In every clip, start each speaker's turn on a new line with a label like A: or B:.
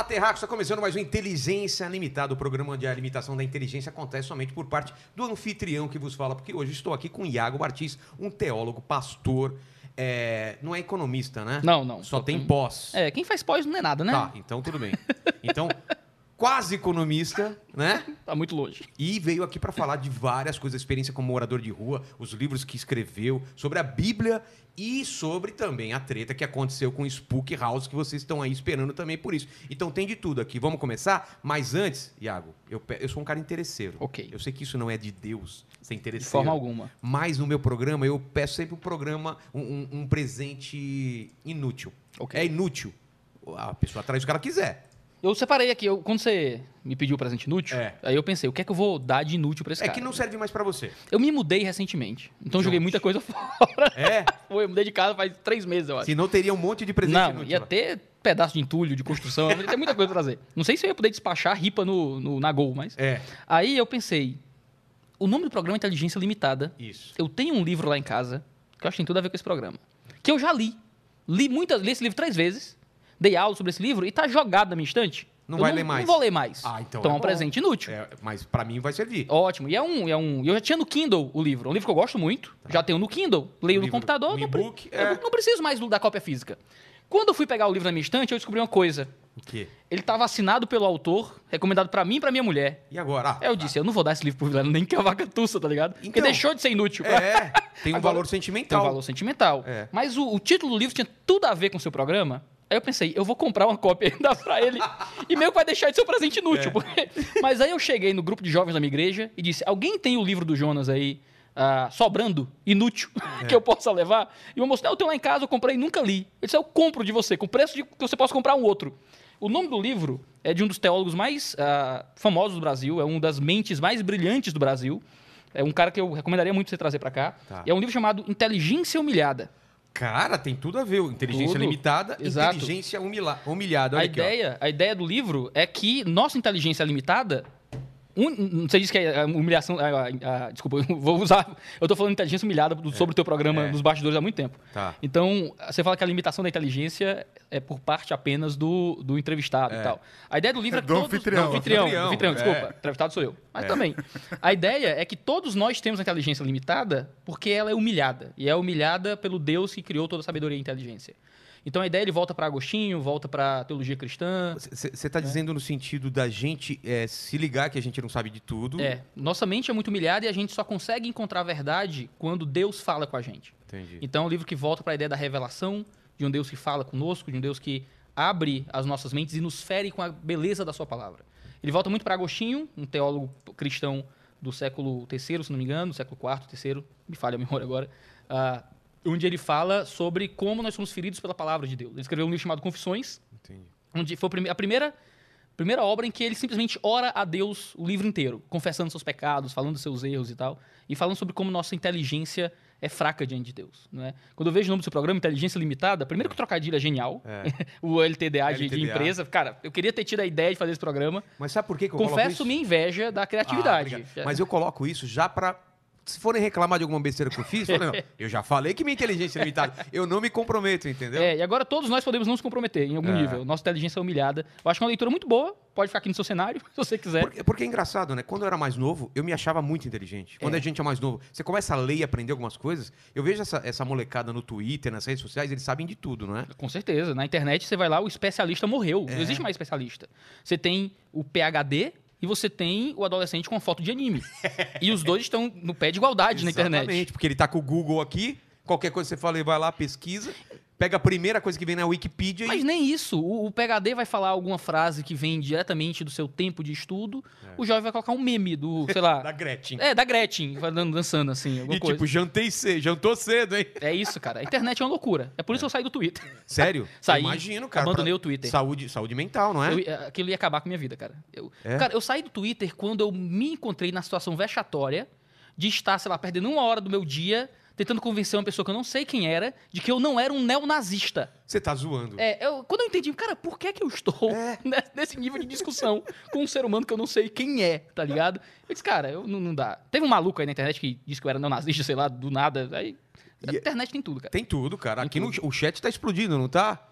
A: Olá, Terráqueo! Está começando mais um Inteligência Limitada, o programa onde a limitação da inteligência acontece somente por parte do anfitrião que vos fala, porque hoje estou aqui com Iago Martins, um teólogo, pastor, é, não é economista, né?
B: Não, não.
A: Só, tem- pós.
B: É, quem faz pós não é nada, né?
A: Tá, então tudo bem. Então, quase economista, né?
B: Tá muito longe.
A: E veio aqui para falar de várias coisas, experiência como morador de rua, os livros que escreveu, sobre a Bíblia e sobre também a treta que aconteceu com o Spook House, que vocês estão aí esperando também por isso. Então tem de tudo aqui. Vamos começar? Mas antes, Iago, eu, eu sou um cara interesseiro.
B: Ok.
A: Eu sei que isso não é de Deus, ser
B: De
A: interesseiro.
B: forma alguma.
A: Mas no meu programa, eu peço sempre um programa, um, um- um presente inútil.
B: Ok.
A: É inútil. A pessoa traz o que ela quiser.
B: Eu separei aqui, eu- quando você me pediu o presente inútil,
A: É.
B: aí eu pensei, o que é que eu vou dar de inútil pra esse
A: É
B: cara?
A: que não serve mais para você.
B: Eu me mudei recentemente, então joguei muita coisa fora.
A: É?
B: Foi, eu mudei de casa faz três meses, eu acho.
A: Senão teria um monte de presente
B: não,
A: inútil.
B: ia ter pedaço de entulho, de construção, ia ter muita coisa pra trazer. Não sei se eu ia poder despachar ripa no, no- na Gol, mas...
A: É,
B: Aí eu pensei, o nome do programa é Inteligência Limitada.
A: isso.
B: Eu tenho um livro lá em casa, que eu acho que tem tudo a ver com esse programa. Que eu já li. Li, muitas, li esse livro três vezes. Dei aula sobre esse livro e tá jogado na minha estante.
A: Não
B: Eu
A: vai ler mais?
B: Não vou ler mais.
A: Ah, então
B: Então
A: é
B: é um
A: bom.
B: presente inútil.
A: É, mas pra mim vai servir.
B: Ótimo. E é um, é um. Eu já tinha no Kindle o livro. É um livro que eu gosto muito. Já tenho no Kindle. Leio
A: Tá.
B: no computador.
A: um
B: não,
A: é.
B: não preciso mais da cópia física. Quando eu fui pegar o livro na minha estante, eu descobri uma coisa.
A: O quê?
B: Ele estava assinado pelo autor, recomendado pra mim e pra minha mulher.
A: E agora? Ah,
B: eu disse, eu não vou dar esse livro pro Vilela nem que a vaca tussa, tá ligado? Porque
A: Então.
B: deixou de ser inútil.
A: É, tem um
B: Agora-
A: valor
B: Tem
A: sentimental.
B: um valor sentimental.
A: É.
B: Mas o, o título do livro tinha tudo a ver com o seu programa. Aí eu pensei, eu vou comprar uma cópia e dar pra ele. e meio que vai deixar de ser um presente inútil.
A: É.
B: porque- Mas aí eu cheguei no grupo de jovens da minha igreja e disse: alguém tem o livro do Jonas aí ah, sobrando, inútil,
A: É.
B: que eu possa levar? E o moço, não, eu tenho lá em casa, eu comprei e nunca li. Ele disse: eu compro de você, com preço de que você possa comprar um outro. O nome do livro é de um dos teólogos mais ah, famosos do Brasil, é um das mentes mais brilhantes do Brasil. É um cara que eu recomendaria muito você trazer pra cá.
A: Tá.
B: E é um livro chamado Inteligência Humilhada.
A: Cara, tem tudo a ver. Inteligência
B: Tudo.
A: limitada,
B: Exato.
A: inteligência humilha- humilhada. Olha
B: A
A: aqui, ó.
B: ideia, a ideia do livro é que nossa inteligência limitada. Um, você disse que é a humilhação. a- a- a- desculpa, eu vou usar. Eu tô falando inteligência humilhada do- sobre o teu programa
A: é.
B: nos bastidores há muito tempo.
A: Tá.
B: Então, você fala que a limitação da inteligência é por parte apenas do, do entrevistado
A: É.
B: e tal. A ideia do livro é que
C: Do
B: todos...
C: anfitrião.
B: Do anfitrião,
A: Anfitrião,
B: anfitrião,
A: é.
B: desculpa. Entrevistado sou eu. Mas também. A ideia é que todos nós temos a inteligência limitada porque ela é humilhada. E é humilhada pelo Deus que criou toda a sabedoria e inteligência. Então a ideia ele volta para Agostinho, volta para teologia cristã.
A: Você está dizendo no sentido da gente é, se ligar que a gente não sabe de tudo.
B: É, nossa mente é muito humilhada e a gente só consegue encontrar a verdade quando Deus fala com a gente.
A: Entendi.
B: Então é um livro que volta para a ideia da revelação, de um Deus que fala conosco, de um Deus que abre as nossas mentes e nos fere com a beleza da sua palavra. Ele volta muito para Agostinho, um teólogo cristão do século III, se não me engano, século IV, III, me falha a memória agora, ah, onde ele fala sobre como nós somos feridos pela palavra de Deus. Ele escreveu um livro chamado Confissões,
A: Entendi.
B: onde foi a primeira, primeira obra em que ele simplesmente ora a Deus o livro inteiro, confessando seus pecados, falando dos seus erros e tal, e falando sobre como nossa inteligência é fraca diante de Deus. Não é? Quando eu vejo o nome do seu programa, Inteligência Limitada, primeiro que o trocadilho é genial,
A: É.
B: o LTDA, de- de,
A: LTDA.
B: empresa, cara, eu queria ter tido a ideia de fazer esse programa,
A: Mas sabe por que, que eu
B: confesso
A: isso?
B: minha inveja da
A: Ah,
B: criatividade.
A: obrigado. Mas eu coloco isso já pra. Se forem reclamar de alguma besteira que eu fiz, não, eu já falei que minha inteligência é limitada. Eu não me comprometo, entendeu?
B: É, e agora todos nós podemos nos comprometer em algum
A: É.
B: nível. Nossa inteligência é humilhada. Eu acho que é uma leitura muito boa. Pode ficar aqui no seu cenário, se você quiser.
A: Porque, porque é engraçado, né? Quando eu era mais novo, eu me achava muito inteligente. Quando
B: É.
A: a gente é mais novo, você começa a ler e aprender algumas coisas. Eu vejo essa, essa molecada no Twitter, nas redes sociais, eles sabem de tudo, não é?
B: Com certeza. Na internet você vai lá, o especialista morreu.
A: É.
B: Não existe mais especialista. Você tem o PhD e você tem o adolescente com uma foto de anime. e os dois estão no pé de igualdade na internet.
A: Exatamente, porque ele tá com o Google aqui, qualquer coisa que você fala, ele vai lá, pesquisa, pega a primeira coisa que vem na Wikipedia
B: Mas
A: e.
B: nem isso. O, o PhD vai falar alguma frase que vem diretamente do seu tempo de estudo. O jovem vai colocar um meme do, sei lá.
A: É. Da Gretchen.
B: é, da Gretchen, dançando assim, alguma
A: e
B: coisa.
A: tipo, jantei cedo, jantou cedo, hein?
B: É isso, cara. A internet é uma loucura. É por isso que eu saí do Twitter.
A: Sério?
B: Saí,
A: Imagino, cara.
B: abandonei
A: pra-
B: o Twitter.
A: Saúde, saúde mental, não é?
B: Eu- aquilo ia acabar com a minha vida, cara. Eu,
A: É?
B: Cara, eu saí do Twitter quando eu me encontrei na situação vexatória de estar, sei lá, perdendo uma hora do meu dia tentando convencer uma pessoa que eu não sei quem era de que eu não era um neonazista.
A: Você tá zoando.
B: É, eu- quando eu entendi, cara, por que que eu estou
A: É.
B: ne- nesse nível de discussão com um ser humano que eu não sei quem é, tá ligado? Eu disse, cara, eu, não, não dá. Teve um maluco aí na internet que disse que eu era neonazista, sei lá, do nada. Aí, a
A: E-
B: internet tem tudo, cara.
A: Tem tudo, cara.
B: Tem
A: Aqui no,
B: tudo.
A: o chat tá explodindo, não tá?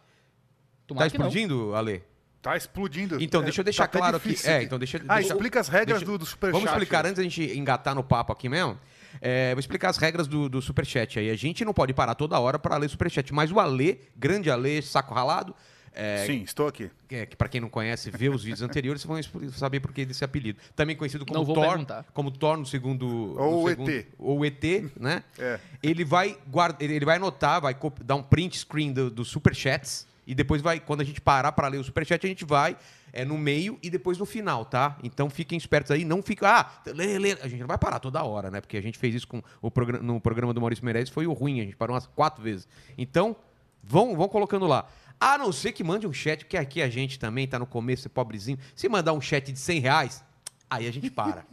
B: Tomara
A: tá
B: que não.
A: explodindo, Ale?
C: Tá explodindo.
A: Então,
C: É,
A: deixa eu deixar
C: tá
A: claro aqui. É, então deixa,
C: Ah,
A: deixa-
C: explica as regras
A: deixa-
C: do, do Superchat.
A: Vamos explicar antes da gente engatar no papo aqui mesmo. É, vou explicar as regras do, do Superchat aí. A gente não pode parar toda hora para ler Superchat, mas o Ale, grande Ale, saco ralado, é,
C: Sim, estou aqui.
A: é, que para quem não conhece, vê os vídeos anteriores, vocês vão saber por que desse apelido. Também conhecido como Thor,
B: perguntar.
A: como Thor no segundo...
C: Ou
A: no
C: o
A: segundo-
C: ET.
A: Ou ET, né?
C: É.
A: Ele vai guarda, ele vai anotar, vai dar um print screen do, do superchats e depois vai, quando a gente parar para ler o superchat, a gente vai é no meio e depois no final, tá? Então fiquem espertos aí, não fica, ah, lê, lê. A gente não vai parar toda hora, né? Porque a gente fez isso com o programa, no programa do Maurício Meirelles, foi o ruim, a gente parou umas quatro vezes. Então, vão, vão colocando lá. A não ser que mande um chat, porque aqui a gente também tá no começo, é pobrezinho. Se mandar um chat de 100 reais, aí a gente para.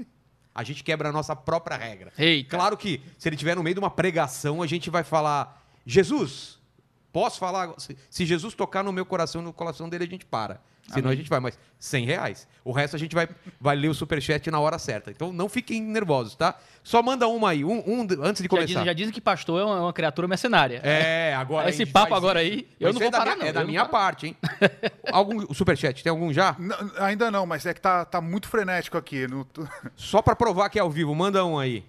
A: A gente quebra a nossa própria regra.
B: Eita.
A: Claro que se ele estiver no meio de uma pregação, a gente vai falar: Jesus, posso falar? Se, se Jesus tocar no meu coração, no coração dele, a gente para. Senão a gente vai, mas 100 reais. O resto a gente vai, vai ler o superchat na hora certa. Então não fiquem nervosos, tá? Só manda uma aí, um, um antes de
B: Já
A: começar.
B: dizem, já dizem que pastor é uma, é uma criatura mercenária.
A: É, agora.
B: Esse
A: a gente
B: papo
A: faz
B: agora
A: isso.
B: aí, eu
A: Mas
B: não vou
A: é da
B: parar,
A: minha-
B: não,
A: É da
B: não
A: minha
B: paro.
A: parte, hein? algum superchat, tem algum já?
C: N- ainda não, mas é que tá, tá muito frenético aqui. no-
A: Só pra provar que é ao vivo, manda um aí.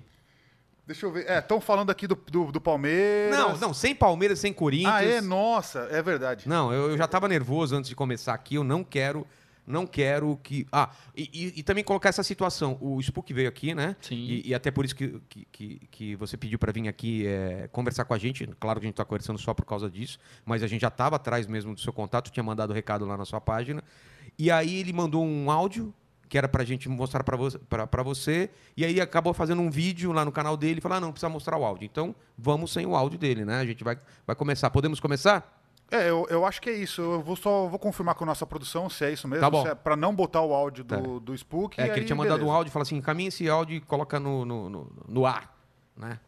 C: Deixa eu ver. É, estão falando aqui do, do, do Palmeiras.
A: Não, não, sem Palmeiras, sem Corinthians.
C: Ah, é? Nossa, é verdade.
A: Não, eu, eu já estava nervoso antes de começar aqui. Eu não quero, não quero que. Ah, e, e- e também colocar essa situação. O Spook veio aqui, né?
B: Sim.
A: E, e até por isso que, que, que, que você pediu para vir aqui é, conversar com a gente. Claro que a gente está conversando só por causa disso, mas a gente já estava atrás mesmo do seu contato, tinha mandado o recado lá na sua página. E aí ele mandou um áudio que era pra gente mostrar pra, pra você, e aí acabou fazendo um vídeo lá no canal dele e falou: ah, não, precisa mostrar o áudio. Então, vamos sem o áudio dele, né? A gente vai, vai começar. Podemos começar?
C: É, eu, eu acho que é isso. Eu vou só vou confirmar com a nossa produção se é isso mesmo.
A: Tá bom.
C: Se é pra não botar o áudio do,
A: Tá.
C: do Spook.
A: É, que ele tinha mandado
C: beleza.
A: um áudio e falou assim: encaminha esse áudio e coloca no, no, no, no ar, né?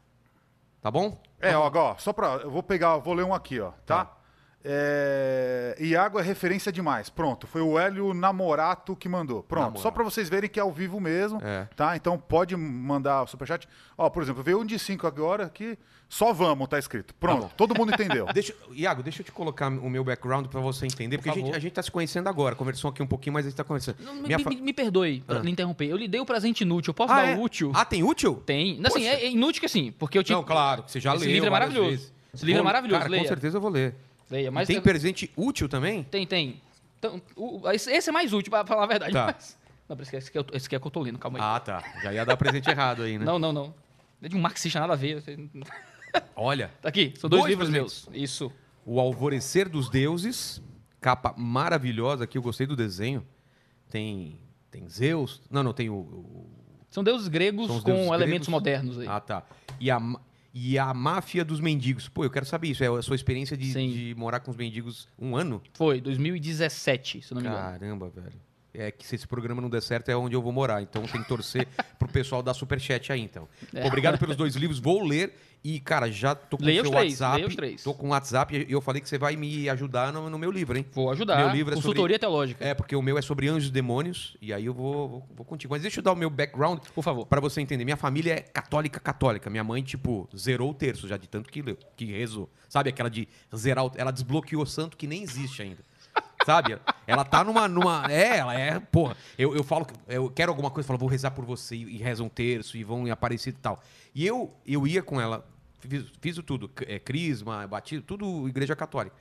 A: Tá bom?
C: É, ó, ó, só pra. Eu vou pegar, vou ler um aqui, ó, tá?
A: Tá.
C: É, Iago é referência demais. Pronto, foi o Hélio Namorato que mandou. Pronto,
A: Namorato.
C: só pra vocês verem que é ao vivo mesmo,
A: É.
C: tá? Então pode mandar o superchat. Ó, por exemplo, veio um de 5 agora que só vamos, tá escrito. Pronto,
A: bom.
C: todo mundo entendeu.
A: Deixa, Iago, deixa eu te colocar o meu background pra você entender, porque a gente, a gente tá se conhecendo agora. Conversou aqui um pouquinho, mas a gente tá conversando.
B: Não, me,
A: Minha
B: me-
A: fa-
B: me perdoe pra
A: Ah.
B: lhe interromper. Eu lhe dei o presente inútil. Eu posso
A: ah,
B: dar
A: é?
B: o útil?
A: Ah, tem útil?
B: Tem. Assim,
A: Poxa.
B: é, é inútil que assim, porque eu tinha.
A: Não, claro, que você já
B: Esse
A: leu.
B: livro é maravilhoso.
A: vezes.
B: Esse livro é
A: Vou-
B: maravilhoso,
A: Cara,
B: leia.
A: com certeza eu vou ler.
B: Leia, mas
A: tem
B: eu-
A: presente útil também?
B: Tem, tem. Então, o- esse é mais útil, pra falar a verdade.
A: Tá.
B: Mas... Não, esse aqui, é, esse aqui é cotolino, calma aí.
A: Ah, tá. Já ia dar presente errado aí, né?
B: Não, não, não. É de um marxista, nada a ver.
A: Olha,
B: Tá aqui, são dois,
A: Dois
B: livros
A: presentes.
B: meus. Isso.
A: O Alvorecer dos Deuses, capa maravilhosa aqui, eu gostei do desenho. Tem, tem Zeus. Não, não, tem o. o-
B: São deuses gregos
A: São
B: com
A: deuses
B: elementos
A: gregos.
B: modernos aí.
A: Ah, tá. E a, e a máfia dos mendigos. Pô, eu quero saber isso. É a sua experiência de, de morar com os mendigos um ano?
B: Foi, 2017, se não me engano.
A: Caramba, velho. É que se esse programa não der certo é onde eu vou morar. Então tem que torcer pro pessoal da Superchat aí, então.
B: É.
A: Obrigado pelos dois livros. Vou ler. E, cara, já tô com o
B: Leia
A: seu
B: três,
A: WhatsApp.
B: leia os três.
A: Tô com o WhatsApp e eu falei que você vai me ajudar no, no meu livro, hein?
B: Vou ajudar.
A: Meu livro é sobre-
B: Consultoria teológica,
A: É, porque o meu é sobre anjos e demônios. E aí eu vou, vou, vou contigo. Mas deixa eu dar o meu background
B: por favor.
A: Pra você entender, minha família é católica católica. Minha mãe, tipo, zerou o terço já de tanto que leu, que rezou. Sabe aquela de zerar o... Ela desbloqueou santo que nem existe ainda. Sabe? Ela tá numa. numa é, ela é. Porra. Eu, eu falo. Eu quero alguma coisa, falo, vou rezar por você. E, e reza um terço e vão em Aparecido e tal. E eu, eu ia com ela, fiz, fiz tudo. É, crisma, batismo, tudo igreja católica.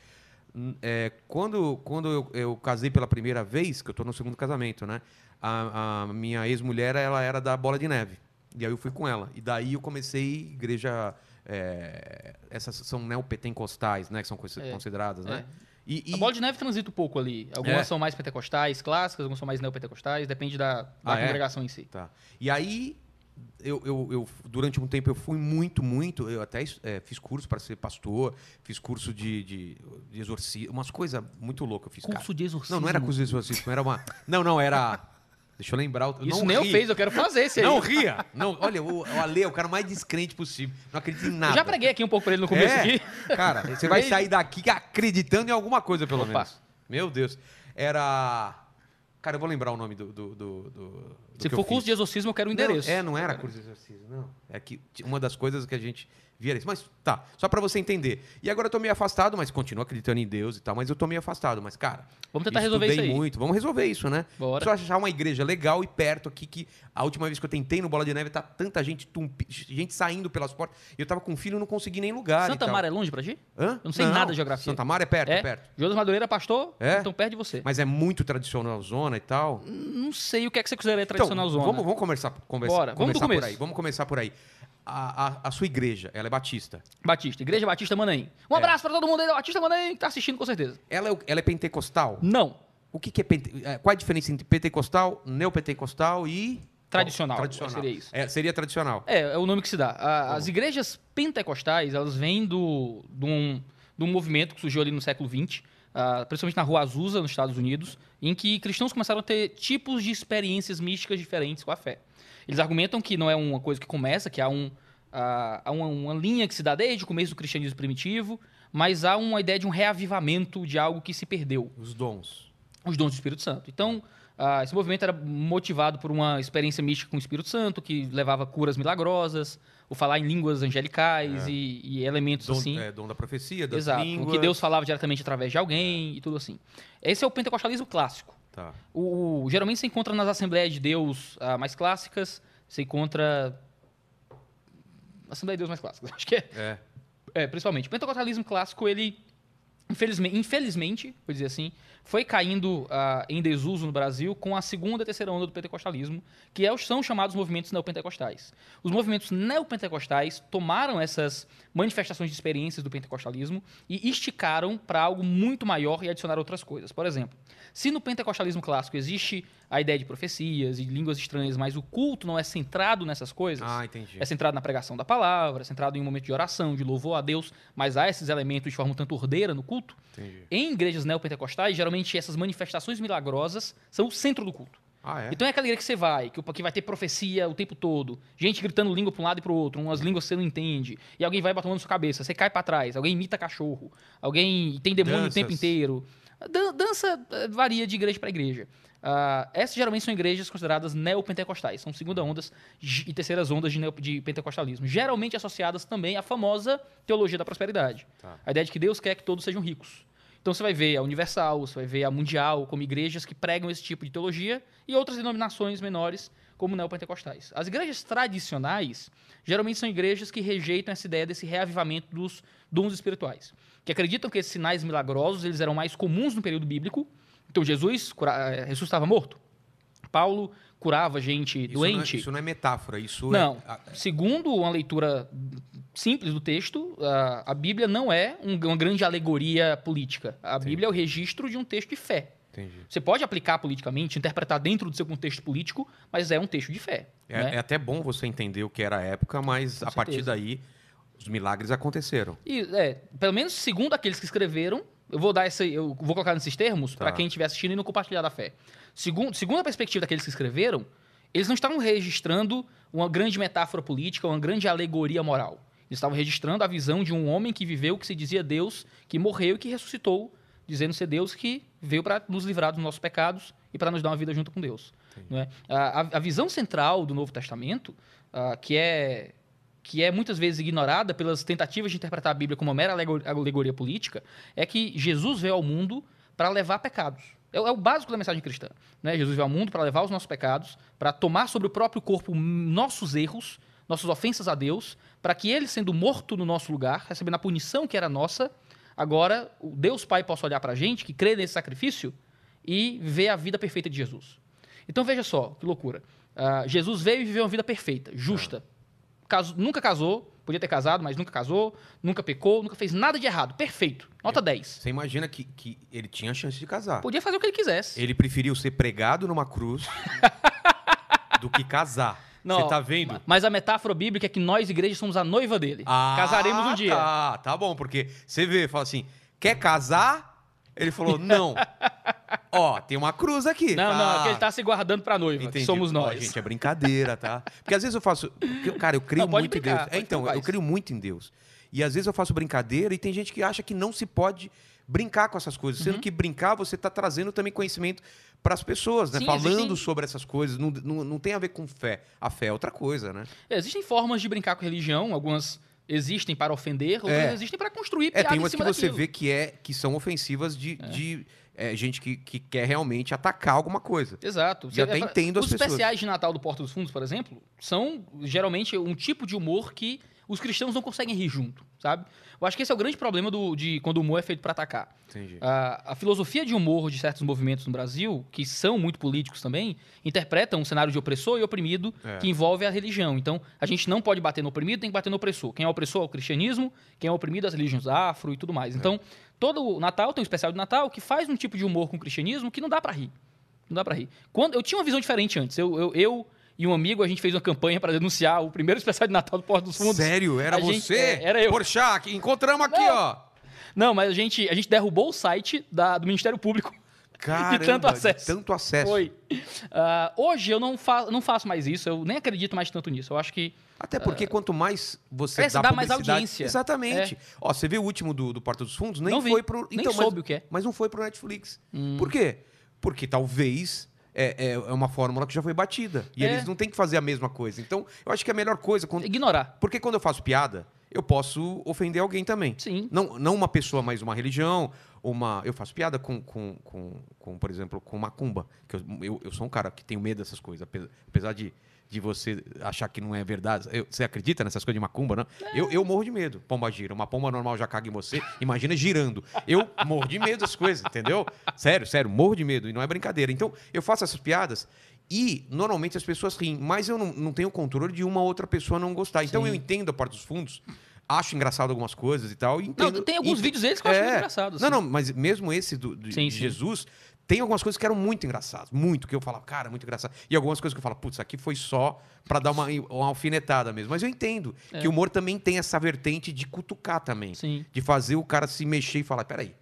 A: É, quando quando eu, eu casei pela primeira vez, que eu tô no segundo casamento, né? A, a minha ex-mulher, ela era da Bola de Neve. E aí eu fui com ela. E daí eu comecei igreja. é, essas são neopentecostais, né? Que são coisas
B: É,
A: consideradas, né? E, e-
B: A bola de neve transita um pouco ali. Algumas
A: É.
B: são mais pentecostais, clássicas, algumas são mais neopentecostais, depende da, da
A: Ah, é?
B: congregação em si.
A: Tá. E aí, eu, eu, eu- durante um tempo, eu fui muito, muito. Eu até eh, fiz curso para ser pastor, fiz curso de, de, de exorcismo, umas coisas muito loucas. eu Fiz,
B: Curso
A: cara.
B: de exorcismo.
A: Não, não era curso de exorcismo, era uma. Não, não, era. Deixa eu lembrar. o-
B: Isso
A: não
B: nem eu
A: ria.
B: fiz, eu quero fazer esse aí.
A: Não ria. Não, olha, o, o Ale é o cara mais descrente possível. Não acredita em nada.
B: Eu já preguei aqui um pouco pra ele no começo
A: É,
B: aqui.
A: Cara, você vai sair daqui acreditando em alguma coisa, pelo
B: Opa.
A: menos. Meu Deus. Era. Cara, eu vou lembrar o nome do. do, do, do-
B: Se for
A: eu
B: curso
A: fiz.
B: de exorcismo, eu quero o endereço.
A: Não, é, não era curso de exercício, não. É que uma das coisas que a gente isso. Mas tá, só pra você entender. E agora eu tô meio afastado, mas continuo acreditando em Deus e tal, mas eu tô meio afastado. Mas, cara.
B: Vamos tentar resolver isso aí.
A: muito. Vamos resolver isso, né?
B: Bora.
A: Só achar uma igreja legal e perto aqui que a última vez que eu tentei no Bola de Neve tá tanta gente, tumpi- gente saindo pelas portas. E eu tava com filho e não consegui nem lugar.
B: Santa. Mara é longe pra ti?
A: Hã?
B: Eu não sei nada de geografia.
A: Santa Mara é perto, é,
B: É?
A: perto.
B: Jonas Madureira, pastor?
A: É?
B: Então perto de você.
A: Mas é muito tradicional zona e tal.
B: Não sei o que é que você considera tradicional
A: então,
B: zona.
A: Vamos, vamos conversar, conversa,
B: Bora, vamos
A: começar por aí. Vamos começar por aí. A, a- a sua igreja, ela é batista.
B: Batista, Igreja Batista Manaim. Um
A: É.
B: abraço pra todo mundo aí da Batista Manaim que tá assistindo com certeza.
A: Ela é, ela é pentecostal?
B: Não.
A: O que, que é pente... é, Qual a diferença entre pentecostal, neopentecostal e.
B: Tradicional,
A: Tradicional.
B: seria isso.
A: É, seria tradicional.
B: É, é o nome que se dá. A- as
A: Como?
B: igrejas pentecostais, elas vêm do, de, um, de um movimento que surgiu ali no século XX, ah, principalmente na Rua Azusa, nos Estados Unidos, em que cristãos começaram a ter tipos de experiências místicas diferentes com a fé. Eles argumentam que não é uma coisa que começa, que há, um, há uma, uma linha que se dá desde o começo do cristianismo primitivo, mas há uma ideia de um reavivamento de algo que se perdeu
A: Os dons.
B: os dons do Espírito Santo. Então, ah, esse movimento era motivado por uma experiência mística com o Espírito Santo, que levava curas milagrosas, o falar em línguas angelicais e, e elementos
A: Dom,
B: assim.
A: é, dom da profecia, das
B: Exato.
A: línguas.
B: O que Deus falava diretamente através de alguém e tudo assim. Esse é o pentecostalismo clássico.
A: Tá.
B: O, o- geralmente se encontra nas Assembleias de Deus ah, mais clássicas, se encontra. Assembleia de Deus mais clássicas, acho que é.
A: É.
B: É, principalmente. O pentecostalismo clássico, ele, infelizmente, infelizmente vou dizer assim, foi caindo ah, em desuso no Brasil com a segunda e terceira onda do pentecostalismo, que é, são chamados movimentos neopentecostais. Os movimentos neopentecostais tomaram essas manifestações de experiências do pentecostalismo e esticaram para algo muito maior e adicionaram outras coisas. Por exemplo, se no pentecostalismo clássico existe a ideia de profecias e línguas estranhas, mas o culto não é centrado nessas coisas,
A: Ah, entendi.
B: é centrado na pregação da palavra, é centrado em um momento de oração, de louvor a Deus, mas há esses elementos de forma um tanto ordeira no culto.
A: Entendi.
B: Em igrejas neopentecostais, geralmente essas manifestações milagrosas são o centro do culto.
A: Ah, é?
B: Então é aquela igreja que você vai, que, que vai ter profecia o tempo todo, gente gritando língua para um lado e para o outro, umas línguas que você não entende, e alguém vai batendo na sua cabeça, você cai para trás, alguém imita cachorro, alguém tem demônio o tempo
A: Danças.
B: inteiro. Dan- dança eh, varia de igreja para igreja. Ah, essas geralmente são igrejas consideradas neopentecostais, são segunda ondas e terceiras ondas de, de pentecostalismo, geralmente associadas também à famosa teologia da prosperidade.
A: Tá.
B: A ideia de que Deus quer que todos sejam ricos. Então você vai ver a Universal, você vai ver a Mundial como igrejas que pregam esse tipo de teologia e outras denominações menores como neopentecostais. As igrejas tradicionais geralmente são igrejas que rejeitam essa ideia desse reavivamento dos dons espirituais, que acreditam que esses sinais milagrosos eles eram mais comuns no período bíblico. Então Jesus eh, ressuscitava morto. Paulo curava gente
A: Isso não é-
B: doente.
A: Isso não é metáfora, isso
B: Não.
A: é. ah,
B: Segundo uma leitura simples do texto, a, a Bíblia não é um- uma grande alegoria política. A Bíblia é o registro de um texto de fé.
A: Entendi.
B: Você pode aplicar politicamente, interpretar dentro do seu contexto político, mas é um texto de fé.
A: É,
B: né?
A: é até bom você entender o que era a época, mas
B: Com
A: a partir
B: certeza.
A: daí os milagres aconteceram.
B: E, é, pelo menos segundo aqueles que escreveram, eu vou dar essa, eu vou colocar nesses termos
A: Tá.
B: para quem estiver assistindo e não compartilhar da fé. Segundo, segundo a perspectiva daqueles que escreveram, eles não estavam registrando uma grande metáfora política, uma grande alegoria moral. Eles estavam registrando a visão de um homem que viveu, que se dizia Deus, que morreu e que ressuscitou, dizendo ser Deus que veio para nos livrar dos nossos pecados e para nos dar uma vida junto com Deus. É? a, a- visão central do Novo Testamento, ah, que é que é muitas vezes ignorada pelas tentativas de interpretar a Bíblia como uma mera alego- alegoria política, é que Jesus veio ao mundo para levar pecados. É, o- é o básico da mensagem cristã. Né? Jesus veio ao mundo para levar os nossos pecados, para tomar sobre o próprio corpo nossos erros, nossas ofensas a Deus, para que ele, sendo morto no nosso lugar, recebendo a punição que era nossa, agora o Deus Pai possa olhar para a gente, que crê nesse sacrifício, e ver a vida perfeita de Jesus. Então veja só, que loucura. Ah, Jesus veio e viveu uma vida perfeita, justa. Caso- nunca casou, podia ter casado, mas nunca casou, nunca pecou, nunca fez nada de errado. Perfeito. Nota 10.
A: Você imagina que, que ele tinha chance de casar.
B: Podia fazer o que ele quisesse.
A: Ele preferiu ser pregado numa cruz do que casar.
B: Não,
A: Você tá vendo?
B: Mas a metáfora bíblica é que nós, igrejas, somos a noiva dele.
A: Ah,
B: Casaremos um dia.
A: Tá, tá bom, porque você vê, fala assim, quer casar? Ele falou, não. Ó, tem uma cruz aqui.
B: Não, não,
A: Ah,
B: é que ele tá se guardando pra noiva, que somos
A: Ó,
B: nós.
A: gente, é brincadeira, tá? Porque às vezes eu faço. porque, Cara, eu creio
B: Não,
A: muito em
B: brincar,
A: Deus. É, então, eu creio muito em Deus. E às vezes eu faço brincadeira e tem gente que acha que não se pode brincar com essas coisas.
B: Uhum.
A: Sendo que brincar, você tá trazendo também conhecimento para as pessoas, né?
B: Sim,
A: Falando
B: existem-
A: sobre essas coisas. Não, não, não tem a ver com fé. A fé é outra coisa, né?
B: Existem formas de brincar com religião, algumas existem para ofender, outras
A: É.
B: existem para construir
A: É,
B: piada
A: tem
B: em
A: umas que você
B: daquilo.
A: vê que, é, que são ofensivas de, de é, gente que, que quer realmente atacar alguma coisa.
B: Exato.
A: E
B: Você-
A: até
B: é
A: entendo as
B: Os
A: pessoas.
B: especiais de Natal do Porta dos Fundos, por exemplo, são geralmente um tipo de humor que os cristãos não conseguem rir junto, sabe? Eu acho que esse é o grande problema do, de quando o humor é feito para atacar.
A: Entendi.
B: A, a filosofia de humor de certos movimentos no Brasil, que são muito políticos também, interpretam um cenário de opressor e oprimido
A: É.
B: que envolve a religião. Então, a gente não pode bater no oprimido, tem que bater no opressor. Quem é opressor é o cristianismo, quem é oprimido é as religiões afro e tudo mais.
A: É.
B: Então, todo o Natal tem um especial de Natal que faz um tipo de humor com o cristianismo que não dá pra rir. Não dá pra rir. Quando, eu tinha uma visão diferente antes. Eu, eu, eu e um amigo, a gente fez uma campanha para denunciar o primeiro especial de Natal do Porto dos Fundos.
A: Sério? Era
B: A gente-
A: você?
B: é, era eu.
A: Porchat, encontramos aqui,
B: Não.
A: ó.
B: Não, mas a gente, a gente derrubou o site da- do Ministério Público.
A: Caramba,
B: tanto acesso.
A: tanto acesso.
B: Foi. Ah, hoje eu não, fa não faço mais isso, eu nem acredito mais tanto nisso. Eu acho que.
A: Até porque quanto mais você
B: É,
A: dá
B: dá mais audiência.
A: Exatamente. Ó, você viu o último do, do Porta dos Fundos? Nem
B: Não vi.
A: foi pro.
B: Nem
A: Então,
B: soube
A: mas,
B: o que é.
A: Mas não foi pro Netflix. Por quê? Porque talvez é, é, é uma fórmula que já foi batida. E
B: É.
A: eles não têm que fazer a mesma coisa. Então, eu acho que é a melhor coisa. Quando...
B: Ignorar.
A: Porque quando eu faço piada, eu posso ofender alguém também.
B: Sim.
A: Não, não uma pessoa, mas uma religião. Uma... Eu faço piada com, com, com, com, por exemplo, com macumba. Que eu, eu, eu sou um cara que tenho medo dessas coisas. ape- Apesar de, de você achar que não é verdade. Eu- você acredita nessas coisas de macumba, não? Eu, eu morro de medo. Pomba gira. Uma pomba normal já caga em você. Imagina girando. Eu morro de medo dessas coisas, entendeu? Sério, sério, morro de medo. E não é brincadeira. Então, eu faço essas piadas. E, normalmente, as pessoas riem. Mas eu não, não tenho controle de uma outra pessoa não gostar. Então,
B: Sim.
A: eu entendo a parte dos fundos. Acho engraçado algumas coisas e tal. e
B: Não,
A: entendo-
B: tem alguns
A: e-
B: vídeos deles que eu acho muito engraçados.
A: Não, não, mas mesmo esse do, de,
B: Sim, sim.
A: Tem algumas coisas que eram muito engraçadas. Muito, que eu falo, cara, muito engraçado. E algumas coisas que eu falo, putz, aqui foi só pra dar uma, uma alfinetada mesmo. Mas eu entendo
B: É.
A: que o humor também tem essa vertente de cutucar também.
B: Sim.
A: De fazer o cara se mexer e falar, peraí.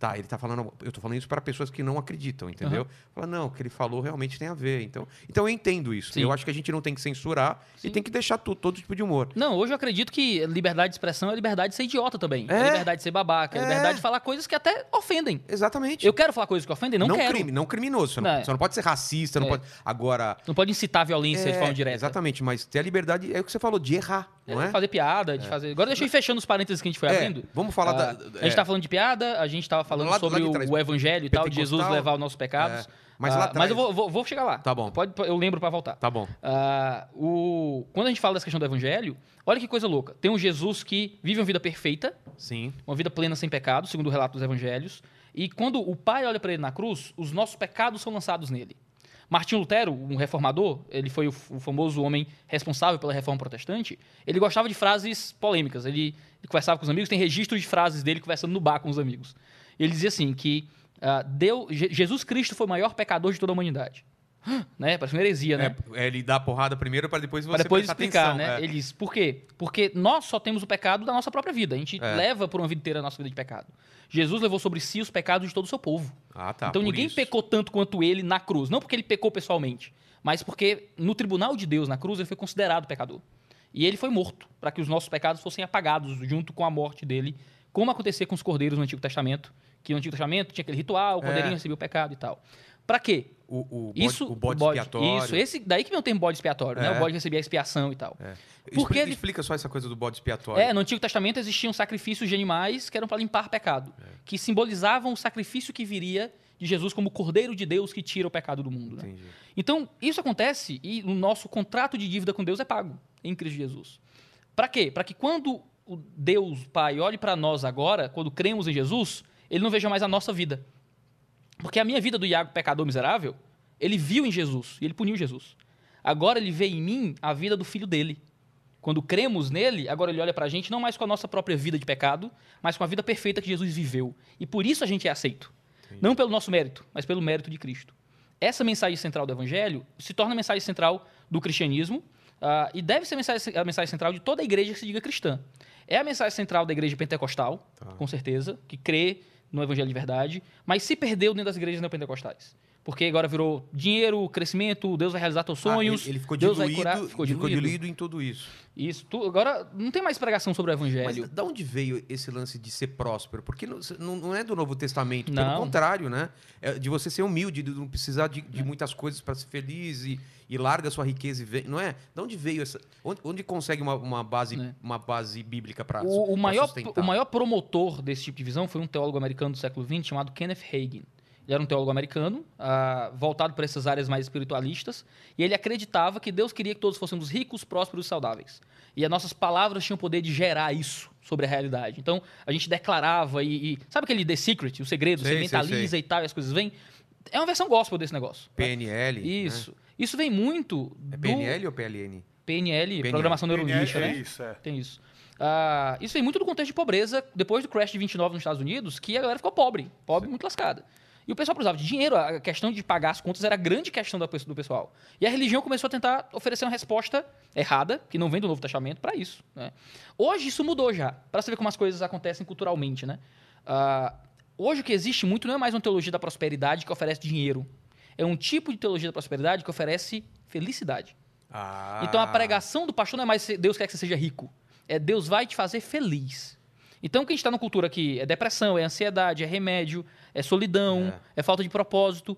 A: Tá, ele tá falando. Eu tô falando isso para pessoas que não acreditam, entendeu? Fala, não, o que ele falou realmente tem a ver. Então, então eu entendo isso.
B: Sim.
A: Eu acho que a gente não tem que censurar
B: Sim.
A: e tem que deixar tu- todo tipo de humor.
B: Não, hoje eu acredito que liberdade de expressão é liberdade de ser idiota também. É,
A: É.
B: liberdade de ser babaca, é
A: É.
B: liberdade de falar coisas que até ofendem.
A: Exatamente.
B: Eu quero falar coisas que ofendem? Não, quero.
A: crime, não criminoso. Você não,
B: Não.
A: você não pode ser racista, não
B: É.
A: pode. Agora.
B: Não pode incitar violência de
A: É,
B: forma direta.
A: Exatamente, mas ter a liberdade é o que você falou, de errar, não
B: É,
A: é?
B: Fazer piada, de fazer. Agora deixa eu ir fechando os parênteses que a gente foi
A: É,
B: abrindo.
A: vamos falar
B: Ah,
A: da-
B: A gente
A: é.
B: tá falando de piada, a gente tava falando
A: Lá lá
B: sobre
A: de
B: o, evangelho e tal, de Jesus levar os nossos pecados.
A: É, mas
B: Ah,
A: lá
B: mas
A: atrás-
B: eu vou, vou- vou chegar lá.
A: Tá bom.
B: Pode, eu lembro pra voltar.
A: Tá bom.
B: Ah, o, quando a gente fala dessa questão do evangelho, olha que coisa louca. Tem um Jesus que vive uma vida perfeita,
A: Sim.
B: uma vida plena sem pecado, segundo o relato dos evangelhos. E quando o Pai olha para ele na cruz, os nossos pecados são lançados nele. Martinho Lutero, um reformador, ele foi o, famoso homem responsável pela reforma protestante. Ele gostava de frases polêmicas. Ele, ele conversava com os amigos, tem registros de frases dele conversando no bar com os amigos. Ele dizia assim que ah, Deu- Je- Jesus Cristo foi o maior pecador de toda a humanidade. Né? Parece uma heresia, né?
A: É, é, ele dá a porrada primeiro para depois você
B: Para depois explicar,
A: atenção,
B: né?
A: é.
B: Ele diz, por quê? Porque nós só temos o pecado da nossa própria vida. A gente
A: É.
B: leva por uma vida inteira a nossa vida de pecado. Jesus levou sobre si os pecados de todo o seu povo.
A: Ah, tá.
B: então ninguém
A: isso.
B: pecou tanto quanto ele na cruz. Não porque ele pecou pessoalmente, mas porque no tribunal de Deus, na cruz, ele foi considerado pecador. E ele foi morto para que os nossos pecados fossem apagados junto com a morte dele, como acontecia com os cordeiros no Antigo Testamento, que no Antigo Testamento tinha aquele ritual, o cordeirinho
A: É.
B: recebia o pecado e tal. Para quê?
A: O, o bode,
B: Isso,
A: o bode expiatório.
B: Isso, esse daí que vem o termo bode expiatório, né?
A: É.
B: O bode recebia a expiação e tal.
A: É.
B: Porque
A: explica,
B: ele-
A: explica só essa coisa do bode expiatório.
B: É, no Antigo Testamento existiam sacrifícios de animais que eram para limpar pecado,
A: É.
B: que simbolizavam o sacrifício que viria de Jesus como Cordeiro de Deus que tira o pecado do mundo. né? Então, isso acontece e o nosso contrato de dívida com Deus é pago em Cristo Jesus. Para quê? Para que quando o Deus Pai olhe para nós agora, quando cremos em Jesus, ele não veja mais a nossa vida. Porque a minha vida do Iago, pecador miserável, ele viu em Jesus e ele puniu Jesus. Agora ele vê em mim a vida do filho dele. Quando cremos nele, agora ele olha pra gente não mais com a nossa própria vida de pecado, mas com a vida perfeita que Jesus viveu. E por isso a gente é aceito. Não pelo nosso mérito, mas pelo mérito de Cristo. Essa mensagem central do Evangelho se torna a mensagem central do cristianismo ah, e deve ser a mensagem, a mensagem central de toda a igreja que se diga cristã. É a mensagem central da igreja pentecostal,
A: Tá.
B: com certeza, que crê no evangelho de verdade, mas se perdeu dentro das igrejas neopentecostais. Porque agora virou dinheiro, crescimento, Deus vai realizar teus
A: Ah,
B: sonhos.
A: ele, ele ficou
B: Deus
A: diluído,
B: vai curar. Ficou
A: ficou
B: diluído.
A: diluído em tudo isso.
B: Isso. tu- agora não tem mais pregação sobre o
A: Mas
B: evangelho.
A: da onde veio esse lance de ser próspero? Porque não, não- é do Novo Testamento,
B: Não.
A: pelo contrário, né? É de você ser humilde, de não precisar de, de muitas coisas para ser feliz e, e larga sua riqueza e vem, não é? Da onde veio essa? Onde, onde consegue uma, uma base,
B: É.
A: uma base bíblica para
B: O, o maior,
A: sustentar?
B: o maior promotor desse tipo de visão foi um teólogo americano do século XX chamado Kenneth Hagin. Ele era um teólogo americano, ah, voltado para essas áreas mais espiritualistas, e ele acreditava que Deus queria que todos fôssemos ricos, prósperos e saudáveis. E as nossas palavras tinham o poder de gerar isso sobre a realidade. Então, a gente declarava e... e- sabe aquele The Secret, o segredo?
A: Sei,
B: você mentaliza
A: sei.
B: e tal, e as coisas vêm. É uma versão gospel desse negócio.
A: PNL.
B: Isso. Isso vem muito
A: Né? É
B: do
A: PNL ou PLN?
B: PNL, Programação Neurolinguística,
C: é
B: né?
C: isso, é.
B: Tem isso. Ah, isso vem muito do contexto de pobreza, depois do crash de 29 nos Estados Unidos, que a galera ficou pobre, pobre muito lascada. E o pessoal precisava de dinheiro, a questão de pagar as contas era a grande questão do pessoal. E a religião começou a tentar oferecer uma resposta errada, que não vem do Novo Testamento, para isso. né? Hoje isso mudou já, para você ver como as coisas acontecem culturalmente. Né? Ah, hoje o que existe muito não é mais uma teologia da prosperidade que oferece dinheiro. É um tipo de teologia da prosperidade que oferece felicidade.
A: Ah.
B: Então a pregação do pastor não é mais Deus quer que você seja rico. É Deus vai te fazer feliz. Então, que a gente está numa cultura que é depressão, é ansiedade, é remédio, é solidão, é, falta de propósito.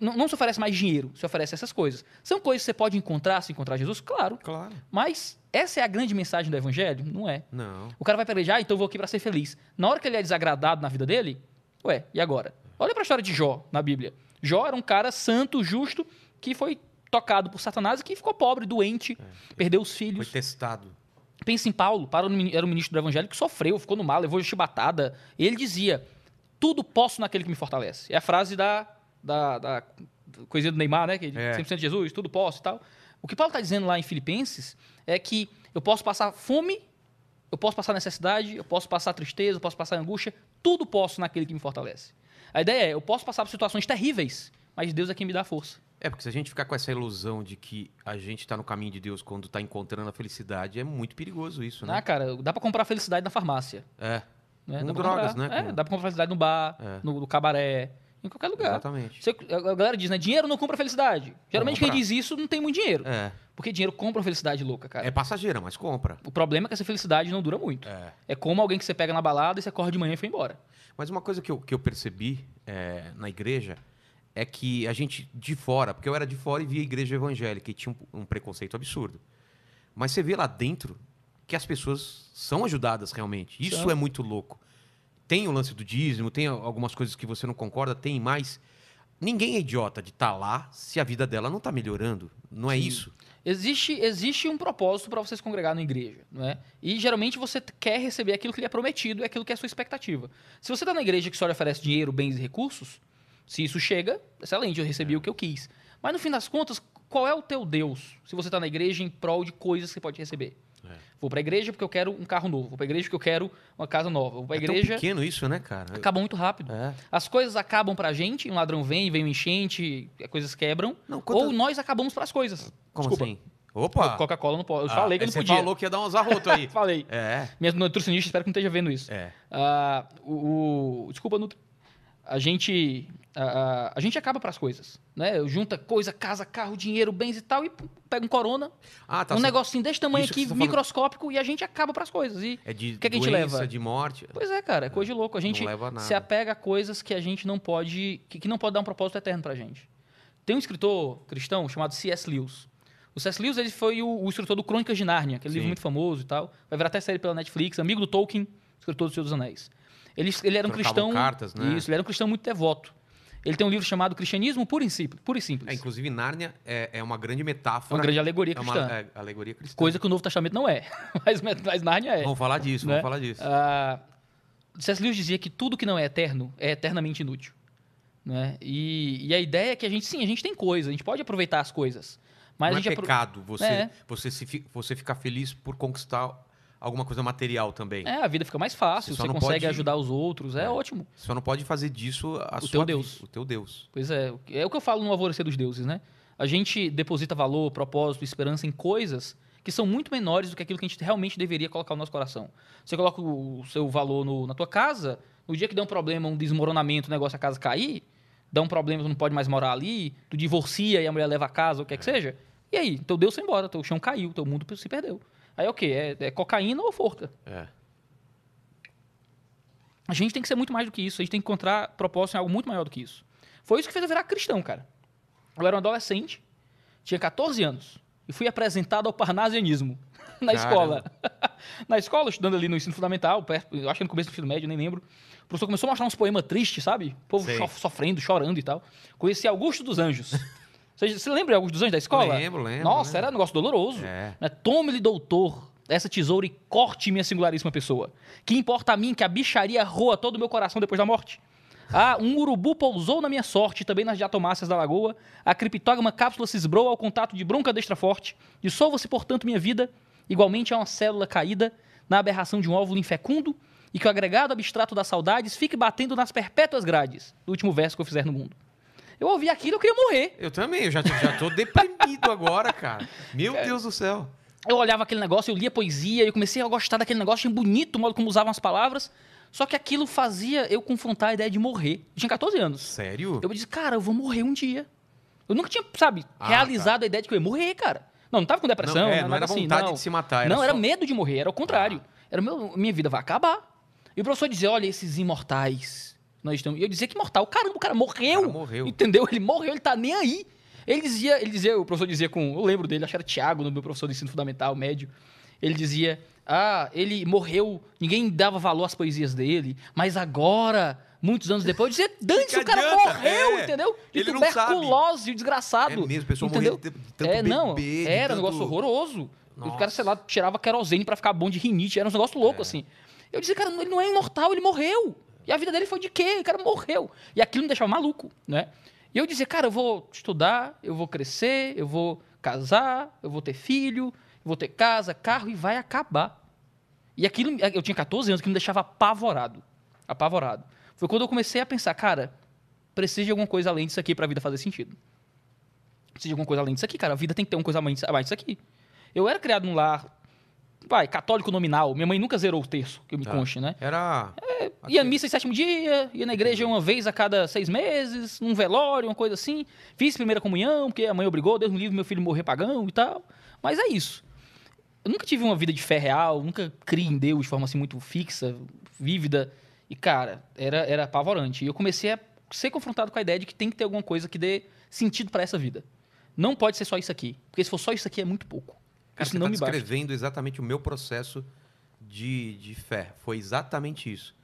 B: Não, não se oferece mais dinheiro, se oferece essas coisas. São coisas que você pode encontrar se encontrar Jesus? Claro.
A: Claro.
B: Mas essa é a grande mensagem do evangelho? Não é.
A: Não.
B: O cara vai pelejar, ah, então eu vou aqui para ser feliz. Na hora que ele é desagradado na vida dele, ué, e agora? Olha para a história de Jó na Bíblia. Jó era um cara santo, justo, que foi tocado por Satanás e que ficou pobre, doente, perdeu os
A: Foi
B: filhos.
A: testado.
B: Pensa em Paulo, era um um ministro do evangelho que sofreu, ficou no mal, levou chibatada. Ele dizia: Tudo posso naquele que me fortalece. É a frase da, da, da coisinha do Neymar, né? Que é
A: É.
B: 100% Jesus, tudo posso e tal. O que Paulo está dizendo lá em Filipenses é que eu posso passar fome, eu posso passar necessidade, eu posso passar tristeza, eu posso passar angústia, tudo posso naquele que me fortalece. A ideia é: eu posso passar por situações terríveis, mas Deus é quem me dá força.
A: É, porque se a gente ficar com essa ilusão de que a gente tá no caminho de Deus quando tá encontrando a felicidade, é muito perigoso isso, né?
B: Ah, cara, dá para comprar felicidade na farmácia.
A: É,
B: Né?
A: Com drogas,
B: comprar.
A: né?
B: É,
A: Com-
B: dá pra comprar felicidade no bar,
A: É.
B: no, no cabaré, em qualquer lugar.
A: exatamente.
B: Você- a galera diz, né? Dinheiro não compra felicidade. Geralmente quem diz isso não tem muito dinheiro.
A: É,
B: Porque dinheiro compra felicidade louca, cara.
A: é passageira, mas compra.
B: O problema é que essa felicidade não dura muito.
A: É.
B: É como alguém que você pega na balada e você acorda de manhã e foi embora.
A: Mas uma coisa que eu, que eu percebi é, na igreja é que a gente de fora, porque eu era de fora e via a igreja evangélica e tinha um, um preconceito absurdo. Mas você vê lá dentro que as pessoas são ajudadas realmente. Isso
B: São.
A: é muito louco. Tem o lance do dízimo, tem algumas coisas que você não concorda, tem mais. Ninguém é idiota de estar lá se a vida dela não está melhorando. Não é
B: Sim.
A: isso?
B: Existe, existe um propósito para você se congregar na igreja, não é? E geralmente você quer receber aquilo que lhe é prometido, é aquilo que é a sua expectativa. Se você está na igreja que só lhe oferece dinheiro, bens e recursos, se isso chega, excelente, eu recebi o que eu quis. Mas no fim das contas, qual é o teu Deus? Se você está na igreja em prol de coisas que você pode receber.
A: É.
B: Vou para a igreja porque eu quero um carro novo. Vou para a igreja porque eu quero uma casa nova. Vou para a
A: É tão
B: igreja.
A: pequeno isso, né, cara?
B: Acaba muito rápido.
A: É.
B: As coisas acabam pra gente, um ladrão vem, vem um enchente, as coisas quebram.
A: Não,
B: Ou nós acabamos pras coisas.
A: Como
B: Desculpa.
A: assim? Opa!
B: Coca-Cola não pode. Eu
A: Ah,
B: falei que eu não
A: você
B: podia.
A: falou que ia dar uns arrotos aí.
B: Falei.
A: é,
B: Minha nutricionista, espero que não esteja vendo isso.
A: é.
B: Ah, o, o- desculpa, Nutri. A gente, a, a- a gente acaba pras coisas. Né? Junta coisa, casa, carro, dinheiro, bens e tal, e pega um corona,
A: Ah, tá.
B: um negocinho desse tamanho
A: Isso
B: aqui,
A: tá falando.
B: microscópico, e a gente acaba pras coisas. E
A: É de
B: O que é que a gente leva?
A: de morte.
B: Pois é, cara, é coisa de louco. A gente
A: a
B: se apega a coisas que a gente não pode. que, que não pode dar um propósito eterno pra gente. Tem um escritor cristão chamado C.S. Lewis. O C.S. Lewis ele foi o, o escritor do Crônicas de Nárnia, aquele
A: Sim.
B: livro muito famoso e tal. Vai virar até série pela Netflix, amigo do Tolkien, escritor do Senhor dos Anéis. Ele, ele era um
A: Trocavam
B: cristão.
A: cartas, né?
B: Isso, ele era um cristão muito devoto. Ele tem um livro chamado Cristianismo Puro e Simples. Puro e simples.
A: É, inclusive, Nárnia é, é uma grande
B: É
A: metáfora.
B: uma grande alegoria
A: É uma
B: cristã.
A: é, alegoria cristã.
B: Coisa que o Novo Testamento não é. mas, mas Nárnia é.
A: Vamos falar disso,
B: né?
A: vamos falar disso.
B: Ah, C.S. Lewis dizia que tudo que não é eterno é eternamente inútil. Né? E, e a ideia é que a gente, sim, a gente tem coisa, a gente pode aproveitar as coisas. Mas
A: não é
B: gente apro-
A: pecado você,
B: É.
A: você, se, você ficar feliz por conquistar alguma coisa material também.
B: É, a vida fica mais fácil,
A: Você
B: você consegue
A: pode-
B: ajudar os outros, é,
A: É.
B: ótimo.
A: Só não pode fazer disso a
B: O
A: sua
B: teu Deus.
A: O teu Deus.
B: Pois é, é o que eu falo no Alvorecer dos Deuses, né? A gente deposita valor, propósito, esperança em coisas que são muito menores do que aquilo que a gente realmente deveria colocar no nosso coração. Você coloca o seu valor no- na tua casa, No dia que der um problema, um desmoronamento, o negócio, a casa cair, dá um problema, tu não pode mais morar ali, tu divorcia e a mulher leva a casa, o que é que seja. E aí? Teu Deus foi embora, teu chão caiu, teu mundo se perdeu. Aí é o quê? É, é cocaína ou forca?
A: É.
B: A gente tem que ser muito mais do que isso. A gente tem que encontrar propósito em algo muito maior do que isso. Foi isso que fez eu virar cristão, cara. Eu era um adolescente, tinha 14 anos, e fui apresentado ao parnasianismo na escola. na escola, estudando ali no ensino fundamental, perto, eu acho que no começo do ensino médio, nem lembro. O professor começou a mostrar uns poemas tristes, sabe? O povo
A: Sei.
B: sofrendo, chorando e tal. Conheci Augusto dos Anjos. Você, você lembra de Augusto dos Anjos da escola?
A: Lembro, lembro,
B: Nossa,
A: lembro.
B: era um negócio doloroso.
A: É.
B: Né? Tome-lhe, doutor, essa tesoura e corte minha singularíssima pessoa. Que importa a mim que a bicharia roa todo o meu coração depois da morte? Ah, um urubu pousou na minha sorte, também nas diatomáceas da lagoa. A criptógama cápsula se esbrou ao contato de bronca destra forte. Dissolva-se, portanto, minha vida, igualmente a uma célula caída, na aberração de um óvulo infecundo, e que o agregado abstrato das saudades fique batendo nas perpétuas grades, do último verso que eu fizer no mundo. Eu ouvi aquilo, eu queria morrer.
A: Eu também, eu já, já tô deprimido agora, cara. Meu Deus do céu.
B: Eu olhava aquele negócio, eu lia poesia, eu comecei a gostar daquele negócio, achei bonito o modo como usavam as palavras. Só que aquilo fazia eu confrontar a ideia de morrer. Eu tinha 14 anos.
A: Sério?
B: Eu disse, cara, eu vou morrer um dia. Eu nunca tinha, sabe,
A: Ah,
B: realizado a ideia de que eu ia morrer, cara. Não, não tava com depressão,
A: Não, é, não era
B: assim,
A: vontade
B: não.
A: de se matar, era
B: não, era
A: só- Ah.
B: medo de morrer, era o contrário. Era meu, minha vida vai acabar. E o professor dizia, olha, esses imortais. Nós estamos... E eu dizia que imortal. Caramba, o cara morreu.
A: O cara morreu.
B: Entendeu? Ele morreu, ele tá nem aí. Ele dizia, ele dizia, o professor dizia com, eu lembro dele, acho que era Tiago, no meu professor de ensino fundamental, médio. Ele dizia, ah, ele morreu, ninguém dava valor às poesias dele, mas agora, muitos anos depois, eu dizia, dane-se, o cara
A: adianta?
B: morreu,
A: É,
B: entendeu? De
A: ele
B: tuberculose, o desgraçado.
A: É mesmo, o pessoal
B: entendeu?
A: morria de tanto
B: é, não,
A: de
B: era um
A: tanto-
B: negócio horroroso. O
A: Nossa.
B: cara, sei lá, tirava querosene pra ficar bom de rinite, era um negócio louco,
A: É.
B: assim. Eu dizia, cara, ele não é imortal, ele morreu. E a vida dele foi de quê? O cara morreu. E aquilo me deixava maluco, né? E eu dizia, cara, eu vou estudar, eu vou crescer, eu vou casar, eu vou ter filho, vou ter casa, carro e vai acabar. E aquilo, eu tinha 14 anos, que me deixava apavorado. Apavorado. Foi quando eu comecei a pensar, cara, precisa de alguma coisa além disso aqui pra vida fazer sentido. Precisa de alguma coisa além disso aqui, cara. A vida tem que ter uma coisa a a mais disso aqui. Eu era criado num lar, vai, católico nominal. Minha mãe nunca zerou o terço, que eu me
A: Tá.
B: conste, né?
A: Era.
B: Ia à missa em sétimo dia, ia na igreja uma vez a cada seis meses, num velório, uma coisa assim. Fiz primeira comunhão, porque a mãe obrigou, Deus me livre meu filho morrer pagão e tal. Mas é isso. Eu nunca tive uma vida de fé real, nunca criei em Deus de forma assim muito fixa, vívida. E, cara, era, era apavorante. E eu comecei a ser confrontado com a ideia de que tem que ter alguma coisa que dê sentido para essa vida. Não pode ser só isso aqui. Porque se for só isso aqui é muito pouco.
A: Cara,
B: isso
A: você tá
B: basta.
A: descrevendo exatamente o meu processo de, de fé. Foi exatamente isso.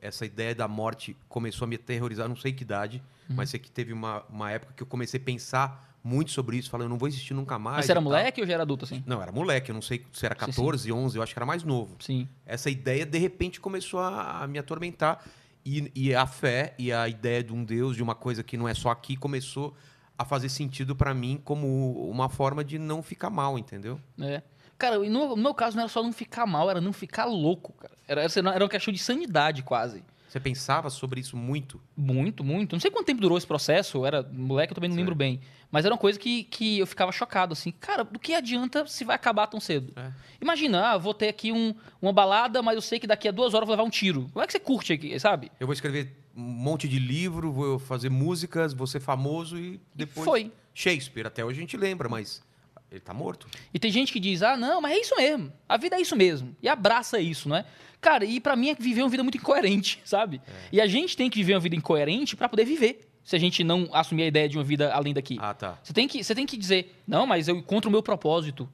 A: Essa ideia da morte começou a me aterrorizar, não sei que idade,
B: Uhum.
A: mas sei que teve uma, uma época que eu comecei a pensar muito sobre isso, falando, eu não vou existir nunca mais.
B: Mas você era moleque ou já era adulto assim?
A: Não, era moleque, eu não sei se era
B: Sim, sim.
A: 14, 11, eu acho que era mais novo.
B: Sim.
A: Essa ideia, de repente, começou a, a me atormentar. E, e a fé e a ideia de um Deus, de uma coisa que não é só aqui, começou a fazer sentido pra mim como uma forma de não ficar mal, entendeu?
B: É. Cara, e no, no meu caso não era só não ficar mal, era não ficar louco, cara. Era, era era uma questão de sanidade, quase.
A: Você pensava sobre isso muito?
B: Muito, muito. Não sei quanto tempo durou esse processo, eu era moleque, eu também não
A: Certo.
B: lembro bem. Mas era uma coisa que, que eu ficava chocado, assim. Cara, do que adianta se vai acabar tão cedo?
A: É.
B: Imagina, ah, vou ter aqui um, uma balada, mas eu sei que daqui a duas horas eu vou levar um tiro. Como é que você curte aqui, sabe?
A: Eu vou escrever um monte de livro, vou fazer músicas, vou ser famoso e depois.
B: Foi.
A: Shakespeare, até hoje a gente lembra, mas ele tá morto.
B: E tem gente que diz, ah, não, mas é isso mesmo. A vida é isso mesmo. E abraça isso, né? Cara, e pra mim é viver uma vida muito incoerente, sabe? E a gente tem que viver uma vida incoerente pra poder viver. Se a gente não assumir a ideia de uma vida além daqui.
A: Ah, tá.
B: Você tem, que, você tem que dizer, não, mas eu encontro o meu propósito.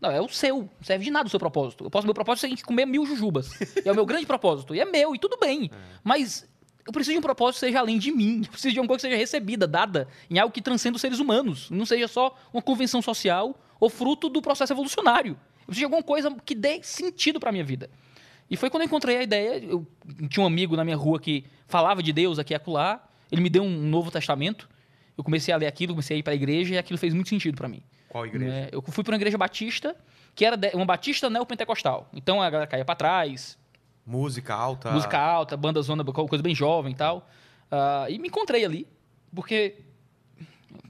B: Não, é o seu. Não serve de nada o seu propósito. Eu posso, meu propósito é comer mil jujubas. é o meu grande propósito. E é meu, e tudo bem. Mas eu preciso de um propósito que seja além de mim. Eu preciso de uma coisa que seja recebida, dada em algo que transcenda os seres humanos. Não seja só uma convenção social ou fruto do processo evolucionário. Eu preciso de alguma coisa que dê sentido pra minha vida. E foi quando eu encontrei a ideia. Eu tinha um amigo na minha rua que falava de Deus aqui e acolá. Ele me deu um Novo Testamento. Eu comecei a ler aquilo, comecei a ir para a igreja e aquilo fez muito sentido para mim.
A: Qual igreja?
B: né? Eu fui para uma igreja batista, que era uma batista neopentecostal. Então a galera caía para trás,
A: Música alta.
B: música alta, banda zona, coisa bem jovem e tal. Ah, e me encontrei ali, porque.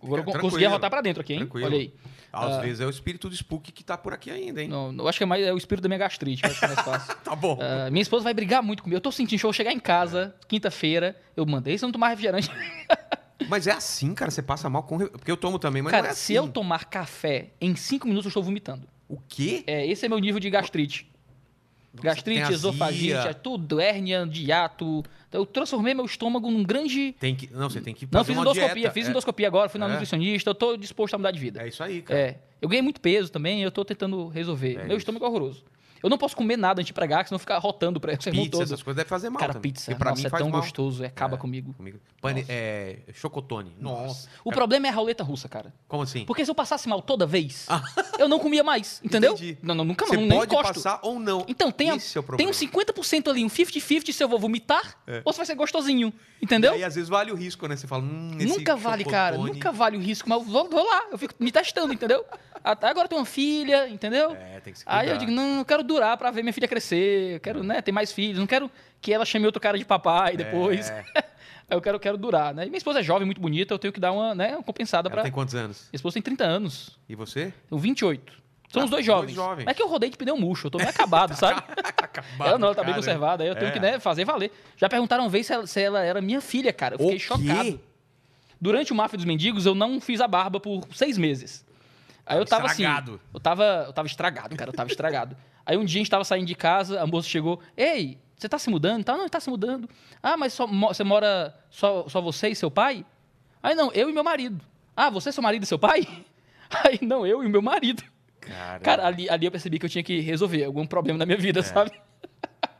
B: Agora eu consegui arrotar para dentro aqui, hein?
A: Tranquilo.
B: Olha aí.
A: Às vezes é o espírito do Spook que tá por aqui ainda, hein?
B: Não, eu acho que é mais é o espírito da minha gastrite, que eu acho que é mais fácil.
A: Tá bom.
B: Ah, minha esposa vai brigar muito comigo. Eu tô sentindo, show chegar em casa, quinta-feira, eu mandei se eu não tomar refrigerante.
A: Mas é assim, cara, você passa mal com. Porque eu tomo também, mas
B: Cara,
A: não é
B: se
A: assim.
B: eu tomar café, em cinco minutos eu estou vomitando.
A: O quê?
B: É, esse é meu nível de gastrite. Gastrite,
A: tem azia.
B: esofagite, é tudo, hérnia de hiato. Então, eu transformei meu estômago num grande...
A: Tem que... Não, você tem que
B: Não, fiz endoscopia,
A: dieta.
B: fiz
A: é.
B: endoscopia agora, fui na
A: É.
B: nutricionista, eu tô disposto a mudar de vida.
A: É isso aí, cara.
B: É. Eu ganhei muito peso também, eu tô tentando resolver.
A: É
B: meu
A: isso.
B: estômago é horroroso. Eu não posso comer nada antes de pregar, senão ficar rotando pra o sermão
A: Pizza,
B: todo.
A: essas coisas deve fazer mal
B: Cara,
A: também.
B: pizza,
A: pra
B: nossa,
A: mim
B: é
A: faz
B: tão
A: mal.
B: gostoso, é, acaba
A: É.
B: comigo.
A: Comigo. Pane... É... Chocotone. Nossa.
B: O problema é a roleta russa, cara.
A: Como assim?
B: Porque se eu passasse mal toda vez, eu não comia mais, entendeu?
A: Entendi.
B: Não, não, nunca
A: Você
B: mais, nem
A: pode
B: encosto.
A: passar ou não.
B: Então, tem, a-
A: Esse é o
B: tem um 50% ali, um 50-50 se eu vou vomitar ou se vai ser gostosinho, entendeu?
A: E aí, às vezes, vale o risco, né? Você fala, hum, esse
B: Nunca vale, cara. Nunca vale o risco, mas vou, vou lá, eu fico me testando, entendeu? Até agora eu tenho uma filha, entendeu?
A: É, tem que se cuidar.
B: Aí eu digo, não, eu quero durar pra ver minha filha crescer, eu quero, né, ter mais filhos, não quero que ela chame outro cara de papai depois.
A: É.
B: Eu quero, quero durar, né? E minha esposa é jovem, muito bonita, eu tenho que dar uma, né, uma compensada
A: Ela
B: pra...
A: tem quantos anos?
B: Minha esposa tem 30 anos,
A: E você?
B: eu 28. São
A: Ah,
B: os dois
A: dois
B: jovens.
A: jovens.
B: Mas é que eu rodei de pneu murcho, eu tô meio acabado, sabe? ela não, ela tá bem
A: cara.
B: conservada, aí eu tenho
A: É.
B: que né, fazer valer. Já perguntaram uma vez se ela, se ela era minha filha, cara. Eu fiquei
A: O quê?
B: chocado. Durante o Máfia dos Mendigos, eu não fiz a barba por seis meses. Aí eu tava
A: Estragado.
B: assim. Eu tava, eu tava estragado, cara. Eu tava estragado. Aí um dia a gente tava saindo de casa, a moça chegou. Ei, você tá se mudando? Tá, não, ele tá se mudando. Ah, mas só você mora só, só você e seu pai? Aí não, eu e meu marido. Ah, você, seu marido e seu pai? Aí não, eu e meu marido.
A: Cara,
B: Cara, ali, ali eu percebi que eu tinha que resolver algum problema na minha vida, sabe?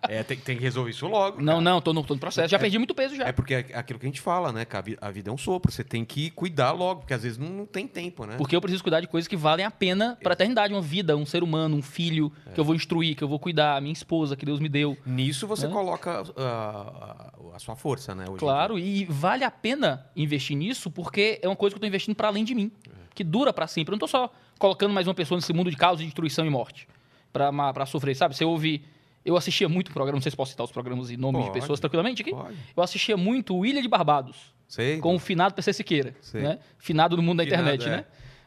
A: É, tem, tem que resolver isso logo.
B: Não,
A: cara.
B: não, tô no, tô no processo. Já perdi muito peso já.
A: É porque é aquilo que a gente fala, né? Que a, vi- a vida é um sopro. Você tem que cuidar logo, porque às vezes não, não tem tempo, né?
B: Porque eu preciso cuidar de coisas que valem a pena pra eternidade. Uma vida, um ser humano, um filho
A: É.
B: que eu vou instruir, que eu vou cuidar, a minha esposa que Deus me deu.
A: Nisso você
B: Né?
A: coloca ah, a, sua força, né?
B: Claro, e vale a pena investir nisso porque é uma coisa que eu tô investindo pra além de mim. Que dura pra sempre. Eu não tô só colocando mais uma pessoa nesse mundo de caos de destruição e morte pra sofrer, sabe? Você ouve... Eu assistia muito programa, não sei se posso citar os programas e nomes de
A: Pode.
B: pessoas tranquilamente aqui.
A: Pode.
B: Eu assistia muito o Ilha de Barbados.
A: Sei.
B: com o finado PC Siqueira,
A: Sei.
B: né? Finado no mundo da
A: Finado,
B: internet,
A: é.
B: né?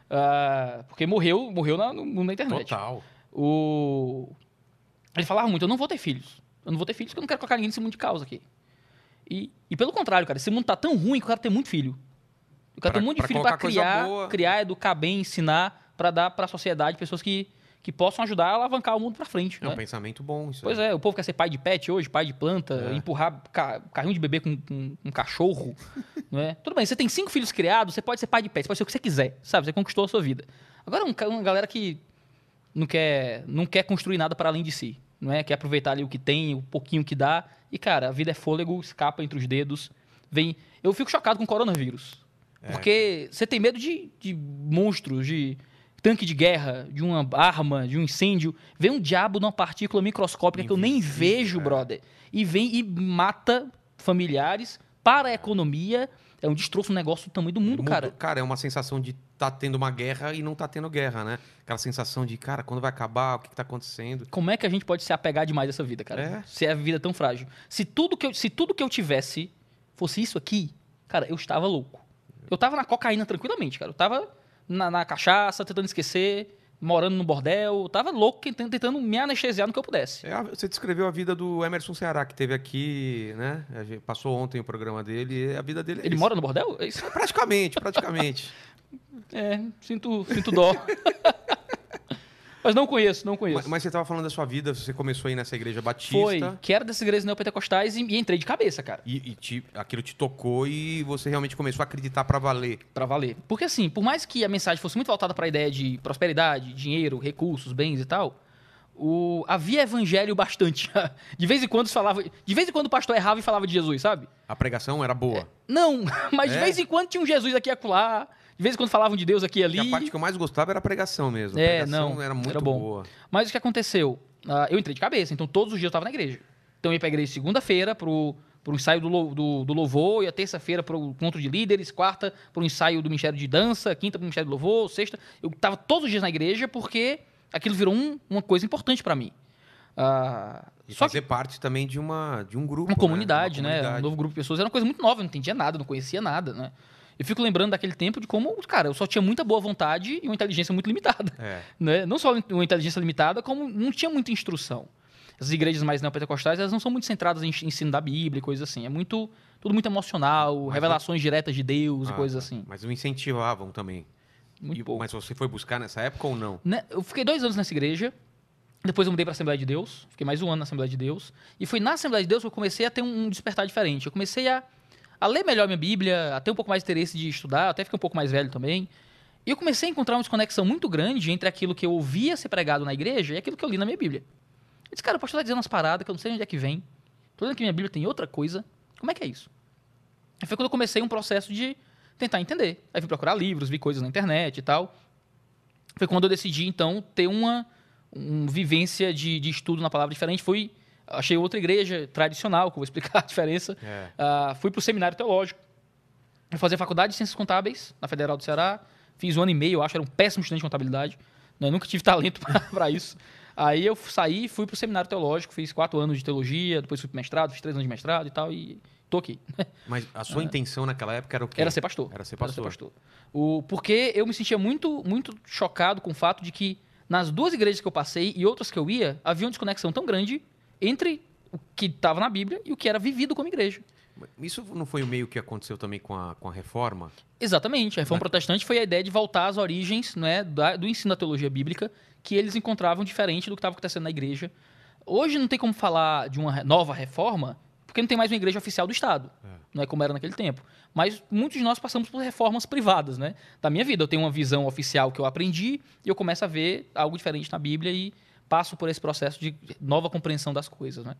B: Ah, porque morreu, morreu na- no mundo da internet.
A: Total.
B: O... Ele falava muito, eu não vou ter filhos. Eu não vou ter filhos porque eu não quero colocar ninguém nesse mundo de causa aqui. E, e pelo contrário, cara, esse mundo tá tão ruim que eu quero ter muito filho. Eu quero
A: Pra-
B: ter muito
A: pra
B: filho pra criar, criar, educar bem, ensinar, pra dar pra sociedade pessoas que, que possam ajudar a alavancar o mundo pra frente,
A: É um
B: né?
A: pensamento bom isso
B: Pois
A: aí.
B: é, o povo quer ser pai de pet hoje, pai de planta,
A: É.
B: empurrar ca- carrinho de bebê com, com- com cachorro, não é? Tudo bem, você tem cinco filhos criados, você pode ser pai de pet, você pode ser o que você quiser, sabe? Você conquistou a sua vida. Agora, um uma galera que não quer, não quer construir nada para além de si, não é? Quer aproveitar ali o que tem, o pouquinho que dá. E, cara, a vida é fôlego, escapa entre os dedos. Vem... Eu fico chocado com o coronavírus.
A: É.
B: Porque você tem medo de, de monstros, de tanque de guerra, de uma arma, de um incêndio. Vem um diabo numa partícula microscópica que eu nem
A: Invisível,
B: vejo,
A: é.
B: brother. E vem e mata familiares para a economia. É um destroço, um negócio do tamanho do mundo, cara.
A: Cara, é uma sensação de tá tendo uma guerra e não tá tendo guerra, né? Aquela sensação de, cara, quando vai acabar, o que, que tá acontecendo?
B: Como é que a gente pode se apegar demais a essa vida, cara?
A: É.
B: Se a vida é tão frágil. Se tudo, que eu, se tudo que eu tivesse fosse isso aqui, cara, eu estava louco. Eu tava na cocaína tranquilamente, cara. Eu tava na, na cachaça, tentando esquecer, morando no bordel. Tava louco, tentando, tentando me anestesiar no que eu pudesse.
A: É você descreveu a vida do Emerson Ceará, que teve aqui, né? A gente Passou ontem o programa dele e a vida dele é
B: Ele
A: isso.
B: mora no bordel? É?
A: Praticamente, praticamente.
B: É, sinto, sinto dó. Mas não conheço, não conheço.
A: mas, mas você tava falando da sua vida, você começou aí nessa igreja batista.
B: Foi, que era dessas igrejas neopentecostais e, e entrei de cabeça, cara.
A: E, e te- aquilo te tocou e você realmente começou a acreditar pra valer.
B: Pra valer. Porque assim, por mais que a mensagem fosse muito voltada pra ideia de prosperidade, dinheiro, recursos, bens e tal, o... havia evangelho bastante. De vez em quando falava, de vez em quando o pastor errava e falava de Jesus, sabe?
A: A pregação era boa.
B: Não, mas de
A: É?
B: vez em quando tinha um Jesus aqui e acolá, de vez em quando falavam de Deus aqui e ali.
A: E a parte que eu mais gostava era a pregação mesmo. A
B: É,
A: pregação
B: não,
A: era muito
B: era
A: boa.
B: Mas o que aconteceu? Ah, eu entrei de cabeça, então todos os dias eu estava na igreja. Então eu ia pra igreja segunda-feira pro, pro ensaio do, do, do louvor, ia terça-feira pro encontro de líderes, quarta pro ensaio do Ministério de Dança, quinta pro Ministério do Louvor, sexta. Eu estava todos os dias na igreja porque aquilo virou um- uma coisa importante para mim. Ah,
A: E
B: só que
A: fazer parte também de, uma, de um grupo.
B: uma comunidade,
A: Uma
B: né? Um
A: comunidade.
B: novo grupo de pessoas. Era uma coisa muito nova, eu não entendia nada, não conhecia nada, né? Eu fico lembrando daquele tempo de como, cara, eu só tinha muita boa vontade e uma inteligência muito limitada.
A: É.
B: Né? Não só uma inteligência limitada, como não tinha muita instrução. As igrejas mais neopentecostais, elas não são muito centradas em ensino da Bíblia e coisas assim. É muito tudo muito emocional,
A: Mas
B: revelações diretas de Deus e
A: Ah,
B: coisas
A: tá.
B: assim.
A: Mas não incentivavam também.
B: Muito
A: E-
B: pouco.
A: Mas você foi buscar nessa época ou não?
B: Né, Eu fiquei dois anos nessa igreja. Depois eu mudei para a Assembleia de Deus. Fiquei mais um ano na Assembleia de Deus. E foi na Assembleia de Deus que eu comecei a ter um despertar diferente. Eu comecei a, a ler melhor minha Bíblia, a ter um pouco mais de interesse de estudar. Até fiquei um pouco mais velho também. E eu comecei a encontrar uma desconexão muito grande entre aquilo que eu ouvia ser pregado na igreja e aquilo que eu li na minha Bíblia. Eu disse, cara, o pastor está dizendo umas paradas que eu não sei onde é que vem. Tô dizendo que minha Bíblia tem outra coisa. Como é que é isso? E foi quando eu comecei um processo de tentar entender. Aí fui procurar livros, vi coisas na internet e tal. Foi quando eu decidi, então, ter uma, uma vivência de, de estudo na palavra diferente. Fui, achei outra igreja tradicional, que eu vou explicar a diferença.
A: É.
B: Ah, fui para o seminário teológico. Fui fazer faculdade de Ciências Contábeis, na Federal do Ceará. Fiz um ano e meio, eu acho, era um péssimo estudante de contabilidade. né? Nunca tive talento para isso. Aí eu saí e fui para o seminário teológico, fiz quatro anos de teologia, depois fui para mestrado, fiz três anos de mestrado e tal, e tô aqui.
A: Mas a sua intenção naquela época era o quê?
B: É. Era ser pastor.
A: Era ser pastor.
B: O, porque eu me sentia muito, muito chocado com o fato de que nas duas igrejas que eu passei e outras que eu ia, havia uma desconexão tão grande entre o que estava na Bíblia e o que era vivido como igreja.
A: Isso não foi o meio que aconteceu também com a, com a reforma?
B: Exatamente. A reforma protestante foi a ideia de voltar às origens né, da- do ensino da teologia bíblica, que eles encontravam diferente do que estava acontecendo na igreja. Hoje não tem como falar de uma nova reforma, porque não tem mais uma igreja oficial do Estado. Não é como era naquele tempo. Mas muitos de nós passamos por reformas privadas, né? Da minha vida. Eu tenho uma visão oficial que eu aprendi e eu começo a ver algo diferente na Bíblia e passo por esse processo de nova compreensão das coisas, né?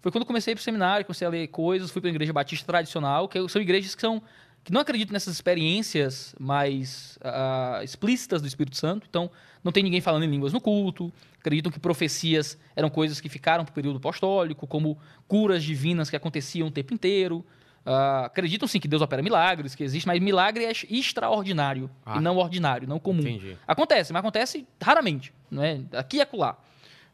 B: Foi quando comecei para o seminário, comecei a ler coisas, fui para a igreja batista tradicional, que são igrejas que são que não acreditam nessas experiências mais ah, explícitas do Espírito Santo. Então, não tem ninguém falando em línguas no culto. Acreditam que profecias eram coisas que ficaram para o período apostólico, como curas divinas que aconteciam o tempo inteiro. Ah, acreditam sim que Deus opera milagres, que existe, mas milagre é extraordinário
A: Ah.
B: e não ordinário, não comum.
A: Entendi.
B: Acontece, mas acontece raramente, não é? Aqui e acolá.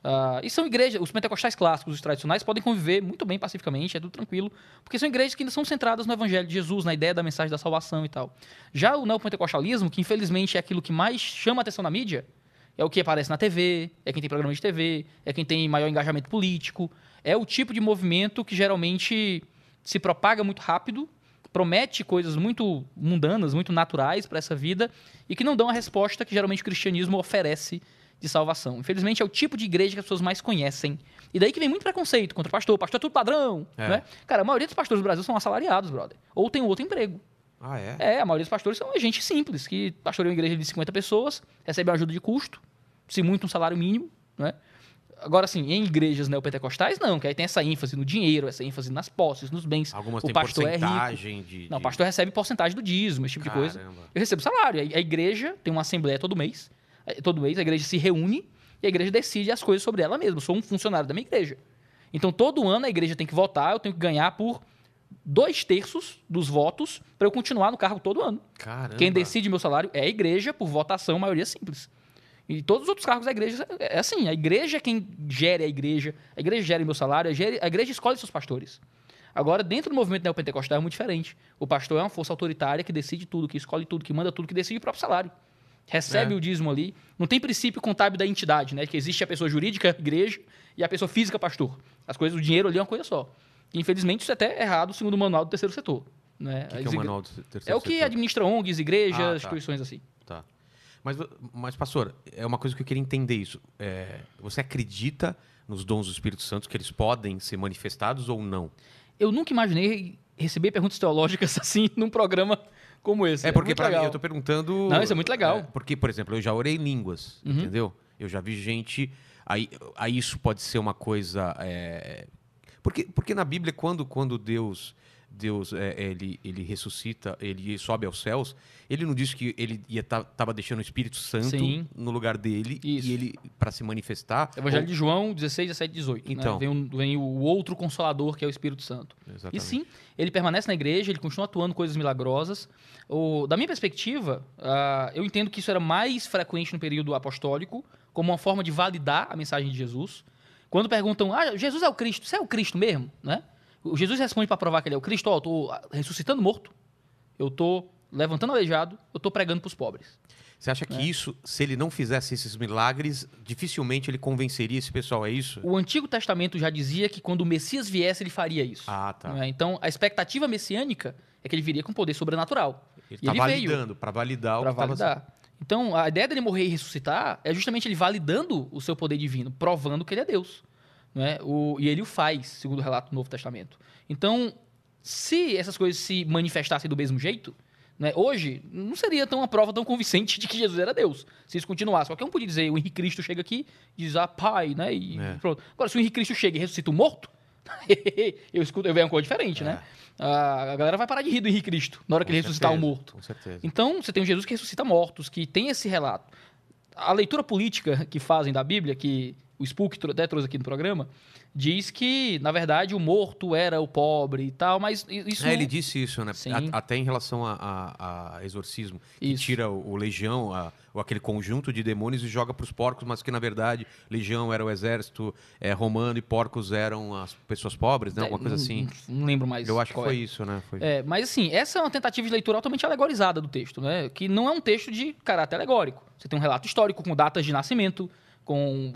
B: Ah, e são igrejas, os pentecostais clássicos, os tradicionais, podem conviver muito bem pacificamente, é tudo tranquilo, porque são igrejas que ainda são centradas no evangelho de Jesus, na ideia da mensagem da salvação e tal. Já o neopentecostalismo, que infelizmente é aquilo que mais chama a atenção na mídia, é o que aparece na TV, é quem tem programa de TV, é quem tem maior engajamento político, é o tipo de movimento que geralmente se propaga muito rápido, promete coisas muito mundanas, muito naturais para essa vida e que não dão a resposta que geralmente o cristianismo oferece de salvação. Infelizmente é o tipo de igreja que as pessoas mais conhecem. E daí que vem muito preconceito contra o pastor. O pastor é tudo padrão,
A: É.
B: né? Cara, a maioria dos pastores do Brasil são assalariados, brother. Ou tem outro emprego.
A: Ah, é?
B: É, a maioria dos pastores são gente simples, que pastoreia uma igreja de 50 pessoas, recebe ajuda de custo, se muito um salário mínimo, né? Agora, assim, em igrejas neopentecostais, não, que aí tem essa ênfase no dinheiro, essa ênfase nas posses, nos bens.
A: Algumas
B: o
A: têm
B: pastor é rico.
A: porcentagem de...
B: Não, o pastor recebe porcentagem do dízimo, esse tipo de coisa.
A: Caramba.
B: Eu recebo salário. A igreja tem uma assembleia todo mês. Eh, Todo mês a igreja se reúne e a igreja decide as coisas sobre ela mesma. Eu sou um funcionário da minha igreja. Então, todo ano a igreja tem que votar, eu tenho que ganhar por dois terços dos votos para eu continuar no cargo todo ano.
A: Caramba.
B: Quem decide meu salário é a igreja, por votação, maioria simples. E todos os outros cargos da igreja é assim. A igreja é quem gere a igreja, a igreja gera meu salário, a igreja, escolhe seus pastores. Agora, dentro do movimento neopentecostal é muito diferente. O pastor é uma força autoritária que decide tudo, que escolhe tudo, que manda tudo, que decide o próprio salário. Recebe
A: É.
B: o dízimo ali. Não tem princípio contábil da entidade, né? Que existe a pessoa jurídica, igreja, e a pessoa física, pastor. As coisas, o dinheiro ali é uma coisa só. E, infelizmente, isso é até errado segundo o manual do terceiro setor. Né?
A: O que, que é o manual do terceiro
B: é o que
A: setor?
B: administra ONGs, igrejas,
A: Ah, tá.
B: instituições assim.
A: Tá. Mas, mas, pastor, é uma coisa que eu queria entender isso. É, você acredita nos dons do Espírito Santo, que eles podem ser manifestados ou não?
B: Eu nunca imaginei receber perguntas teológicas assim num programa como esse.
A: É porque
B: muito
A: pra mim, eu tô perguntando.
B: Não, isso é muito legal. Uhum.
A: porque, por exemplo, eu já orei em línguas, entendeu? Eu já vi gente. Aí, aí isso pode ser uma coisa. é, Porque, porque na Bíblia, quando, quando Deus. Deus é, ele, ele ressuscita, ele sobe aos céus, ele não disse que ele ia tá, deixando o Espírito Santo
B: Sim.
A: no lugar dele
B: Isso.
A: e ele para se manifestar.
B: Evangelho
A: ou-
B: de João 16, 17, 18. né?
A: Então.
B: Vem, um- vem o outro consolador, que é o Espírito Santo. E
A: Exatamente.
B: sim, ele permanece na igreja, ele continua atuando coisas milagrosas. O- da minha perspectiva, ah, eu entendo que isso era mais frequente no período apostólico, como uma forma de validar a mensagem de Jesus. Quando perguntam, ah, Jesus é o Cristo, você é o Cristo mesmo? Né? O Jesus responde para provar que ele é o Cristo, ó, eu estou ressuscitando morto, eu estou levantando aleijado, eu estou pregando para os pobres.
A: Você acha que isso, se ele não fizesse esses milagres, dificilmente ele convenceria esse pessoal, é isso?
B: O Antigo Testamento já dizia que quando o Messias viesse, ele faria isso.
A: Ah, tá.
B: é? Então, a expectativa messiânica é que ele viria com poder sobrenatural.
A: Ele
B: E
A: tá
B: veio.
A: validando, para validar
B: Para
A: o que tava-
B: validar. Então, a ideia dele morrer e ressuscitar é justamente ele validando o seu poder divino, provando que ele é Deus. Não é? o, e ele o faz, segundo o relato do Novo Testamento. Então, se essas coisas se manifestassem do mesmo jeito, né, hoje não seria tão uma prova tão convincente de que Jesus era Deus. Se isso continuasse. Qualquer um podia dizer, o Henrique Cristo chega aqui e diz, ah, pai, né? E
A: É.
B: pronto. Agora, se o Henrique Cristo chega e ressuscita o morto, eu escuto, eu vejo uma coisa diferente, né? A a galera vai parar de rir do Henrique Cristo na hora que
A: É. Com
B: ele ressuscitar o
A: certeza,
B: morto.
A: Com certeza.
B: Então, você tem um Jesus que ressuscita mortos, que tem esse relato. A leitura política que fazem da Bíblia, que o Spook até trouxe aqui no programa, diz que, na verdade, o morto era o pobre e tal, mas isso
A: É, ele disse isso, né? A- até em relação a, a- a exorcismo, que
B: Isso.
A: tira o, o legião, ou aquele conjunto de demônios e joga para os porcos, mas que na verdade legião era o exército é, romano e porcos eram as pessoas pobres, né? Alguma coisa
B: não-
A: assim.
B: Não, não lembro mais.
A: Eu acho que foi
B: é.
A: isso, né? Foi.
B: É, mas assim, essa é uma tentativa de leitura altamente alegorizada do texto, né? Que não é um texto de caráter alegórico. Você tem um relato histórico com datas de nascimento, com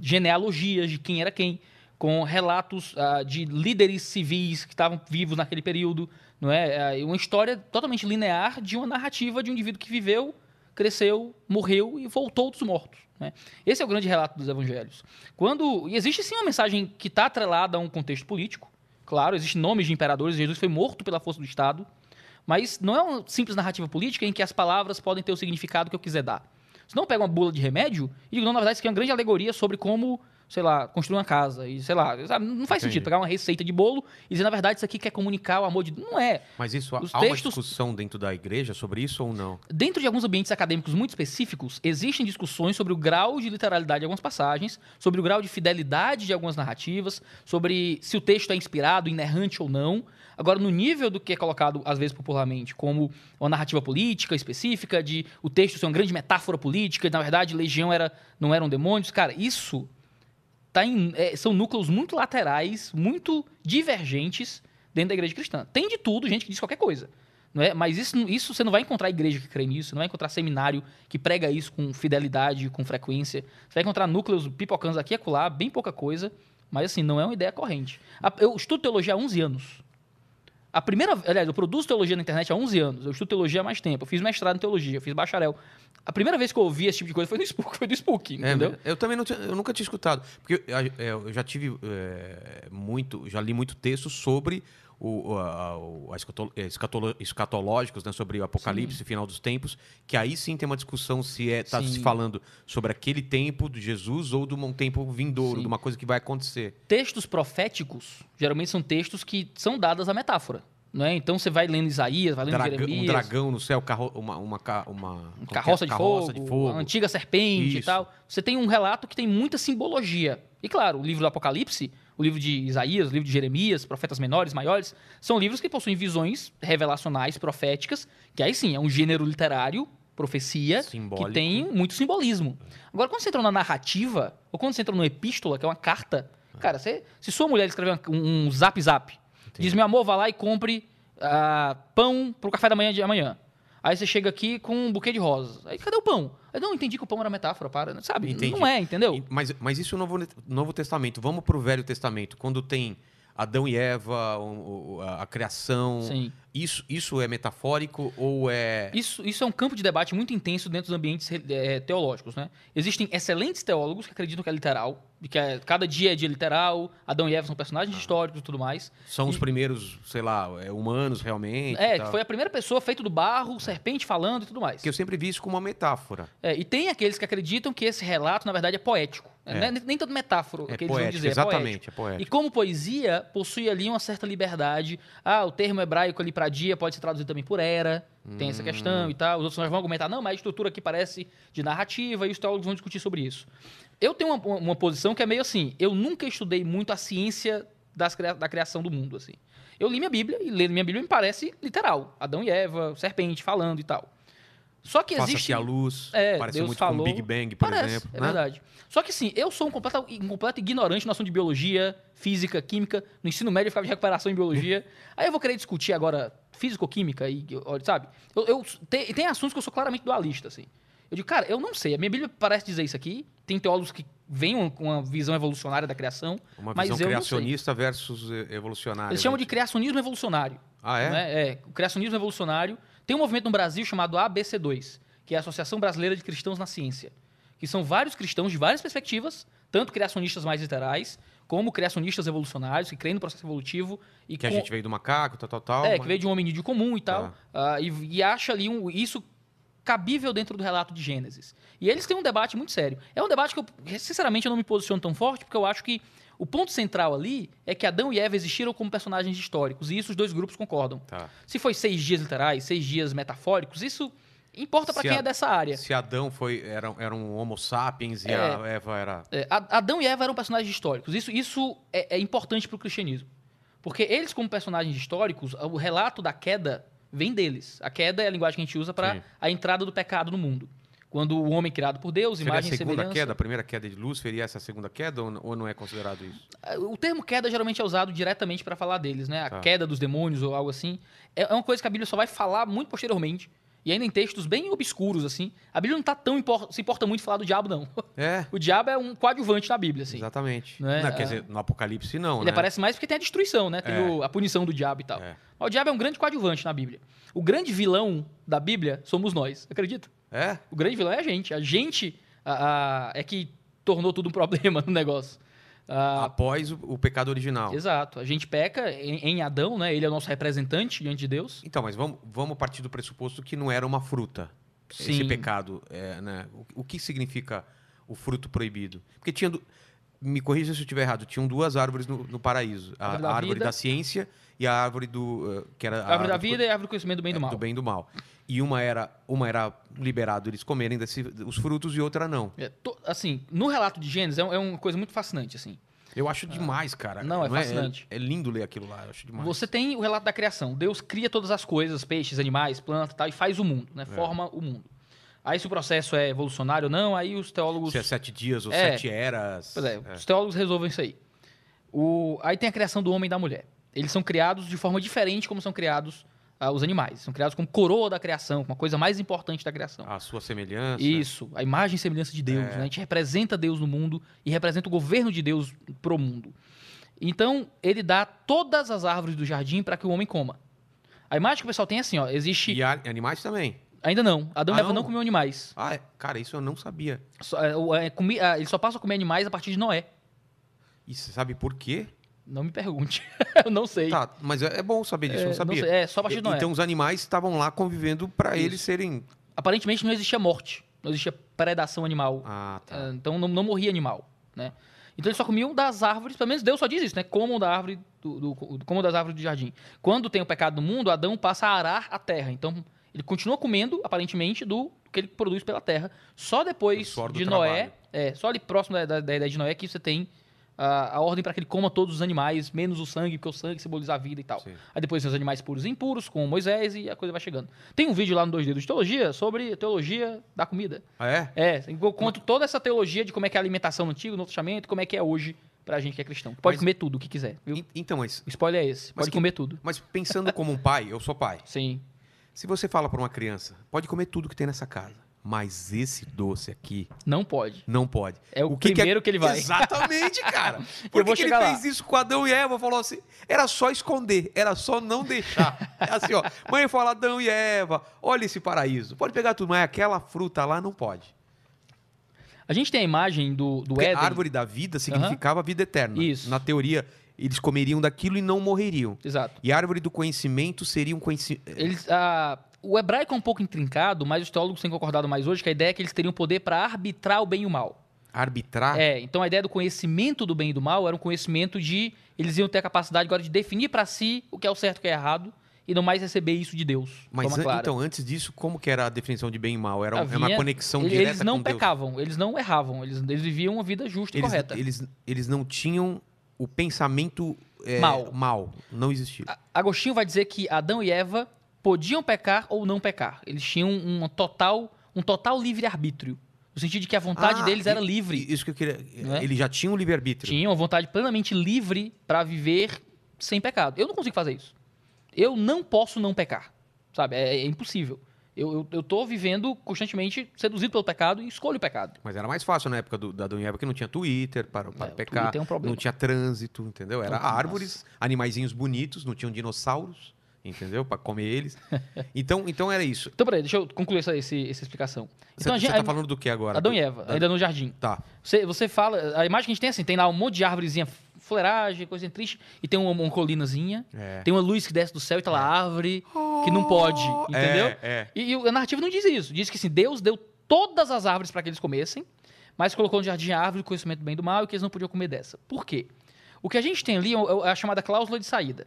B: genealogias de quem era quem, com relatos ah, de líderes civis que estavam vivos naquele período, não é? É uma história totalmente linear de uma narrativa de um indivíduo que viveu, cresceu, morreu e voltou dos mortos. Né? Esse é o grande relato dos evangelhos. Quando e existe sim uma mensagem que está atrelada a um contexto político, claro, existem nomes de imperadores, Jesus foi morto pela força do Estado, mas não é uma simples narrativa política em que as palavras podem ter o significado que eu quiser dar. Se não pega uma bula de remédio e digo, não, na verdade, isso aqui é uma grande alegoria sobre como, sei lá, construir uma casa. E, sei lá, sabe, não faz
A: Entendi.
B: sentido pegar uma receita de bolo e dizer, na verdade, isso aqui quer comunicar o amor de Deus. Não é.
A: Mas isso há
B: Os
A: há uma
B: textos-
A: discussão dentro da igreja sobre isso ou não?
B: Dentro de alguns ambientes acadêmicos muito específicos, existem discussões sobre o grau de literalidade de algumas passagens, sobre o grau de fidelidade de algumas narrativas, sobre se o texto é inspirado, inerrante ou não. Agora, no nível do que é colocado, às vezes, popularmente, como uma narrativa política específica, de o texto ser uma grande metáfora política, e, na verdade, legião era, não eram demônios, cara, isso tá em- é, são núcleos muito laterais, muito divergentes dentro da igreja cristã. Tem de tudo, gente que diz qualquer coisa. Não é? Mas isso, isso você não vai encontrar igreja que crê nisso, não vai encontrar seminário que prega isso com fidelidade, com frequência. Você vai encontrar núcleos pipocando aqui e acolá, bem pouca coisa, mas assim, não é uma ideia corrente. Eu estudo teologia há 11 anos. A primeira, aliás, eu produzo teologia na internet há 11 anos. Eu estudo teologia há mais tempo. Eu fiz mestrado em teologia, eu fiz bacharel. A primeira vez que eu ouvi esse tipo de coisa foi no Spook, foi do Spook,
A: É,
B: entendeu?
A: mas eu também não eu nunca tinha escutado. Porque eu, eu- eu já tive é, muito, já li muito texto sobre o, o- a, é, escatológicos, né, sobre o apocalipse, final dos tempos, que aí sim tem uma discussão se é tá se
B: Sim.
A: falando sobre aquele tempo de Jesus ou de um tempo vindouro,
B: Sim.
A: de uma coisa que vai acontecer.
B: textos proféticos geralmente são textos que são dadas à metáfora. Não é? Então você vai lendo Isaías, vai lendo
A: Draga-
B: Jeremias,
A: um dragão no céu, carro, uma, uma, uma é?
B: carroça, de,
A: Carroça
B: fogo, a antiga serpente e
A: Isso.
B: tal. Você tem um relato que tem muita simbologia. E claro, o livro do Apocalipse, o livro de Isaías, o livro de Jeremias, profetas menores, maiores, são livros que possuem visões revelacionais, proféticas, que aí sim é um gênero literário, profecia,
A: Simbólico.
B: que tem muito simbolismo. Agora, quando você entra na narrativa, ou quando você entra numa epístola, que é uma carta, cara, você- se sua mulher escrever um, um zap zap, diz, meu amor, vá lá e compre ah, pão pro café da manhã de amanhã. Aí você chega aqui com um buquê de rosas. Aí cadê o pão? Aí, não, entendi que o pão era metáfora, para. Sabe?
A: Entendi.
B: Não é, entendeu?
A: Mas, mas isso é o Novo, Novo Testamento. Vamos para o Velho Testamento. Quando tem Adão e Eva, o- o- a, a criação.
B: Sim.
A: Isso, isso é metafórico ou é.
B: Isso, isso é um campo de debate muito intenso dentro dos ambientes eh, teológicos, né? Existem excelentes teólogos que acreditam que é literal, que é- cada dia é dia literal, Adão e Eva são personagens históricos e tudo mais.
A: São os
B: E-
A: primeiros, sei lá, é, humanos realmente?
B: É,
A: e
B: que foi a primeira pessoa feita do barro, serpente falando e tudo mais.
A: Porque eu sempre vi isso como uma metáfora.
B: É, e tem aqueles que acreditam que esse relato, na verdade, é poético.
A: É.
B: Não é nem- tanto metáfora,
A: É
B: que eles vão
A: poético,
B: dizer. é
A: exatamente,
B: poético.
A: é poético.
B: E como poesia, possui ali uma certa liberdade. Ah, o termo hebraico ali para dia pode ser traduzido também por era. Tem essa
A: Hum.
B: questão e tal. Os outros vão argumentar, não, mas a estrutura aqui parece de narrativa e os teólogos vão discutir sobre isso. Eu tenho uma, uma posição que é meio assim, eu nunca estudei muito a ciência das da criação do mundo, assim. Eu li minha Bíblia e lendo minha Bíblia me parece literal. Adão e Eva, serpente falando e tal. Só que existe.
A: a luz.
B: É,
A: parece
B: Deus
A: muito
B: falou.
A: com Big Bang, por
B: Parece,
A: exemplo.
B: é
A: né?
B: verdade. Só que assim, eu sou um completo, um completo ignorante na noção de biologia, física, química. No ensino médio eu ficava de recuperação em biologia. Aí eu vou querer discutir agora físico-química e, sabe? Eu, eu- tem, tem assuntos que eu sou claramente dualista, assim. Eu digo, cara, eu não sei. A minha Bíblia parece dizer isso aqui. Tem teólogos que vêm com uma visão evolucionária da criação.
A: Uma
B: Mas
A: visão
B: eu
A: criacionista versus evolucionária.
B: Eles chamam de
A: gente.
B: criacionismo evolucionário.
A: Ah, é?
B: né? É, o criacionismo evolucionário. Tem um movimento no Brasil chamado ABC2, que é a Associação Brasileira de Cristãos na Ciência, que são vários cristãos de várias perspectivas, tanto criacionistas mais literais, como criacionistas evolucionários, que creem no processo evolutivo e
A: Que a
B: com-
A: gente veio do macaco, tal, tal, tal.
B: é,
A: mas-
B: que veio de um hominídeo comum e tal, ah, e, e acha ali um, isso cabível dentro do relato de Gênesis. E eles têm um debate muito sério. É um debate que, eu, sinceramente, eu não me posiciono tão forte, porque eu acho que o ponto central ali é que Adão e Eva existiram como personagens históricos, e isso os dois grupos concordam.
A: Tá.
B: Se foi seis dias literais, seis dias metafóricos, isso importa para quem
A: a-
B: é dessa área.
A: Se Adão foi, era, era um homo sapiens e
B: É.
A: a Eva era...
B: É, Adão e Eva eram personagens históricos. Isso, isso é, é importante para o cristianismo. Porque eles, como personagens históricos, o relato da queda vem deles. A queda é a linguagem que a gente usa para a entrada do pecado no mundo. Quando o homem criado por Deus,
A: Seria a
B: imagem e
A: segunda
B: semelhança...
A: queda, a primeira queda de Lúcifer e essa segunda queda, ou, não é considerado isso?
B: O termo queda geralmente é usado diretamente para falar deles, né? A
A: Tá.
B: queda dos demônios ou algo assim. É é uma coisa que a Bíblia só vai falar muito posteriormente. E ainda em textos bem obscuros, assim. A Bíblia não tá tão impor- se importa muito falar do diabo, não.
A: É,
B: O diabo é um coadjuvante na Bíblia, assim.
A: exatamente.
B: Né?
A: Não, quer
B: Ah.
A: dizer, no Apocalipse não,
B: Ele
A: né?
B: aparece mais porque tem a destruição, né? Tem
A: É.
B: o- a punição do diabo e tal.
A: É.
B: Mas o diabo é um grande coadjuvante na Bíblia. O grande vilão da Bíblia somos nós, acredita?
A: É?
B: O grande vilão é a gente. A gente a- a- é que tornou tudo um problema no negócio. Ah,
A: Após o, o pecado original.
B: Exato. A gente peca em, em Adão, né? Ele é o nosso representante diante de Deus.
A: Então, mas vamos, vamos partir do pressuposto que não era uma fruta. Esse
B: Sim.
A: pecado, é, né? O, o que significa o fruto proibido? Porque tinha... Me corrija se eu estiver errado. Tinham duas árvores no, no paraíso. A,
B: Árvore da
A: a árvore
B: vida.
A: da ciência e a árvore do... eh, que era
B: A árvore da
A: árvore
B: vida e a árvore do conhecimento do bem e do
A: é,
B: mal.
A: do bem e do mal. E uma era, uma era liberado eles comerem desse- os frutos e outra não.
B: É, to- assim, no relato de Gênesis é, um- é uma coisa muito fascinante, assim.
A: Eu acho demais, cara.
B: Não, é fascinante.
A: É, lindo ler aquilo lá, eu acho demais.
B: Você tem o relato da criação. Deus cria todas as coisas, peixes, animais, plantas e tal, e faz o mundo, né? Forma o mundo. Aí se o processo é evolucionário ou não, aí os teólogos...
A: Se é sete dias ou
B: É.
A: sete eras.
B: Pois é, os teólogos resolvem isso aí. O- Aí tem a criação do homem e da mulher. Eles são criados de forma diferente como são criados ah, os animais. São criados como coroa da criação, como a coisa mais importante da criação.
A: A sua semelhança.
B: Isso, a imagem e semelhança de Deus.
A: É.
B: né? A gente representa Deus no mundo e representa o governo de Deus pro mundo. Então, ele dá todas as árvores do jardim para que o homem coma. A imagem que o pessoal tem é assim, ó, existe...
A: E animais também.
B: Ainda não, Adão e
A: Ah,
B: Eva não
A: não?
B: comiam animais.
A: Ah, é. cara, isso eu não sabia.
B: Só, é, o- é, comi- ah, ele só passa a comer animais a partir de Noé.
A: E você sabe por quê?
B: Não me pergunte. eu não sei.
A: Tá, mas é, é bom saber disso,
B: É,
A: eu não sabia.
B: sei. É, só a partir de Noé.
A: Então os animais estavam lá convivendo para eles serem.
B: Aparentemente não existia morte, não existia predação animal.
A: Ah, tá.
B: Ah, Então não, não morria animal, né? Então eles só comiam das árvores, pelo menos Deus só diz isso, né? Comam da árvore do, do- comam das árvores do jardim. Quando tem o pecado no mundo, Adão passa a arar a terra. Então ele continua comendo, aparentemente, do que ele produz pela terra. Só depois
A: do
B: de Noé,
A: trabalho.
B: é, só ali próximo da, da- da ideia de Noé que você tem a, a ordem para que ele coma todos os animais, menos o sangue, porque o sangue simboliza a vida e tal.
A: Sim.
B: Aí depois tem os animais puros e impuros, com Moisés, e a coisa vai chegando. Tem um vídeo lá no Dois Dedos de Teologia sobre teologia da comida.
A: Ah, é?
B: É, eu conto toda essa teologia de como é que é a alimentação no Antigo, no Novo Testamento, como é que é hoje pra gente que é cristão. Pode
A: Mas-
B: comer tudo o que quiser, viu?
A: En- Então, mas,
B: O spoiler é esse. Pode
A: que-
B: comer tudo.
A: mas pensando como um pai, eu sou pai.
B: Sim.
A: Se você fala para uma criança, pode comer tudo que tem nessa casa, mas esse doce aqui
B: Não pode.
A: não pode.
B: É o,
A: que que
B: primeiro que, ele vai.
A: Exatamente, cara. Por que, que ele
B: lá.
A: fez isso com Adão e Eva? Falou assim, era só esconder, era só não deixar. É assim, ó, mãe fala Adão e Eva, olha esse paraíso, pode pegar tudo, mas aquela fruta lá não pode.
B: A gente tem a imagem do, do Éden.
A: a árvore da vida significava a vida eterna.
B: Isso.
A: Na teoria, eles comeriam daquilo e não morreriam.
B: Exato.
A: E a árvore do conhecimento seria um conhecimento...
B: Eles, ah, o hebraico é um pouco intrincado, mas os teólogos têm concordado mais hoje que a ideia é que eles teriam poder para arbitrar o bem e o mal.
A: Arbitrar?
B: É, então a ideia do conhecimento do bem e do mal era um conhecimento de. Eles iam ter a capacidade agora de definir para si o que é o certo e o que é errado e não mais receber isso de Deus. de
A: Mas an- então, antes disso, como que era a definição de bem e mal? Era é uma
B: Havia-
A: conexão
B: eles,
A: direta
B: eles não
A: com Deus?
B: pecavam, eles não erravam, eles, eles viviam uma vida justa e
A: Eles,
B: correta.
A: eles, eles não tinham o pensamento é,
B: Mal.
A: mal. Não existia.
B: Agostinho vai dizer que Adão e Eva podiam pecar ou não pecar. Eles tinham um total, um total livre-arbítrio. No sentido de que a vontade
A: Ah,
B: deles
A: e-
B: era livre.
A: Isso que eu queria.
B: É?
A: Ele já tinha um livre-arbítrio.
B: Tinham uma vontade plenamente livre para viver sem pecado. Eu não consigo fazer isso. Eu não posso não pecar. Sabe? É, é impossível. Eu, eu, eu tô vivendo constantemente seduzido pelo pecado e escolho o pecado.
A: Mas era mais fácil na época do, da Dona Eva, porque não tinha Twitter para, para
B: É,
A: pecar,
B: Twitter é um problema.
A: não tinha trânsito, entendeu? Era
B: Nossa.
A: árvores, animaizinhos bonitos, não tinham dinossauros, entendeu? Para comer eles. Então, então era isso.
B: Então, peraí, deixa eu concluir essa, esse- essa explicação. Então,
A: Você
B: a gente,
A: tá falando do que agora?
B: Adão e Eva,
A: Ah.
B: ainda no jardim.
A: Tá.
B: Você, você fala, a imagem que a gente tem é assim, tem lá um monte de árvorezinha, fuleiragem, coisinha triste, e tem uma, uma colinazinha,
A: É.
B: tem uma luz que desce do céu e tá lá a árvore, que não pode, entendeu?
A: É, é.
B: E, e a narrativa não diz isso. Diz que assim, Deus deu todas as árvores para que eles comessem, mas colocou no jardim a árvore do conhecimento do bem e do mal e que eles não podiam comer dessa. Por quê? O que a gente tem ali é é a chamada cláusula de saída.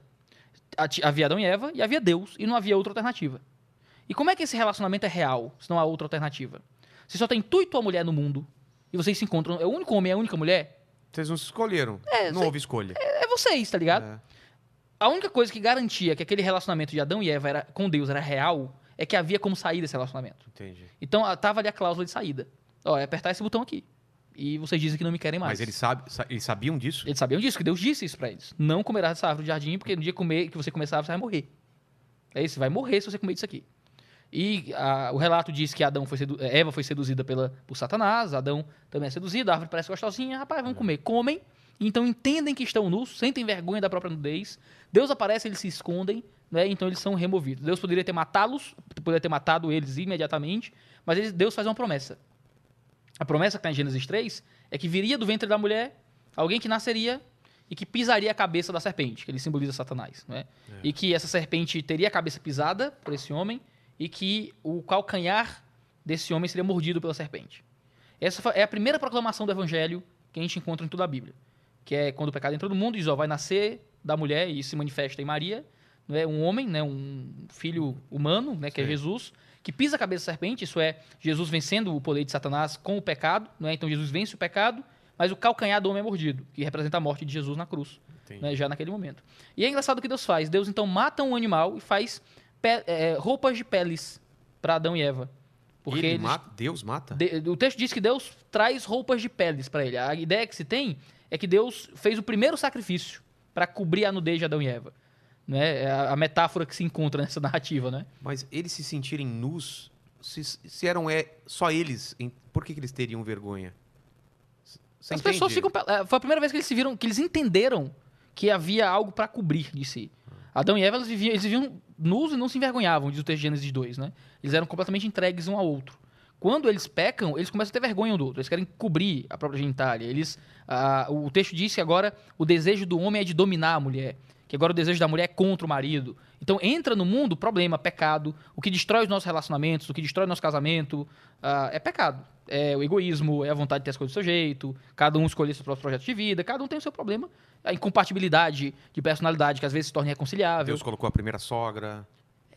B: Havia Adão e Eva e havia Deus e não havia outra alternativa. E como é que esse relacionamento é real se não há outra alternativa? Se só tem tu e tua mulher no mundo e vocês se encontram, é o único homem e a única mulher,
A: Vocês não se escolheram.
B: É,
A: não houve escolha.
B: é vocês, tá ligado?
A: É.
B: A única coisa que garantia que aquele relacionamento de Adão e Eva era, com Deus era real é que havia como sair desse relacionamento.
A: Entendi.
B: Então a- tava ali a cláusula de saída. Ó, é apertar esse botão aqui. E vocês dizem que não me querem mais.
A: Mas eles, sabe, sa- eles sabiam disso?
B: Eles sabiam disso, que Deus disse isso pra eles. Não comerá dessa árvore do jardim, porque no dia comer, que você começar, você vai morrer. É isso, você vai morrer se você comer disso aqui. E a- o relato diz que Adão foi sedu- eh, Eva foi seduzida pela, por Satanás, Adão também é seduzido, a árvore parece gostosinha, rapaz, vamos comer. Comem, então entendem que estão nus, sentem vergonha da própria nudez. Deus aparece, eles se escondem, né? então eles são removidos. Deus poderia ter matá-los, poderia ter matado eles imediatamente, mas Deus faz uma promessa. A promessa que está em Gênesis 3 é que viria do ventre da mulher alguém que nasceria e que pisaria a cabeça da serpente, que ele simboliza Satanás. Né? E que essa serpente teria a cabeça pisada por esse homem e que o calcanhar desse homem seria mordido pela serpente. Essa é a primeira proclamação do evangelho que a gente encontra em toda a Bíblia. Que é quando o pecado entra no mundo, diz, vai nascer da mulher e se manifesta em Maria, não é um homem, né, um filho humano, né, que é
A: Sim.
B: Jesus, que pisa a cabeça da serpente, isso é Jesus vencendo o poder de Satanás com o pecado, não é? Então Jesus vence o pecado, mas o calcanhar do homem é mordido, que representa a morte de Jesus na cruz, né, já naquele momento. E é engraçado o que Deus faz. Deus então mata um animal e faz pe- é, roupas de peles para Adão e Eva. Porque
A: Ele
B: eles-
A: mata? Deus mata?
B: de- o texto diz que Deus traz roupas de peles para ele. A ideia que se tem é que Deus fez o primeiro sacrifício para cobrir a nudez de Adão e Eva. Né? É a, metáfora que se encontra nessa narrativa, né?
A: Mas eles se sentirem nus, se, se eram é, só eles, em- por que, que eles teriam vergonha? Você
B: As
A: entende?
B: pessoas ficam. é, Foi a primeira vez que eles se viram, que eles entenderam que havia algo para cobrir de si. Adão e Eva, eles viviam, eles viviam nus e não se envergonhavam, diz o texto de Gênesis 2, né? Eles eram completamente entregues um ao outro. Quando eles pecam, eles começam a ter vergonha um do outro. Eles querem cobrir a própria genitália. Eles, ah, o texto diz que agora o desejo do homem é de dominar a mulher. Que agora o desejo da mulher é contra o marido. Então entra no mundo problema, pecado. O que destrói os nossos relacionamentos, o que destrói o nosso casamento, ah, é pecado. É o egoísmo, é a vontade de ter as coisas do seu jeito, cada um escolher seu próprio projeto de vida, cada um tem o seu problema. A incompatibilidade de personalidade, que às vezes se torna irreconciliável.
A: Deus colocou a primeira sogra.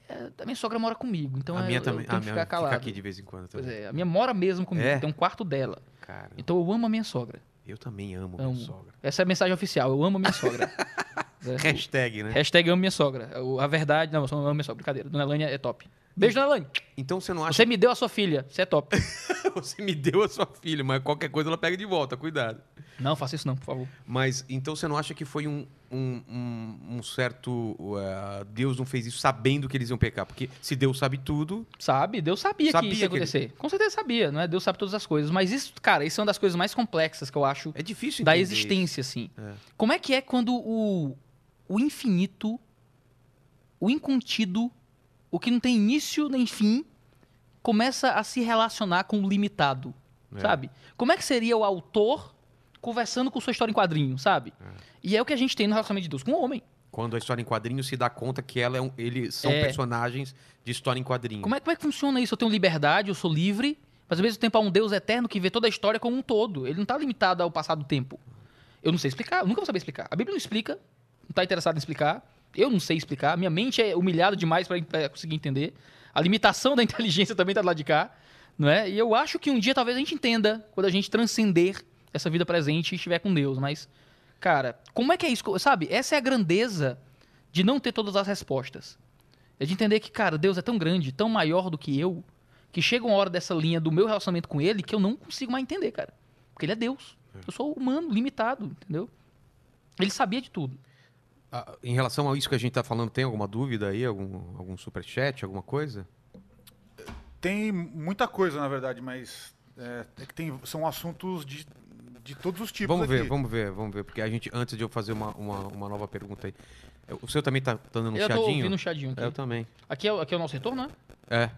B: É, a minha sogra mora comigo, então
A: a
B: eu-
A: minha
B: eu
A: também.
B: tenho
A: A
B: que
A: minha
B: ficar calado.
A: fica aqui de vez em quando
B: Pois é, a minha mora mesmo comigo,
A: É?
B: tem um quarto dela.
A: Cara,
B: Então eu amo a minha sogra.
A: eu também amo,
B: Amo.
A: minha sogra.
B: Essa é a mensagem oficial, eu amo a minha sogra. É,
A: Hashtag, né?
B: Hashtag amo minha sogra. A verdade, não, eu só amo minha sogra, brincadeira. Dona Elane é top. Beijo, Dona Elane.
A: Então você não acha
B: Você me deu a sua filha, você é top.
A: você me deu a sua filha, mas qualquer coisa ela pega de volta, cuidado.
B: não, faça isso não, por favor.
A: Mas então você não acha que foi um, um, um- um certo. uh, Deus não fez isso sabendo que eles iam pecar? Porque se Deus sabe tudo.
B: Sabe, Deus sabia,
A: Sabia
B: que isso ia
A: que ele-
B: acontecer. Com certeza sabia, não é? Deus sabe todas as coisas. Mas isso, cara, isso é uma das coisas mais complexas que eu acho
A: É difícil
B: da
A: isso.
B: existência, assim.
A: É.
B: Como é que é quando o, o infinito, o incontido, o que não tem início nem fim, começa a se relacionar com o limitado,
A: É.
B: sabe? Como é que seria o autor conversando com sua história em quadrinho, sabe? E é o que a gente tem no relacionamento de Deus com o homem.
A: Quando a história em quadrinhos se dá conta que ela é um, eles são
B: É.
A: personagens de história em quadrinhos.
B: Como é, como é que funciona isso? Eu tenho liberdade, eu sou livre, mas ao mesmo tempo há um Deus eterno que vê toda a história como um todo. Ele não está limitado ao passar do tempo. Eu não sei explicar, eu nunca vou saber explicar. A Bíblia não explica, está interessado em explicar. Eu não sei explicar. Minha mente é humilhada demais para conseguir entender. A limitação da inteligência também está do lado de cá. Não é? E eu acho que um dia talvez a gente entenda quando a gente transcender essa vida presente e estiver com Deus. Mas, cara, como é que é isso? Sabe? Essa é a grandeza de não ter todas as respostas. É de entender que, cara, Deus é tão grande, tão maior do que eu, que chega uma hora dessa linha do meu relacionamento com ele que eu não consigo mais entender, cara. Porque ele é Deus. Eu sou humano, limitado, entendeu? Ele sabia de tudo.
A: Ah, em relação a isso que a gente tá falando, tem alguma dúvida aí? Algum, algum superchat, alguma coisa?
C: Tem muita coisa, na verdade, mas é, é que tem, são assuntos de, de todos os tipos
A: Vamos ver,
C: aqui.
A: vamos ver, vamos ver. Porque a gente, antes de eu fazer uma, uma, uma nova pergunta aí. O seu também tá, tá dando um
B: eu tô
A: chiadinho?
B: ouvindo um chadinho aqui.
A: É, eu também.
B: Aqui, é, o- aqui é o nosso retorno, né?
A: É.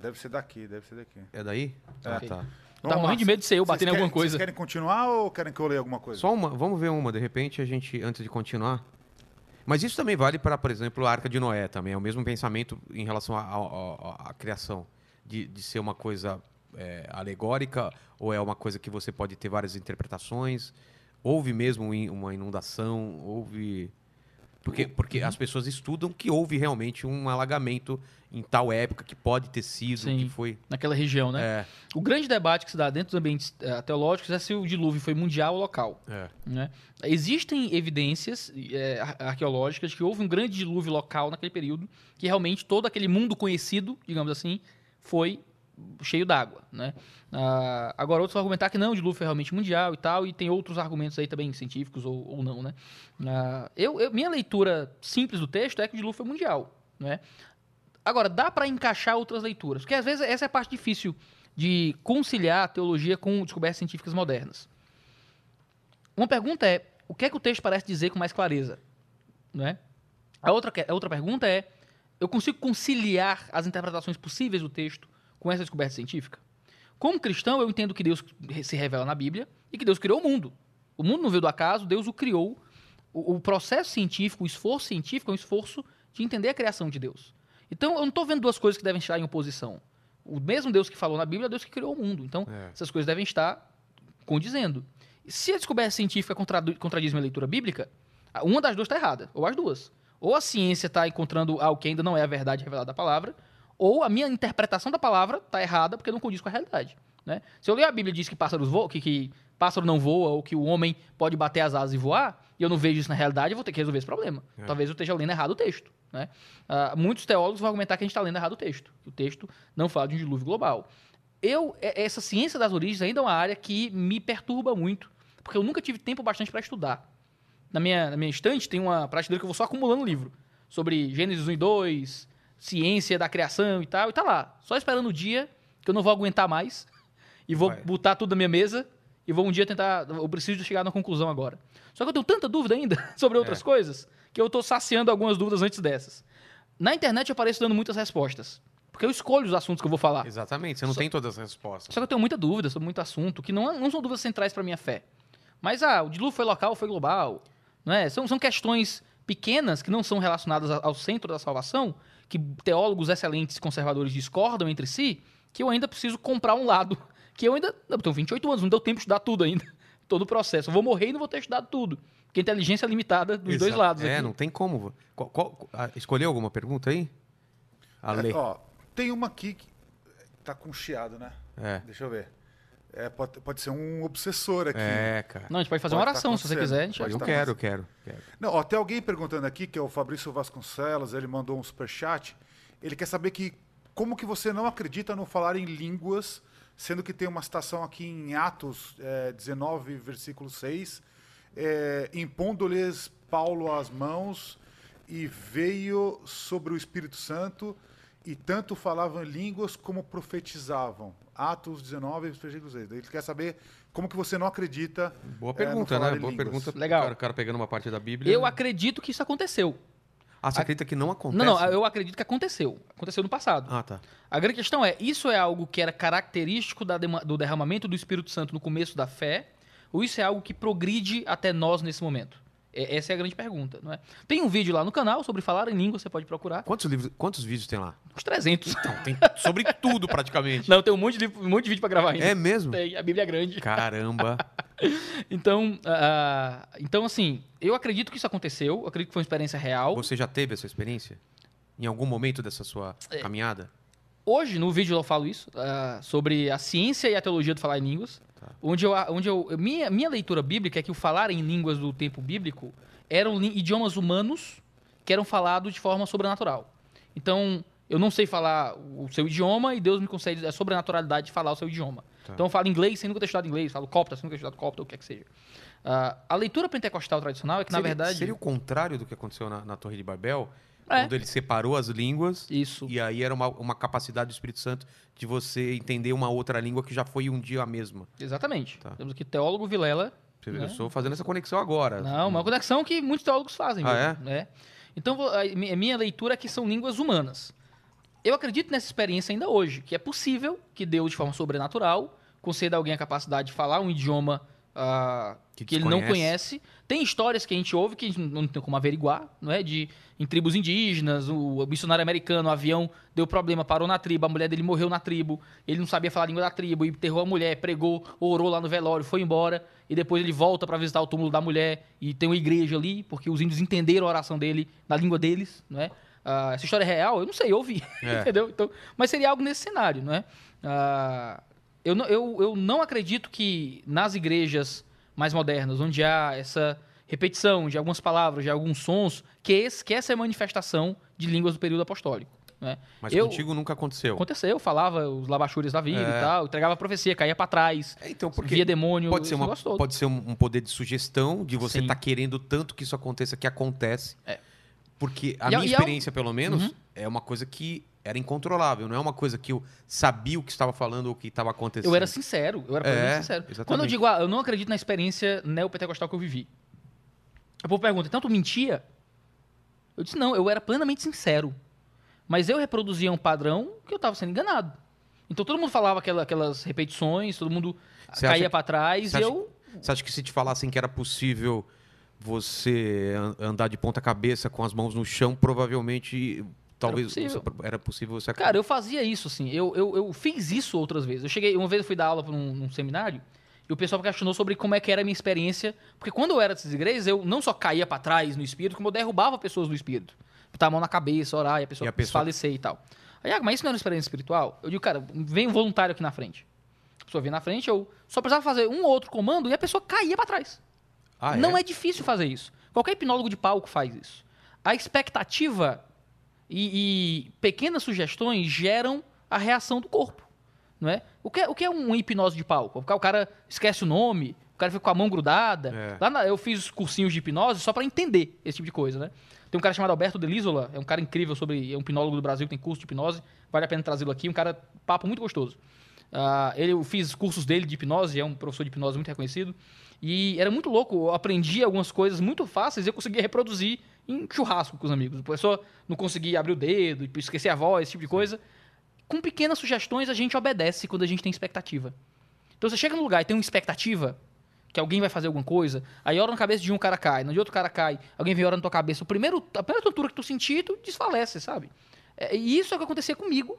C: Deve ser daqui, deve ser daqui.
A: É daí? Ah,
B: Ok.
A: tá.
B: Tá
C: Vamos
B: morrendo de medo de ser eu batendo em alguma coisa.
C: Vocês querem continuar ou querem que eu leia alguma coisa?
A: Só uma, vamos ver uma, de repente a gente, antes de continuar. Mas isso também vale para, por exemplo, a Arca de Noé também. É o mesmo pensamento em relação à- criação. De, de ser uma coisa é, alegórica ou é uma coisa que você pode ter várias interpretações. Houve mesmo uma inundação, houve... Porque, porque
B: Uhum.
A: as pessoas estudam que houve realmente um alagamento em tal época que pode ter sido,
B: Sim.
A: que foi...
B: Naquela região, né?
A: É,
B: O grande debate que se dá dentro dos ambientes eh, teológicos é se o dilúvio foi mundial ou local.
A: é.
B: né? Existem evidências eh, ar- arqueológicas que houve um grande dilúvio local naquele período, que realmente todo aquele mundo conhecido, digamos assim, foi cheio d'água. Né? Ah, agora, outros vão argumentar que não, o dilúvio foi realmente mundial e tal, e tem outros argumentos aí também científicos ou, ou não. Né? Ah, eu, eu- minha leitura simples do texto é que o dilúvio foi mundial. Né? Agora, dá para encaixar outras leituras, porque às vezes essa é a parte difícil de conciliar a teologia com descobertas científicas modernas. Uma pergunta é, o que é que o texto parece dizer com mais clareza? Não é? a, outra, a outra pergunta é, eu consigo conciliar as interpretações possíveis do texto com essa descoberta científica? Como cristão, eu entendo que Deus se revela na Bíblia e que Deus criou o mundo. O mundo não veio do acaso, Deus o criou. O, o processo científico, o esforço científico é um esforço de entender a criação de Deus. Então, eu não estou vendo duas coisas que devem estar em oposição. O mesmo Deus que falou na Bíblia é Deus que criou o mundo. Então,
A: É.
B: essas coisas devem estar condizendo. Se a descoberta científica contradiz minha leitura bíblica, uma das duas está errada, ou as duas. Ou a ciência está encontrando algo que ainda não é a verdade revelada da palavra, ou a minha interpretação da palavra está errada porque não condiz com a realidade. Né? Se eu ler a Bíblia e diz que pássaros voam, que, que pássaro não voa, ou que o homem pode bater as asas e voar, e eu não vejo isso na realidade, eu vou ter que resolver esse problema.
A: É.
B: Talvez eu esteja lendo errado o texto. Né? Ah, muitos teólogos vão argumentar que a gente está lendo errado o texto, que o texto não fala de um dilúvio global. Eu, é- essa ciência das origens ainda é uma área que me perturba muito, porque eu nunca tive tempo bastante para estudar. Na minha, na minha estante tem uma prateleira que eu vou só acumulando livro sobre Gênesis 1 e 2, ciência da criação e tal, e tá lá, só esperando o dia que eu não vou aguentar mais e vou
A: Vai.
B: botar tudo na minha mesa e vou um dia tentar, eu preciso chegar na conclusão agora. Só que eu tenho tanta dúvida ainda sobre outras
A: É.
B: coisas que eu tô saciando algumas dúvidas antes dessas. Na internet eu apareço dando muitas respostas, porque eu escolho os assuntos que eu vou falar.
A: Exatamente, você não
B: Só-
A: tem todas as respostas.
B: Só que eu tenho muita dúvida sobre muito assunto, que não, não são dúvidas centrais para minha fé. Mas, ah, o dilúvio foi local foi global? Não é? são, são questões pequenas que não são relacionadas ao centro da salvação, que teólogos excelentes conservadores discordam entre si, que eu ainda preciso comprar um lado. Que eu ainda. Eu tenho 28 anos, não deu tempo de estudar tudo ainda. Todo o processo. Eu vou morrer e não vou ter estudado tudo. Porque a inteligência é limitada dos dois
A: Exato.
B: lados.
A: É,
B: aqui.
A: não tem como. Qual- qual- ah, escolheu alguma pergunta aí? Ale.
C: É, ó, tem uma aqui que tá com chiado, né?
A: É.
C: Deixa eu ver. É, pode, pode ser um obsessor aqui.
A: É, cara.
B: Não, a gente pode fazer uma
C: Pode tá
B: oração, se você quiser. A gente
C: Pode
A: Eu
C: tá
A: quero, eu quero, quero.
C: Não, ó, tem alguém perguntando aqui, que é o Fabrício Vasconcelos, ele mandou um superchat. Ele quer saber que como que você não acredita no falar em línguas, sendo que tem uma citação aqui em Atos é, 19, versículo 6, é, impondo-lhes Paulo as mãos e veio sobre o Espírito Santo e tanto falavam línguas como profetizavam. Atos 19, versículo 6. Ele quer saber como que você não acredita
A: Boa
C: é, no
A: pergunta,
C: falar
A: né? Boa
C: línguas.
A: pergunta.
B: Legal.
A: O cara, o cara pegando uma parte da Bíblia.
B: Eu acredito que isso aconteceu.
A: Ah, você acredita que não acontece?
B: Não, não, eu acredito que aconteceu. Aconteceu no passado.
A: Ah, tá.
B: A grande questão é, isso é algo que era característico da dema- do derramamento do Espírito Santo no começo da fé, ou isso é algo que progride até nós nesse momento? É- essa é a grande pergunta, não é? Tem um vídeo lá no canal sobre falar em língua, você pode procurar.
A: Quantos, livros, quantos vídeos tem lá?
B: Uns 300.
A: Não, tem sobre tudo praticamente.
B: Não, tem um monte de, um monte de vídeo pra gravar ainda.
A: É mesmo?
B: Tem, a Bíblia é grande.
A: Caramba.
B: Então, ah, então, assim, eu acredito que isso aconteceu, eu acredito que foi uma experiência real.
A: Você já teve essa experiência? Em algum momento dessa sua
B: É.
A: caminhada?
B: Hoje, no vídeo eu falo isso, ah, sobre a ciência e a teologia do falar em línguas.
A: Tá.
B: Onde eu, onde eu minha, minha leitura bíblica é que o falar em línguas do tempo bíblico eram idiomas humanos que eram falados de forma sobrenatural. Então, eu não sei falar o seu idioma e Deus me concede a sobrenaturalidade de falar o seu idioma.
A: Tá.
B: Então, eu falo inglês sem nunca ter estudado inglês, falo copta sem nunca ter estudado copta, ou o que é que seja. Ah, a leitura pentecostal tradicional é que, na
A: Seria-
B: verdade...
A: Seria o contrário do que aconteceu na, na Torre de Babel?
B: É.
A: Quando ele separou as línguas
B: Isso.
A: e aí era uma, uma capacidade do Espírito Santo de você entender uma outra língua que já foi um dia a mesma.
B: Exatamente.
A: Tá.
B: Temos aqui teólogo Vilela.
A: Você vê,
B: Né?
A: Eu estou fazendo essa conexão agora.
B: Não, uma conexão que muitos teólogos fazem.
A: Ah,
B: mesmo, né? Então, a minha leitura é que são línguas humanas. Eu acredito nessa experiência ainda hoje, que é possível que Deus, de forma sobrenatural, conceda a alguém a capacidade de falar um idioma ah,
A: Que
B: que, ele não conhece. Tem histórias que a gente ouve que a gente não tem como averiguar, não é? De em tribos indígenas, o missionário americano, o avião deu problema, parou na tribo, a mulher dele morreu na tribo, ele não sabia falar a língua da tribo, e enterrou a mulher, pregou, orou lá no velório, foi embora, e depois ele volta para visitar o túmulo da mulher e tem uma igreja ali, porque os índios entenderam a oração dele na língua deles, não é? Ah, essa história é real? Eu não sei, eu ouvi,
A: É.
B: entendeu? Então, mas seria algo nesse cenário, não é? Ah, eu, não- eu, eu não acredito que nas igrejas mais modernas, onde há essa repetição de algumas palavras, de alguns sons, que, esse, que essa é a manifestação de línguas do período apostólico. Né?
A: Mas
B: eu,
A: contigo nunca aconteceu.
B: Aconteceu, eu falava os labachures da vida
A: É.
B: e tal, entregava a profecia, caía pra trás,
A: É, então, porque
B: via demônio,
A: pode ser, uma, pode ser um, poder de sugestão de você estar querendo tanto que isso aconteça que acontece.
B: É.
A: Porque a
B: E
A: minha experiência, pelo menos,
B: Uhum.
A: é uma coisa que era incontrolável. Não é uma coisa que eu sabia o que estava falando ou o que estava acontecendo.
B: Eu era sincero, eu era
A: É,
B: plenamente sincero.
A: exatamente.
B: Quando eu digo, ah, eu não acredito na experiência neopentecostal que eu vivi. O povo pergunta, então tu mentia? Eu disse, não, eu era plenamente sincero. Mas eu reproduzia um padrão que eu estava sendo enganado. Então todo mundo falava aquela- aquelas repetições, todo mundo
A: Você
B: caía pra trás
A: você
B: e
A: acha-
B: eu...
A: Você acha que se te falassem que era possível você an- andar de ponta cabeça com as mãos no chão, provavelmente talvez
B: possível.
A: você- era possível você
B: Cara, eu fazia isso, assim. Eu, eu, eu fiz isso outras vezes. Eu cheguei, uma vez eu fui dar aula para um, num seminário e o pessoal questionou sobre como é que era a minha experiência. Porque quando eu era dessas igrejas, eu não só caía para trás no espírito, como eu derrubava pessoas no espírito. Botar a mão na cabeça, orar e a pessoa,
A: E a pessoa-
B: desfalecer e tal. Aí, ah, mas isso não era uma experiência espiritual? Eu digo, cara, vem um voluntário aqui na frente. A pessoa vinha na frente, eu só precisava fazer um ou outro comando e a pessoa caía para trás.
A: Ah,
B: Não é difícil fazer isso. Qualquer hipnólogo de palco faz isso. A expectativa e, e pequenas sugestões geram a reação do corpo. Não é? O, que é, o que é um hipnose de palco? O cara esquece o nome, o cara fica com a mão grudada.
A: É.
B: Lá na- eu fiz cursinhos de hipnose só para entender esse tipo de coisa, né? Tem um cara chamado Alberto Delisola, é um cara incrível sobre, é um hipnólogo do Brasil que tem curso de hipnose, vale a pena trazê-lo aqui, um cara papo muito gostoso. Ah, ele, eu fiz cursos dele de hipnose, é um professor de hipnose muito reconhecido. E era muito louco, eu aprendi algumas coisas muito fáceis e eu conseguia reproduzir em churrasco com os amigos. A pessoa não conseguia abrir o dedo, esquecer a voz, esse tipo de coisa. Com pequenas sugestões a gente obedece quando a gente tem expectativa. Então você chega num lugar e tem uma expectativa que alguém vai fazer alguma coisa, aí ora na cabeça de um cara cai, no de outro cara cai, alguém vem ora na tua cabeça, o primeiro, a primeira tontura que tu sentir, tu desfalece, sabe? É, e isso é o que acontecia comigo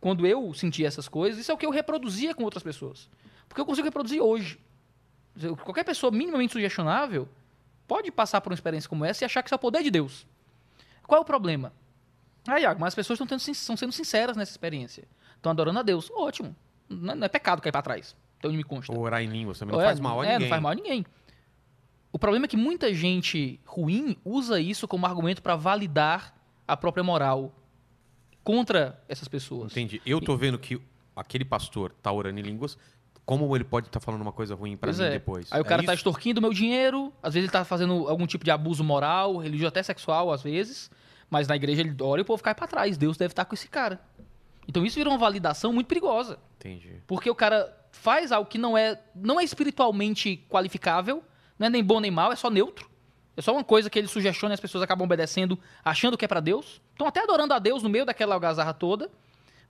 B: quando eu sentia essas coisas, isso é o que eu reproduzia com outras pessoas. Porque eu consigo reproduzir hoje. Qualquer pessoa minimamente sugestionável pode passar por uma experiência como essa e achar que isso é o poder de Deus. Qual é o problema? Ah, Iago, mas as pessoas estão, tendo sin- estão sendo sinceras nessa experiência. Estão adorando a Deus. Ótimo. Não é, não é pecado cair para trás. Então me consta.
A: Ou orar em línguas também não
B: É,
A: faz mal a
B: é,
A: ninguém.
B: não faz mal a ninguém. O problema é que muita gente ruim usa isso como argumento para validar a própria moral contra essas pessoas.
A: Entendi. Eu tô vendo que aquele pastor tá orando em línguas, como ele pode estar falando uma coisa ruim pra
B: Pois
A: mim
B: é.
A: depois?
B: Aí o cara
A: é
B: tá
A: isso?
B: extorquindo meu dinheiro, às vezes ele tá fazendo algum tipo de abuso moral, religioso, até sexual, às vezes. Mas na igreja ele ora e o povo cai pra trás. Deus deve estar com esse cara. Então isso virou uma validação muito perigosa.
A: Entendi.
B: Porque o cara faz algo que não é, não é espiritualmente qualificável, não é nem bom nem mal, é só neutro. É só uma coisa que ele sugestiona e as pessoas acabam obedecendo, achando que é pra Deus. Estão até adorando a Deus no meio daquela algazarra toda,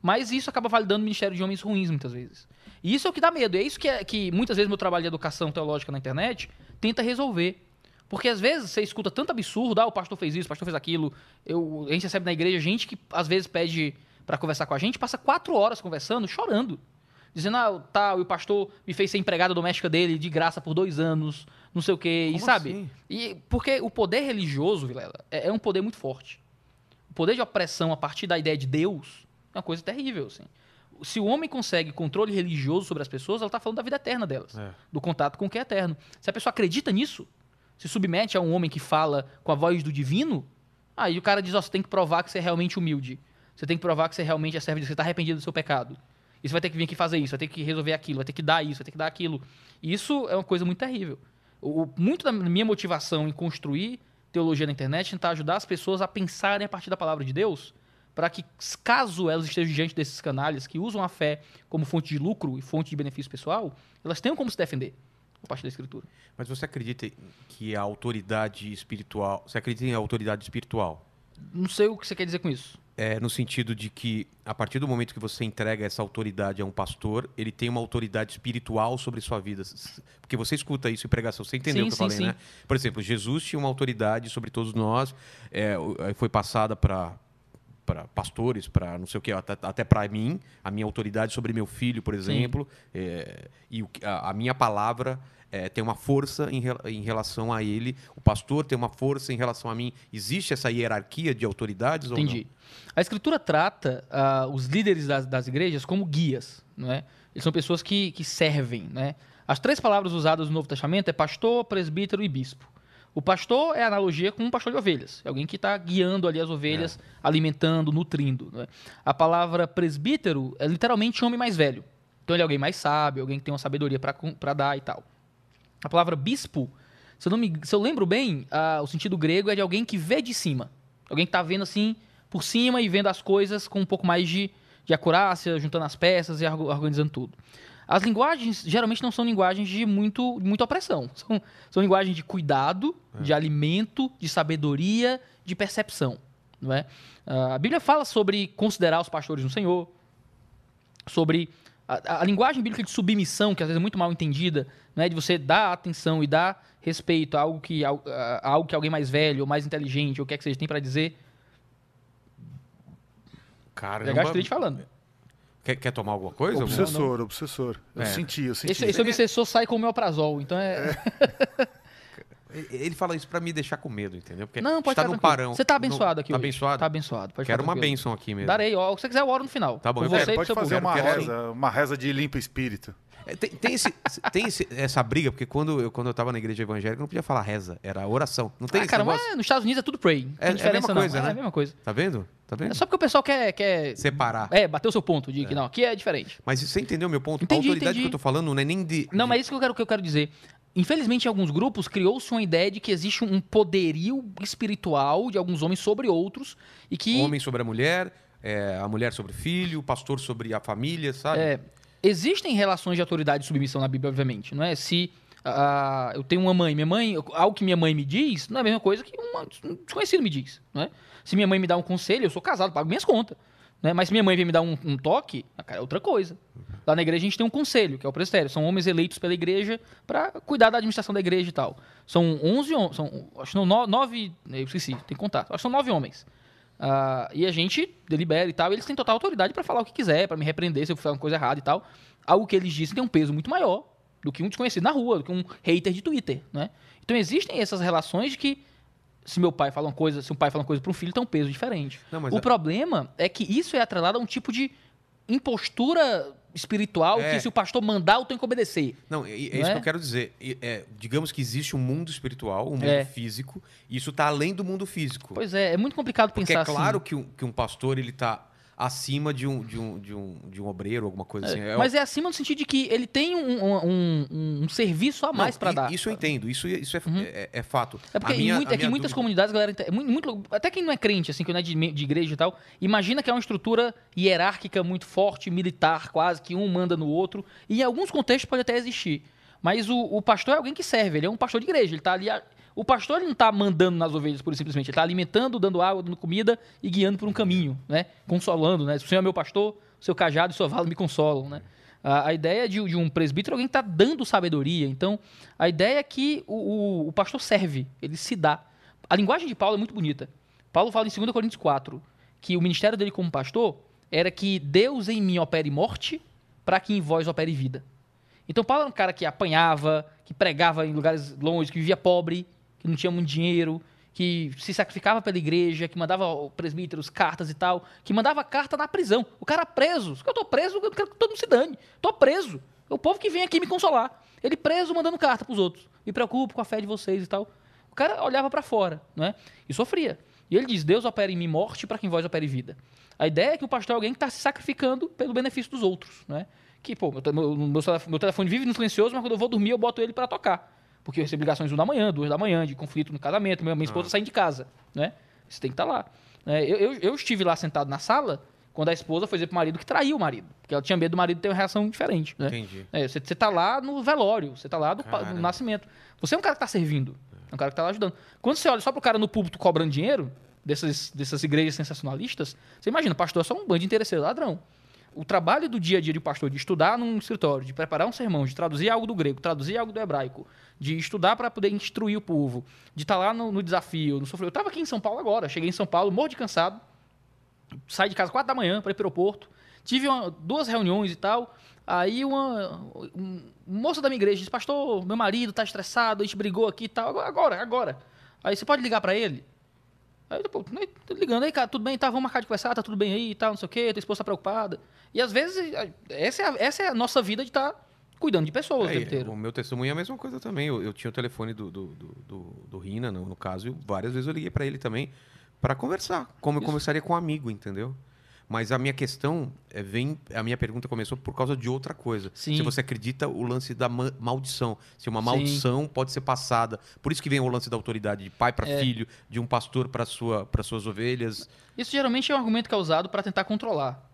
B: mas isso acaba validando o ministério de homens ruins muitas vezes. E isso é o que dá medo. E é isso que, é, que muitas vezes meu trabalho de educação teológica na internet tenta resolver. Porque às vezes você escuta tanto absurdo, ah, o pastor fez isso, o pastor fez aquilo. Eu, a gente recebe na igreja gente que às vezes pede pra conversar com a gente, passa quatro horas conversando, chorando. Dizendo, ah, tá, o pastor me fez ser empregada doméstica dele de graça por dois anos, não sei o quê, e
A: Como
B: sabe?
A: assim?
B: E porque o poder religioso, Vilela, é, é um poder muito forte. O poder de opressão a partir da ideia de Deus é uma coisa terrível, assim. Se o homem consegue controle religioso sobre as pessoas, ela está falando da vida eterna delas,
A: É.
B: do contato com o que é eterno. Se a pessoa acredita nisso, se submete a um homem que fala com a voz do divino, Aí o cara diz, ó, você tem que provar que você é realmente humilde. Você tem que provar que você realmente é servo de Deus, você está arrependido do seu pecado. E você vai ter que vir aqui fazer isso, vai ter que resolver aquilo, vai ter que dar isso, vai ter que dar aquilo. E isso é uma coisa muito terrível. O, muito da minha motivação em construir teologia na internet é tentar ajudar as pessoas a pensarem a partir da palavra de Deus, para que, caso elas estejam diante desses canalhas que usam a fé como fonte de lucro e fonte de benefício pessoal, elas tenham como se defender a partir da escritura.
A: Mas você acredita que a autoridade espiritual. Você acredita em autoridade espiritual?
B: Não sei o que você quer dizer com isso.
A: É, no sentido de que, a partir do momento que você entrega essa autoridade a um pastor, ele tem uma autoridade espiritual sobre sua vida. Porque você escuta isso em pregação, você entendeu
B: Sim,
A: o que eu
B: sim,
A: falei, né? Por exemplo, Jesus tinha uma autoridade sobre todos nós, é, foi passada para para pastores, para não sei o que, até, até para mim, a minha autoridade sobre meu filho, por exemplo, é, e a, a minha palavra é, tem uma força em, em relação a ele, o pastor tem uma força em relação a mim. Existe essa hierarquia de autoridades ou não?
B: Entendi. A escritura trata ah, os líderes das, das igrejas como guias, não é? Eles são pessoas que, que servem, né? As três palavras usadas no Novo Testamento é pastor, presbítero e bispo. O pastor é analogia com um pastor de ovelhas, é alguém que está guiando ali as ovelhas, alimentando, nutrindo. não é? A palavra presbítero é literalmente homem mais velho. Então ele é alguém mais sábio, alguém que tem uma sabedoria para dar e tal. A palavra bispo, se eu, me, se eu lembro bem, o sentido grego é de alguém que vê de cima. Alguém que está vendo assim por cima e vendo as coisas com um pouco mais de, de acurácia, juntando as peças e organizando tudo. As linguagens geralmente não são linguagens de muito, muita opressão. São, são linguagens de cuidado, de alimento, de sabedoria, de percepção. Não é? Ah, a Bíblia fala sobre considerar os pastores no Senhor, sobre a, a linguagem bíblica de submissão, que às vezes é muito mal entendida, né, de você dar atenção e dar respeito a algo que, a, a algo que alguém mais velho, ou mais inteligente, ou o que é que seja, tem para dizer.
A: Caramba.
B: Já gastei te falando.
A: Quer, quer tomar alguma coisa? Alguma-
C: Obsessor, obsessor. Eu
A: É.
C: senti, eu senti.
B: Esse, esse obsessor sai com o meoprazol, então é...
A: Ele fala isso pra me deixar com medo, entendeu? Porque
B: Não, pode
A: está no parão.
B: Você tá
A: no-
B: abençoado aqui
A: Tá
B: hoje.
A: abençoado?
B: Tá abençoado. Pode
A: Quero uma bênção aqui mesmo.
B: Darei, ó. Se você quiser, eu oro no final.
A: Tá bom, eu
B: você
A: quero,
C: Pode fazer
B: público.
C: uma
A: quero-
C: reza, uma reza de limpa espírito.
A: É, Tem, tem esse- tem esse- essa briga, porque quando eu, quando eu tava na igreja evangélica, eu não podia falar reza, era oração. Não tem
B: Ah, cara,
A: negócio?
B: mas nos Estados Unidos é tudo pray. Não
A: É- é a mesma
B: não.
A: coisa,
B: É
A: né?
B: a mesma coisa.
A: Tá vendo? Tá vendo?
B: É só porque o pessoal quer... quer...
A: Separar.
B: É, bater o seu ponto de que não, aqui é diferente.
A: Mas você entendeu meu ponto?
B: Entendi,
A: a autoridade
B: entendi.
A: que eu tô falando não é nem de.
B: Não,
A: de-
B: mas é isso que eu quero, que eu quero dizer. Infelizmente, em alguns grupos, criou-se uma ideia de que existe um poderio espiritual de alguns homens sobre outros e que
A: Homem sobre a mulher, é, a mulher sobre o filho, o pastor sobre a família, sabe?
B: é, existem relações de autoridade e submissão na Bíblia, obviamente. Não é se ah, eu tenho uma mãe, minha mãe, algo que minha mãe me diz, não é a mesma coisa que uma- um desconhecido me diz. Não é? Se minha mãe me dá um conselho, eu sou casado, pago minhas contas. Né? Mas se minha mãe vem me dar um, um toque, ah, cara, é outra coisa. Lá na igreja a gente tem um conselho, que é o presbitério. São homens eleitos pela igreja para cuidar da administração da igreja e tal. São 11 homens, são, acho no- nove, eu esqueci, tem que contar. Acho que são nove homens. Ah, e a gente delibera e tal, e eles têm total autoridade para falar o que quiser, para me repreender se eu fizer uma coisa errada e tal. Algo que eles dizem tem um peso muito maior do que um desconhecido na rua, do que um hater de Twitter, né? Então existem essas relações de que se meu pai fala uma coisa, se um pai fala uma coisa para um filho, tem um peso diferente.
A: Não,
B: o
A: a-
B: problema é que isso é atrelado a um tipo de impostura espiritual
A: É.
B: que se o pastor mandar, eu tenho que obedecer.
A: Não, é, é isso
B: é?
A: que eu quero dizer. É, digamos que existe um mundo espiritual, um mundo
B: É.
A: físico, e isso tá além do mundo físico.
B: Pois é, é muito complicado
A: Porque
B: pensar
A: é claro
B: assim.
A: que, um, que um pastor ele tá acima de um, de um, de um, de um obreiro, alguma coisa assim. É
B: Mas é acima no sentido de que ele tem um, um, um- um serviço a mais para dar.
A: Isso eu entendo, isso, isso é, é, é fato.
B: É porque
A: minha- a
B: é que
A: minha
B: muitas
A: dúvida-
B: comunidades, galera, é muito, muito- até quem não é crente, assim, que não é de, de igreja e tal, imagina que é uma estrutura hierárquica muito forte, militar, quase, que um manda no outro. E em alguns contextos pode até existir. Mas o, o pastor é alguém que serve, ele é um pastor de igreja, ele tá ali. O pastor não está mandando nas ovelhas, e simplesmente. Ele está alimentando, dando água, dando comida e guiando por um caminho, né? Consolando, né? Se o Senhor é meu pastor, seu cajado e sua vala me consolam, né? A, a ideia de, de um presbítero é alguém que está dando sabedoria. Então, a ideia é que o, o- o pastor serve, ele se dá. A linguagem de Paulo é muito bonita. Paulo fala em 2 Coríntios 4 que o ministério dele como pastor era que Deus em mim opere morte para que em vós opere vida. Então Paulo era um cara que apanhava, que pregava em lugares longe, que vivia pobre, que não tinha muito dinheiro, que se sacrificava pela igreja, que mandava presbíteros cartas e tal, que mandava carta na prisão. O cara preso. Eu tô preso, eu quero que todo mundo se dane. Tô preso. É o povo que vem aqui me consolar. Ele preso mandando carta pros outros. Me preocupo com a fé de vocês e tal. O cara olhava para fora, né? E sofria. E ele diz: Deus opera em mim morte para que em vós opere vida. A ideia é que o pastor é alguém que está se sacrificando pelo benefício dos outros. Né? Que, pô, meu, meu, meu telefone vive no silencioso, mas quando eu vou dormir, eu boto ele para tocar. Porque eu recebo ligações uma da manhã, duas da manhã, de conflito no casamento, minha, minha esposa ah. saindo de casa. Né? Você tem que estar tá lá. É, eu, eu, eu estive lá sentado na sala quando a esposa foi dizer pro marido que traiu o marido. Porque ela tinha medo do marido ter uma reação diferente. Né?
A: Entendi.
B: É, você, você tá lá no velório, você tá lá no, no, nascimento. Você é um cara que tá servindo. É um cara que tá lá ajudando. Quando você olha só pro cara no púlpito cobrando dinheiro, dessas, dessas igrejas sensacionalistas, você imagina, pastor é só um bando de interesseiro ladrão. O trabalho do dia a dia de pastor, de estudar num escritório, de preparar um sermão, de traduzir algo do grego, traduzir algo do hebraico, de estudar para poder instruir o povo, de estar tá lá no, no desafio, no sofrimento. Eu estava aqui em São Paulo agora, cheguei em São Paulo, morro de cansado, saí de casa quatro da manhã para ir para o aeroporto, tive uma, duas reuniões e tal. Aí uma, um, moça da minha igreja disse, pastor, meu marido está estressado, a gente brigou aqui e tal. Agora, agora. Aí você pode ligar para ele? Aí eu, tô ligando aí, cara, tudo bem, tá, vamos marcar de conversar, tá tudo bem aí e tal, não sei o quê, tua esposa tá preocupada. E às vezes, essa é a, essa é a nossa vida de estar tá cuidando de pessoas é, o tempo inteiro.
A: O meu testemunho é a mesma coisa também. Eu, eu tinha o telefone do, do, do, do, Rina, no, no caso, e várias vezes eu liguei para ele também para conversar, como Isso. eu conversaria com um amigo, entendeu? Mas a minha questão é, vem, a minha pergunta começou por causa de outra coisa. Sim. Se você acredita o lance da maldição, se uma maldição Sim. pode ser passada, por isso que vem o lance da autoridade de pai para é. filho, de um pastor para sua para suas ovelhas.
B: Isso geralmente é um argumento que é usado para tentar controlar.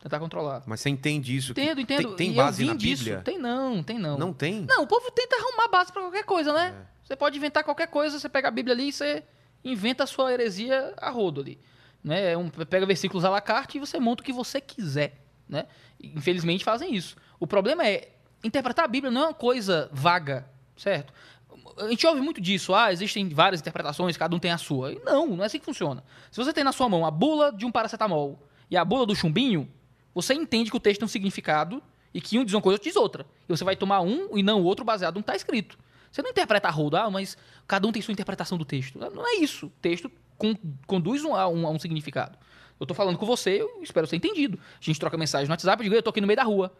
B: Tentar controlar.
A: Mas você entende isso?
B: Entendo, entendo.
A: Tem, tem base na disso. Bíblia?
B: Tem não, tem não.
A: Não tem?
B: Não, o povo tenta arrumar base para qualquer coisa, né? É. Você pode inventar qualquer coisa, você pega a Bíblia ali e você inventa a sua heresia a rodo ali. Né? É um, pega versículos à la carte e você monta o que você quiser. Né? Infelizmente fazem isso. O problema é, interpretar a Bíblia não é uma coisa vaga, certo? A gente ouve muito disso, ah, existem várias interpretações, cada um tem a sua. Não, não é assim que funciona. Se você tem na sua mão a bula de um paracetamol e a bula do chumbinho, você entende que o texto tem um significado e que um diz uma coisa, outro diz outra. E você vai tomar um e não o outro baseado no que está escrito. Você não interpreta a roda, ah, mas cada um tem sua interpretação do texto. Não é isso. O texto con conduz um, a, um, a um significado. Eu estou falando com você, eu espero ser entendido. A gente troca mensagem no WhatsApp, eu digo, eu tô aqui no meio da rua.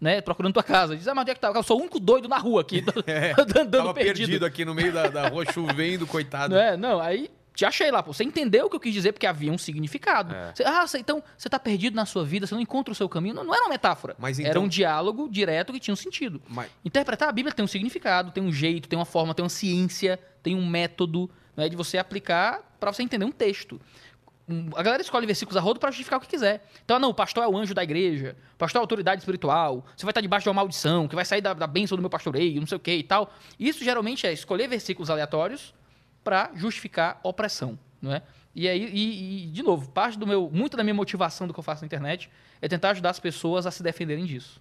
B: Né, procurando tua casa. Diz, ah, mas onde é que tá? Eu sou o único doido na rua aqui,
A: é, andando perdido. perdido. aqui no meio da, da rua, chovendo, coitado.
B: Não, é? não, aí te achei lá. Pô. Você entendeu o que eu quis dizer, porque havia um significado. É. Você, ah, você, então você está perdido na sua vida, você não encontra o seu caminho. Não, não era uma metáfora. Mas então... Era um diálogo direto que tinha um sentido. Mas... Interpretar a Bíblia tem um significado, tem um jeito, tem uma forma, tem uma ciência, tem um método né, de você aplicar para você entender um texto. A galera escolhe versículos a rodo para justificar o que quiser. Então, não, o pastor é o anjo da igreja, o pastor é a autoridade espiritual, você vai estar debaixo de uma maldição, que vai sair da, da bênção do meu pastoreio, não sei o que e tal. Isso geralmente é escolher versículos aleatórios para justificar opressão, não é? E aí, e, e, de novo, parte do meu, muito da minha motivação do que eu faço na internet é tentar ajudar as pessoas a se defenderem disso.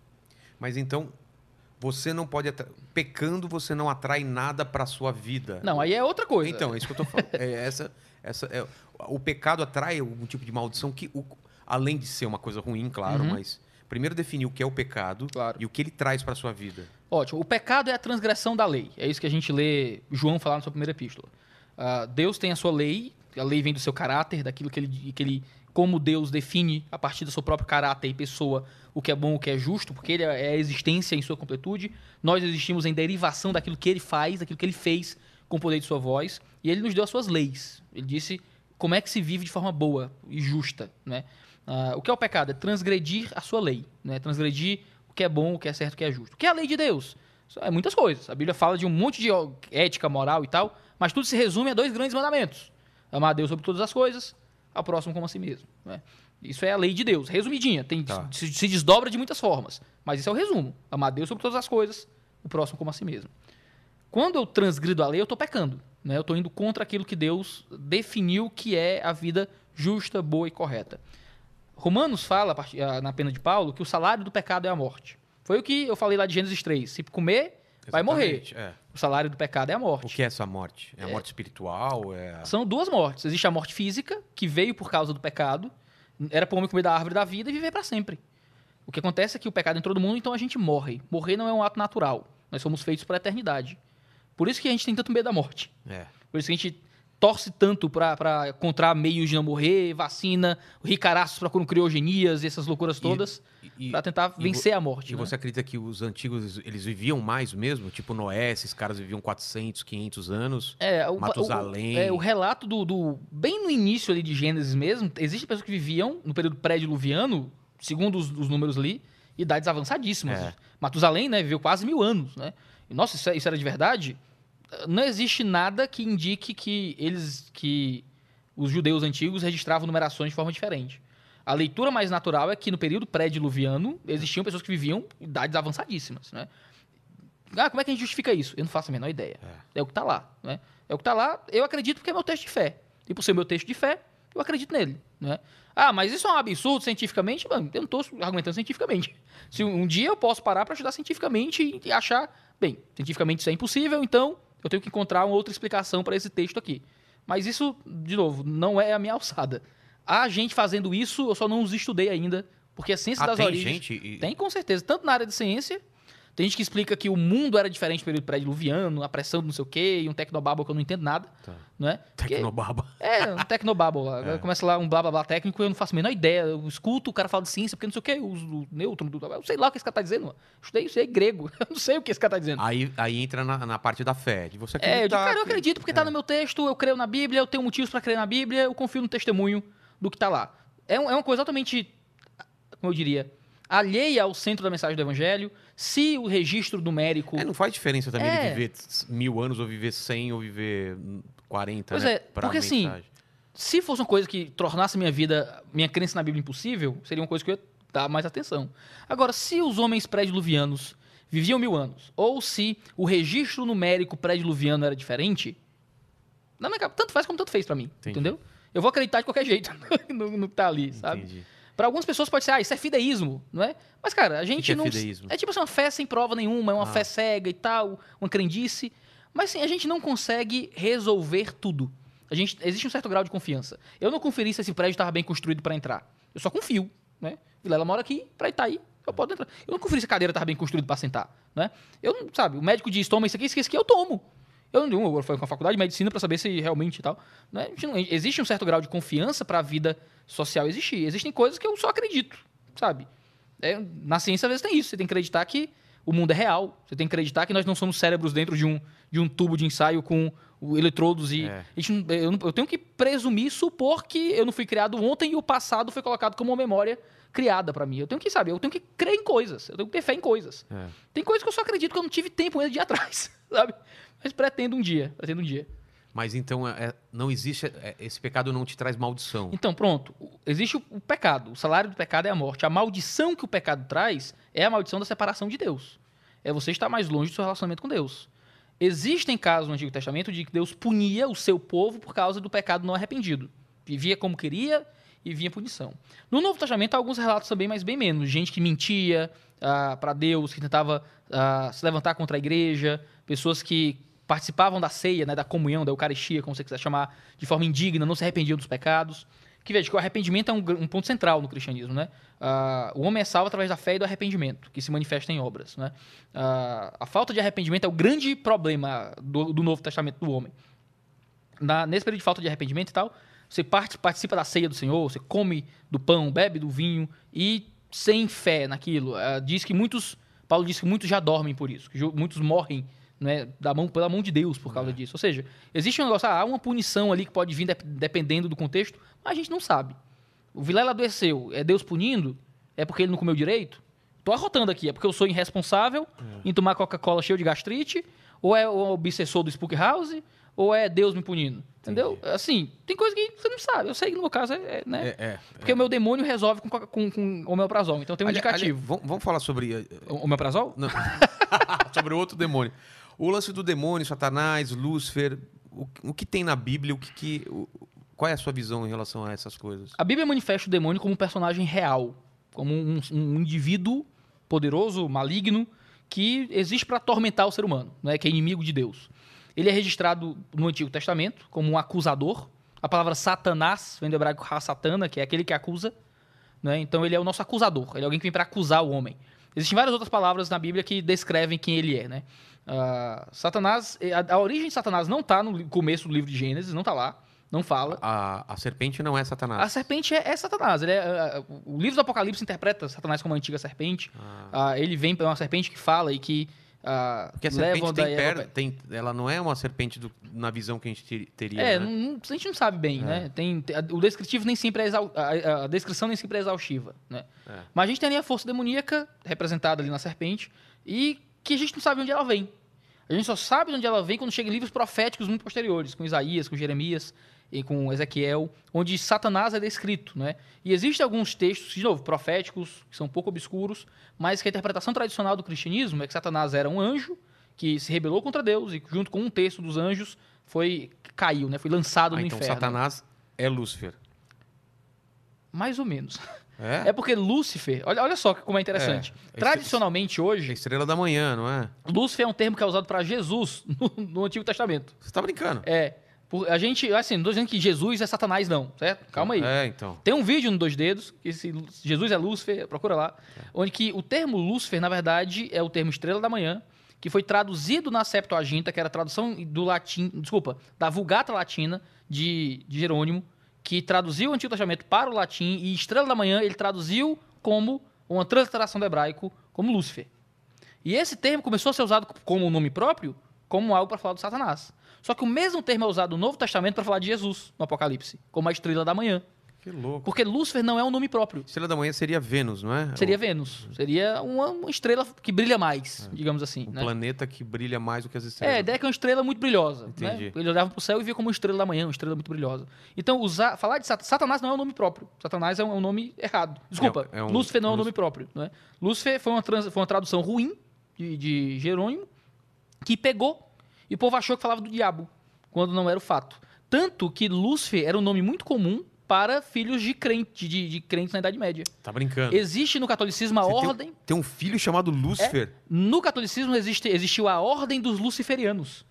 A: Mas então, você não pode. Pecando, você não atrai nada para sua vida.
B: Não, aí é outra coisa.
A: Então, é isso que eu tô falando. é essa, essa, é, o pecado atrai algum tipo de maldição que, o, além de ser uma coisa ruim, claro, uhum. mas primeiro definir o que é o pecado claro. e o que ele traz para sua vida.
B: Ótimo. O pecado é a transgressão da lei. É isso que a gente lê João falar na sua primeira epístola. Uh, Deus tem a sua lei, a lei vem do seu caráter, daquilo que ele, que ele como Deus define a partir do seu próprio caráter e pessoa o que é bom, o que é justo, porque ele é a existência em sua completude. Nós existimos em derivação daquilo que ele faz, daquilo que ele fez com o poder de sua voz, e ele nos deu as suas leis. Ele disse como é que se vive de forma boa e justa, né? Uh, o que é o pecado? É transgredir a sua lei, né? Transgredir o que é bom, o que é certo, o que é justo. O que é a lei de Deus? É muitas coisas. A Bíblia fala de um monte de ética, moral e tal, mas tudo se resume a dois grandes mandamentos: amar a Deus sobre todas as coisas ao próximo como a si mesmo. Né? Isso é a lei de Deus, resumidinha. Tem, tá. se, se, desdobra de muitas formas. Mas isso é o resumo. Amar Deus sobre todas as coisas, o próximo como a si mesmo. Quando eu transgrido a lei, eu estou pecando. Né? Eu estou indo contra aquilo que Deus definiu que é a vida justa, boa e correta. Romanos fala, na pena de Paulo, que o salário do pecado é a morte. Foi o que eu falei lá de Gênesis 3. Se comer, vai morrer. É. O salário do pecado é a morte.
A: O que é essa morte? É a morte é, espiritual? É...
B: São duas mortes. Existe a morte física, que veio por causa do pecado. Era para o homem comer da árvore da vida e viver para sempre. O que acontece é que o pecado entrou no mundo, então a gente morre. Morrer não é um ato natural. Nós somos feitos para a eternidade. Por isso que a gente tem tanto medo da morte.
A: É.
B: Por isso que a gente torce tanto pra encontrar meios de não morrer, vacina, ricaraços procurando criogenias essas loucuras todas, pra tentar
A: e
B: vencer a morte.
A: E
B: né?
A: você acredita que os antigos, eles viviam mais mesmo? Tipo Noé, esses caras viviam 400, 500 anos?
B: É, o,
A: Matusalém.
B: O, é, o relato do, do- Bem no início ali de Gênesis mesmo, existem pessoas que viviam no período pré-diluviano, segundo os, os números ali, idades avançadíssimas.
A: É.
B: Matusalém, né, viveu quase mil anos, né? E, nossa, isso, é- isso era de verdade? Não existe nada que indique que eles. que os judeus antigos registravam numerações de forma diferente. A leitura mais natural é que no período pré-diluviano existiam pessoas que viviam idades avançadíssimas, né? Ah, como é que a gente justifica isso? Eu não faço a menor ideia. É, o que tá lá, né? É o que tá lá, eu acredito porque é meu texto de fé. E por ser meu texto de fé, eu acredito nele, né? Ah, mas isso é um absurdo cientificamente? Mano, eu não tô argumentando cientificamente. Se um dia eu posso parar para estudar cientificamente e achar, bem, cientificamente isso é impossível, então eu tenho que encontrar uma outra explicação para esse texto aqui. Mas isso, de novo, não é a minha alçada. Há gente fazendo isso, eu só não os estudei ainda, porque a ciência
A: Ah,
B: das
A: tem
B: origens...
A: gente?
B: Tem, com certeza. Tanto na área de ciência, tem gente que explica que o mundo era diferente no período pré-diluviano, a pressão do não sei o quê, e um tecnobabble que eu não entendo nada,
A: Tá.
B: não é? Porque-
A: Tecnobaba.
B: é, um tecnobabble lá. Agora Começa lá um blá blá blá técnico, eu não faço a menor ideia. Eu escuto o cara fala de ciência, porque não sei o quê, o, o nêutron, do, eu sei lá o que esse cara tá dizendo. mano. Estudei isso aí grego, eu não sei o que esse cara tá dizendo.
A: Aí, aí entra na, na parte da fé. De você
B: É, eu digo,
A: acreditar
B: cara, eu acredito porque tá no meu texto, eu creio na Bíblia, eu tenho motivos pra crer na Bíblia, eu confio no testemunho do que tá lá. É, um- é uma coisa totalmente, como eu diria, alheia ao centro da mensagem do Evangelho. Se o registro numérico.
A: É, não faz diferença também
B: É.
A: de viver mil anos ou viver 100 ou viver 40,
B: Pois
A: né?
B: é, porque assim. Se fosse uma coisa que tornasse minha vida, minha crença na Bíblia impossível, seria uma coisa que eu ia dar mais atenção. Agora, se os homens pré-diluvianos viviam mil anos, ou se o registro numérico pré-diluviano era diferente, cabeça, tanto faz como tanto fez pra mim,
A: Entendi.
B: entendeu? Eu vou acreditar de qualquer jeito no, no que tá ali, sabe?
A: Entendi.
B: Pra algumas pessoas pode ser, ah, isso é fideísmo, não é? Mas, cara, a gente
A: que é
B: não.
A: fideísmo?
B: É tipo assim, uma fé sem prova nenhuma, é uma
A: Ah.
B: fé cega e tal, uma crendice. Mas, assim, a gente não consegue resolver tudo. A gente, existe um certo grau de confiança. Eu não conferi se esse prédio estava bem construído para entrar. Eu só confio, né? Vilela mora aqui, pra Itaí, eu posso entrar. Eu não conferi se a cadeira estava bem construída para sentar, né? Eu não, sabe, o médico diz, toma isso aqui, isso aqui, isso aqui, eu tomo. Eu não eu fui com a faculdade de medicina para saber se realmente tal. Né? Não- Existe um certo grau de confiança para a vida social existir. Existem coisas que eu só acredito, sabe? É, na ciência, às vezes, tem isso. Você tem que acreditar que o mundo é real. Você tem que acreditar que nós não somos cérebros dentro de um, de um tubo de ensaio com o- eletrodos e...
A: É.
B: gente eu, eu tenho que presumir, supor que eu não fui criado ontem e o passado foi colocado como uma memória criada para mim. Eu tenho que, sabe, eu tenho que crer em coisas. Eu tenho que ter fé em coisas.
A: É.
B: Tem coisas que eu só acredito que eu não tive tempo ainda de ir atrás, sabe? Mas pretendo um dia, pretendo um dia.
A: Mas então é- é- não existe. é, esse pecado não te traz maldição.
B: Então, pronto. Existe o, o pecado. O salário do pecado é a morte. A maldição que o pecado traz é a maldição da separação de Deus. É você estar mais longe do seu relacionamento com Deus. Existem casos no Antigo Testamento de que Deus punia o seu povo por causa do pecado não arrependido. Vivia como queria e vinha punição. No Novo Testamento há alguns relatos também, mas bem menos. Gente que mentia para Deus, que tentava ah, se levantar contra a igreja, pessoas que participavam da ceia, né, da comunhão, da Eucaristia, como você quiser chamar, de forma indigna, não se arrependiam dos pecados. Que veja que o arrependimento é um, um ponto central no cristianismo, né? Ah, o homem é salvo através da fé e do arrependimento, que se manifesta em obras, né? Ah, a falta de arrependimento é o grande problema do, do Novo Testamento do homem. Na- nesse período de falta de arrependimento e tal, você parte- participa da ceia do Senhor, você come do pão, bebe do vinho e sem fé naquilo. Ah, diz que muitos, Paulo diz que muitos já dormem por isso, que muitos morrem né, da mão, pela mão de Deus por causa disso. Ou seja, existe um negócio, ah, há uma punição ali que pode vir dep- dependendo do contexto, mas a gente não sabe. O Vilela adoeceu, é Deus punindo? É porque ele não comeu direito? Tô arrotando aqui, é porque eu sou irresponsável em tomar Coca-Cola cheio de gastrite? Ou é o obsessor do Spook House? Ou é Deus me punindo? Entendeu? Assim, tem coisa que você não sabe. Eu sei que no meu caso é, é, né?
A: É, é.
B: Porque o meu demônio resolve com, com, com homeoprazol. Então tem um
A: Ali-
B: indicativo.
A: ali, vamos, vamos falar sobre. eh,
B: O Homeoprazol?
A: não. sobre outro demônio. O lance do demônio, Satanás, Lúcifer, o, o que tem na Bíblia, o que. que- o- qual é a sua visão em relação a essas coisas?
B: A Bíblia manifesta o demônio como um personagem real, como um, um indivíduo poderoso, maligno, que existe para atormentar o ser humano, né, que é inimigo de Deus. Ele é registrado no Antigo Testamento como um acusador. A palavra Satanás vem do hebraico ha-satana, que é aquele que acusa. Né? Então ele é o nosso acusador, ele é alguém que vem para acusar o homem. Existem várias outras palavras na Bíblia que descrevem quem ele é, né? Ah, Satanás, a, a origem de Satanás não está no começo do livro de Gênesis, não está lá, não fala.
A: A, a serpente não é Satanás.
B: A serpente é, é Satanás. É, o livro do Apocalipse interpreta Satanás como a antiga serpente. Ah, ele vem é uma serpente que fala e que ah,
A: Porque a serpente tem,
B: Eva-
A: per- tem- ela não é uma serpente do- na visão que a gente ter- teria.
B: É,
A: né?
B: não- a gente não sabe bem, né? Tem, tem- a- o descritivo nem sempre é exau- a, a descrição nem sempre é exaustiva, né?
A: É.
B: Mas a gente tem ali a força demoníaca representada ali na serpente e que a gente não sabe onde ela vem. A gente só sabe de onde ela vem quando chega em livros proféticos muito posteriores, com Isaías, com Jeremias e com Ezequiel, onde Satanás é descrito, né? E existem alguns textos, de novo, proféticos, que são um pouco obscuros, mas que a interpretação tradicional do cristianismo é que Satanás era um anjo que se rebelou contra Deus e junto com um terço dos anjos foi caiu, né? Foi lançado
A: Ah,
B: no
A: então
B: inferno.
A: Satanás é Lúcifer.
B: Mais ou menos.
A: É?
B: É porque Lúcifer, olha, olha só como é interessante.
A: É.
B: Tradicionalmente
A: É
B: hoje,
A: estrela da manhã, não é?
B: Lúcifer é um termo que é usado para Jesus no, no Antigo Testamento.
A: Você tá brincando?
B: É. por- a gente, assim, não tô dizendo que Jesus é Satanás, não, certo? Calma aí.
A: É, então.
B: Tem um vídeo no Dois Dedos, que se Jesus é Lúcifer, procura lá, onde que o termo Lúcifer, na verdade, é o termo estrela da manhã, que foi traduzido na Septuaginta, que era a tradução do latim, desculpa, da Vulgata Latina de, de Jerônimo, que traduziu o Antigo Testamento para o latim, e estrela da manhã ele traduziu como uma transliteração do hebraico, como Lúcifer. E esse termo começou a ser usado como nome próprio, como algo para falar do Satanás. Só que o mesmo termo é usado no Novo Testamento para falar de Jesus, no Apocalipse, como a estrela da manhã.
A: Que louco.
B: Porque Lúcifer não é um nome próprio.
A: Estrela da manhã seria Vênus, não é?
B: Seria
A: O-
B: Vênus. Seria uma, uma estrela que brilha mais, digamos assim.
A: Um
B: né?
A: planeta que brilha mais do que as
B: É,
A: estrelas.
B: a ideia é que é uma estrela muito brilhosa.
A: Entendi.
B: Né? Ele olhava pro céu e via como uma estrela da manhã, uma estrela muito brilhosa. Então, usar, falar de Sat- Satanás não é um nome próprio. Satanás é um, é um nome errado. Desculpa,
A: É- é um-
B: Lúcifer não é um
A: Lúcifer.
B: nome próprio. Não é? Lúcifer foi uma, trans- foi uma tradução ruim de, de Jerônimo, que pegou e o povo achou que falava do diabo, quando não era o fato. Tanto que Lúcifer era um nome muito comum para filhos de, crente, de, de crentes na Idade Média.
A: Tá brincando.
B: Existe no catolicismo a
A: Você tem-
B: ordem.
A: Tem um filho chamado Lúcifer.
B: No catolicismo existe, existiu a ordem dos luciferianos,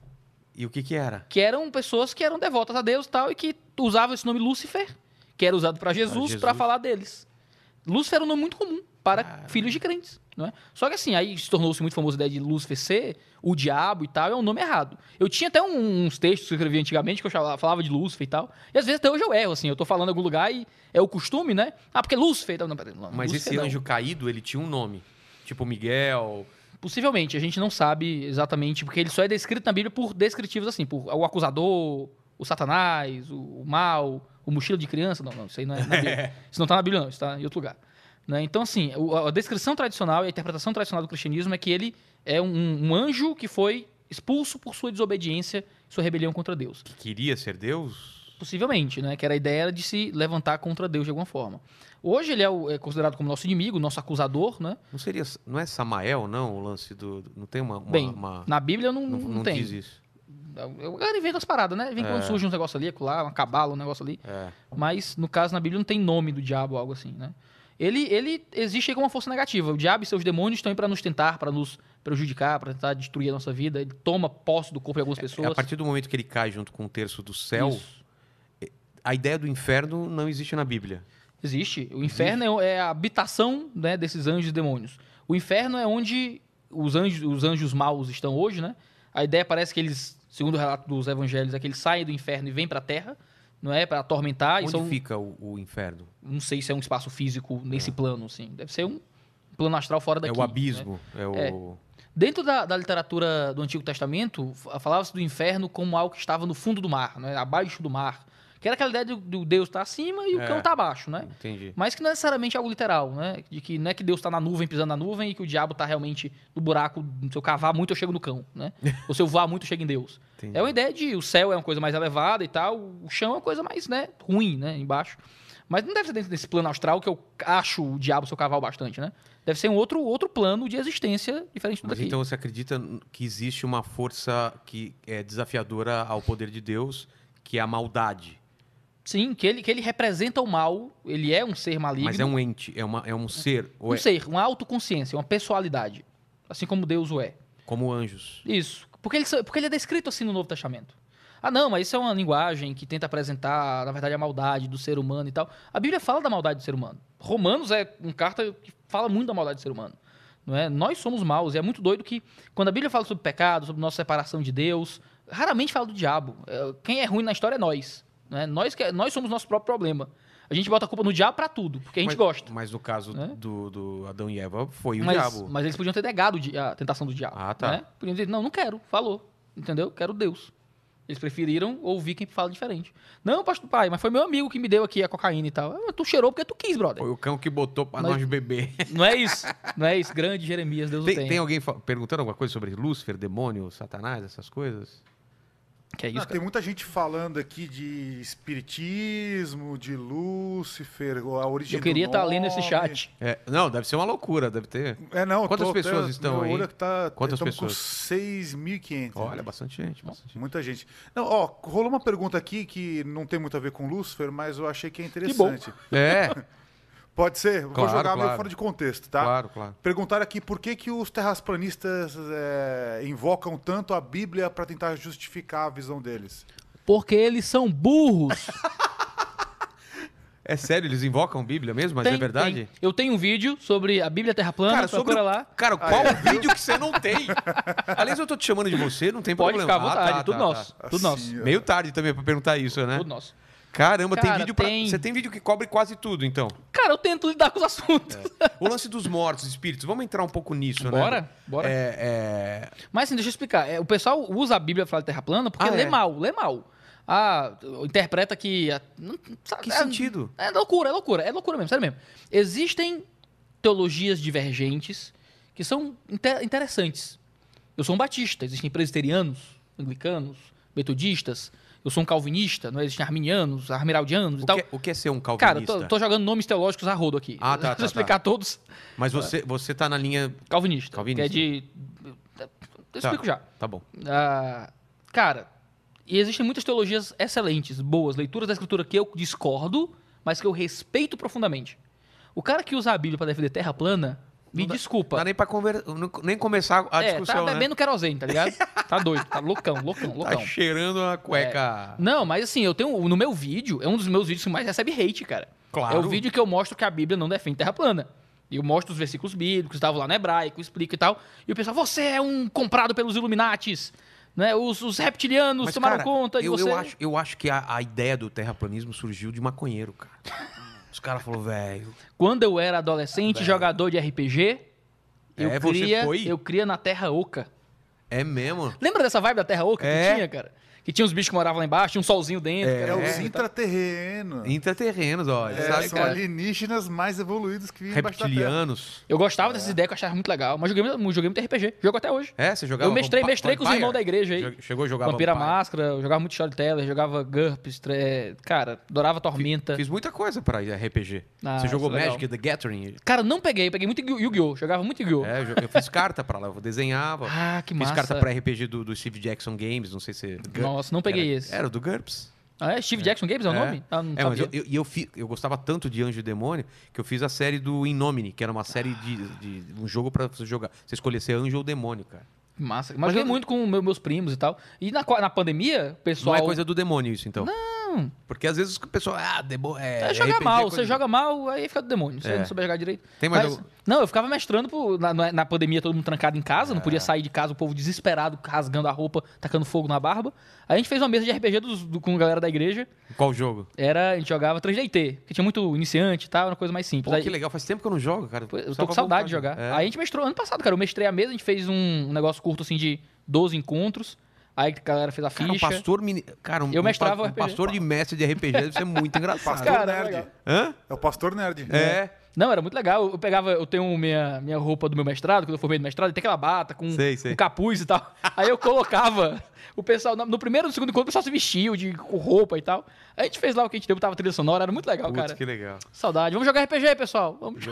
A: E o que que era?
B: que eram pessoas que eram devotas a Deus e tal, e que usavam esse nome Lúcifer, que era usado para Jesus, para falar deles. Lúcifer era um nome muito comum para filhos de crentes. Não é? Só que assim, aí se tornou-se muito famosa a ideia de Lúcifer ser o diabo e tal, é um nome errado. Eu tinha até um- uns textos que eu escrevi antigamente que eu falava de Lúcifer e tal, e às vezes até hoje eu erro, assim, eu tô falando em algum lugar e é o costume, né? Ah, porque Lúcifer... Não, não,
A: Mas
B: Lúcifer
A: esse
B: não.
A: anjo caído, ele tinha um nome. Tipo Miguel.
B: Possivelmente, a gente não sabe exatamente, porque ele só é descrito na Bíblia por descritivos assim, por o acusador, o satanás, o, o mal, o mochila de criança. Não, não, isso aí não é na Bíblia. Isso não está na Bíblia, não, isso está em outro lugar. Né? Então, assim, o- a descrição tradicional e a interpretação tradicional do cristianismo é que ele é um, um anjo que foi expulso por sua desobediência, sua rebelião contra Deus.
A: Que queria ser Deus?
B: Possivelmente, né? Que era a ideia de se levantar contra Deus de alguma forma. Hoje ele é, o- é considerado como nosso inimigo, nosso acusador, né?
A: Não seria. Não é Samael, não? O lance do. Não tem uma. uma-
B: Bem,
A: uma-
B: na Bíblia não,
A: não,
B: não,
A: não
B: tem.
A: diz isso.
B: Eu cara inventa as paradas, né? Vem quando
A: É.
B: surge uns negócios ali, lá, uma cabala, um negócio ali.
A: É.
B: Mas, no caso, na Bíblia não tem nome do diabo ou algo assim, né? Ele, ele existe aí como uma força negativa. O diabo e seus demônios estão aí para nos tentar, para nos prejudicar, para tentar destruir a nossa vida. Ele toma posse do corpo de algumas
A: É,
B: pessoas.
A: A partir do momento que ele cai junto com um terço do céu,
B: Isso.
A: a ideia do inferno não existe na Bíblia.
B: Existe. O inferno é é a habitação né, desses anjos e demônios. O inferno é onde os anjos, os anjos maus estão hoje, né? A ideia parece que eles, segundo o relato dos evangelhos, é que eles saem do inferno e vêm para a terra, não é? Para atormentar. e
A: Onde
B: são,
A: fica o, o inferno?
B: não sei se é um espaço físico nesse plano, assim. Deve ser um plano astral fora daqui.
A: é o
B: né?
A: abismo. É, o.
B: É. Dentro da, da literatura do Antigo Testamento, falava-se do inferno como algo que estava no fundo do mar, né? abaixo do mar. Que era aquela ideia do, do Deus estar acima e o
A: É.
B: cão está abaixo, né?
A: Entendi.
B: Mas que não é necessariamente algo literal, né? De que não é que Deus está na nuvem, pisando na nuvem, e que o diabo está realmente no buraco. Se eu cavar muito, eu chego no cão, né? Ou se eu voar muito, eu chego em Deus.
A: Entendi.
B: É uma ideia de o céu é uma coisa mais elevada e tal, o chão é uma coisa mais, né, ruim, né, embaixo. Mas não deve ser dentro desse plano astral que eu acho o diabo seu cavalo bastante, né? Deve ser um outro, outro plano de existência diferente do
A: Mas
B: daqui.
A: então você acredita que existe uma força que é desafiadora ao poder de Deus, que é a maldade.
B: Sim, que ele, que ele representa o mal, ele é um ser maligno.
A: Mas é um ente, é, uma, é um ser,
B: um
A: é
B: ser, uma autoconsciência, uma pessoalidade. Assim como Deus o é.
A: como anjos.
B: Isso. Porque ele, porque ele é descrito assim no Novo Testamento. Ah, não, mas isso é uma linguagem que tenta apresentar, na verdade, a maldade do ser humano e tal. A Bíblia fala da maldade do ser humano. Romanos é uma carta que fala muito da maldade do ser humano. Não é? Nós somos maus. E é muito doido que, quando a Bíblia fala sobre pecado, sobre nossa separação de Deus, raramente fala do diabo. É, Quem é ruim na história é nós. Não é? Nós, que- nós somos nosso próprio problema. A gente bota a culpa no diabo pra tudo, porque a gente
A: mas,
B: gosta.
A: Mas no caso
B: Né?
A: do, do Adão e Eva, foi o
B: Mas,
A: diabo.
B: mas eles podiam ter negado a tentação do diabo.
A: Ah, tá.
B: né? Podiam dizer, não, não quero, falou. Entendeu? Quero Deus. Eles preferiram ouvir quem fala diferente. Não, pastor pai, mas foi meu amigo que me deu aqui a cocaína e tal. Ah, Tu cheirou porque tu quis, brother.
A: Foi o cão que botou pra
B: Mas-
A: nós beber.
B: Não é isso. Não é isso. Grande Jeremias, Deus o
A: Tem, tem alguém perguntando alguma coisa sobre Lúcifer, demônio, Satanás, essas coisas?
B: Que é isso,
C: Não,
B: cara.
C: tem muita gente falando aqui de espiritismo, de Lúcifer, a origem
B: Eu queria estar lendo esse chat.
A: É, não, deve ser uma loucura, deve ter.
C: É, não,
A: Quantas
C: tô até-
A: pessoas estão
C: meu
A: aí?
C: olho que Tá,
A: Quantas
C: estamos com
A: pessoas?
C: 6.500.
A: Olha, bastante gente, bastante gente.
C: Muita gente. Não, ó, rolou uma pergunta aqui que não tem muito a ver com Lúcifer, mas eu achei que é
B: bom.
C: interessante.
A: É,
C: Pode ser? Vou
A: Claro,
C: jogar meio
A: claro.
C: fora de contexto, tá?
A: claro, claro.
C: Perguntaram aqui por que, que os terraplanistas é, invocam tanto a Bíblia para tentar justificar a visão deles.
B: Porque eles são burros.
A: É sério, eles invocam Bíblia mesmo, mas
B: Tem,
A: é verdade?
B: tem. Eu tenho um vídeo sobre a Bíblia Terra Plana,
A: Cara, sobre
B: procura
A: o-
B: lá.
A: Cara, qual
C: é?
A: vídeo que você não tem? Aliás, eu tô te chamando de você, não tem
B: Pode
A: problema.
B: ficar à vontade,
A: Ah, tá,
B: tudo
A: tá,
B: nosso.
A: tá.
B: Tudo nosso.
C: Assim, ó.
A: Meio tarde também pra perguntar isso, né?
B: Tudo nosso.
A: Caramba, tem
B: Cara,
A: vídeo pra...
B: tem-
A: Você tem vídeo que cobre quase tudo, então.
B: Cara, eu tento lidar com os assuntos.
A: O lance dos mortos, espíritos, vamos entrar um pouco nisso, né?
B: Bora, bora.
A: É, é...
B: Mas assim, deixa eu explicar. É, o pessoal usa a Bíblia pra falar de terra plana porque
A: Ah,
B: lê
A: é?
B: mal, lê mal. Ah, interpreta que. sabe,
A: Que
B: é-
A: sentido?
B: É loucura, é loucura, é loucura mesmo, sério mesmo. Existem teologias divergentes que são inte- interessantes. Eu sou um batista, existem presbiterianos, anglicanos, metodistas. Eu sou um calvinista, não é? existem arminianos, armiraldianos e tal.
A: que, é- o que é ser um
B: Cara,
A: calvinista?
B: eu tô, tô jogando nomes teológicos a rodo aqui.
A: Ah, tá,
B: Deixa
A: tá,
B: eu explicar todos.
A: Mas você, você tá na linha...
B: Calvinista.
A: Calvinista.
B: Que é de. Eu explico já.
A: Tá bom.
B: Ah, cara, e existem muitas teologias excelentes, boas, leituras da escritura que eu discordo, mas que eu respeito profundamente. O cara que usa a Bíblia para defender terra plana, me
A: dá-
B: desculpa.
A: Não dá nem pra conver... nem começar a
B: é,
A: discussão,
B: tá
A: né?
B: bebendo querosene, tá ligado? Tá doido, tá loucão, loucão,
A: Tá
B: loucão.
A: cheirando a cueca...
B: Não, mas assim, eu tenho. No meu vídeo, é um dos meus vídeos que mais recebe hate, cara.
A: Claro.
B: É o vídeo que eu mostro que a Bíblia não defende terra plana. E eu mostro os versículos bíblicos, estava lá no hebraico, explico e tal. E o pessoal, você é um comprado pelos Illuminates. Né? Os, os reptilianos
A: Mas,
B: tomaram
A: cara,
B: conta e
A: eu,
B: você.
A: eu acho, eu acho que a, a ideia do terraplanismo surgiu de maconheiro, cara. Os caras falaram, velho...
B: Quando eu era adolescente, jogador de RPG, eu
A: É,
B: cria, eu cria na Terra Oca.
A: É mesmo?
B: Lembra dessa vibe da Terra Oca
A: É.
B: que tinha, cara? Que tinha uns bichos que moravam lá embaixo, tinha um solzinho dentro.
A: É,
C: É,
B: era
C: os intraterrenos.
A: Intraterrenos, ó.
C: É,
A: sabe,
C: são
A: cara?
C: alienígenas mais evoluídos que vivem embaixo da terra.
A: Reptilianos.
B: Eu gostava dessas ideias que eu achava muito legal, mas joguei, joguei muito RPG. Jogo até hoje.
A: É, você jogava
B: Eu mestrei,
A: Vampa-
B: mestrei com os irmãos da igreja aí.
A: Chegou a jogar
B: Vampira
A: Vampire?
B: Máscara, eu jogava muito Storyteller, jogava GURPS, tre- cara, adorava Tormenta.
A: Fiz muita coisa pra RPG.
B: Ah,
A: você jogou
B: é legal.
A: Magic the Gathering?
B: Cara, não peguei, peguei muito Yu- Yu-Gi-Oh! Jogava muito Yu-Gi-Oh!
A: É, eu, fiz carta pra lá, eu desenhava.
B: Ah, que
A: fiz
B: massa.
A: carta pra RPG do, do Steve Jackson Games, não sei se...
B: Nossa, não peguei
A: era,
B: esse.
A: Era do GURPS.
B: Ah, é? Steve Jackson Games é o
A: É.
B: nome? Ah, não
A: É, mas eu, eu, e eu, fi- eu gostava tanto de Anjo e Demônio que eu fiz a série do Innomine, que era uma série de, de um jogo pra você jogar. Você escolher ser anjo ou demônio, cara.
B: Massa. Mas,
A: Mas
B: joguei
A: eu-
B: muito com meu- meus primos e tal. E na, na pandemia, pessoal.
A: Não é coisa do demônio isso, então.
B: Não.
A: Porque às vezes o pessoal, ah, demônio. É,
B: É jogar mal. Você joga mal, aí fica do demônio. Você
A: É.
B: não souber jogar direito.
A: Tem mais
B: Mas-
A: algum-
B: Não, eu ficava mestrando pro- na, na- pandemia, todo mundo trancado em casa, não
A: É.
B: podia sair de casa, o povo desesperado, rasgando a roupa, tacando fogo na barba. Aí a gente fez uma mesa de RPG dos- do- com a galera da igreja.
A: Qual jogo?
B: Era, a gente jogava 3DT, que tinha muito iniciante e tal, era uma coisa mais simples.
A: Pô,
B: Aí-
A: que legal, faz tempo que eu não jogo, cara.
B: Pô, Eu tô com saudade de jogar.
A: É.
B: Aí a gente mestrou ano passado, cara. Eu mestrei a mesa, a gente fez um, um negócio curto assim de 12 encontros. Aí a galera fez a
A: Cara, um
B: ficha.
A: pastor mini... Cara, um,
B: Eu
A: um
B: mestrava
A: um
B: RPG.
A: pastor de mestre de RPG deve ser muito engraçado.
C: Pastor
B: Cara,
C: nerd.
B: legal.
A: Hã?
C: É o pastor nerd.
A: É.
B: Não, era muito legal. Eu pegava, eu tenho minha, minha roupa do meu mestrado, quando eu formei do mestrado, tem aquela bata com,
A: Sei, sei.
B: com capuz e tal. Aí eu colocava o pessoal, no primeiro e no segundo encontro, o pessoal se vestiu de, com roupa e tal. Aí a gente fez lá o que a gente deu, tava trilha sonora, era muito legal,
A: Putz,
B: cara.
A: que legal.
B: Saudade. Vamos jogar RPG, pessoal. Vamos.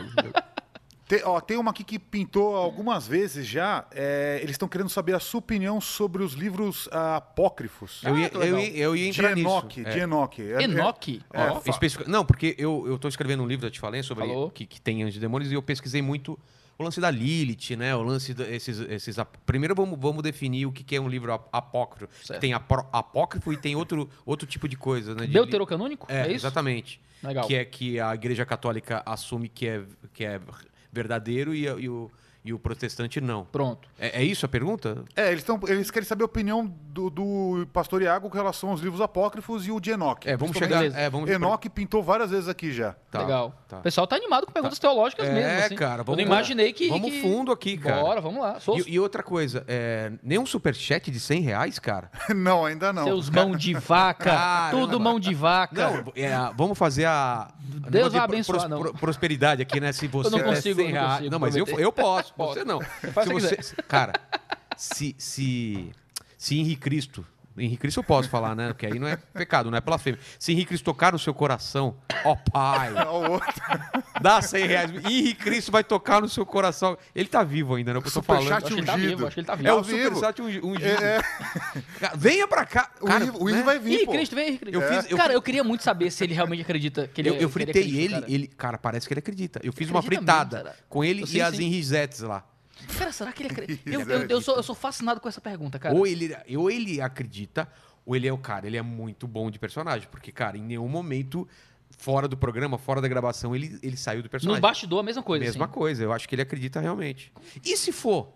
C: Tem, ó, tem uma aqui que pintou algumas vezes já. é, eles estão querendo saber a sua opinião sobre os livros ah, apócrifos.
A: Eu ia,
B: que
A: eu, ia, eu ia
C: de
A: entrar nisso.
C: Enoque,
A: É.
C: de Enoque. É- é-
B: Enoque?
C: É,
A: especifica- Não, porque eu, eu tô escrevendo um livro, eu te falei, sobre que, que tem anjos e demônios, e eu pesquisei muito o lance da Lilith, né? O lance desses. esses ap- Primeiro vamos, vamos definir o que, é um livro ap- apócrifo.
B: Certo.
A: Tem apó- apócrifo e tem outro, outro tipo de coisa, né? De
B: Deuterocanônico?
A: É,
B: É, isso?
A: exatamente.
B: Legal.
A: Que é que a Igreja Católica assume que é, que é verdadeiro e, e o, e o protestante não.
B: Pronto.
A: É, é isso a pergunta?
C: É, eles, tão, eles querem saber a opinião do, do pastor Iago com relação aos livros apócrifos e o de Enoque.
A: É, vamos chegar. É, vamos
C: Enoque pintou várias vezes aqui já.
A: Tá,
B: Legal.
A: tá.
B: O pessoal tá animado com perguntas teológicas
A: É,
B: mesmo. assim.
A: cara,
B: Eu
A: vamos
B: não
A: lá.
B: imaginei que.
A: Vamos
B: que-
A: fundo aqui, cara.
B: Bora, vamos lá. Sou
A: E, e outra coisa, é, nenhum superchat de 100 reais, cara?
C: não, ainda não.
B: seus mão de vaca.
A: Caramba.
B: tudo mão de vaca.
A: Não, é, vamos fazer a.
B: Deus vai abençoar, não.
A: prosperidade aqui, né? Se você
B: não
A: der
B: consigo,
A: 100
B: não
A: reais.
B: consigo
A: Não, mas eu, eu posso,
B: Pode.
A: você não. Se você, se- cara, se, se, se Henrique Cristo. Henrique Cristo eu posso falar, né? Porque aí não é pecado, não é blasfêmia. Se Henrique Cristo tocar no seu coração, ó Pai, dá 100 reais. Henrique Cristo vai tocar no seu coração. Ele tá vivo ainda, né? Eu tô falando.
C: Superchat
B: acho que ele tá vivo, acho que ele tá vivo.
A: É o
C: Tá.
A: Superchat ungido.
C: É, é.
A: Venha pra cá.
C: O
A: Cara,
C: Henrique- o Henrique
A: né?
C: vai vir, pô.
B: Cristo, vem, Cristo.
A: Eu fiz- eu
B: cara, eu queria muito saber se ele realmente acredita que ele
A: Eu,
B: é-
A: eu
B: ele é
A: fritei
B: Cristo,
A: ele,
B: cara.
A: ele, cara, parece que ele acredita. Eu fiz uma
B: Acredita
A: fritada
B: mesmo,
A: com ele
B: Eu
A: e
B: sei,
A: as
B: sim.
A: Henrizettes lá.
B: Cara, será que ele acredita? Eu, eu, eu sou, eu sou fascinado com essa pergunta, cara.
A: Ou ele, ou ele acredita, ou ele é o cara, ele é muito bom de personagem. Porque, cara, em nenhum momento, fora do programa, fora da gravação, ele, ele saiu do personagem.
B: bastidor, a mesma coisa.
A: Mesma
B: assim.
A: coisa, eu acho que ele acredita realmente. E se for?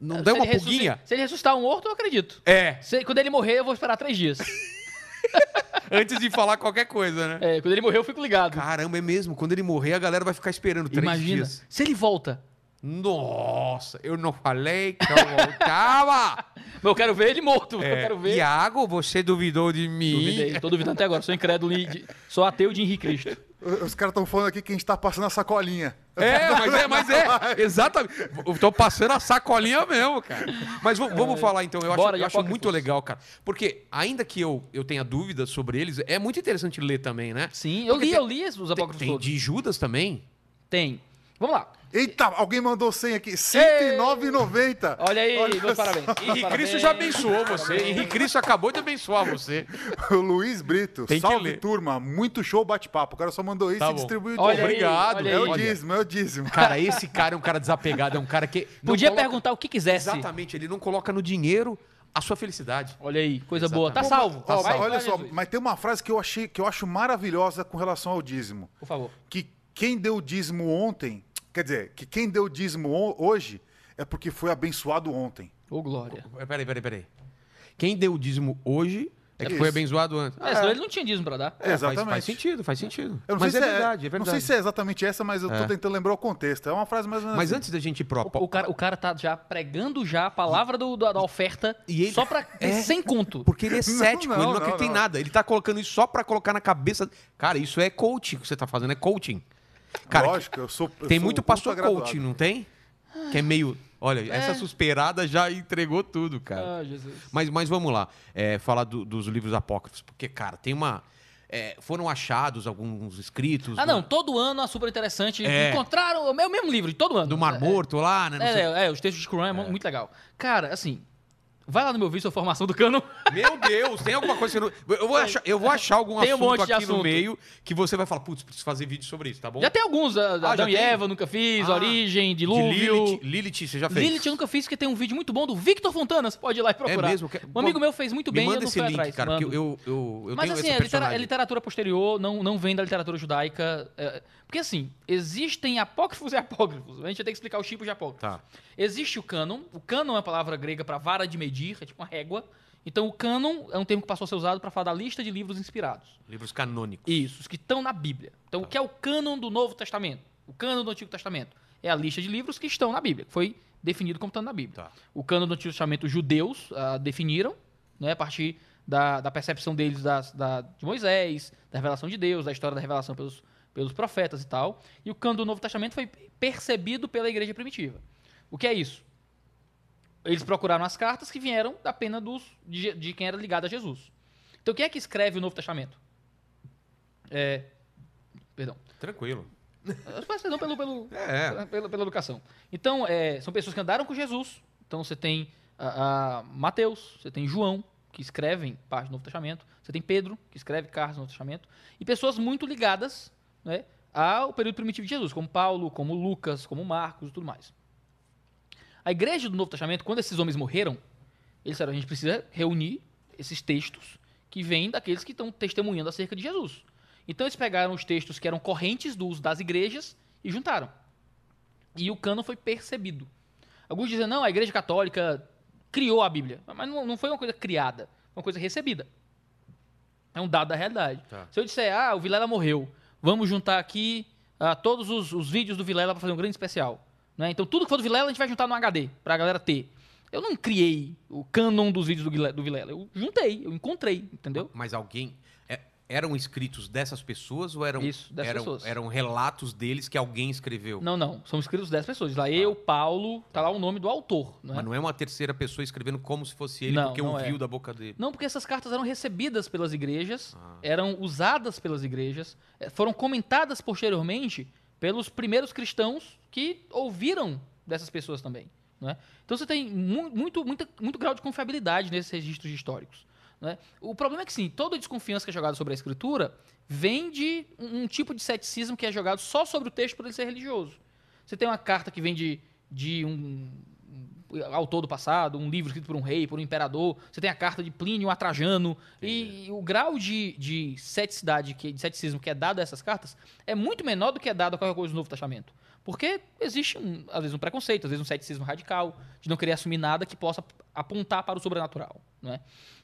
A: Não
B: Se
A: dá uma pulguinha?
B: Se ele ressuscitar um morto, eu acredito.
A: É,
B: Se- quando ele morrer, eu vou esperar três dias.
A: antes de falar qualquer coisa, né?
B: É, quando ele morrer, eu fico ligado.
A: Caramba, é mesmo. Quando ele morrer, a galera vai ficar esperando três
B: Imagina.
A: dias.
B: Se ele volta.
A: Nossa, eu não falei que eu voltava!
B: Mas eu quero ver ele morto. eu
A: É,
B: quero ver.
A: Iago, você duvidou de mim?
B: Duvidei, tô duvidando até agora. Sou incrédulo e de- sou ateu de Henrique Cristo.
C: Os caras estão falando aqui que a gente tá passando a sacolinha.
A: É, mas é, mas é. Exatamente. Eu tô passando a sacolinha mesmo, cara. Mas v- vamos falar então. Eu acho,
B: Bora,
A: eu
B: de
A: acho muito legal, cara. Porque, ainda que eu, eu tenha dúvidas sobre eles, é muito interessante ler também, né?
B: Sim, eu
A: Porque
B: li,
A: tem-
B: eu li os
A: Tem,
B: apócrifos
A: tem
B: todos.
A: de Judas também.
B: Tem. Vamos lá.
C: Eita, alguém mandou 100 aqui. R$ 109,90.
B: Olha aí,
C: Olha
B: meus parabéns.
A: Henrique. Cristo já abençoou você. Henrique Cristo acabou de abençoar você.
C: O Luiz Brito.
A: Tem
C: Salve, turma. Muito show bate-papo. O cara só mandou isso
A: Tá
C: e distribuiu
B: Olha
C: novo.
B: aí,
A: Obrigado.
B: olha
C: É o dízimo, é o dízimo.
A: Cara, esse cara é um cara desapegado, é um cara que.
B: Podia
A: coloca-
B: perguntar o que quisesse.
A: Exatamente, ele não coloca no dinheiro a sua felicidade.
B: Olha aí, coisa boa. Tá
A: Exatamente.
B: salvo.
C: Ó,
B: Vai,
C: olha
B: vai,
C: só,
B: Jesus.
C: mas tem uma frase que eu achei que eu acho maravilhosa com relação ao dízimo.
B: Por favor.
C: Que quem deu o dízimo ontem, quer dizer, que quem deu o dízimo ho- hoje é porque foi abençoado ontem.
B: Ô, Glória.
A: Peraí, peraí, peraí. Quem deu o dízimo hoje é que
C: Isso.
A: foi abençoado antes.
B: É, senão ele não tinha dízimo pra dar.
A: É, faz-
C: Exatamente.
A: Faz, sentido, faz sentido.
C: Eu não
A: Mas
C: sei
A: é
C: se
A: verdade, é verdade.
C: Não sei se é exatamente essa, mas eu tô
A: É.
C: tentando lembrar o contexto. É uma frase mais ou menos
A: Mas
C: assim.
A: antes da gente ir pro...
B: O, o cara, o cara tá já pregando já a palavra do- da, da oferta
A: E ele-
B: só pra ter
A: É.
B: sem conto.
A: Porque ele é cético,
C: não,
A: ele não
C: não,
A: acredita em
C: não.
A: nada. Ele tá colocando isso só pra colocar na cabeça... Cara, isso é coaching que você tá fazendo, é coaching. Cara,
C: Lógico, eu sou. eu
A: tem
C: sou
A: muito pastor coaching, não tem? Que é meio... Olha,
B: É.
A: essa suspeirada já entregou tudo, cara.
B: Ah, Jesus.
A: Mas, mas vamos lá, é, falar do- dos livros apócrifos, porque, cara, tem uma. é, foram achados alguns escritos.
B: Ah,
A: né,
B: não, todo ano é super interessante.
A: É.
B: Encontraram o meu mesmo livro, todo ano.
A: Do Mar Morto lá, né? não
B: É,
A: sei-
B: é, é, os textos de Qumran é, mu- muito legal. Cara, assim, vai lá no meu vídeo, sua formação do cano.
A: Meu Deus, tem alguma coisa que eu não. Eu vou achar, eu vou achar algum
B: Tem um
A: assunto
B: monte de
A: aqui no
B: assunto.
A: meio que você vai falar, putz, preciso fazer vídeo sobre isso, tá bom?
B: Já tem alguns, a-
A: Ah,
B: Adão e
A: tem?
B: Eva, nunca fiz,
A: Ah,
B: Origem,
A: De
B: Dilúvio.
A: Lilith, Lilith, você já fez?
B: Lilith eu nunca fiz, porque tem um vídeo muito bom do Victor Fontana, você pode ir lá e procurar.
A: É mesmo? Que-
B: Um amigo meu fez muito
A: Me
B: bem, eu
A: manda
B: não
A: esse link,
B: atrás.
A: cara, porque
B: mando.
A: eu, eu, eu
B: Mas
A: tenho
B: assim, é é literatura posterior, não, não vem da literatura judaica. é, porque assim, existem apócrifos e apócrifos. A gente vai ter que explicar os tipos de apócrifos.
A: Tá.
B: Existe o cânon. O cânon é uma palavra grega para vara de medir, é tipo uma régua. Então o cânon é um termo que passou a ser usado para falar da lista de livros inspirados.
A: Livros canônicos.
B: Isso, os que estão na Bíblia. Então o que é o cânon do Novo Testamento? O cânon do Antigo Testamento é a lista de livros que estão na Bíblia, que foi definido como estando na Bíblia.
A: Tá.
B: O cânon do Antigo Testamento os judeus ah, definiram, né, a partir da, da percepção deles das- da, de Moisés, da revelação de Deus, da história da revelação pelos, pelos profetas e tal. E o cânon do Novo Testamento foi percebido pela igreja primitiva. O que é isso? Eles procuraram as cartas que vieram da pena dos, de, de quem era ligado a Jesus. Então, quem é que escreve o Novo Testamento? É, perdão.
A: Tranquilo.
B: Peço perdão pelo, pelo,
A: É.
B: pela, pela educação. Então, é, são pessoas que andaram com Jesus. Então, você tem a, a Mateus, você tem João, que escrevem parte do Novo Testamento. Você tem Pedro, que escreve cartas do Novo Testamento. E pessoas muito ligadas né, ao período primitivo de Jesus, como Paulo, como Lucas, como Marcos e tudo mais. A igreja do Novo Testamento, quando esses homens morreram, eles disseram, a gente precisa reunir esses textos que vêm daqueles que estão testemunhando acerca de Jesus. Então eles pegaram os textos que eram correntes do uso das igrejas e juntaram. e o cânon foi percebido. Alguns dizem, não, a Igreja Católica criou a Bíblia. Mas não, não foi uma coisa criada, foi uma coisa recebida. É um dado da realidade.
A: Tá.
B: Se eu disser, ah, o Vilela morreu, vamos juntar aqui ah, todos os, os vídeos do Vilela para fazer um grande especial. Né? Então, tudo que for do Vilela, a gente vai juntar no HD, para a galera ter. Eu não criei o cânon dos vídeos do, do Vilela. Eu juntei, eu encontrei, entendeu?
A: Mas alguém. É, eram escritos dessas pessoas ou eram,
B: Isso, dessas
A: eram,
B: pessoas.
A: eram relatos deles que alguém escreveu?
B: Não, não. São escritos 10 pessoas. Lá eu, Paulo, tá lá o nome do autor. Não é?
A: Mas não é uma terceira pessoa escrevendo como se fosse ele,
B: Não,
A: porque
B: não
A: ouviu
B: é.
A: da boca dele.
B: Não, porque essas cartas eram recebidas pelas igrejas,
A: Ah.
B: eram usadas pelas igrejas, eh, foram comentadas posteriormente pelos primeiros cristãos que ouviram dessas pessoas também. Né? Então você tem mu- muito, muita- muito grau de confiabilidade nesses registros históricos. Né? O problema é que sim, toda desconfiança que é jogada sobre a escritura vem de um, um tipo de ceticismo que é jogado só sobre o texto por ele ser religioso. Você tem uma carta que vem de, de um, autor do passado, um livro escrito por um rei, por um imperador. Você tem a carta de Plínio, a Trajano. E, o grau de, de ceticidade, que, de ceticismo que é dado a essas cartas é muito menor do que é dado a qualquer coisa do Novo Testamento. Porque existe, um, às vezes, um preconceito, às vezes um ceticismo radical, de não querer assumir nada que possa apontar para o sobrenatural. Não é?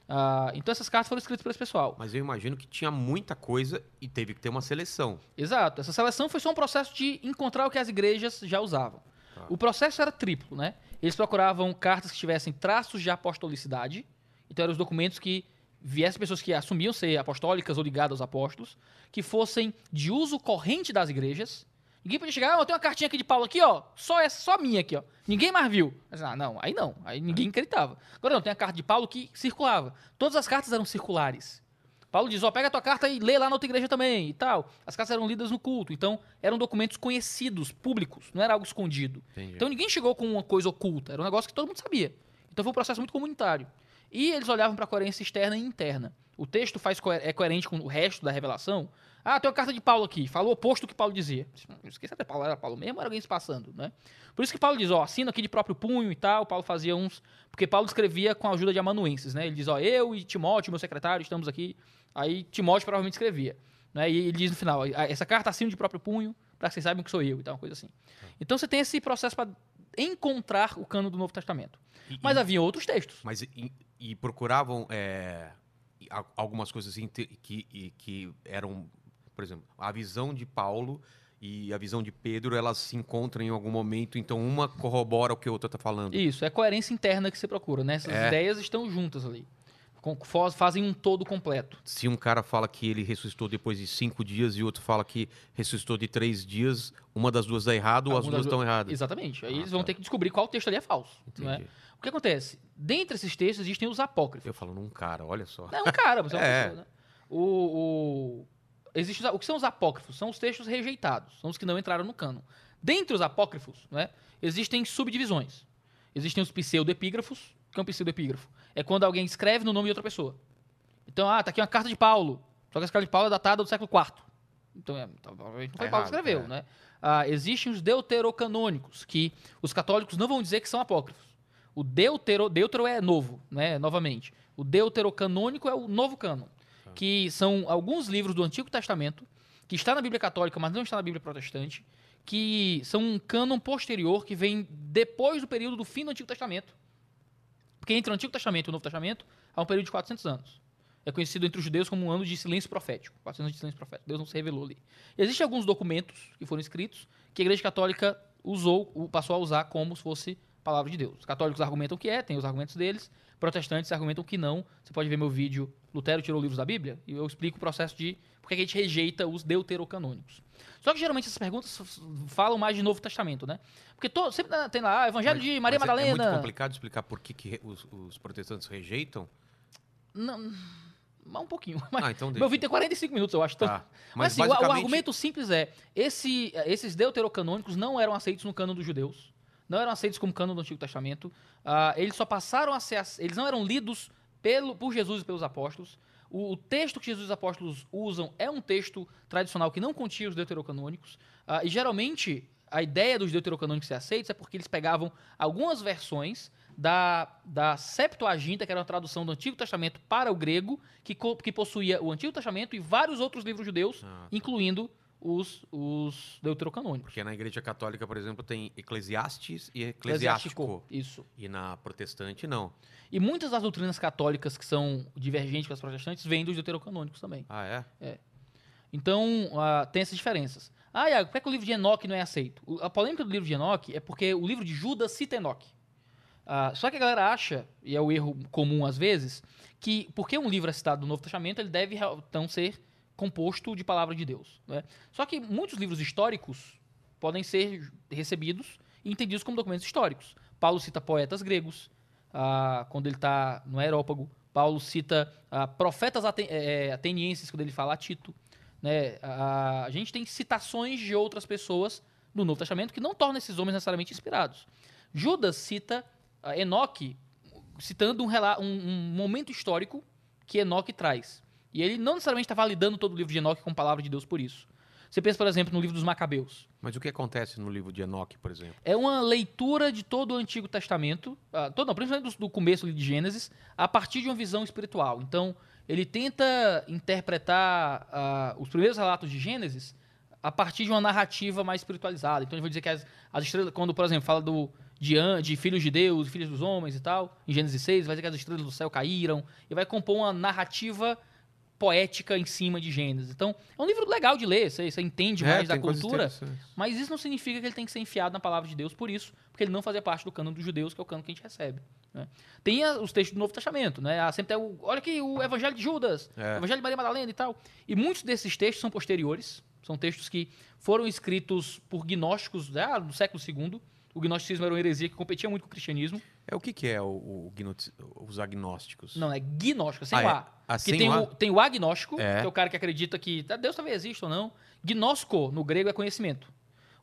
B: Ah, então essas cartas foram escritas por esse pessoal.
A: Mas eu imagino que tinha muita coisa e teve que ter uma seleção.
B: Exato. Essa seleção foi só um processo de encontrar o que as igrejas já usavam. O processo era triplo, né? Eles procuravam cartas que tivessem traços de apostolicidade. Então eram os documentos que viessem pessoas que assumiam ser apostólicas ou ligadas aos apóstolos, que fossem de uso corrente das igrejas. Ninguém podia chegar, ah, eu tenho uma cartinha aqui de Paulo aqui, ó, só essa, só minha aqui, ó. Ninguém mais viu. Mas, ah, não, aí não, aí ninguém acreditava. Agora não, tem a carta de Paulo que circulava. Todas as cartas eram circulares. Paulo diz, ó, pega a tua carta e lê lá na outra igreja também e tal. As cartas eram lidas no culto, então eram documentos conhecidos, públicos, não era algo escondido.
A: Entendi.
B: Então ninguém chegou com uma coisa oculta, era um negócio que todo mundo sabia. Então foi um processo muito comunitário. E eles olhavam para a coerência externa e interna. O texto faz é coerente com o resto da revelação. Ah, tem uma carta de Paulo aqui, falou o oposto do que Paulo dizia. Esqueci até Paulo, era Paulo mesmo ou era alguém se passando, né? Por isso que Paulo diz, ó, assina aqui de próprio punho e tal. Paulo fazia uns. Porque Paulo escrevia com a ajuda de amanuenses, né? Ele diz, ó, eu e Timóteo, meu secretário, estamos aqui. Aí Timóteo provavelmente escrevia. Né? E ele diz no final, "Ah, essa carta assino de próprio punho, para que vocês saibam que sou eu e tal, uma coisa assim. Então você tem esse processo para encontrar o cano do Novo Testamento.
A: E-
B: Mas
A: e-
B: havia outros textos.
A: Mas e, e procuravam é, algumas coisas inte- que, e- que eram, por exemplo, a visão de Paulo e a visão de Pedro, elas se encontram em algum momento, então uma corrobora o que a outra está falando.
B: Isso, é coerência interna que você procura, né? Essas
A: É.
B: ideias estão juntas ali. Fazem um todo completo.
A: Se um cara fala que ele ressuscitou depois de cinco dias e outro fala que ressuscitou de três dias, uma das duas dá errado ou as duas estão erradas.
B: Exatamente. Aí
A: Ah,
B: eles vão
A: tá.
B: ter que descobrir qual texto ali é falso. É?
A: Entendi.
B: O que acontece? Dentre esses textos existem os apócrifos.
A: Eu falo num cara, olha só.
B: É um cara, você é uma
A: É.
B: pessoa, né? O, o, existe, o que são os apócrifos? São os textos rejeitados, são os que não entraram no cânon. Dentre os apócrifos, né, existem subdivisões. Existem os pseudoepígrafos. O que é um pseudoepígrafo? É quando alguém escreve no nome de outra pessoa. Então, ah, tá aqui uma carta de Paulo. Só que essa carta de Paulo é datada do século IV. Então, é, então, provavelmente não foi
A: Tá
B: Paulo que
A: errado,
B: escreveu,
A: é.
B: né? Ah, existem os deuterocanônicos, que os católicos não vão dizer que são apócrifos. O deutero, deutero é novo, né? Novamente. O deuterocanônico é o novo cânon, que são alguns livros do Antigo Testamento que está na Bíblia Católica, mas não está na Bíblia Protestante, que são um cânon posterior que vem depois do período do fim do Antigo Testamento. Porque entre o Antigo Testamento e o Novo Testamento há um período de 400 anos. É conhecido entre os judeus como um ano de silêncio profético. 400 anos de silêncio profético. Deus não se revelou ali. Existem alguns documentos que foram escritos que a Igreja Católica usou, passou a usar como se fosse palavra de Deus. Os católicos argumentam que é, tem os argumentos deles. Protestantes argumentam que não. Você pode ver meu vídeo Lutero tirou livros da Bíblia e eu explico o processo de por que a gente rejeita os deuterocanônicos. Só que geralmente essas perguntas falam mais de Novo Testamento, né? Porque to- sempre tem lá, ah, Evangelho de Maria
A: Mas é- É,
B: Madalena.
A: muito complicado explicar por que, que os, os protestantes rejeitam.
B: Não, mas um pouquinho. Mas
A: Ah, então
B: meu vídeo tem 45 minutos, eu acho. Então,
A: Tá.
B: Mas,
A: Mas
B: assim, o- o,
A: basicamente-
B: argumento simples é: esse, esses deuterocanônicos não eram aceitos no cânon dos judeus, não eram aceitos como cânon do Antigo Testamento. ah, eles só passaram a ser. Eles não eram lidos pelo, por Jesus e pelos apóstolos. O, o texto que Jesus e os apóstolos usam é um texto tradicional que não continha os deuterocanônicos. ah, e geralmente a ideia dos deuterocanônicos ser aceitos é porque eles pegavam algumas versões da, da Septuaginta, que era uma tradução do Antigo Testamento para o grego, que, que possuía o Antigo Testamento e vários outros livros judeus,
A: Ah, tá.
B: incluindo os, os deuterocanônicos.
A: Porque na igreja católica, por exemplo, tem Eclesiastes e Eclesiástico.
B: Isso.
A: E na protestante, não.
B: E muitas das doutrinas católicas que são divergentes com as protestantes vêm dos deuterocanônicos também.
A: Ah, é?
B: Então, ah, tem essas diferenças. Ah, Iago, por que, que o livro de Enoque não é aceito? O- A polêmica do livro de Enoque é porque o livro de Judas cita Enoque. Ah, só que a galera acha, e é o erro comum às vezes, que porque um livro é citado no Novo Testamento, ele deve então ser composto de palavra de Deus. né? Só que muitos livros históricos podem ser recebidos e entendidos como documentos históricos. Paulo cita poetas gregos, ah, quando ele está no Aerópago. Paulo cita ah, profetas aten- eh, atenienses, quando ele fala a Tito. né? A, a gente tem citações de outras pessoas no Novo Testamento que não tornam esses homens necessariamente inspirados. Judas cita ah, Enoque, citando um, um- um momento histórico que Enoque traz. E ele não necessariamente está validando todo o livro de Enoque com palavra de Deus por isso. Você pensa, por exemplo, no livro dos Macabeus.
A: Mas o que acontece no livro de Enoque, por exemplo?
B: É uma leitura de todo o Antigo Testamento, ah, todo, não, principalmente do, do começo de Gênesis, a partir de uma visão espiritual. Então, ele tenta interpretar ah, os primeiros relatos de Gênesis a partir de uma narrativa mais espiritualizada. Então, ele vai dizer que as, as estrelas, quando, por exemplo, fala do, de, de filhos de Deus, filhos dos homens e tal, em Gênesis 6, vai dizer que as estrelas do céu caíram, e vai compor uma narrativa poética em cima de Gênesis. Então, é um livro legal de ler, você, você entende mais da
A: É, tem coisas
B: cultura, mas isso não significa que ele tem que ser enfiado na palavra de Deus por isso, porque ele não fazia parte do cano dos judeus, que é o cano que a gente recebe. né? Tem a- os textos do Novo Testamento, né? Ah, Sempre tem o, olha aqui o Evangelho de Judas,
A: É.
B: o Evangelho de Maria Madalena e tal. E muitos desses textos são posteriores, são textos que foram escritos por gnósticos ah, do século II. O gnosticismo era uma heresia que competia muito com o cristianismo.
A: É o que, que é o, o os agnósticos?
B: Não, é gnóstico, sem
A: Ah,
B: o
A: é?
B: A.
A: Ah,
B: que
A: sem
B: tem
A: o
B: tem o agnóstico,
A: É.
B: que é o cara que acredita que ah, Deus talvez exista ou não. Gnosco, no grego, é conhecimento.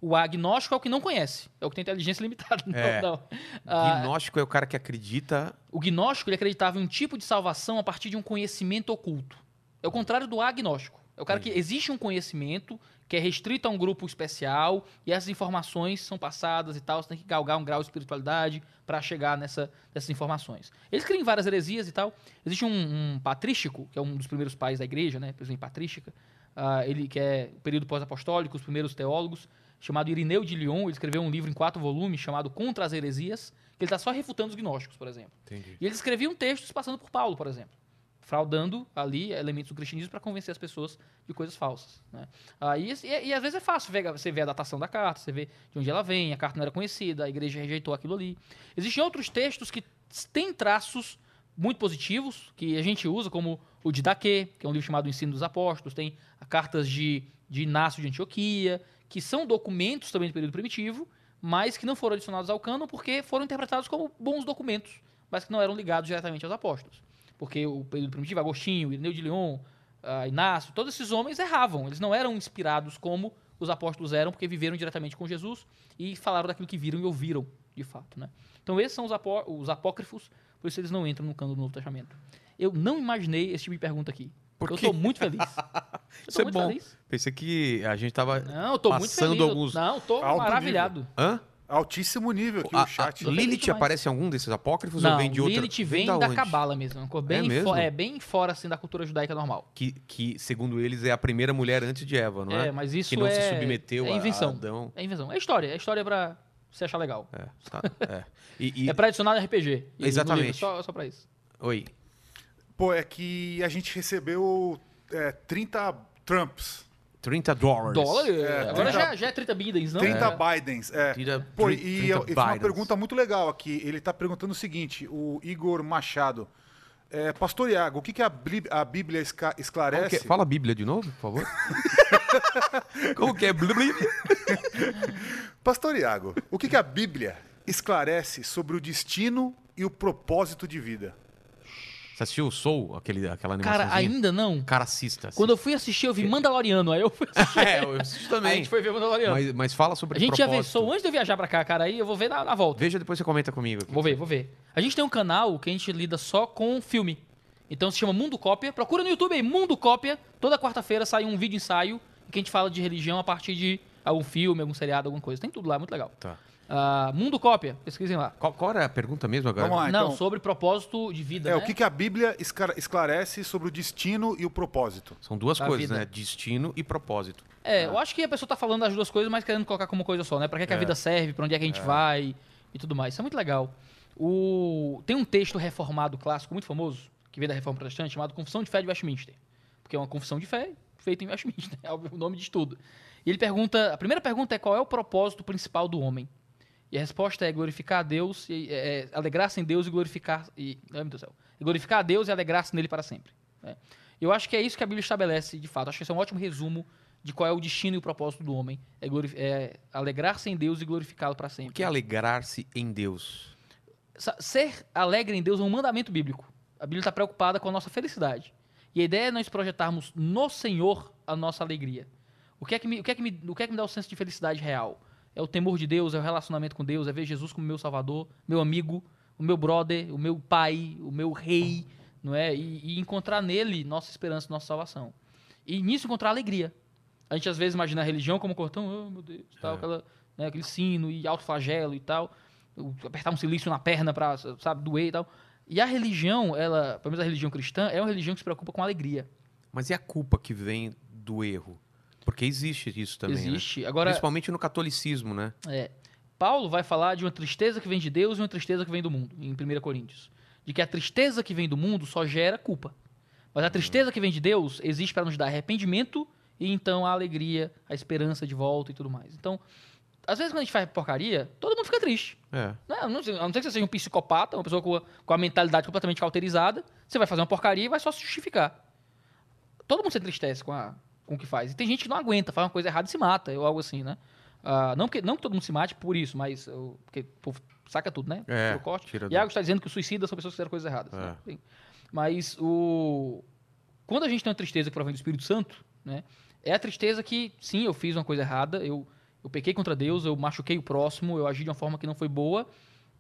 B: O agnóstico é o que não conhece, é o que tem inteligência limitada. Não,
A: É.
B: não. Ah,
A: Gnóstico é o cara que acredita.
B: o gnóstico ele acreditava em um tipo de salvação a partir de um conhecimento oculto. É o contrário do agnóstico. É o cara que existe um conhecimento que é restrito a um grupo especial e essas informações são passadas e tal. Você tem que galgar um grau de espiritualidade para chegar nessa, nessas informações. Eles criam várias heresias e tal. Existe um, um patrístico, que é um dos primeiros pais da igreja, né? Por exemplo, patrística. ah, ele que é o período pós-apostólico, os primeiros teólogos, chamado Irineu de Lyon. Ele escreveu um livro em quatro volumes chamado Contra as Heresias, que ele está só refutando os gnósticos, por exemplo.
A: Entendi.
B: E eles escreviam textos passando por Paulo, por exemplo. Fraudando ali elementos do cristianismo para convencer as pessoas de coisas falsas. Né? E, e- às vezes é fácil ver, você ver a datação da carta, você vê de onde ela vem, a carta não era conhecida, a igreja rejeitou aquilo ali. Existem outros textos que têm traços muito positivos, que a gente usa, como o de Daquê, que é um livro chamado Ensino dos Apóstolos, tem cartas de, de Inácio de Antioquia, que são documentos também do período primitivo, mas que não foram adicionados ao cânon porque foram interpretados como bons documentos, mas que não eram ligados diretamente aos apóstolos. Porque o período primitivo, Agostinho, Irineu de Lyon, ah, Inácio, todos esses homens erravam. Eles não eram inspirados como os apóstolos eram, porque viveram diretamente com Jesus e falaram daquilo que viram e ouviram, de fato. Né? Então esses são os, apó- os apócrifos, por isso eles não entram no cânon do Novo Testamento. Eu não imaginei esse tipo de pergunta aqui.
A: Por
B: eu estou muito feliz.
A: Isso é
B: muito
A: bom.
B: feliz.
A: Pensei que a gente tava.
B: Não, eu tô muito
A: Passando
B: feliz.
A: Alguns-
B: Não,
C: Alto
B: maravilhado.
A: Hã?
C: Altíssimo nível aqui
A: A,
C: o chat.
A: a Lilith
B: demais.
A: aparece em algum desses apócrifos
B: Não,
A: ou vem de outra?
B: Lilith vem da,
A: onde?
B: cabala mesmo. Coisa bem,
A: mesmo?
B: fo- é bem fora assim da cultura judaica normal.
A: Que, que, segundo eles, é a primeira mulher antes de Eva, não é?
B: É, mas isso
A: que não
B: é
A: se submeteu
B: é
A: a-
B: invenção.
A: a Adão.
B: É invenção. É história, é história pra você achar legal.
A: É, tá, é. E, e-
B: É pra adicionar no RPG. E no
A: Exatamente.
B: livro, só, só pra isso.
A: Oi.
C: Pô, é que a gente recebeu é, 30 Trumps,
A: 30 dólares.
B: Dólar?
C: É,
B: agora
C: 30
B: já, já é 30 bidens, não?
C: 30
B: É.
C: Bidens. É.
A: 30
C: Pô,
A: 30
C: e, eu- e foi uma
A: Bidens.
C: pergunta muito legal aqui. Ele tá perguntando o seguinte, o Igor Machado. É, Pastor Iago, o que, que a, a Bíblia esca-
A: que
C: esclarece?
A: é? Fala a Bíblia de novo, por favor. Como que é?
C: Pastor Iago, o que, que a Bíblia esclarece sobre o destino e o propósito de vida?
A: Você assistiu o Soul, aquele, aquela animação?
B: Cara, ainda não.
A: Cara, assista.
B: Quando eu fui assistir, eu vi Mandaloriano. Aí eu fui assistir.
A: É, eu assisti
B: Aí a
A: também.
B: gente foi ver Mandaloriano.
A: Mas, mas fala sobre
B: a gente já vê. Soul antes de eu viajar pra cá, cara. Aí eu vou ver na, na volta.
A: Veja, depois você comenta comigo.
B: Vou ver, vou ver. A gente tem um canal que a gente lida só com filme. Então se chama Mundo Cópia. Procura no YouTube aí, Mundo Cópia. Toda quarta-feira sai um vídeo ensaio que a gente fala de religião a partir de algum filme, algum seriado, alguma coisa. Tem tudo lá, é muito legal.
A: Tá.
B: Ah, Mundo Cópia, pesquisem lá.
A: Qual, qual era a pergunta mesmo agora?
C: Vamos lá,
B: Não,
C: então.
B: sobre propósito de vida.
C: É,
B: né?
C: o que, que a Bíblia esclare- esclarece sobre o destino e o propósito?
A: São duas
B: Da
A: coisas,
B: vida.
A: né? Destino e propósito.
B: É, eu acho que a pessoa tá falando das duas coisas, mas querendo colocar como coisa só, né? Pra que, que a
A: É.
B: vida serve, pra onde é que a gente vai e tudo mais. Isso é muito legal. O... Tem um texto reformado clássico muito famoso, que vem da Reforma Protestante, chamado Confissão de Fé de Westminster. Porque é uma confissão de fé feita em Westminster, é o nome de tudo. E ele pergunta, a primeira pergunta é qual é o propósito principal do homem? E a resposta é glorificar a Deus, e, é, é, alegrar-se em Deus e glorificar, e, ai, meu Deus do céu, glorificar a Deus e alegrar-se nele para sempre. né? Eu acho que é isso que a Bíblia estabelece, de fato. Acho que esse é um ótimo resumo de qual é o destino e o propósito do homem. É, é alegrar-se em Deus e glorificá-lo para
A: O
B: sempre.
A: que é alegrar-se em Deus?
B: Ser alegre em Deus é um mandamento bíblico. A Bíblia está preocupada com a nossa felicidade. E a ideia é nós projetarmos no Senhor a nossa alegria. O que, é que me, o, que é que me, o que é que me dá o senso de felicidade real? É o temor de Deus, é o relacionamento com Deus, é ver Jesus como meu salvador, meu amigo, o meu brother, o meu pai, o meu rei, não é? E, e encontrar nele nossa esperança, nossa salvação. E nisso encontrar alegria. A gente às vezes imagina a religião como cortão, oh meu Deus, tal,
A: É.
B: aquela, né, aquele sino e alto flagelo e tal, apertar um silício na perna para, sabe, doer e tal. E a religião, ela, pelo menos a religião cristã, é uma religião que se preocupa com a alegria.
A: Mas e a culpa que vem do erro? Porque existe isso também, né?
B: Existe. Agora,
A: Principalmente no catolicismo, né?
B: É, Paulo vai falar de uma tristeza que vem de Deus e uma tristeza que vem do mundo, em 1 Coríntios. De que a tristeza que vem do mundo só gera culpa. Mas a tristeza que vem de Deus existe para nos dar arrependimento e então a alegria, a esperança de volta e tudo mais. Então, às vezes quando a gente faz porcaria, todo mundo fica triste.
A: É.
B: Né? A não ser a não ser que você seja um psicopata, uma pessoa com a, com a mentalidade completamente cauterizada, você vai fazer uma porcaria e vai só se justificar. Todo mundo se entristece com, a, com o que faz. E tem gente que não aguenta, faz uma coisa errada e se mata, ou algo assim, né? Ah, não, que, não que todo mundo se mate por isso, mas uh, porque o povo saca tudo, né?
A: É,
B: o corte.
A: tira do-
B: está dizendo que os suicidas são pessoas que fizeram coisas erradas.
A: É.
B: né? Mas o... quando a gente tem uma tristeza que provém do Espírito Santo, né? É a tristeza que, sim, eu fiz uma coisa errada, eu, eu pequei contra Deus, eu machuquei o próximo, eu agi de uma forma que não foi boa,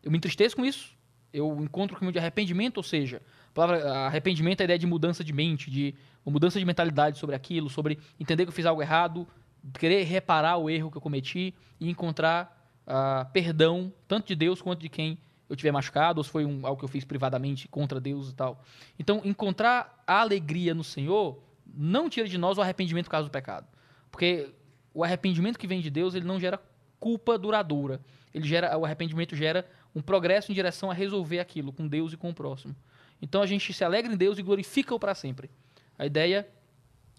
B: eu me entristeço com isso, eu encontro o caminho de arrependimento, ou seja, a palavra arrependimento é a ideia de mudança de mente, de uma mudança de mentalidade sobre aquilo, sobre entender que eu fiz algo errado, querer reparar o erro que eu cometi e encontrar ah, perdão, tanto de Deus quanto de quem eu tiver machucado, ou se foi um, algo que eu fiz privadamente contra Deus e tal. Então, encontrar a alegria no Senhor não tira de nós o arrependimento por causa do pecado. Porque o arrependimento que vem de Deus, ele não gera culpa duradoura. Ele gera, o arrependimento gera um progresso em direção a resolver aquilo com Deus e com o próximo. Então a gente se alegra em Deus e glorifica-o para sempre. A ideia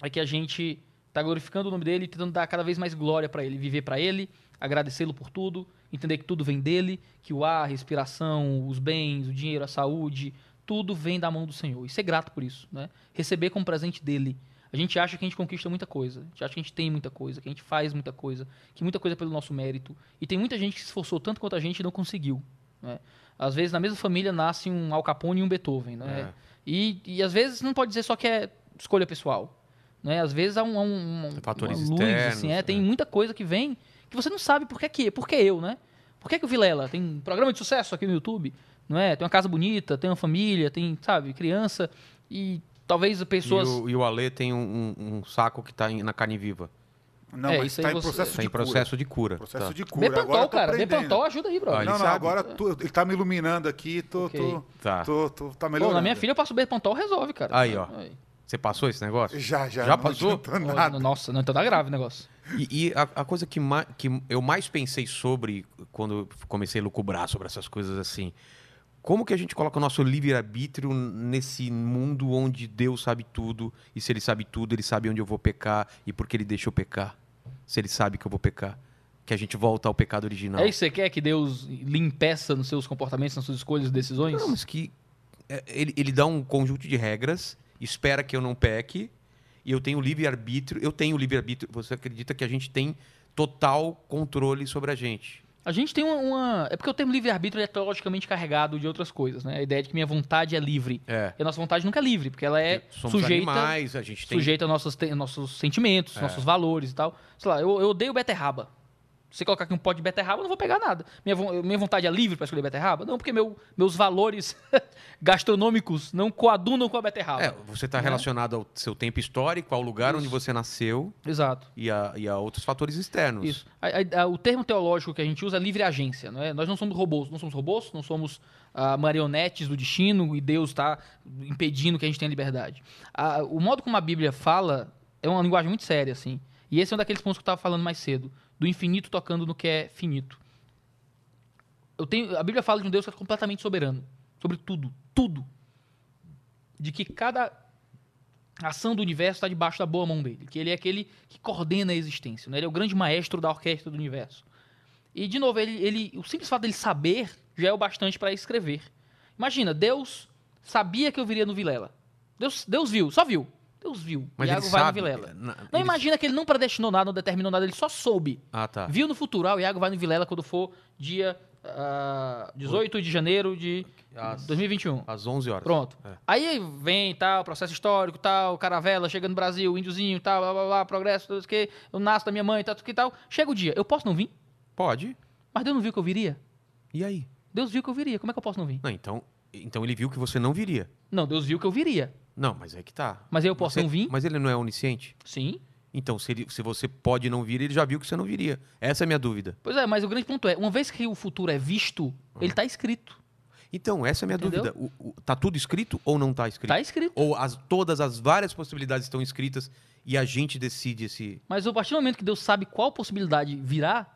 B: é que a gente está glorificando o nome dele e tentando dar cada vez mais glória para ele, viver para ele, agradecê-lo por tudo, entender que tudo vem dele, que o ar, a respiração, os bens, o dinheiro, a saúde, tudo vem da mão do Senhor. E ser grato por isso, né? Receber como presente dele. A gente acha que a gente conquista muita coisa, a gente acha que a gente tem muita coisa, que a gente faz muita coisa, que muita coisa é pelo nosso mérito. E tem muita gente que se esforçou tanto quanto a gente e não conseguiu. Né? Às vezes, na mesma família, nasce um Al Capone e um Beethoven. Né?
A: É.
B: E, e às vezes não pode dizer só que é escolha pessoal. Né? Às vezes há um, um, um-
A: Fatores
B: uma luz,
A: externos,
B: assim, é, tem
A: é.
B: muita coisa que vem que você não sabe por que, que por que eu, né? Por que, que o Vilela tem um programa de sucesso aqui no YouTube, não é? Tem uma casa bonita, tem uma família, tem, sabe, criança e talvez pessoas...
A: E o, e o Ale tem um, um- um saco que tá em- na carne viva.
C: Não,
B: É,
C: mas
B: isso aí
C: está em
B: você-
C: processo
A: Tá
C: de
A: em processo de cura.
C: cura. Processo
A: Tá.
C: de cura. Agora
B: Bepantol,
C: tô
B: cara. Bepantol ajuda aí, brother.
A: Olha,
C: Não, não,
A: sabe.
C: agora tu- ele tá me iluminando aqui, tô,
B: Ok.
C: tô,
A: Tá.
C: tô, tô, tá
B: Pô,
C: melhorando.
B: na minha filha eu passo Bepantol, resolve, cara.
A: Aí, ó. Você passou esse negócio?
C: Já, já.
A: Já
C: não
A: passou?
B: Nossa, não, então tá grave o negócio.
A: E, e a, a coisa que, ma- que eu mais pensei sobre quando eu comecei a lucubrar sobre essas coisas assim, como que a gente coloca o nosso livre-arbítrio nesse mundo onde Deus sabe tudo, e se ele sabe tudo, ele sabe onde eu vou pecar e por que ele deixa eu pecar? Se ele sabe que eu vou pecar, que a gente volta ao pecado original.
B: É isso que você quer que Deus lhe impeça nos seus comportamentos, nas suas escolhas e decisões?
A: Não, mas que é, ele, ele dá um conjunto de regras, espera que eu não peque, e eu tenho livre-arbítrio. Eu tenho livre-arbítrio. Você acredita que a gente tem total controle sobre a gente?
B: A gente tem uma, uma- É porque o termo livre-arbítrio é teologicamente carregado de outras coisas, né? A ideia de que minha vontade é livre.
A: É.
B: E a nossa vontade nunca é livre, porque ela é
A: Somos
B: sujeita,
A: animais, a gente tem.
B: sujeita a nossos, te- nossos sentimentos, nossos valores e tal. Sei lá, eu, eu odeio beterraba. Se você colocar aqui um pote de beterraba, eu não vou pegar nada. Minha, minha vontade é livre para escolher beterraba? Não, porque meu- meus valores gastronômicos não coadunam com a beterraba.
A: É, você está
B: Né?
A: relacionado ao seu tempo histórico, ao lugar onde
B: Isso.
A: você nasceu
B: Exato.
A: e a, e a outros fatores externos.
B: Isso. A- a- a- o termo teológico que a gente usa é livre agência. Não é? Nós não somos robôs, não somos robôs, não somos ah, marionetes do destino e Deus está impedindo que a gente tenha liberdade. Ah, o modo como a Bíblia fala é uma linguagem muito séria, assim. E esse é um daqueles pontos que eu estava falando mais cedo, do infinito tocando no que é finito. Eu tenho, a Bíblia fala de um Deus que é completamente soberano sobre tudo, tudo. De que cada ação do universo está debaixo da boa mão dele, que ele é aquele que coordena a existência, né? ele é o grande maestro da orquestra do universo. E, de novo, ele, ele, o simples fato dele saber já é o bastante para escrever. Imagina, Deus sabia que eu viria no Vilela. Deus, Deus viu, só viu. Deus viu.
A: Mas
B: Iago vai
A: sabe.
B: no Vilela.
A: na-
B: Não
A: ele-
B: imagina que ele não predestinou nada, não determinou nada, ele só soube.
A: Ah, tá.
B: Viu no futuro, ah, o Iago vai no Vilela quando for dia ah, 18 de janeiro de
A: Às-
B: 2021.
A: Às 11 horas.
B: Pronto.
A: É.
B: Aí vem tal, processo histórico, tal, caravela, chega no Brasil, índiozinho, tal, blá, blá, blá, progresso, tudo isso que eu nasço da minha mãe, tal, tudo que tal. Chega o dia, eu posso não vir?
A: Pode.
B: Mas Deus não viu que eu viria?
A: E aí?
B: Deus viu que eu viria, como é que eu posso não vir?
A: Não, então, então ele viu que você não viria.
B: Não, Deus viu que eu viria.
A: Não, mas é que tá.
B: Mas eu posso
A: Você-
B: não vir?
A: Mas ele não é onisciente?
B: Sim.
A: Então, se, ele- se você pode não vir, ele já viu que você não viria. Essa é a minha dúvida.
B: Pois é, mas o grande ponto é, uma vez que o futuro é visto, ele tá escrito.
A: Então, essa é a minha
B: Entendeu?
A: dúvida. O- o- tá tudo escrito ou não tá escrito?
B: Tá escrito.
A: Ou as, todas as várias possibilidades estão escritas e a gente decide se.
B: Mas a partir do momento que Deus sabe qual possibilidade virá,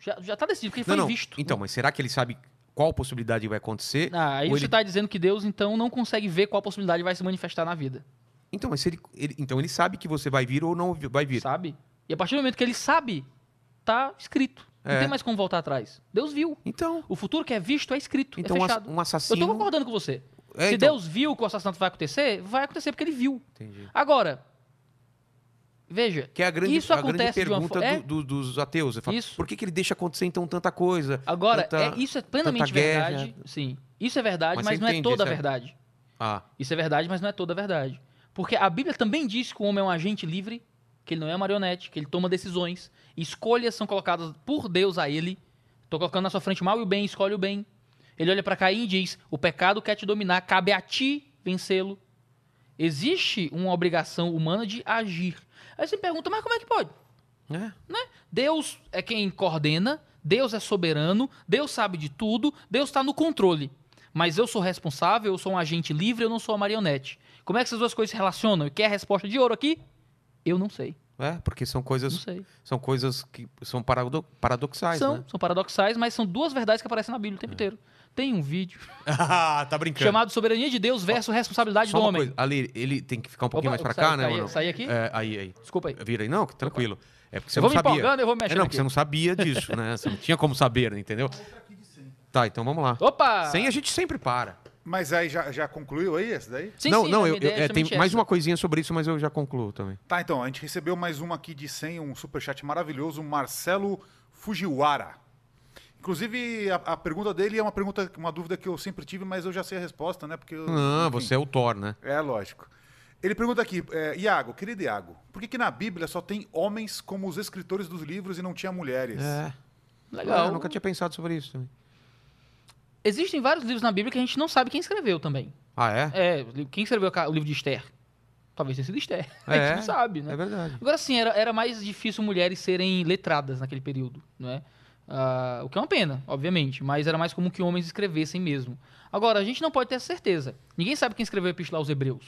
B: já, já tá decidido, porque
A: não,
B: foi
A: não.
B: visto.
A: Então, mas será que ele sabe qual possibilidade vai acontecer?
B: Ah, aí você
A: ele-
B: tá dizendo que Deus, então, não consegue ver qual possibilidade vai se manifestar na vida.
A: Então, mas ele, ele- então ele sabe que você vai vir ou não vai vir.
B: Sabe? E a partir do momento que ele sabe, tá escrito. Não
A: É.
B: tem mais como voltar atrás. Deus viu.
A: Então,
B: O futuro que é visto é escrito,
A: então
B: é
A: um ass-
B: fechado.
A: um
B: Eu
A: assassino.
B: tô concordando com você.
A: É,
B: Se
A: então-
B: Deus viu que o assassinato vai acontecer, vai acontecer porque ele viu.
A: Entendi.
B: Agora, veja,
A: Que é a grande,
B: isso
A: a grande pergunta
B: é.
A: do- do- dos ateus. Fala,
B: Isso.
A: Por que, que ele deixa acontecer então tanta coisa?
B: agora,
A: tanta-
B: é, isso é plenamente
A: guerra.
B: verdade. Sim, isso é verdade,
A: Mas
B: mas, não é
A: entende,
B: toda a
A: é-
B: verdade.
A: Ah,
B: Isso é verdade, mas não é toda a verdade. Porque a Bíblia também diz que o homem é um agente livre, que ele não é marionete, que ele toma decisões, escolhas são colocadas por Deus a ele. Tô colocando na sua frente o mal e o bem, escolhe o bem. Ele olha para Caim e diz: "O pecado quer te dominar, cabe a ti vencê-lo". Existe uma obrigação humana de agir. Aí você pergunta: "Mas como é que pode?"
A: é.
B: Deus é quem coordena, Deus é soberano, Deus sabe de tudo, Deus está no controle. Mas eu sou responsável, eu sou um agente livre, eu não sou uma marionete. Como é que essas duas coisas se relacionam? E quer a resposta de ouro aqui? Eu não sei.
A: É, porque são
B: Não
A: coisas,
B: sei.
A: são coisas que são parado- paradoxais,
B: São,
A: né?
B: são paradoxais, mas são duas verdades que aparecem na Bíblia o
A: É.
B: tempo inteiro. Tem um vídeo
A: ah, tá brincando.
B: chamado Soberania de Deus versus Responsabilidade
A: Só
B: do
A: uma
B: homem.
A: coisa, ali, ele tem que ficar um pouquinho
B: Opa,
A: mais pra
B: sai-
A: cá, né,
B: sai-
A: mano?
B: sai aqui?
A: É, aí, aí.
B: Desculpa aí.
A: Vira aí. Não, tranquilo. É porque você
B: Eu
A: não
B: vou me
A: sabia.
B: empolgando, eu vou
A: É,
B: mexendo
A: não,
B: aqui.
A: porque você não sabia disso, né? Você não tinha como saber, entendeu? Tá, então vamos lá.
B: Opa!
A: Sem a gente sempre para.
C: Mas aí já, já concluiu aí esse daí?
B: Sim,
A: não,
B: sim,
A: não,
B: a
A: eu, eu-
B: é
A: é, tem mais
B: essa.
A: uma coisinha sobre isso, mas eu já concluo também.
C: Tá, então, a gente recebeu mais uma aqui de 100, um superchat maravilhoso, Marcelo Fujiwara. Inclusive, a, a pergunta dele é uma pergunta, uma dúvida que eu sempre tive, mas eu já sei a resposta, né? Porque eu,
A: Ah,
C: enfim.
A: você é o Thor, né?
C: É, lógico. Ele pergunta aqui, é, Iago, querido Iago, por que, que na Bíblia só tem homens como os escritores dos livros e não tinha mulheres?
A: É.
B: Legal.
A: Eu nunca tinha pensado sobre isso também.
B: Existem vários livros na Bíblia que a gente não sabe quem escreveu também.
A: Ah, é?
B: É, quem escreveu o livro de Esther? Talvez tenha sido Esther. A gente
A: É,
B: não sabe, né?
A: É verdade.
B: Agora sim, era, era mais difícil mulheres serem letradas naquele período, né? Ah, o que é uma pena, obviamente, mas era mais comum que homens escrevessem mesmo. Agora, a gente não pode ter certeza. Ninguém sabe quem escreveu a Epístola aos Hebreus.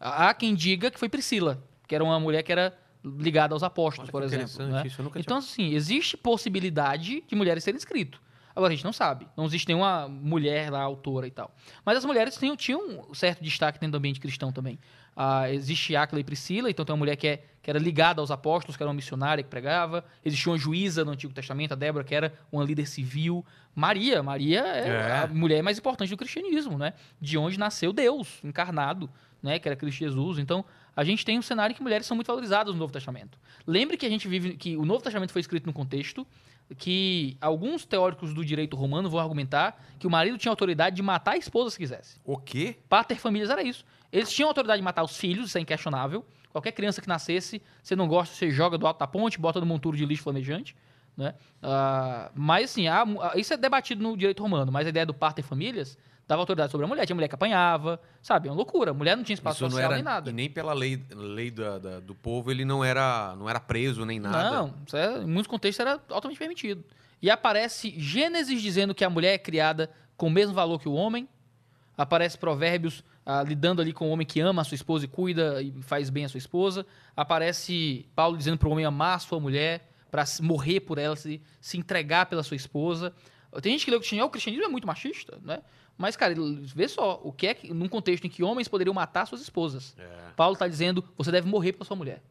B: Há quem diga que foi Priscila, que era uma mulher que era ligada aos apóstolos,
A: Olha
B: por exemplo. né? Então, assim, existe possibilidade de mulheres serem escrito. Agora, a gente não sabe. Não existe nenhuma mulher lá, autora e tal. Mas as mulheres tinham, tinham um certo destaque dentro do ambiente cristão também. Ah, existe Áquila e Priscila, então tem uma mulher que, é, que era ligada aos apóstolos, que era uma missionária que pregava. Existia uma juíza no Antigo Testamento, a Débora, que era uma líder civil. Maria, Maria é,
A: É.
B: a mulher mais importante do cristianismo, né? De onde nasceu Deus encarnado, né? Que era Cristo Jesus. Então, a gente tem um cenário em que mulheres são muito valorizadas no Novo Testamento. Lembre que a gente vive que o Novo Testamento foi escrito no contexto que alguns teóricos do direito romano vão argumentar que o marido tinha autoridade de matar a esposa se quisesse.
A: O quê?
B: Pater famílias era isso. Eles tinham autoridade de matar os filhos, isso é inquestionável. Qualquer criança que nascesse, você não gosta, você joga do alto da ponte, bota no monturo de lixo flamejante. Né? Ah, mas, assim, há isso é debatido no direito romano, mas a ideia do parto em famílias dava autoridade sobre a mulher. Tinha mulher que apanhava, sabe? É uma loucura. A mulher não tinha espaço
A: Isso
B: social
A: era
B: nem nada.
A: e nem pela lei, lei da- da- do povo ele não era não era preso nem nada.
B: Não, é- em muitos contextos era altamente permitido. E aparece Gênesis dizendo que a mulher é criada com o mesmo valor que o homem. Aparece Provérbios ah, lidando ali com o homem que ama a sua esposa e cuida e faz bem a sua esposa. Aparece Paulo dizendo para o homem amar a sua mulher, para morrer por ela, se, se entregar pela sua esposa. Tem gente que lê o cristianismo, "Ah, o cristianismo é muito machista, né? Mas, cara, vê só, o que é que, num contexto em que homens poderiam matar suas esposas.
A: É.
B: Paulo está dizendo, você deve morrer pela sua mulher.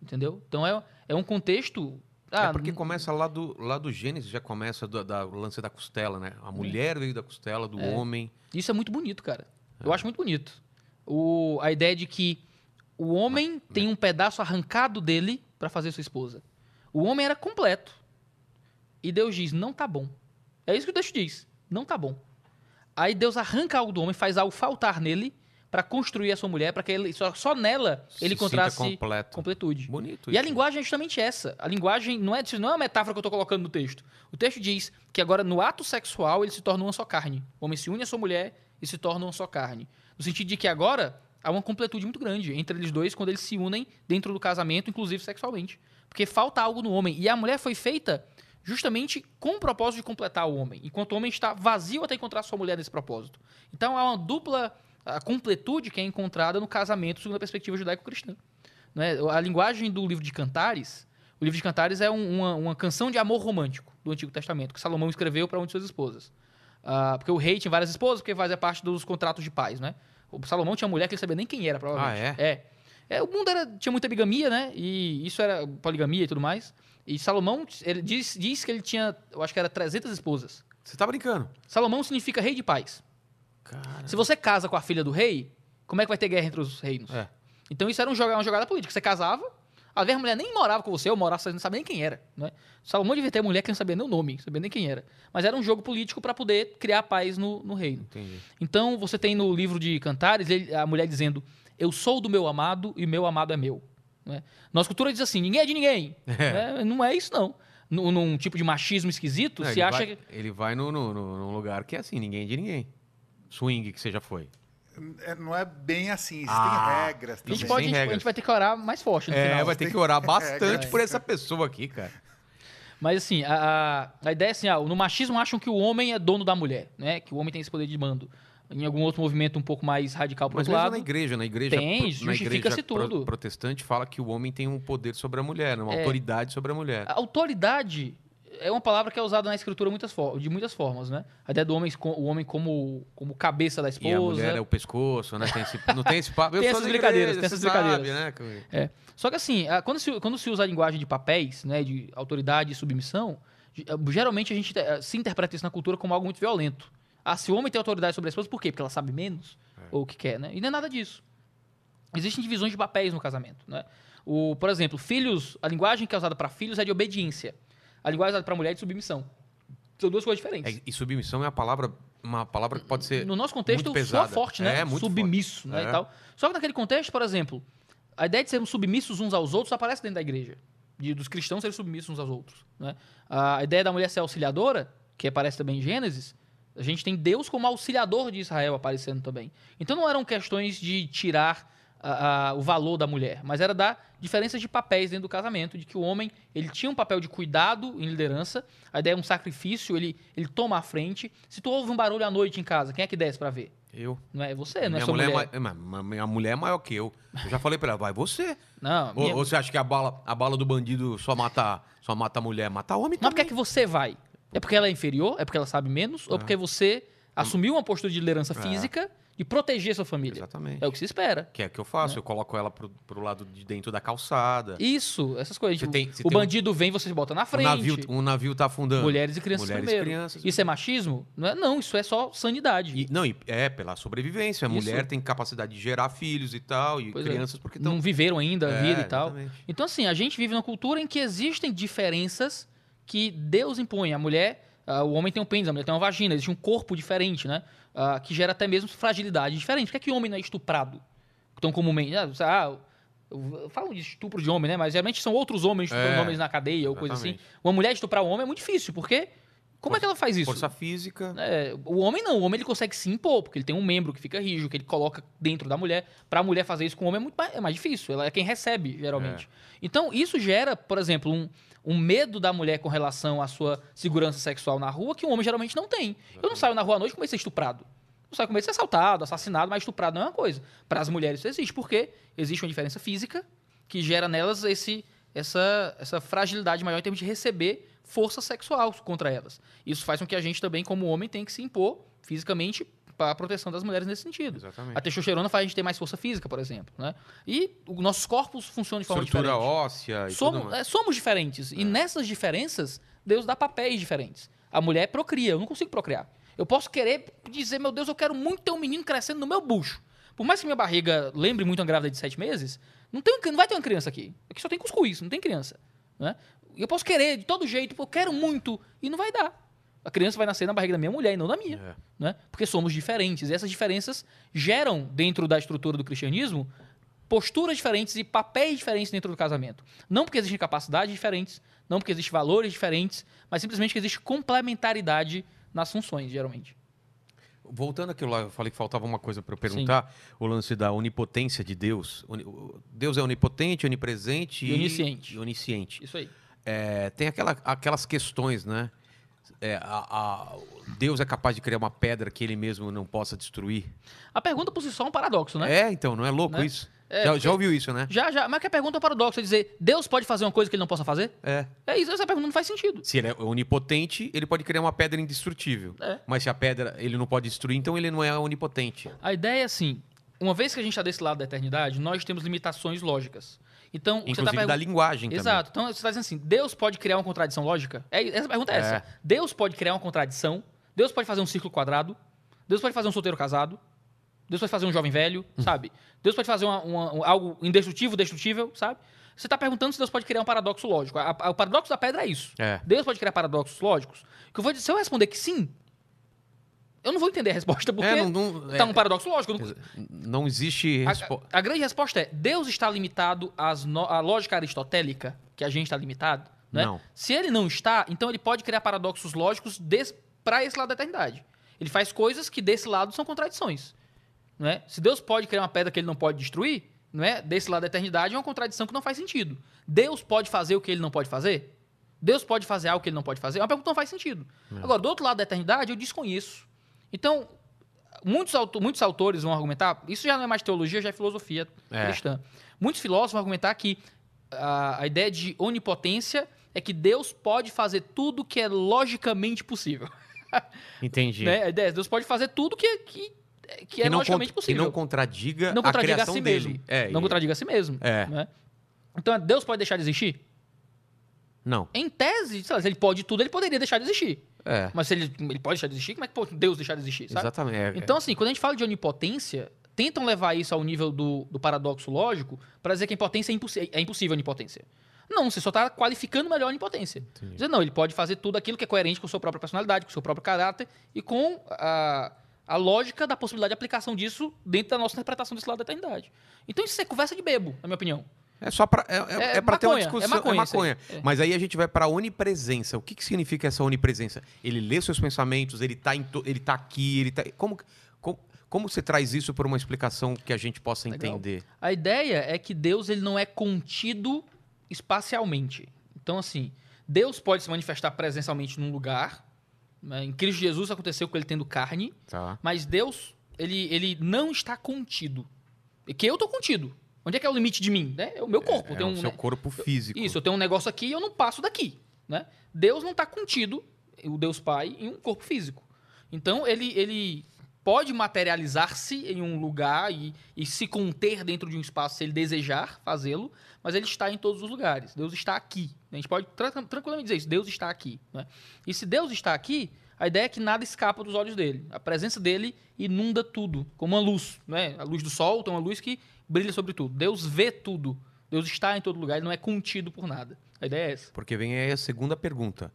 B: Entendeu? Então é, é um contexto. Ah,
A: é porque começa lá do, lá do Gênesis, já começa do da, lance da costela, né? A mulher veio da costela, do homem.
B: Isso é muito bonito, cara. Eu acho muito bonito. O, a ideia de que o homem tem um pedaço arrancado dele para fazer sua esposa. O homem era completo. E Deus diz: não tá bom. É isso que o texto diz: não tá bom. Aí Deus arranca algo do homem, faz algo faltar nele para construir a sua mulher, para que ele, só, só nela
A: Se
B: ele
A: sinta
B: encontrasse completude.
A: Bonito.
B: E a
A: isso.
B: linguagem é justamente essa. A linguagem não é, não é uma metáfora que eu estou colocando no texto. O texto diz que agora no ato sexual ele se torna uma só carne. O homem se une à sua mulher e se torna uma só carne. No sentido de que agora há uma completude muito grande entre eles dois quando eles se unem dentro do casamento, inclusive sexualmente. Porque falta algo no homem. E a mulher foi feita justamente com o propósito de completar o homem, enquanto o homem está vazio até encontrar sua mulher nesse propósito. Então há uma dupla completude que é encontrada no casamento segundo a perspectiva judaico-cristã. Né? A linguagem do livro de Cantares, o livro de Cantares é um- uma, uma canção de amor romântico do Antigo Testamento, que Salomão escreveu para uma de suas esposas. Ah, porque o rei tinha várias esposas, porque fazia parte dos contratos de paz, né? O Salomão tinha mulher que ele sabia nem quem era, provavelmente.
A: Ah,
B: é? É, o mundo era, tinha muita bigamia, né? E isso era poligamia e tudo mais. E Salomão, ele diz, diz que ele tinha, eu acho que era 300 esposas.
A: Você tá brincando?
B: Salomão significa rei de paz.
A: Cara.
B: Se você casa com a filha do rei, como é que vai ter guerra entre os reinos?
A: É.
B: Então isso era um uma jogada política. Você casava, às vezes a mulher nem morava com você, ou morava, você não sabia nem quem era. Né? Salomão devia ter mulher que não sabia nem o nome, não sabia nem quem era. Mas era um jogo político para poder criar paz no, no reino.
A: Entendi.
B: Então você tem no livro de Cantares ele- a mulher dizendo: Eu sou do meu amado e meu amado é meu. Né? Nossa cultura diz assim: ninguém é de ninguém. Né? Não é isso, não. Num, num tipo de machismo esquisito,
A: Não,
B: se
A: ele
B: acha
A: vai,
B: que.
A: Ele vai no, no, no- num lugar que é assim, ninguém de ninguém. Swing que você já foi.
C: É, não é bem assim, existem
A: Ah,
C: regras
B: A gente, pode, a gente- a
A: regras.
B: gente vai ter que orar mais forte no
A: É,
B: final.
A: vai ter que orar bastante por essa pessoa aqui, cara.
B: Mas assim, a, a, a ideia é assim, ah, no machismo acham que o homem é dono da mulher, né? Que o homem tem esse poder de mando. Em algum outro movimento um pouco mais radical pro
A: Mas
B: outro
A: mesmo
B: lado.
A: na igreja, na igreja,
B: Tem, justifica-se tudo.
A: protestante fala que o homem tem um poder sobre a mulher, uma
B: É.
A: autoridade sobre a mulher.
B: A autoridade é uma palavra que é usada na escritura muitas de muitas formas, né? A ideia do homem, o homem como, como cabeça da esposa.
A: E a mulher é o pescoço, né? Tem esse- não tem esse papo.
B: Tem essas brincadeiras,
A: igreja,
B: tem essas
A: você sabe,
B: brincadeiras.
A: né?
B: É. Só que assim, quando se, quando se usa a linguagem de papéis, né, de autoridade e submissão, ge- geralmente a gente eh, se interpreta isso na cultura como algo muito violento. Ah, se o homem tem autoridade sobre a esposa, por quê? Porque ela sabe menos? Ou o que quer, né? E não é nada disso. Existem divisões de papéis no casamento, né? O, por exemplo, filhos, a linguagem que é usada para filhos é de obediência. A linguagem usada para mulher é de submissão. São duas coisas diferentes.
A: É, e submissão é a palavra, uma palavra que pode ser.
B: No nosso contexto,
A: muito
B: soa
A: pesada.
B: forte, né?
A: É, muito
B: Submisso,
A: forte.
B: né?
A: É.
B: E tal. Só que naquele contexto, por exemplo, a ideia de sermos submissos uns aos outros aparece dentro da igreja. De, dos cristãos serem submissos uns aos outros. Né? A ideia da mulher ser auxiliadora, que aparece também em Gênesis, a gente tem Deus como auxiliador de Israel aparecendo também. Então não eram questões de tirar a- a- o valor da mulher, mas era dar diferenças de papéis dentro do casamento, de que o homem ele tinha um papel de cuidado em liderança, a ideia é um sacrifício, ele, ele toma a frente. Se tu ouve um barulho à noite em casa, quem é que desce pra ver?
A: Eu.
B: Não é você, não
A: minha
B: é sua
A: mulher,
B: mulher.
A: É ma- minha mulher é maior que eu. Eu já falei pra ela, vai você.
B: Não,
A: Ou,
B: minha-
A: ou você acha que a bala, a bala do bandido só mata, só mata a mulher, mata homem
B: não é porque
A: também?
B: é que você vai. É porque ela é inferior? É porque ela sabe menos? Ou porque você assumiu uma postura de liderança física de proteger sua família?
A: Exatamente.
B: É o que se espera.
A: Que é o que eu faço, eu coloco ela pro, pro lado de dentro da calçada.
B: Isso, essas coisas. Tipo,
A: tem-
B: o
A: tem um-
B: bandido vem, você se bota na
A: um,
B: frente.
A: navio, um navio tá afundando.
B: Mulheres e crianças
A: Mulheres e
B: primeiro.
A: crianças.
B: Isso é machismo? Não, é, não, isso é só sanidade.
A: E- não, e é pela sobrevivência. A
B: Isso.
A: mulher tem capacidade de gerar filhos e tal, e
B: Pois é.
A: crianças porque estão.
B: Não viveram ainda a
A: É,
B: vida e tal.
A: exatamente.
B: Então, assim, a gente vive numa cultura em que existem diferenças que Deus impõe. A mulher, o homem tem um pênis, a mulher tem uma vagina, existe um corpo diferente, né? Ah, que gera até mesmo fragilidade diferente. Por que, é que homem não é estuprado? Tão comumente. Ah, ah, eu falo de estupro de homem, né? Mas geralmente são outros homens estuprando
A: É,
B: homens na cadeia ou coisa assim. Uma mulher estuprar um homem é muito difícil, porque como é que ela faz isso?
A: Força física.
B: É, o homem não, o homem ele consegue se impor, porque ele tem um membro que fica rígido, que ele coloca dentro da mulher. Pra mulher fazer isso com o homem é, muito mais, é mais difícil, ela é quem recebe, geralmente. Então, isso gera, por exemplo, um, um medo da mulher com relação à sua segurança sexual na rua que o homem geralmente não tem. Eu não saio na rua à noite com medo de ser estuprado. Eu saio com medo de ser assaltado, assassinado, mas estuprado não é uma coisa. Para as mulheres isso existe, porque existe uma diferença física que gera nelas esse, essa, essa fragilidade maior em termos de receber força sexual contra elas. Isso faz com que a gente também, como homem, tenha que se impor fisicamente para a proteção das mulheres nesse sentido.
A: Exatamente.
B: A testosterona faz a gente ter mais força física, por exemplo. Né? E os nossos corpos funcionam de forma
A: Estrutura
B: diferente.
A: óssea e
B: Somos, é, somos diferentes. E nessas diferenças, Deus dá papéis diferentes. A mulher procria, eu não consigo procriar. Eu posso querer dizer, meu Deus, eu quero muito ter um menino crescendo no meu bucho. Por mais que minha barriga lembre muito uma grávida de sete meses, não, tem, não vai ter uma criança aqui. Aqui só tem cuscuz, não tem criança. Né? Eu posso querer de todo jeito, eu quero muito, e não vai dar. A criança vai nascer na barriga da minha mulher e não da minha.
A: É.
B: Né? Porque somos diferentes. E essas diferenças geram, dentro da estrutura do cristianismo, posturas diferentes e papéis diferentes dentro do casamento. Não porque existem capacidades diferentes, não porque existem valores diferentes, mas simplesmente que existe complementaridade nas funções, geralmente.
A: Voltando àquilo lá, eu falei que faltava uma coisa para eu perguntar, o lance da onipotência de Deus. Deus é onipotente, onipresente
B: E onisciente.
A: e onisciente.
B: Isso aí.
A: É, tem aquela- aquelas questões, né? É, a- a- Deus é capaz de criar uma pedra que ele mesmo não possa destruir?
B: A pergunta por si só é um paradoxo, né?
A: É, então, não é louco
B: Né?
A: isso?
B: É,
A: já, já ouviu isso, né?
B: Já, já. Mas que a pergunta é um paradoxo, é dizer, Deus pode fazer uma coisa que ele não possa fazer?
A: É.
B: É isso, essa pergunta não faz sentido.
A: Se ele é onipotente, ele pode criar uma pedra indestrutível.
B: É.
A: Mas se a pedra ele não pode destruir, então ele não é onipotente.
B: A ideia é assim, uma vez que a gente está desse lado da eternidade, nós temos limitações lógicas. Então, você
A: Inclusive
B: tá
A: da linguagem
B: Exato. Então, você está dizendo assim, Deus pode criar uma contradição lógica? É, essa pergunta é,
A: É.
B: essa. Deus pode criar uma contradição? Deus pode fazer um círculo quadrado? Deus pode fazer um solteiro casado? Deus pode fazer um jovem velho,
A: Hum.
B: sabe? Deus pode fazer uma- uma- um- algo indestrutível, destrutível, sabe? Você está perguntando se Deus pode criar um paradoxo lógico. A- a- o paradoxo da pedra é isso.
A: É.
B: Deus pode criar paradoxos lógicos? Que eu vou dizer, se eu responder que sim, eu não vou entender a resposta, porque
A: É, não- não-
B: tá
A: é-
B: um paradoxo lógico. não-
A: Não existe resposta.
B: a, a grande resposta é: Deus está limitado às no- à lógica aristotélica, que a gente está limitado? Né?
A: Não.
B: Se ele não está, então ele pode criar paradoxos lógicos para esse lado da eternidade. Ele faz coisas que desse lado são contradições. Não é? Se Deus pode criar uma pedra que ele não pode destruir, não é? desse lado da eternidade é uma contradição que não faz sentido. Deus pode fazer o que ele não pode fazer? Deus pode fazer algo que ele não pode fazer? É uma pergunta que não faz sentido. Agora, do outro lado da eternidade, eu desconheço. Então, muitos, auto- muitos autores vão argumentar, isso já não é mais teologia, já é filosofia
A: É.
B: cristã. Muitos filósofos vão argumentar que a, a ideia de onipotência é que Deus pode fazer tudo que é logicamente possível.
A: Entendi.
B: Né? A ideia é Deus pode fazer tudo que, que, que é logicamente possível.
A: Que não contradiga,
B: Não
A: a
B: contradiga a,
A: criação
B: si
A: dele.
B: mesmo.
A: É,
B: não
A: e-
B: contradiga a si mesmo.
A: É.
B: né? Então, Deus pode deixar de existir?
A: Não.
B: Em tese, sei lá, se ele pode tudo, ele poderia deixar de existir.
A: É.
B: Mas se ele, ele pode deixar de existir, como é que pode Deus deixar de existir? Sabe?
A: Exatamente. é-
B: Então, assim, quando a gente fala de onipotência, tentam levar isso ao nível do, do paradoxo lógico para dizer que a impotência é, impossi é impossível a onipotência. Não, você só está qualificando melhor a onipotência. Dizer, não, ele pode fazer tudo aquilo que é coerente com a sua própria personalidade, com o seu próprio caráter e com a, a lógica da possibilidade de aplicação disso dentro da nossa interpretação desse lado da eternidade. Então, isso é conversa de bebo, na minha opinião.
A: É só para é, é,
B: É
A: é pra ter uma
B: maconha, é
A: discussão.
B: maconha
A: É
B: aí.
A: maconha.
B: É.
A: Mas aí a gente vai para onipresença. O que, que significa essa onipresença? Ele lê seus pensamentos, ele tá, to- ele tá aqui, ele tá. Como, como, como você traz isso por uma explicação que a gente possa
B: Legal.
A: entender?
B: A ideia é que Deus ele não é contido espacialmente. Então, assim, Deus pode se manifestar presencialmente num lugar. né? Em Cristo Jesus aconteceu com ele tendo carne,
A: Tá.
B: mas Deus ele, ele não está contido. E que eu estou contido. Onde é que é o limite de mim? Né? É o meu corpo. eu
A: É
B: tenho
A: o
B: um,
A: seu
B: né?
A: corpo físico.
B: Isso, eu tenho um negócio aqui e eu não passo daqui. Né? Deus não está contido, o Deus Pai, em um corpo físico. Então, ele, ele pode materializar-se em um lugar e, e se conter dentro de um espaço se ele desejar fazê-lo, mas ele está em todos os lugares. Deus está aqui. A gente pode tra- tranquilamente dizer isso. Deus está aqui. Né? E se Deus está aqui, a ideia é que nada escapa dos olhos dele. A presença dele inunda tudo, como uma luz. Né? A luz do sol tem uma luz que brilha sobre tudo. Deus vê tudo. Deus está em todo lugar, ele não é contido por nada. A ideia é essa.
A: Porque vem aí a segunda pergunta.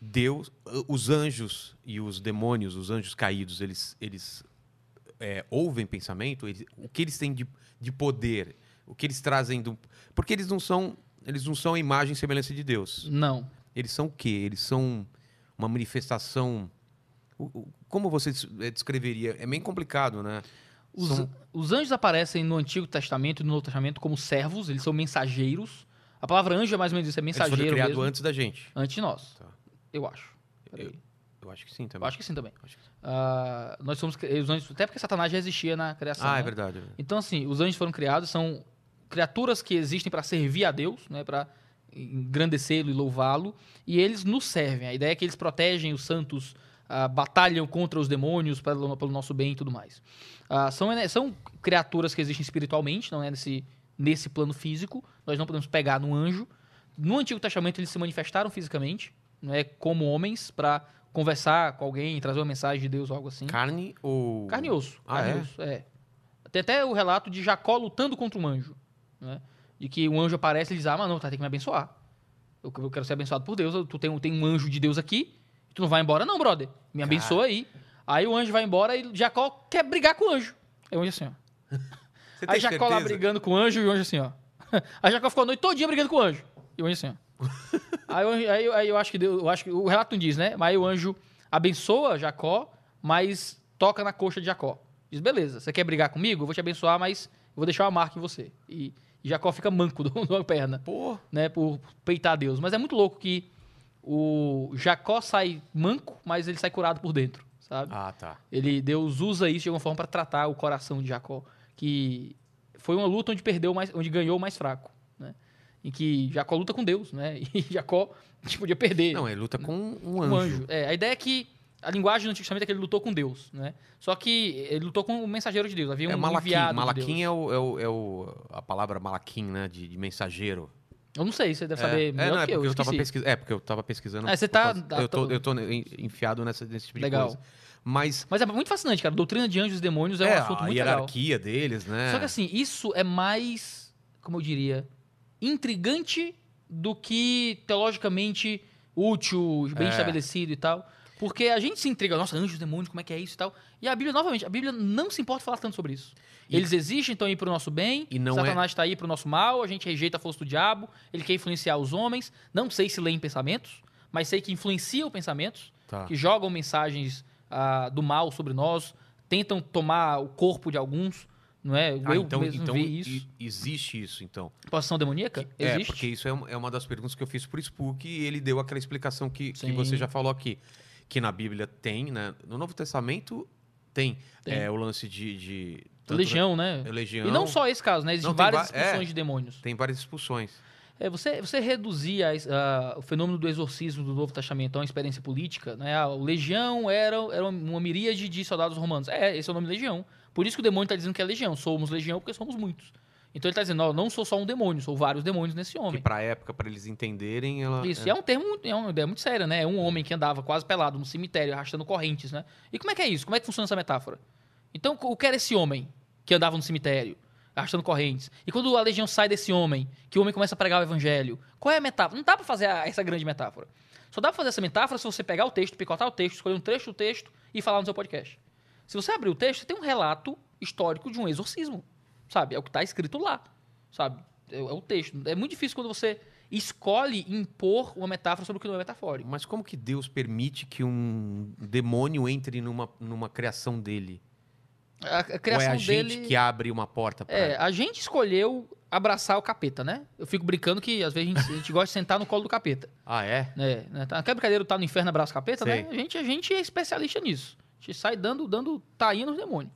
A: Deus, os anjos e os demônios, os anjos caídos, eles, eles é, ouvem pensamento? Eles- o que eles têm de, de poder? o que eles trazem do. Porque eles não são. Eles não são a imagem e semelhança de Deus.
B: Não.
A: Eles são o quê? Eles são uma manifestação. Como você eh, descreveria? É bem complicado, né?
B: Os,
A: São-
B: os anjos aparecem no Antigo Testamento e no Novo Testamento como servos, eles são mensageiros. A palavra anjo é mais ou menos isso, é
A: Eles foram
B: mensageiro
A: criados antes da gente.
B: Antes de nós.
A: Tá.
B: Eu acho. Peraí.
A: Eu acho que sim
B: Eu
A: também.
B: acho que sim também.
A: Que sim.
B: Ah, nós somos os anjos, até porque Satanás já existia na criação.
A: Ah, é
B: né?
A: verdade.
B: Então, assim, os anjos foram criados, são criaturas que existem para servir a Deus, né, para engrandecê-lo e louvá-lo, e eles nos servem. A ideia é que eles protegem os santos, ah, batalham contra os demônios pelo, pelo nosso bem e tudo mais. Ah, são, né, são criaturas que existem espiritualmente, não é nesse, nesse plano físico. Nós não podemos pegar no anjo. No Antigo Testamento eles se manifestaram fisicamente, não é como homens, para conversar com alguém, trazer uma mensagem de Deus ou algo assim.
A: Carne ou.
B: Carne e osso.
A: Ah,
B: carne
A: é?
B: osso, é? Tem até o relato de Jacó lutando contra um anjo. Né? De que um anjo aparece e diz: Ah, mas não, tu vai ter que me abençoar. Eu, eu quero ser abençoado por Deus. Tu tem, um- tem um anjo de Deus aqui. Tu não vai embora, não, brother. Me
A: Cara.
B: abençoa aí. Aí o anjo vai embora e Jacó quer brigar com o anjo. Aí o anjo assim, ó.
A: Você
B: Aí Jacó lá brigando com o anjo e o anjo assim, ó. Aí Jacó ficou a noite todinha brigando com o anjo. E o anjo assim, ó. aí, aí, aí eu acho que Deus, eu acho que o relato não diz, né? Mas aí o anjo abençoa Jacó, mas toca na coxa de Jacó. Diz, beleza, você quer brigar comigo? Eu vou te abençoar, mas eu vou deixar uma marca em você. E, e Jacó fica manco de uma perna,
A: Pô,
B: né? Por peitar Deus. Mas é muito louco que o Jacó sai manco, mas ele sai curado por dentro, sabe?
A: ah, tá.
B: Ele, Deus usa isso de alguma forma para tratar o coração de Jacó, que foi uma luta onde perdeu mais, onde ganhou o mais fraco, né? Em que Jacó luta com Deus, né? E Jacó tipo, podia perder
A: Não, ele luta com um
B: um
A: anjo.
B: anjo. É, a ideia é que a linguagem do Antigo Testamento é que ele lutou com Deus, né? Só que ele lutou com o mensageiro de Deus, havia um
A: É Malaquim.
B: enviado de
A: Malaquim
B: Deus.
A: é, o, é, o, é o- a palavra Malaquim, né? De, de mensageiro.
B: Eu não sei, você deve
A: É,
B: saber
A: é,
B: melhor
A: não, é
B: do que eu,
A: porque eu, tava pesquisando. É, porque eu tava pesquisando.
B: É, você tá-
A: causa- eu, tô, eu tô en- enfiado nessa, nesse tipo
B: Legal.
A: de coisa. Mas.
B: Mas é muito fascinante, cara. Doutrina de anjos e demônios é, um assunto
A: a
B: muito legal.
A: hierarquia deles, né?
B: Só que assim, isso é mais, como eu diria, intrigante do que teologicamente útil, bem
A: É.
B: estabelecido e tal. Porque a gente se intriga, nossa, anjos, demônios, como é que é isso e tal. E a Bíblia, novamente, a Bíblia não se importa falar tanto sobre isso.
A: E-
B: Eles existem, estão aí pro nosso bem,
A: E não
B: Satanás está aí pro nosso mal, a gente rejeita a força do diabo, ele quer influenciar os homens. Não sei se leem pensamentos, mas sei que influenciam pensamentos
A: Tá.
B: que jogam mensagens ah, do mal sobre nós, tentam tomar o corpo de alguns, não é?
A: Ah,
B: eu
A: então,
B: mesmo
A: então
B: vi isso.
A: existe isso, então.
B: Possessão demoníaca?
A: É,
B: Existe.
A: porque isso é uma, é uma das perguntas que eu fiz pro Spook e ele deu aquela explicação que, que você já falou aqui. Que na Bíblia tem, né? No Novo Testamento tem,
B: Tem.
A: é, o lance de. de tanto-
B: Legião, né?
A: é, legião.
B: E não só esse caso, né? Existem
A: Não,
B: várias
A: va-
B: expulsões
A: é.
B: de demônios.
A: Tem várias expulsões.
B: É, você, você reduzir a- a- o fenômeno do exorcismo do Novo Testamento a uma experiência política, né? A legião era, era uma miríade de soldados romanos. É, esse é o nome legião. Por isso que o demônio está dizendo que é legião. Somos legião porque somos muitos. Então ele está dizendo, ó, não sou só um demônio, sou vários demônios nesse
A: Que
B: homem.
A: pra época, pra eles entenderem, ela.
B: Isso, e é um termo, muito- é uma ideia muito séria, né? É um homem que andava quase pelado no cemitério, arrastando correntes, né? E como é que é isso? Como é que funciona essa metáfora? Então, o que era esse homem que andava no cemitério, arrastando correntes? E quando a legião sai desse homem, que o homem começa a pregar o evangelho, qual é a metáfora? Não dá pra fazer a- essa grande metáfora. Só dá pra fazer essa metáfora se você pegar o texto, picotar o texto, escolher um trecho do texto e falar no seu podcast. Se você abrir o texto, você tem um relato histórico de um exorcismo, sabe? É o que está escrito lá, sabe? É, é o texto. É muito difícil quando você escolhe impor uma metáfora sobre o que não é metafórico.
A: Mas como que Deus permite que um demônio entre numa, numa criação dele?
B: A, a
A: Ou é
B: criação
A: a gente
B: dele...
A: que abre uma porta pra
B: É, a gente escolheu abraçar o capeta, né? Eu fico brincando que às vezes a gente, a gente gosta de sentar no colo do capeta.
A: Ah, é?
B: né? né? Tá- Aquela brincadeira tá no inferno abraça o capeta,
A: Sei.
B: né? A gente, a gente é especialista nisso. A gente sai dando, dando tainha nos demônios.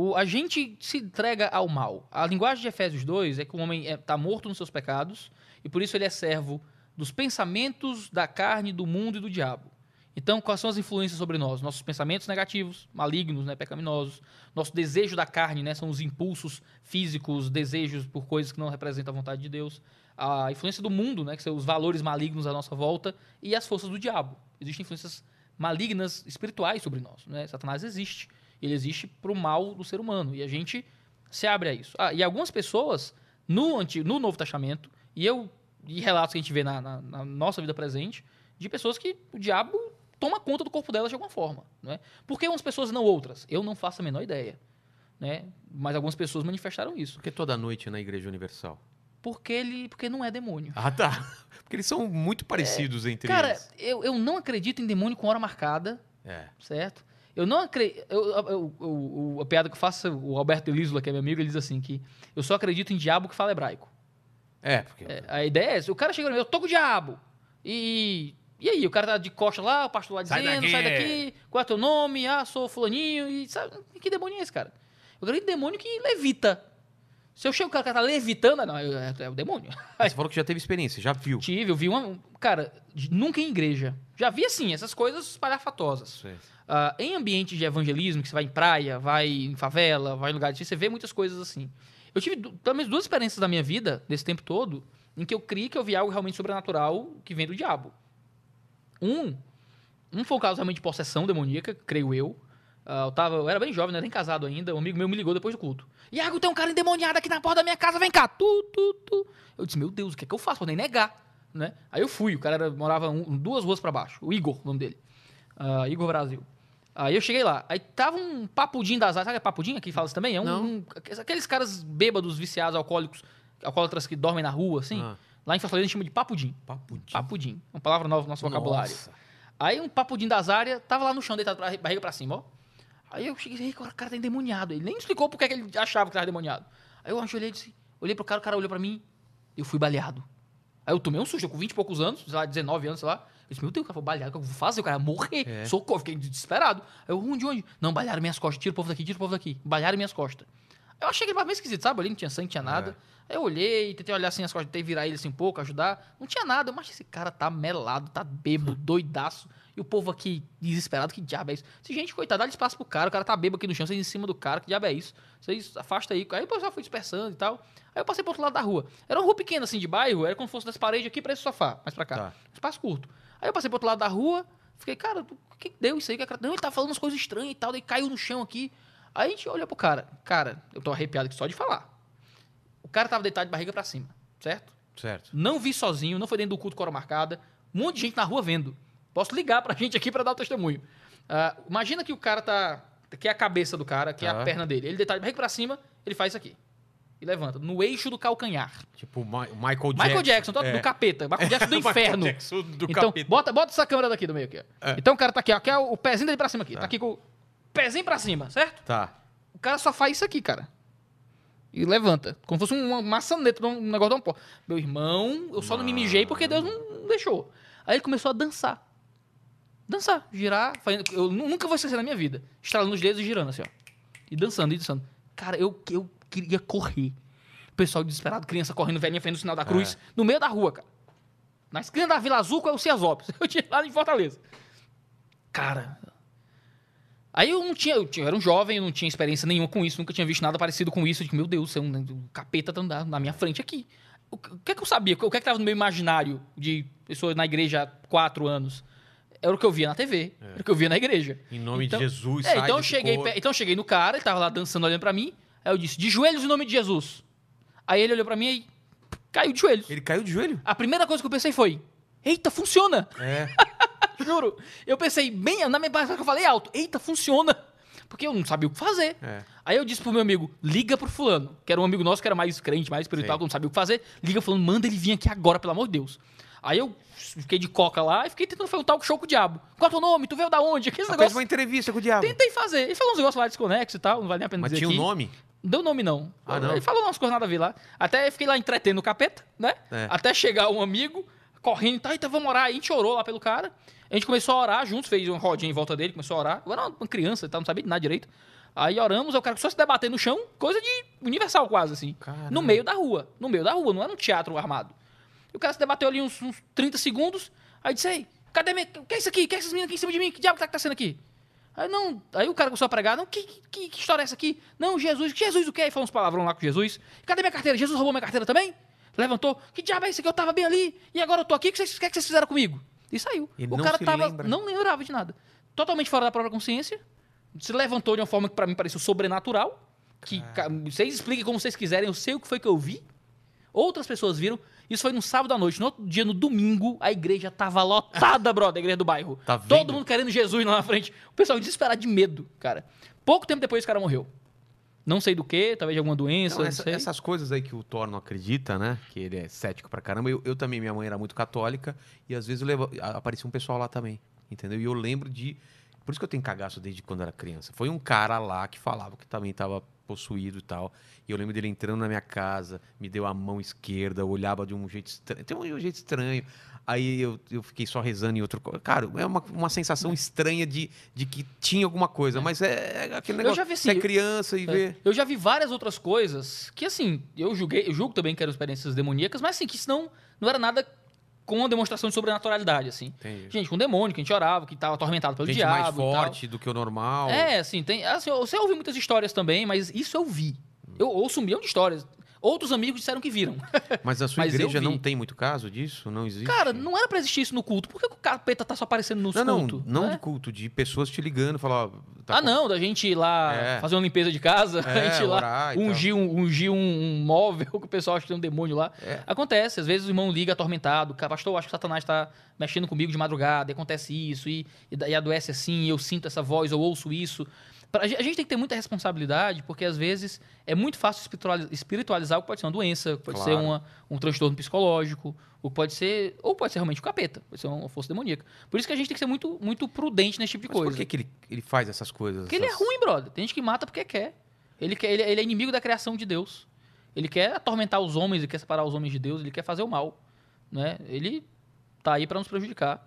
B: O, a gente se entrega ao mal. A linguagem de Efésios 2 é que o homem está morto nos seus pecados e por isso ele é servo dos pensamentos da carne, do mundo e do diabo. Então, quais são as influências sobre nós? Nossos pensamentos negativos, malignos, né, pecaminosos. Nosso desejo da carne, né, são os impulsos físicos, desejos por coisas que não representam a vontade de Deus. A influência do mundo, né, que são os valores malignos à nossa volta, e as forças do diabo. Existem influências malignas espirituais sobre nós. Né? Satanás existe. Ele existe para o mal do ser humano. E a gente se abre a isso. Ah, e algumas pessoas, no, Antigo, no Novo Testamento, e eu e relatos que a gente vê na, na- na nossa vida presente, de pessoas que o diabo toma conta do corpo delas de alguma forma. Não é? Por que umas pessoas e não outras? Eu não faço a menor ideia. né? Mas algumas pessoas manifestaram isso.
A: Por que toda noite na Igreja Universal?
B: Porque ele, porque não é demônio.
A: Ah, tá. Porque eles são muito parecidos entre
B: Cara,
A: eles.
B: eu, eu não acredito em demônio com hora marcada,
A: É.
B: certo? Eu não acredito. A piada que eu faço, o Alberto Elisula, que é meu amigo, ele diz assim: que eu só acredito em diabo que fala hebraico.
A: É, porque.
B: É, a ideia é essa. O cara chega no meu, eu tô com o diabo. E. E aí, o cara tá de costa lá, o pastor lá
A: Sai
B: dizendo,
A: daqui.
B: sai daqui, qual é teu nome? Ah, sou fulaninho. E sabe, que demônio é esse, cara? Eu acredito em demônio que levita. Se eu chego, o cara, o cara tá levitando, não, é, é o demônio.
A: Você falou que já teve experiência, já viu.
B: Tive, eu vi uma. um- Cara, nunca em igreja. Já vi assim, essas coisas espalhafatosas.
A: Sei.
B: Ah, em ambientes de evangelismo, que você vai em praia, vai em favela, vai em lugar de você vê muitas coisas assim. Eu tive pelo menos duas experiências da minha vida, desse tempo todo, em que eu criei que eu vi algo realmente sobrenatural que vem do diabo. Um, um foi o caso realmente de possessão demoníaca, creio eu. Ah, eu, tava, eu era bem jovem, não era nem casado ainda. Um amigo meu me ligou depois do culto. Iago, tem um cara endemoniado aqui na porta da minha casa, vem cá. Tu, tu, tu. Eu disse, meu Deus, o que é que eu faço? Vou nem negar. Né? Aí eu fui, o cara era- morava um- duas ruas pra baixo. O Igor, o nome dele. Ah, Igor Brasil. Aí eu cheguei lá. Aí tava um papudinho das áreas. Sabe que é papudinho aqui fala isso também? É um, um- aqueles caras bêbados, viciados, alcoólicos, alcoólatras que dormem na rua, assim.
A: Ah.
B: Lá em Fortaleza a gente chama de papudim.
A: Papo de...
B: Papudim. Uma palavra nova no nosso vocabulário.
A: Nossa.
B: Aí um papudim das áreas tava lá no chão, deitado, pra, barriga pra cima, ó. Aí eu cheguei e disse, "Ei, o cara tá endemoniado. Ele nem explicou porque que ele achava que tava endemoniado. Aí eu ajoelhei e disse, olhei pro cara, o cara olhou pra mim, eu fui baleado. Aí eu tomei um susto, eu com 20 e poucos anos, sei lá, 19 anos, sei lá. Eu disse, meu Deus, o cara foi baleado, o que eu vou fazer? O cara ia morrer.
A: É.
B: Socorro, fiquei desesperado. Aí eu, onde, onde? Não, balharam minhas costas, tira o povo daqui, tira o povo daqui. Balharam minhas costas. Eu achei que ele tava meio esquisito, sabe? Ali não tinha sangue, não tinha nada. Aí eu olhei, tentei olhar assim as costas, tentei virar ele assim um pouco, ajudar. Não tinha nada, mas esse cara tá melado, tá bêbado, doidaço. E o povo aqui desesperado, que diabo é isso? Se gente, coitado, dá espaço pro cara, o cara tá bêbado aqui no chão, vocês em cima do cara, que diabo é isso? Vocês afasta aí. Aí o pessoal foi dispersando e tal. Aí eu passei pro outro lado da rua. Era uma rua pequena assim de bairro, era como se fosse das paredes aqui pra esse sofá, mais pra cá.
A: Tá.
B: Espaço curto. Aí eu passei pro outro lado da rua, fiquei, cara, o que deu isso aí? Não, ele tá falando umas coisas estranhas e tal, daí caiu no chão aqui. Aí a gente olhou pro cara. Cara, eu tô arrepiado aqui só de falar. O cara tava deitado de barriga pra cima, certo?
A: Certo.
B: Não vi sozinho, não foi dentro do culto com hora marcada. Um monte de gente na rua vendo. Posso ligar pra gente aqui pra dar o testemunho. Ah, imagina que o cara tá. Que é a cabeça do cara, que é a
A: Tá.
B: perna dele. Ele deitado de barriga pra cima, ele faz isso aqui. E levanta. No eixo do calcanhar.
A: Tipo o Michael Jackson.
B: Michael Jackson, do,
A: É.
B: do capeta. Michael Jackson do
A: Michael
B: inferno.
A: Jackson do
B: então,
A: capeta.
B: bota, bota essa câmera daqui do meio aqui.
A: É.
B: Então o cara tá aqui, ó. Aqui é o pezinho dele pra cima aqui. Tá,
A: Tá.
B: aqui com o pezinho pra cima, certo?
A: Tá.
B: O cara só faz isso aqui, cara. E levanta. Como se fosse uma maçaneta, um negócio de um pó. Meu irmão, eu só não me mijei porque Deus não deixou. Aí ele começou a dançar. Dançar, girar. fazendo- Eu nu- nunca vou esquecer na minha vida. Estralando os dedos e girando assim, ó. E dançando, e dançando. Cara, eu, eu queria correr. O pessoal desesperado, criança correndo, velhinha fazendo o sinal da cruz, no meio da rua, cara. Na esquina da Vila Azul com o Ciasópolis. Eu tinha lá em Fortaleza. Cara, Aí eu não tinha, eu tinha- eu era um jovem, eu não tinha experiência nenhuma com isso, nunca tinha visto nada parecido com isso. Eu disse, meu Deus, é um, um capeta tá na, na minha frente aqui. O, que- o que é que eu sabia? O que é que estava no meu imaginário de pessoas na igreja há quatro anos? Era o que eu via na TV, era o que eu via na igreja.
A: Em nome
B: Então-
A: de Jesus,
B: É,
A: sai
B: então eu cheguei,
A: corpo.
B: então eu cheguei no cara, ele tava lá dançando, olhando pra mim. Aí eu disse, de joelhos em nome de Jesus. Aí ele olhou pra mim e caiu de joelhos.
A: Ele caiu de joelho?
B: A primeira coisa que eu pensei foi, eita, funciona!
A: É.
B: Juro. Eu pensei bem, na minha base que eu falei alto, eita, funciona. Porque eu não sabia o que fazer.
A: É.
B: Aí eu disse pro meu amigo, liga pro fulano, que era um amigo nosso que era mais crente, mais espiritual,
A: Sei.
B: que não sabia o que fazer. Liga pro fulano, manda ele vir aqui agora, pelo amor de Deus. Aí eu fiquei de coca lá e fiquei tentando fazer um talk show com o diabo. Qual é teu nome? Tu veio da onde? Aqueles
A: Fez
B: negócios.
A: uma entrevista com o diabo.
B: Tentei fazer. Ele falou uns negócios lá desconexos e tal, não vale nem a pena
A: Mas
B: dizer
A: tinha um
B: aqui.
A: nome?
B: Não deu nome, não.
A: Ah, não?
B: Ele falou umas coisas nada a ver lá. Até eu fiquei lá entretendo o capeta, né?
A: É.
B: Até chegar um amigo, correndo e tal, então vamos orar. Aí a gente orou lá pelo cara. A gente começou a orar juntos, fez uma rodinha em volta dele, começou a orar. Eu era uma criança tal, não sabia de nada direito. Aí oramos, aí o cara só se debater no chão, coisa de universal quase, assim.
A: Caramba.
B: No meio da rua. No meio da rua, não era um teatro armado. O cara se debateu ali uns, uns 30 segundos, aí disse, ei, cadê minha... O que é isso aqui? O que é essas meninas aqui em cima de mim? Que diabo que tá acontecendo aqui? Aí não, aí o cara começou a pregar, não, que, que, que história é essa aqui? Não, Jesus, Jesus o quê? Aí falou uns palavrão lá com Jesus. Cadê minha carteira? Jesus roubou minha carteira também? Levantou, que diabo é isso aqui? Eu tava bem ali, e agora eu tô aqui, o que vocês, que é que vocês fizeram comigo? E saiu. O
A: não
B: cara tava,
A: lembra.
B: não lembrava de nada. Totalmente fora da própria consciência, se levantou de uma forma que pra mim pareceu sobrenatural, que ca- vocês expliquem como vocês quiserem, eu sei o que foi que eu vi. Outras pessoas viram. Isso foi no sábado à noite. No outro dia, no domingo, a igreja tava lotada, brother, a igreja do bairro.
A: Tá?
B: Todo mundo querendo Jesus lá na frente. O pessoal desesperado de medo, cara. Pouco tempo depois, esse cara morreu. Não sei do que, talvez de alguma doença, não
A: essa-
B: sei.
A: essas coisas aí que o Thor não acredita, né? Que ele é cético pra caramba. Eu, eu também, minha mãe era muito católica e às vezes levo, aparecia um pessoal lá também, entendeu? E eu lembro de. Por isso que eu tenho cagaço desde quando era criança. Foi um cara lá que falava que também tava possuído e tal. E eu lembro dele entrando na minha casa, me deu a mão esquerda, eu olhava de um jeito estranho. Tem um jeito estranho. Aí eu, eu fiquei só rezando em outro. Cara, é uma, uma sensação estranha de, de que tinha alguma coisa, mas é, é aquele
B: Eu
A: negócio.
B: já vi
A: Você é
B: assim,
A: criança e.
B: É. Eu já vi várias outras coisas que, assim, eu julguei, eu julgo também que eram experiências demoníacas, mas assim, que isso não, não era nada com a demonstração de sobrenaturalidade, assim.
A: Entendi.
B: Gente, com demônio, que a gente orava, que estava atormentado pelo
A: Gente
B: diabo.
A: mais forte do que o normal.
B: É, assim, tem. Assim, você ouve muitas histórias também, mas isso eu vi. Eu ouço um milhão de histórias. Outros amigos disseram que viram.
A: Mas a sua
B: Mas
A: igreja não tem muito caso disso? Não existe?
B: Cara, não era pra existir isso no culto. Por que o capeta tá só aparecendo nos
A: não, não,
B: cultos?
A: não
B: né?
A: de culto, de pessoas te ligando, falar, tá
B: ah,
A: com-
B: não, da gente ir lá
A: É.
B: fazer uma limpeza de casa, a
A: É,
B: gente ir lá ungir, um, ungir um, um móvel que o pessoal acha que tem um demônio lá.
A: É.
B: Acontece, às vezes o irmão liga atormentado, "Cara, pastor, acho que Satanás está mexendo comigo de madrugada, e acontece isso, e, e, e adoece assim, e eu sinto essa voz, eu ouço isso. Pra- a gente tem que ter muita responsabilidade, porque às vezes é muito fácil espirituali- espiritualizar o que pode ser uma doença, o que pode ser
A: Claro.
B: uma, um transtorno psicológico, o que pode ser, ou pode ser realmente o capeta, pode ser uma força demoníaca. Por isso que a gente tem que ser muito, muito prudente nesse tipo de
A: Mas
B: coisa.
A: por que, que ele, ele faz essas coisas?
B: Porque ele é
A: essas-
B: ruim, brother. Tem gente que mata porque quer. Ele, quer ele, ele é inimigo da criação de Deus. Ele quer atormentar os homens, ele quer separar os homens de Deus, ele quer fazer o mal. Né? Ele tá aí pra nos prejudicar.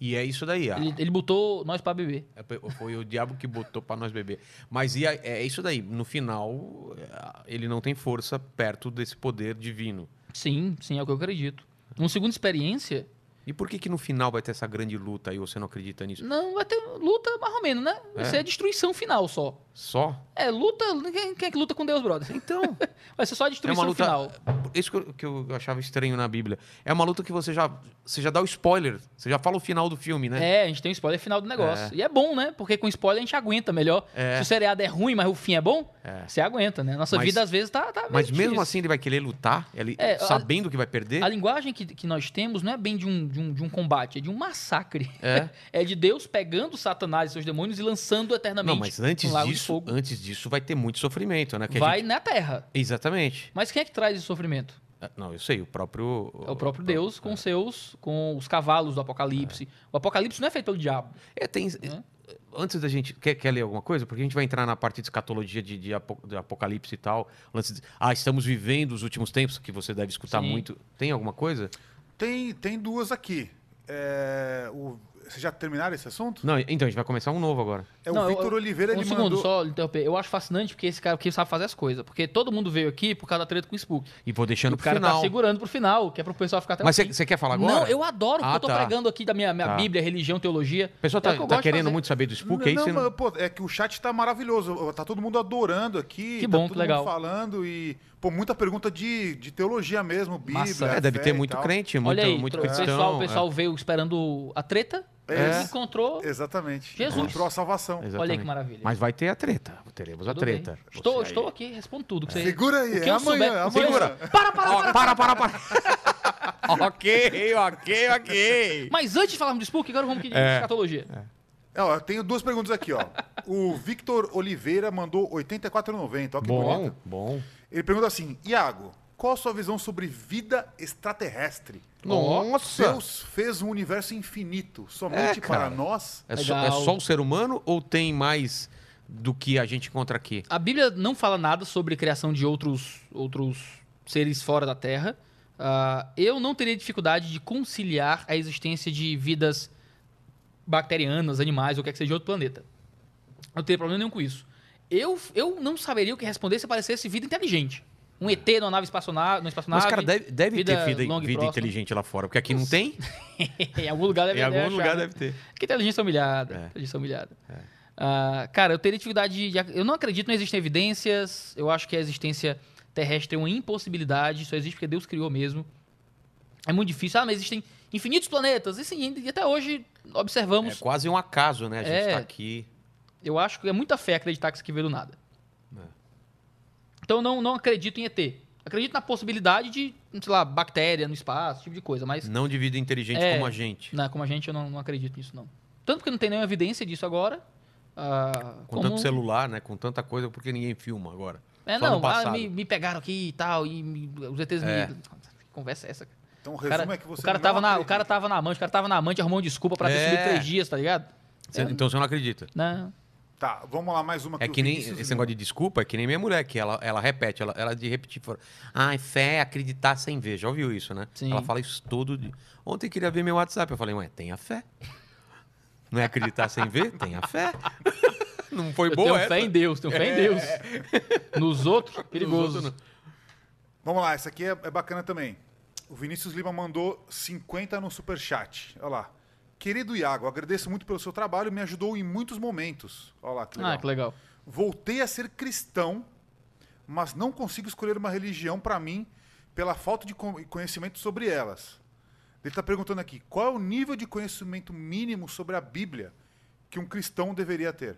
A: E é isso daí. ah,
B: Ele, ele botou nós pra beber.
A: é- Foi o diabo que botou pra nós beber. Mas e a- é isso daí. No final, é, ele não tem força perto desse poder divino.
B: Sim, sim, é o que eu acredito. Uma segunda experiência,
A: E por que que no final vai ter essa grande luta aí? Você não acredita nisso?
B: não vai ter luta mais ou menos, né? Vai
A: É?
B: a destruição final só.
A: Só?
B: É, luta. Quem, quem é que luta com Deus, brother?
A: Então,
B: Vai ser só a
A: é
B: destruição
A: uma luta.
B: final.
A: Isso que eu, que eu achava estranho na Bíblia. É uma luta que você já, você já dá o spoiler. Você já fala o final do filme, né?
B: É, a gente tem o spoiler final do negócio. E é bom, né? Porque com spoiler a gente aguenta melhor.
A: É.
B: Se o seriado é ruim, mas o fim é bom,
A: É.
B: você aguenta, né? Nossa
A: Mas-
B: vida às vezes tá, tá meio
A: Mas mesmo assim ele vai querer lutar, ele,
B: É, a-
A: sabendo que vai perder.
B: A linguagem que, que nós temos não é bem de um, de um, de um combate, é de um massacre.
A: É.
B: É de Deus pegando Satanás e seus demônios e lançando eternamente
A: Não, mas antes disso,
B: fogo.
A: antes disso vai ter muito sofrimento, né? Que
B: Vai
A: gente-
B: na terra.
A: Exatamente.
B: Mas quem é que traz esse sofrimento?
A: É, Não, eu sei, o próprio.
B: É o próprio Deus com seus, com os cavalos do Apocalipse. O Apocalipse não é feito pelo diabo.
A: É, tem. Antes da gente. Quer, quer ler alguma coisa? Porque a gente vai entrar na parte de escatologia de, de, de Apocalipse e tal. Lance de- ah, estamos vivendo os últimos tempos, que você deve escutar
B: Sim.
A: muito. Tem alguma coisa?
C: Tem, tem duas aqui. É, o, vocês já terminaram esse assunto?
A: Não, então a gente vai começar um novo agora.
C: É
B: Não,
C: o
B: eu-
C: Oliveira,
B: um
C: ele
B: segundo,
C: mandou...
B: só interromper. Eu acho fascinante porque esse cara aqui sabe fazer as coisas. Porque todo mundo veio aqui por causa da treta com o Spook.
A: E vou deixando
B: o
A: pro
B: cara
A: final.
B: tá segurando pro final, que é pro pessoal ficar até o
A: Mas você quer falar agora?
B: Não, eu adoro, porque
A: Ah,
B: eu tô
A: tá.
B: pregando aqui da minha, minha
A: Tá.
B: Bíblia, religião, teologia.
A: O pessoal
B: É
A: tá,
B: o que
A: tá querendo muito saber do Spook, aí
C: não, mas, pô, é que o chat tá maravilhoso. Tá todo mundo adorando aqui.
B: Que
C: tá
B: bom,
C: todo
B: que legal.
C: mundo falando e, pô, muita pergunta de, de teologia mesmo, Bíblia.
B: Massa.
A: É, deve ter
C: e
A: muito crente, muito,
B: Olha aí,
A: muito
B: o
A: cristão.
B: pessoal, o
A: é.
B: pessoal veio esperando a treta
C: É.
B: encontrou.
C: Exatamente.
B: Jesus.
C: Encontrou a salvação.
A: Exatamente.
B: Olha aí que maravilha.
A: Mas vai ter a treta. Teremos a
B: Tudo bem.
A: treta.
B: Estou,
A: Você
B: estou
A: aí.
B: aqui, respondo tudo. Que você...
C: Segura aí,
B: que
C: é amanhã,
B: souber-
C: é amanhã.
B: souber- Para, para,
A: Ó, para, para, para. ok, ok, ok.
B: Mas antes de falarmos de Spook, agora vamos que de
A: É.
B: escatologia.
C: É, ó, eu tenho duas perguntas aqui, ó. O Victor Oliveira mandou 84,90. Ó que
A: Bom,
C: bonito.
A: bom.
C: Ele pergunta assim: Iago, qual a sua visão sobre vida extraterrestre?
A: Nossa!
C: Deus fez um universo infinito somente
A: É,
C: para nós?
A: É só, é só o ser humano ou tem mais do que a gente encontra aqui?
B: A Bíblia não fala nada sobre criação de outros, outros seres fora da Terra. Ah, eu não teria dificuldade de conciliar a existência de vidas bacterianas, animais, ou quer que seja de outro planeta. Eu não teria problema nenhum com isso. Eu, eu não saberia o que responder se aparecesse vida inteligente. Um ET numa nave espaçonave. Numa espaçonave
A: Mas, cara, deve, deve
B: vida
A: ter vida, vida
B: próxima.
A: inteligente lá fora, porque aqui não tem.
B: em algum lugar deve
A: em algum
B: achar,
A: lugar
B: né?
A: deve ter.
B: Que inteligência humilhada.
A: É.
B: Inteligência humilhada. Ah, cara, eu teria dificuldade de, Eu não acredito, não existem evidências. Eu acho que a existência terrestre é uma impossibilidade. Só existe porque Deus criou mesmo. É muito difícil. Ah, mas existem infinitos planetas. E sim, e até hoje
A: É
B: observamos.
A: quase um acaso, né? A gente
B: É.
A: tá aqui.
B: Eu acho que é muita fé acreditar que isso aqui veio do nada. Então eu não, não acredito em ET. Acredito na possibilidade de, sei lá, bactéria no espaço, esse tipo de coisa. Mas
A: Não de vida inteligente
B: É.
A: como a gente.
B: Não, como a gente, eu não, não acredito nisso, não. Tanto que não tem nenhuma evidência disso agora. ah,
A: Com
B: como-
A: tanto celular, né? Com tanta coisa, porque ninguém filma agora.
B: É,
A: Só no
B: não, ah, me, me pegaram aqui e tal, e me- os ETs
A: É.
B: me. Que Conversa é essa, cara?
C: Então o resumo
B: cara,
C: é que você
B: o cara
C: não
B: tava na, o cara tava na amante, o cara tava na amante, arrumou uma desculpa pra ter
A: É.
B: subido três dias, tá ligado?
A: Você- Então você não acredita.
B: Não.
C: Tá, vamos lá, mais uma
A: É
C: o
A: que nem esse negócio de desculpa, é que nem minha mulher, que ela, ela repete, ela, ela de repetir. fala, Ai, fé é acreditar sem ver. Já ouviu isso, né?
B: Sim.
A: Ela fala isso todo dia. Ontem queria ver meu WhatsApp. Eu falei, ué, tenha fé. Não é acreditar sem ver? Tenha fé. Não foi
B: Eu
A: boa
B: tenho
A: essa?
B: fé em Deus, tenho fé em Deus. Nos outros, perigoso.
A: outros,
C: Vamos lá, essa aqui é, é bacana também. O Vinícius Lima mandou 50 no superchat. Olha lá. Querido Iago, agradeço muito pelo seu trabalho, me ajudou em muitos momentos. Olha lá, que legal.
B: Ah, que legal.
C: Voltei a ser cristão, mas não consigo escolher uma religião para mim pela falta de co- conhecimento sobre elas. Ele está perguntando aqui, qual é o nível de conhecimento mínimo sobre a Bíblia que um cristão deveria ter?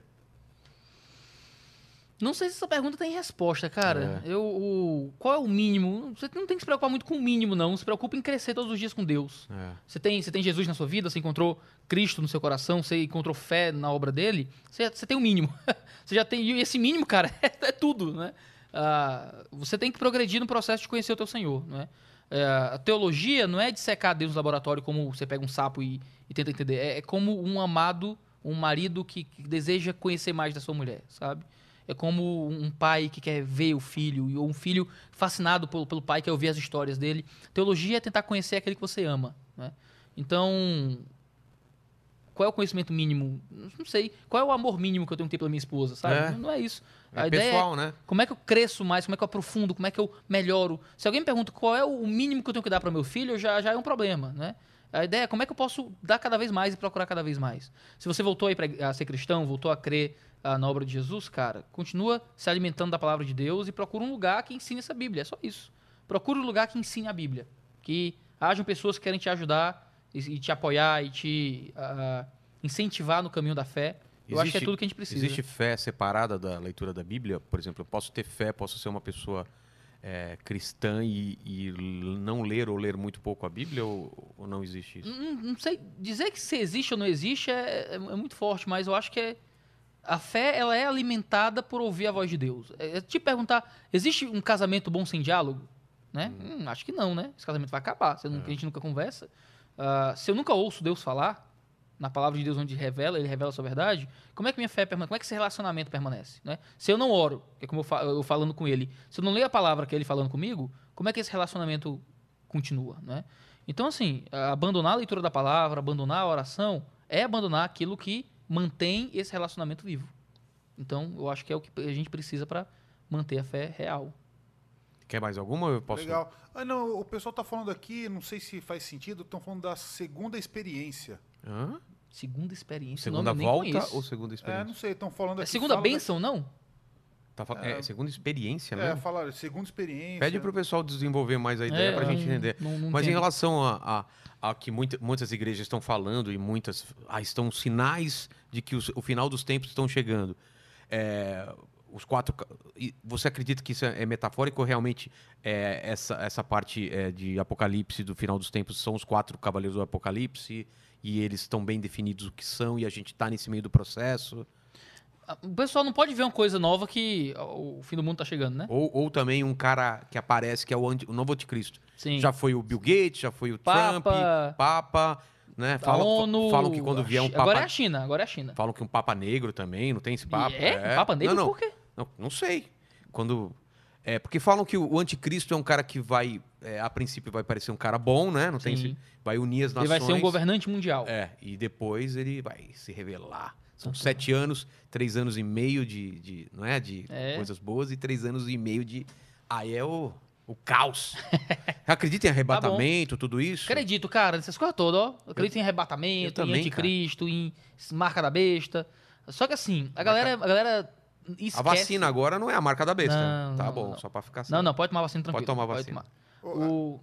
B: Não sei se essa pergunta tem resposta, cara.
A: É.
B: Eu, o- qual é o mínimo? Você não tem que se preocupar muito com o mínimo, não. Se preocupa em crescer todos os dias com Deus.
A: É.
B: Você tem, você tem Jesus na sua vida, você encontrou Cristo no seu coração, você encontrou fé na obra dele, você, você tem o mínimo. você já tem. E esse mínimo, cara, é, é tudo, né? Ah, você tem que progredir no processo de conhecer o teu Senhor, né? É, a teologia não é de secar Deus no laboratório como você pega um sapo e, e tenta entender. É, é como um amado, um marido que, que deseja conhecer mais da sua mulher, sabe? É como um pai que quer ver o filho, ou um filho fascinado pelo, pelo pai que quer ouvir as histórias dele. Teologia é tentar conhecer aquele que você ama, né? Então, qual é o conhecimento mínimo? Não sei. Qual é o amor mínimo que eu tenho que ter pela minha esposa, sabe?
A: É.
B: Não, não é isso.
A: É
B: A ideia
A: pessoal,
B: é
A: né?
B: como é que eu cresço mais, como é que eu aprofundo, como é que eu melhoro. Se alguém me pergunta qual é o mínimo que eu tenho que dar para meu filho, já, já é um problema, né? A ideia é como é que eu posso dar cada vez mais e procurar cada vez mais. Se você voltou aí pra, a ser cristão, voltou a crer ah, na obra de Jesus, cara, continua se alimentando da palavra de Deus e procura um lugar que ensine essa Bíblia. É só isso. Procura um lugar que ensine a Bíblia. Que hajam pessoas que querem te ajudar e, e te apoiar e te ah, incentivar no caminho da fé. Eu acho que é
A: Existe-
B: tudo que a gente precisa.
A: Existe fé separada da leitura da Bíblia? Por exemplo, eu posso ter fé, posso ser uma pessoa é, cristã e, e não ler ou ler muito pouco a Bíblia ou, ou não existe isso?
B: Não, não sei dizer que se existe ou não existe é, é- é muito forte, mas eu acho que é- a fé ela é alimentada por ouvir a voz de Deus. É, é te perguntar, existe um casamento bom sem diálogo? Né? Hum, acho que não, né? Esse casamento vai acabar. Se nunca- a gente nunca conversa. Ah, se eu nunca ouço Deus falar, na palavra de Deus onde revela, ele revela a sua verdade, como é que minha fé permanece? Como é que esse relacionamento permanece? Né? Se eu não oro, que é como eu, fa- eu falando com ele, se eu não leio a palavra que é ele falando comigo, como é que esse relacionamento continua? Né? Então, assim, abandonar a leitura da palavra, abandonar a oração, é abandonar aquilo que mantém esse relacionamento vivo. Então, eu acho que é o que a gente precisa para manter a fé real.
A: Quer mais alguma? Eu posso.
C: Legal. Ah, não, o pessoal tá falando aqui, não sei se faz sentido, estão falando da segunda experiência.
A: Hã?
B: Segunda experiência.
A: Segunda
B: nome eu nem
A: volta ou segunda
C: É,
A: experiência?
C: não sei, estão falando
B: É
C: aqui.
B: segunda
C: fala
B: bênção, não?
A: Tá fal- é, segunda experiência
C: Da...
A: mesmo?
C: É, falaram, segunda experiência.
A: Pede pro pessoal desenvolver mais a ideia
B: É,
A: pra gente
B: não-
A: entender.
B: não- não
A: Mas em
B: entendo.
A: relação a, a- a que muita- muitas igrejas estão falando e muitas ah, estão sinais de que os- o final dos tempos estão chegando. É, os quatro. Você acredita que isso é é metafórico ou realmente é, essa, essa parte é, de Apocalipse do final dos tempos são os quatro cavaleiros do Apocalipse e eles estão bem definidos o que são e a gente está nesse meio do processo?
B: O pessoal não pode ver uma coisa nova que o fim do mundo tá chegando, né?
A: Ou, ou também um cara que aparece que é o, anti- o novo anticristo?
B: Sim.
A: Já foi o Bill Gates, já foi o
B: Papa.
A: Trump, Papa, né? Falam,
B: ONU.
A: falam que quando vier um Papa.
B: Agora é a China, agora é a China.
A: Falam que um Papa negro também, não tem esse Papa?
B: E é? Papa negro
A: não, não,
B: por quê?
A: Não, não sei. Quando. É, porque falam que o anticristo é um cara que vai. é, a princípio vai parecer um cara bom, né? Não tem esse- vai unir as
B: Ele
A: nações.
B: vai ser um governante mundial.
A: É, e depois ele vai se revelar. São sete anos, três anos e meio de, de não é, de
B: É.
A: coisas boas e três anos e meio de aí é o, o caos. Acredita em arrebatamento, tudo isso?
B: Acredito, cara, nessas coisas todas, ó. Eu acredito em
A: eu
B: arrebatamento, em
A: também,
B: anticristo, em marca da besta. Só que assim, a galera, a galera esquece.
A: A vacina agora não é a marca da besta.
B: Não,
A: tá
B: não,
A: bom,
B: não.
A: só pra ficar assim.
B: Não, não, pode tomar vacina tranquilo.
A: Pode tomar vacina.
B: tomar. O...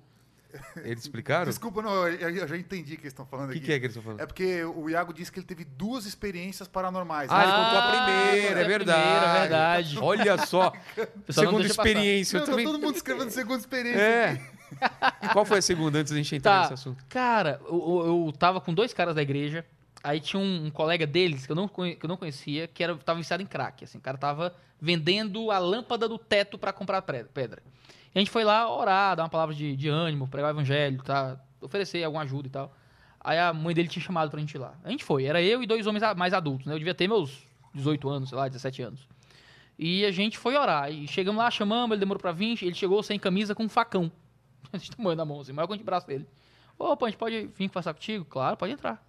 A: Eles explicaram?
C: Desculpa, não, eu, eu já entendi o que eles estão falando
A: O
C: aqui.
A: que, que é que eles estão falando?
C: É porque o Iago disse que ele teve duas experiências paranormais.
A: Ah,
C: né?
A: ele contou a primeira, é
B: a
A: verdade.
B: primeira, é verdade.
A: Olha só,
B: não
A: segunda experiência.
C: Meu,
A: Eu
C: tá
A: também...
C: todo mundo escrevendo segunda experiência.
A: É. Qual foi a segunda antes da gente entrar
B: Tá,
A: nesse assunto?
B: cara, eu, eu- tava com dois caras da igreja Aí tinha um, um colega deles que eu não, conhe- que eu não conhecia, que era, tava viciado em crack. Assim, o cara tava vendendo a lâmpada do teto para comprar pedra. E a gente foi lá orar, dar uma palavra de, de ânimo, pregar o evangelho, tá? oferecer alguma ajuda e tal. Aí a mãe dele tinha chamado pra gente ir lá. A gente foi, era eu e dois homens mais adultos, né? Eu devia ter meus 18 anos, sei lá, 17 anos. E a gente foi orar. E chegamos lá, chamamos, ele demorou pra vir, ele chegou sem camisa com um facão. A gente tamanho na mão, assim, maior que o braço dele. Opa, a gente pode vir conversar contigo? Claro, pode entrar.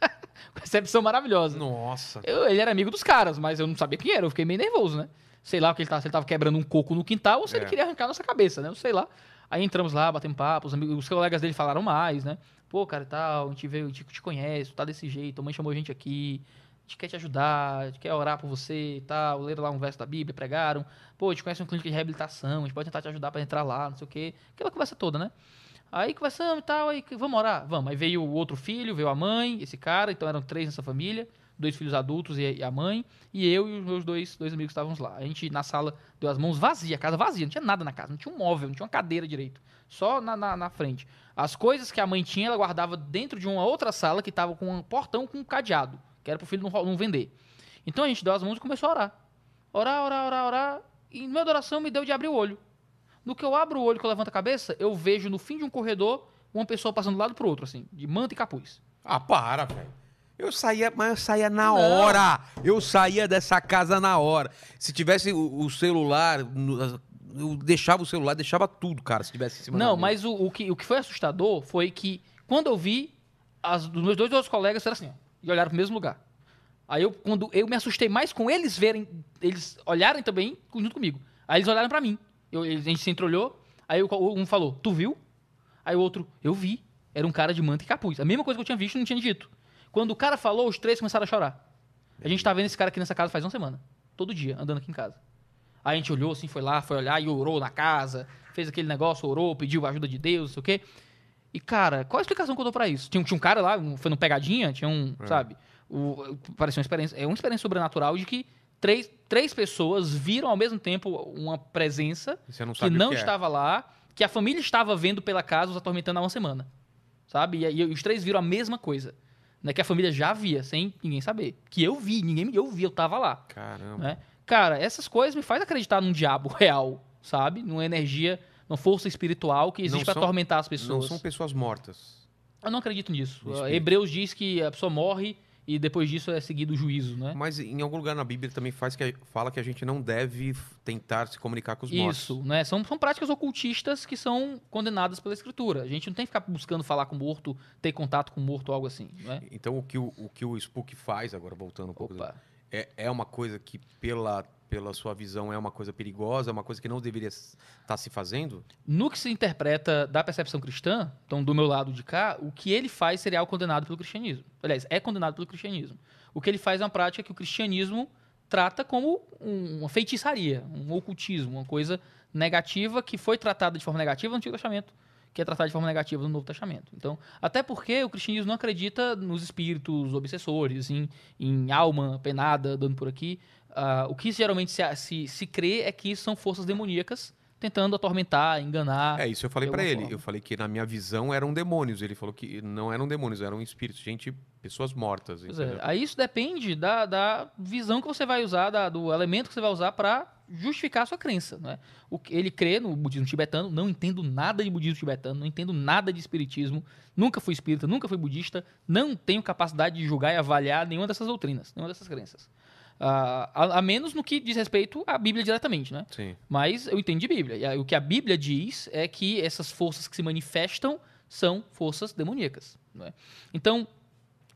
B: Recepção maravilhosa.
A: Nossa.
B: Eu- ele era amigo dos caras, mas eu não sabia quem era, eu fiquei meio nervoso, né? Sei lá o que ele tava, se ele tava quebrando um coco no quintal ou se
A: É.
B: ele queria arrancar a nossa cabeça, né? Eu sei lá. Aí entramos lá, batemos papo, os, amigos, os colegas dele falaram mais, né? Pô, cara, e tal, a gente veio, a gente te conhece, tá desse jeito, a mãe chamou a gente aqui, a gente quer te ajudar, a gente quer orar por você e tal, leram lá um verso da Bíblia, pregaram. Pô, a gente conhece um clínica de reabilitação, a gente pode tentar te ajudar pra entrar lá, não sei o quê. Aquela conversa toda, né? Aí conversamos e tal, aí vamos orar? Vamos. Aí veio o outro filho, veio a mãe, esse cara, então eram três nessa família, dois filhos adultos e a mãe, e eu e os meus dois, dois amigos estávamos lá. A gente na sala deu as mãos vazia, a casa vazia, não tinha nada na casa, não tinha um móvel, não tinha uma cadeira direito, só na, na, na frente. As coisas que a mãe tinha, ela guardava dentro de uma outra sala que estava com um portão com um cadeado, que era pro filho não, não vender. Então a gente deu as mãos e começou a orar. Orar, orar, orar, orar, e no meio da oração me deu de abrir o olho. No que eu abro o olho, que eu levanto a cabeça, eu vejo no fim de um corredor uma pessoa passando do lado pro outro, assim, de manta e capuz.
A: Ah, para, velho. Eu saía, mas eu saía na
B: Não.
A: hora. Eu saía dessa casa na hora. Se tivesse o, o celular, eu deixava o celular, deixava tudo, cara, se tivesse em cima
B: Não, mas o, o que, o que foi assustador foi que, quando eu vi, as, os meus dois outros colegas eram assim, ó, e olharam pro mesmo lugar. Aí eu, quando eu me assustei mais com eles verem, eles olharem também junto comigo. Aí eles olharam pra mim. Eu, eles- a gente se entreolhou, aí o- um falou, tu viu? Aí o outro, eu vi. Era um cara de manta e capuz. A mesma coisa que eu tinha visto e não tinha dito. Quando o cara falou, os três começaram a chorar. A gente tá vendo esse cara aqui nessa casa faz uma semana. Todo dia, andando aqui em casa. Aí a gente olhou assim, foi lá, foi olhar e orou na casa, fez aquele negócio, orou, pediu a ajuda de Deus, não sei o quê. E, cara, qual a explicação que eu dou pra isso? Tinha, um- tinha um cara lá, um- foi no Pegadinha, tinha um,
A: É.
B: sabe? O, parecia uma experiência, é uma experiência sobrenatural de que três, três pessoas viram ao mesmo tempo uma presença
A: não
B: que não
A: que é.
B: estava lá, que a família estava vendo pela casa os atormentando há uma semana. Sabe? E, aí os três viram a mesma coisa. Né? Que a família já via, sem ninguém saber. Que eu vi, ninguém me eu vi, eu tava lá.
A: Caramba.
B: Né? Cara, essas coisas me faz acreditar num diabo real, sabe? Numa energia, numa força espiritual que existe
A: Não
B: para atormentar as
A: Não
B: pessoas.
A: são pessoas mortas.
B: Eu não acredito nisso. Uh. Hebreus diz que a pessoa morre e depois disso é seguido o juízo, né?
A: Mas em algum lugar na Bíblia também faz que, fala que a gente não deve tentar se comunicar com os mortos.
B: Isso, né? São, são práticas ocultistas que são condenadas pela escritura. A gente não tem que ficar buscando falar com o morto, ter contato com o morto algo assim, né?
A: Então o que o, o que o Spook faz, agora voltando um pouco,
B: Opa.
A: É, é uma coisa que pela, pela sua visão é uma coisa perigosa, é uma coisa que não deveria estar se fazendo?
B: No que se interpreta da percepção cristã, então do meu lado de cá, o que ele faz seria algo condenado pelo cristianismo. Aliás, é condenado pelo cristianismo. O que ele faz é uma prática que o cristianismo trata como um- uma feitiçaria, um ocultismo, uma coisa negativa que foi tratada de forma negativa no Antigo Testamento, que é tratada de forma negativa no Novo Testamento. Então, até porque o cristianismo não acredita nos espíritos obsessores, em, em alma penada dando por aqui. Ah, o que geralmente se, se, se crê é que são forças demoníacas tentando atormentar, enganar.
A: É isso, eu falei
B: alguma
A: ele.
B: forma.
A: Eu falei que na minha visão eram demônios. Ele falou que não eram demônios, eram espíritos, gente, pessoas mortas.
B: É? Aí isso depende da, da visão que você vai usar, da- do elemento que você vai usar para justificar a sua crença. Né? O que ele crê no budismo tibetano, não entendo nada de budismo tibetano, não entendo nada de espiritismo, nunca fui espírita, nunca fui budista, não tenho capacidade de julgar e avaliar nenhuma dessas doutrinas, nenhuma dessas crenças. Ah, a, a menos no que diz respeito à Bíblia diretamente, né?
A: Sim.
B: Mas eu entendo de Bíblia. E o que a Bíblia diz é que essas forças que se manifestam são forças demoníacas. Né? Então,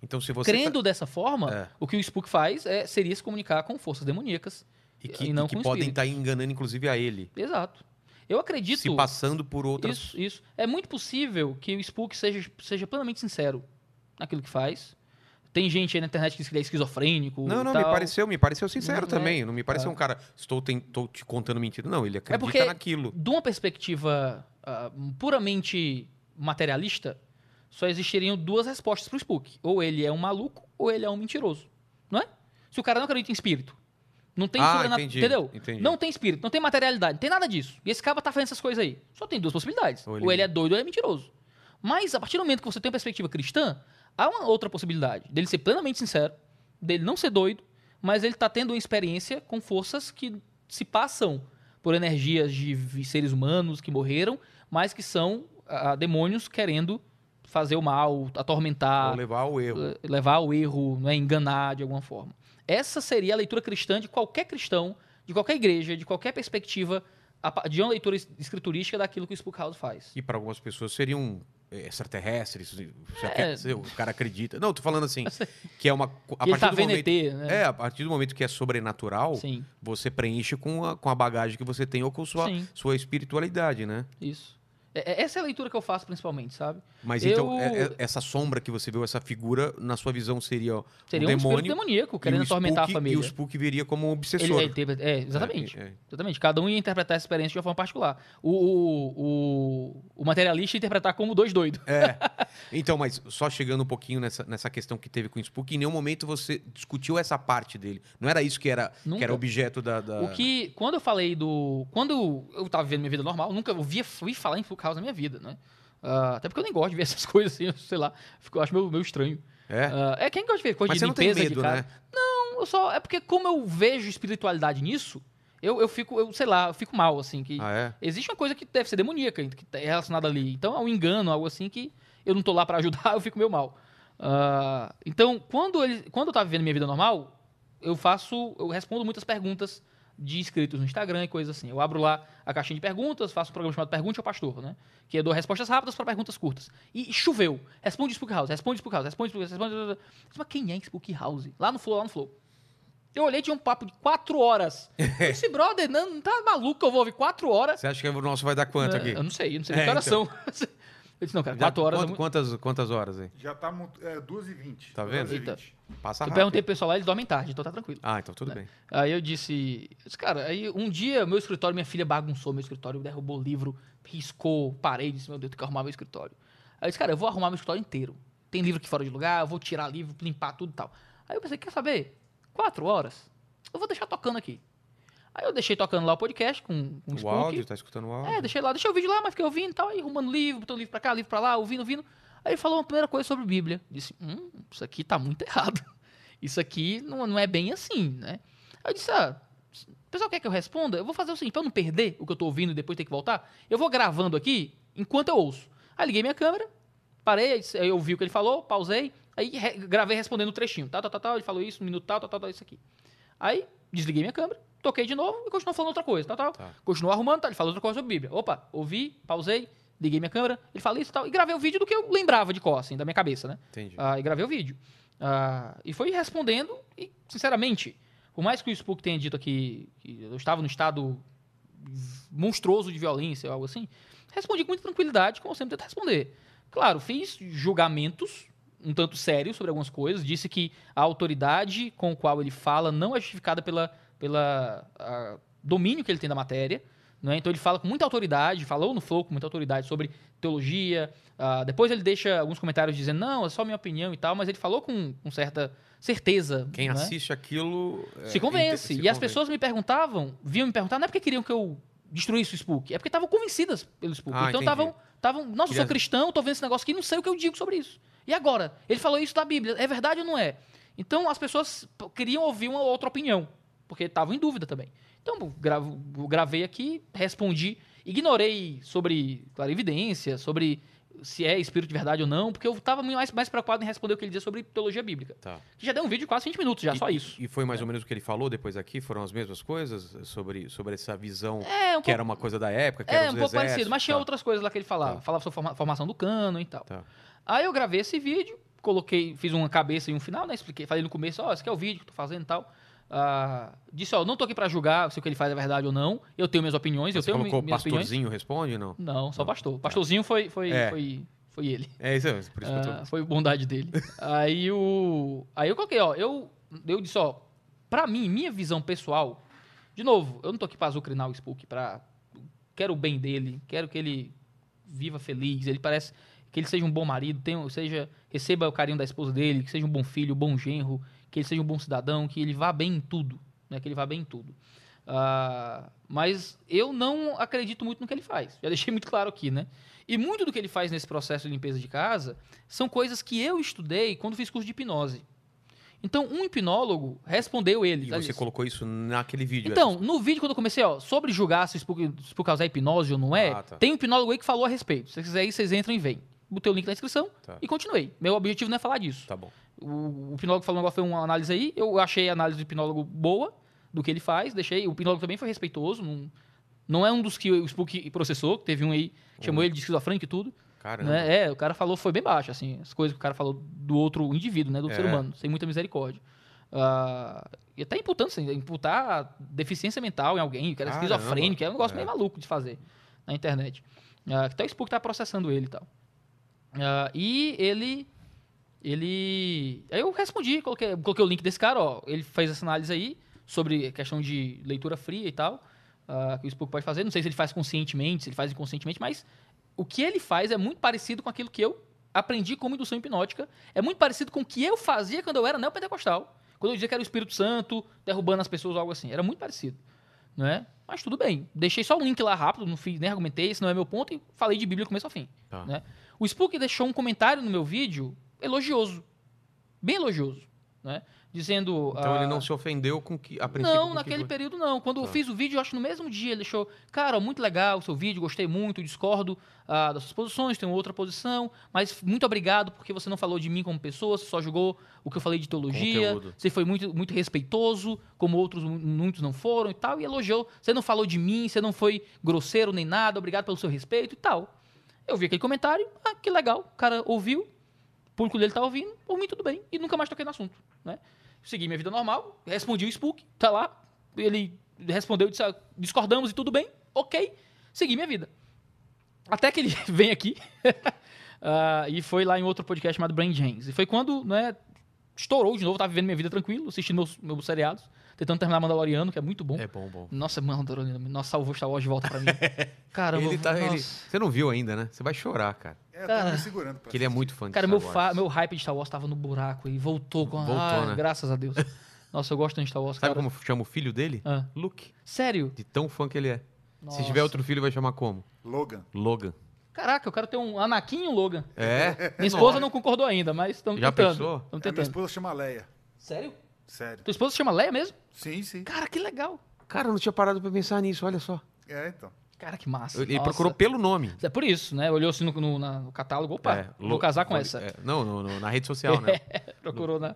A: Então se você.
B: crendo dessa forma,
A: É.
B: o que o Spook faz é, seria se comunicar com forças demoníacas.
A: tá- E que,
B: e não
A: e que podem estar enganando, inclusive, a ele.
B: Exato. Eu acredito.
A: Se passando por outras.
B: Isso, isso. É muito possível que o Spook seja, seja plenamente sincero naquilo que faz. Tem gente aí na internet que diz que ele é esquizofrênico.
A: Não, não,
B: tal.
A: me pareceu, me pareceu sincero
B: Não é.
A: também. Não me pareceu
B: É.
A: um cara, estou, estou te contando mentira. Não, ele acredita
B: porque-
A: naquilo.
B: De uma perspectiva ah, puramente materialista, só existiriam duas respostas pro Spook. Ou ele é um maluco, ou ele é um mentiroso. Não é? Se o cara não acredita em espírito, não tem
A: Ah, entendi,
B: Entendeu?
A: entendi.
B: Não tem espírito, não tem materialidade, não tem nada disso. E esse cara tá fazendo essas coisas aí. Só tem duas possibilidades.
A: Ou
B: Ou
A: ele-
B: ele, é doido ou ele é mentiroso. Mas a partir do momento que você tem uma perspectiva cristã, há uma outra possibilidade dele ser plenamente sincero, dele não ser doido, mas ele está tendo uma experiência com forças que se passam por energias de seres humanos que morreram, mas que são ah, demônios querendo fazer o mal, atormentar,
A: Ou levar ao erro.
B: eh, levar ao erro, né, enganar de alguma forma. Essa seria a leitura cristã de qualquer cristão, de qualquer igreja, de qualquer perspectiva, de uma leitura es- escriturística daquilo que o Spookhouse faz.
A: E para algumas pessoas seriam é, extraterrestres. Você
B: É.
A: o cara acredita. Não, tô falando assim, que é uma. A
B: ele tá
A: do momento,
B: ET, né?
A: É, a partir do momento que é sobrenatural,
B: Sim,
A: você preenche com a, com a bagagem que você tem ou com sua,
B: Sim.
A: sua espiritualidade, né?
B: isso. É- é- essa é a leitura que eu faço principalmente, sabe?
A: Mas
B: Eu-
A: então, é- é- essa sombra que você viu, essa figura, na sua visão, seria ó,
B: Seria
A: um
B: um
A: demônio.
B: demoníaco querendo atormentar a
A: Spook-
B: família.
A: E o Spook viria como um
B: Ele,
A: obsessor.
B: ele teve- é, exatamente.
A: É.
B: Exatamente. Cada um ia interpretar essa experiência de uma forma particular. O, o, o, o materialista ia interpretar como dois doidos.
A: É. Então, mas só chegando um pouquinho nessa, nessa questão que teve com o Spook, em nenhum momento você discutiu essa parte dele. Não era isso que era, que
B: Nunca.
A: era objeto da. da-
B: O que, quando eu falei do. Quando eu tava vivendo minha vida normal, nunca ouvia, fui falar em Full House na minha vida, né? Ah, até porque eu nem gosto de ver essas coisas assim, sei lá. Fico, eu acho meio, meio estranho.
A: É?
B: Ah, é quem gosta de ver coisa
A: Mas
B: de
A: você não tem
B: limpeza
A: medo,
B: de casa.
A: né?
B: Não, eu só. É porque como eu vejo espiritualidade nisso, eu, eu fico, eu sei lá, eu fico mal, assim. Que
A: Ah, é?
B: Existe uma coisa que deve ser demoníaca, que é relacionada ali. Então é um engano, algo assim que eu não tô lá pra ajudar, eu fico meio mal. Ah, então, quando, ele, quando eu tava vivendo minha vida normal, eu faço. Eu respondo muitas perguntas de inscritos no Instagram e coisas assim. Eu abro lá a caixinha de perguntas, faço um programa chamado Pergunte ao Pastor, né? Que eu dou respostas rápidas para perguntas curtas. E choveu. Responde Spook House, responde Spook House, responde Spook House, responde. Mas quem é Spook House? Lá no Flow, lá no Flow. Eu olhei, tinha um papo de quatro horas. Esse brother, não, não tá maluco eu vou ouvir quatro horas.
A: Você acha que o nosso vai dar quanto
B: É,
A: aqui?
B: Eu não sei, eu não sei
A: É,
B: que horas
A: então.
B: são. Eu disse, não, cara,
A: Já-
B: quatro horas. é muito-
A: quantas, quantas horas aí?
C: Já tá é, 2h20.
A: Tá vendo?
C: 2h20.
A: Passa
B: Eu
A: rápido.
B: perguntei pro pessoal lá, eles dormem tarde, então tá tranquilo.
A: Ah, então tudo bem.
B: Aí eu disse, eu disse, cara, aí um dia meu escritório, minha filha bagunçou meu escritório, derrubou livro, riscou parede, disse, meu Deus, tem que arrumar meu escritório. Aí eu disse, cara, eu vou arrumar meu escritório inteiro. Tem livro aqui fora de lugar, eu vou tirar livro, limpar tudo e tal. Aí eu pensei, quer saber? Quatro horas? Eu vou deixar tocando aqui. Aí eu deixei tocando lá o podcast com, com o
A: O
B: Spook.
A: áudio, tá escutando o áudio?
B: É, deixei lá, deixei o vídeo lá, mas fiquei ouvindo e tal, aí arrumando livro, botando livro pra cá, livro pra lá, ouvindo, ouvindo. Aí ele falou uma primeira coisa sobre Bíblia. Disse, hum, isso aqui tá muito errado. Isso aqui não, não é bem assim, né? Aí eu disse, ah, o pessoal quer que eu responda? Eu vou fazer o seguinte, pra eu não perder o que eu tô ouvindo e depois ter que voltar, eu vou gravando aqui enquanto eu ouço. Aí liguei minha câmera, parei, eu ouvi o que ele falou, pausei, aí re- gravei respondendo o trechinho. Tal, tal, tal, tal, ele falou isso, um minuto tal, tal, tal, tal, isso aqui. Aí desliguei minha câmera, toquei de novo e continuou falando outra coisa, tal, tal.
A: Tá.
B: Continuou arrumando, tal, ele falou outra coisa sobre Bíblia. Opa, ouvi, pausei, liguei minha câmera, ele falou isso e tal, e gravei o vídeo do que eu lembrava de cor, assim, da minha cabeça, né?
A: Entendi.
B: Ah, e gravei o vídeo. Ah, e foi respondendo, e, sinceramente, por mais que o Spook tenha dito aqui que eu estava no estado monstruoso de violência ou algo assim, respondi com muita tranquilidade, como eu sempre tento responder. Claro, fiz julgamentos um tanto sérios sobre algumas coisas, disse que a autoridade com a qual ele fala não é justificada pela, pela domínio que ele tem da matéria, né? Então ele fala com muita autoridade, falou no Flow com muita autoridade sobre teologia. ah, depois ele deixa alguns comentários dizendo, não, é só minha opinião e tal, mas ele falou com, com certa certeza.
A: Quem
B: né?
A: assiste aquilo. é,
B: se convence.
A: se
B: e as
A: convence.
B: pessoas me perguntavam, vinham me perguntar, não é porque queriam que eu destruísse o Spook, é porque estavam convencidas pelo Spook.
A: Ah,
B: então estavam, estavam, nossa, eu sou cristão, tô vendo esse negócio aqui, não sei o que eu digo sobre isso. E agora? Ele falou isso da Bíblia, é verdade ou não é? Então as pessoas queriam ouvir uma outra opinião, porque estavam em dúvida também. Então gravei aqui, respondi, ignorei sobre clarividência, sobre se é espírito de verdade ou não, porque eu estava mais, mais preocupado em responder o que ele dizia sobre teologia bíblica.
A: Tá.
B: Que já deu um vídeo de quase 20 minutos, já,
A: E-
B: só isso.
A: E foi mais ou menos o que ele falou depois aqui? Foram as mesmas coisas sobre, sobre essa visão
B: É, um
A: que era uma coisa da época? Que
B: É,
A: era
B: um pouco parecido, mas tinha
A: tá,
B: outras coisas lá que ele falava.
A: Tá.
B: Falava sobre forma- formação do cano e tal.
A: Tá.
B: Aí eu gravei esse vídeo, coloquei, fiz uma cabeça e um final, né? Expliquei, falei no começo, ó, esse aqui é o vídeo que eu tô fazendo e tal. Ah, disse, ó, não tô aqui pra julgar se o que ele faz é verdade ou não. Eu tenho minhas opiniões, eu
A: Você
B: tenho
A: colocou
B: minhas opiniões.
A: pastorzinho responde não?
B: Não, só pastor. Pastorzinho foi, foi,
A: É.
B: foi, foi ele.
A: É isso, é por isso que eu
B: Ah,
A: tô...
B: foi bondade dele. aí o. Aí eu coloquei, ó, eu, eu disse, ó, pra mim, minha visão pessoal, de novo, eu não tô aqui pra azucrinar o Spook, pra. Quero o bem dele, quero que ele viva feliz, ele parece que ele seja um bom marido, tenha, seja, receba o carinho da esposa dele, que seja um bom filho, um bom genro, que ele seja um bom cidadão, que ele vá bem em tudo, né? Que ele vá bem em tudo. Ah, mas eu não acredito muito no que ele faz. Já deixei muito claro aqui, né? E muito do que ele faz nesse processo de limpeza de casa são coisas que eu estudei quando fiz curso de hipnose. Então, um hipnólogo respondeu ele.
A: E
B: tá
A: você
B: disso.
A: colocou isso naquele vídeo.
B: Então, no vídeo, quando eu comecei, ó, sobre julgar se isso por, se por causar hipnose ou não é,
A: Ah, tá.
B: tem um hipnólogo aí que falou a respeito. Se vocês quiserem, vocês entram e veem. Botei o link na descrição
A: Tá.
B: e continuei. Meu objetivo não é falar disso.
A: Tá bom.
B: O, o hipnólogo falou foi uma análise aí. Eu achei a análise do hipnólogo boa, do que ele faz. Deixei. O hipnólogo também foi respeitoso. Não, não é um dos que o Spook processou. que Teve um aí, chamou
A: Uhum.
B: ele de esquizofrênico e tudo.
A: Caramba.
B: Né? É, o cara falou, foi bem baixo, assim, as coisas que o cara falou do outro indivíduo, né? Do
A: É.
B: ser humano, sem muita misericórdia. Ah, e até imputando, assim, imputar deficiência mental em alguém, que era
A: Caramba.
B: esquizofrênico, é um negócio
A: É.
B: meio maluco de fazer na internet. Ah, até o Spook tá processando ele e tal. Ah, e ele. Ele. Aí eu respondi, coloquei, coloquei o link desse cara, ó. Ele fez essa análise aí sobre a questão de leitura fria e tal. ah, que o Spook pode fazer. Não sei se ele faz conscientemente, se ele faz inconscientemente, mas o que ele faz é muito parecido com aquilo que eu aprendi como indução hipnótica. É muito parecido com o que eu fazia quando eu era neopentecostal. Quando eu dizia que era o Espírito Santo derrubando as pessoas ou algo assim. Era muito parecido. Não é? Mas tudo bem. Deixei só um link lá rápido, não fiz, nem argumentei, esse não é meu ponto, e falei de Bíblia do começo ao fim.
A: Tá.
B: Né? O Spook deixou um comentário no meu vídeo elogioso. Bem elogioso. Né? Dizendo.
A: Então ele
B: ah,
A: não se ofendeu com que a princípio.
B: não,
A: que
B: naquele
A: foi.
B: período não. Quando eu
A: Tá.
B: fiz o vídeo, eu acho que no mesmo dia ele deixou, cara, muito legal o seu vídeo, gostei muito, discordo ah, das suas posições, tenho outra posição, mas muito obrigado porque você não falou de mim como pessoa, você só julgou o que eu falei de teologia,
A: Conteúdo.
B: você foi muito, muito respeitoso, como outros mu- muitos não foram e tal, e elogiou. Você não falou de mim, você não foi grosseiro nem nada, obrigado pelo seu respeito e tal. Eu vi aquele comentário, ah, que legal, o cara ouviu, o público dele tá ouvindo, por mim tudo bem, e nunca mais toquei no assunto, né? Segui minha vida normal, respondi o Spook, tá lá, ele respondeu, disse, ah, discordamos e tudo bem, ok, segui minha vida. Até que ele vem aqui ah, e foi lá em outro podcast chamado Brain James. E foi quando, né, estourou de novo, tava vivendo minha vida tranquilo, assistindo meus, meus seriados, tentando terminar Mandaloriano, que é muito bom.
A: É bom, bom.
B: Nossa, Mandaloriano, nossa, salvou Star Wars de volta pra mim. Caramba,
A: Ele tá,
B: nossa.
A: ele- Você não viu ainda, né? Você vai chorar, cara.
C: É, eu
B: Cara,
C: tô me segurando. pra
A: Porque ele é muito fã de
B: Cara,
A: Star
B: meu,
A: Wars.
B: fa- meu hype de Star Wars tava no buraco e voltou com
A: Voltou,
B: ah,
A: né?
B: graças a Deus. Nossa, eu gosto de Star Wars,
A: Sabe
B: cara.
A: como chama o filho dele?
B: Ah,
A: Luke.
B: sério?
A: De tão fã que ele é.
B: Nossa.
A: Se tiver outro filho, vai chamar como?
C: Logan.
A: Logan.
B: Caraca, eu quero ter um Anakin e um Logan.
A: É?
B: Minha esposa não concordou ainda, mas estamos
A: Já
B: tentando.
A: pensou?
B: Estamos
C: A minha
B: tentando.
C: esposa chama Leia.
B: Sério?
C: Sério.
B: Tua esposa chama Leia mesmo?
C: Sim, sim.
B: Cara, que legal.
A: Cara, eu não tinha parado pra pensar nisso, olha só.
C: É, então.
B: Cara, que massa.
A: Ele
B: Nossa.
A: procurou pelo nome.
B: É por isso, né? Olhou assim no, no- na- no catálogo, opa,
A: É,
B: vou
A: Lo-
B: casar com essa.
A: é, não, no- no- na rede social, né?
B: Procurou, né?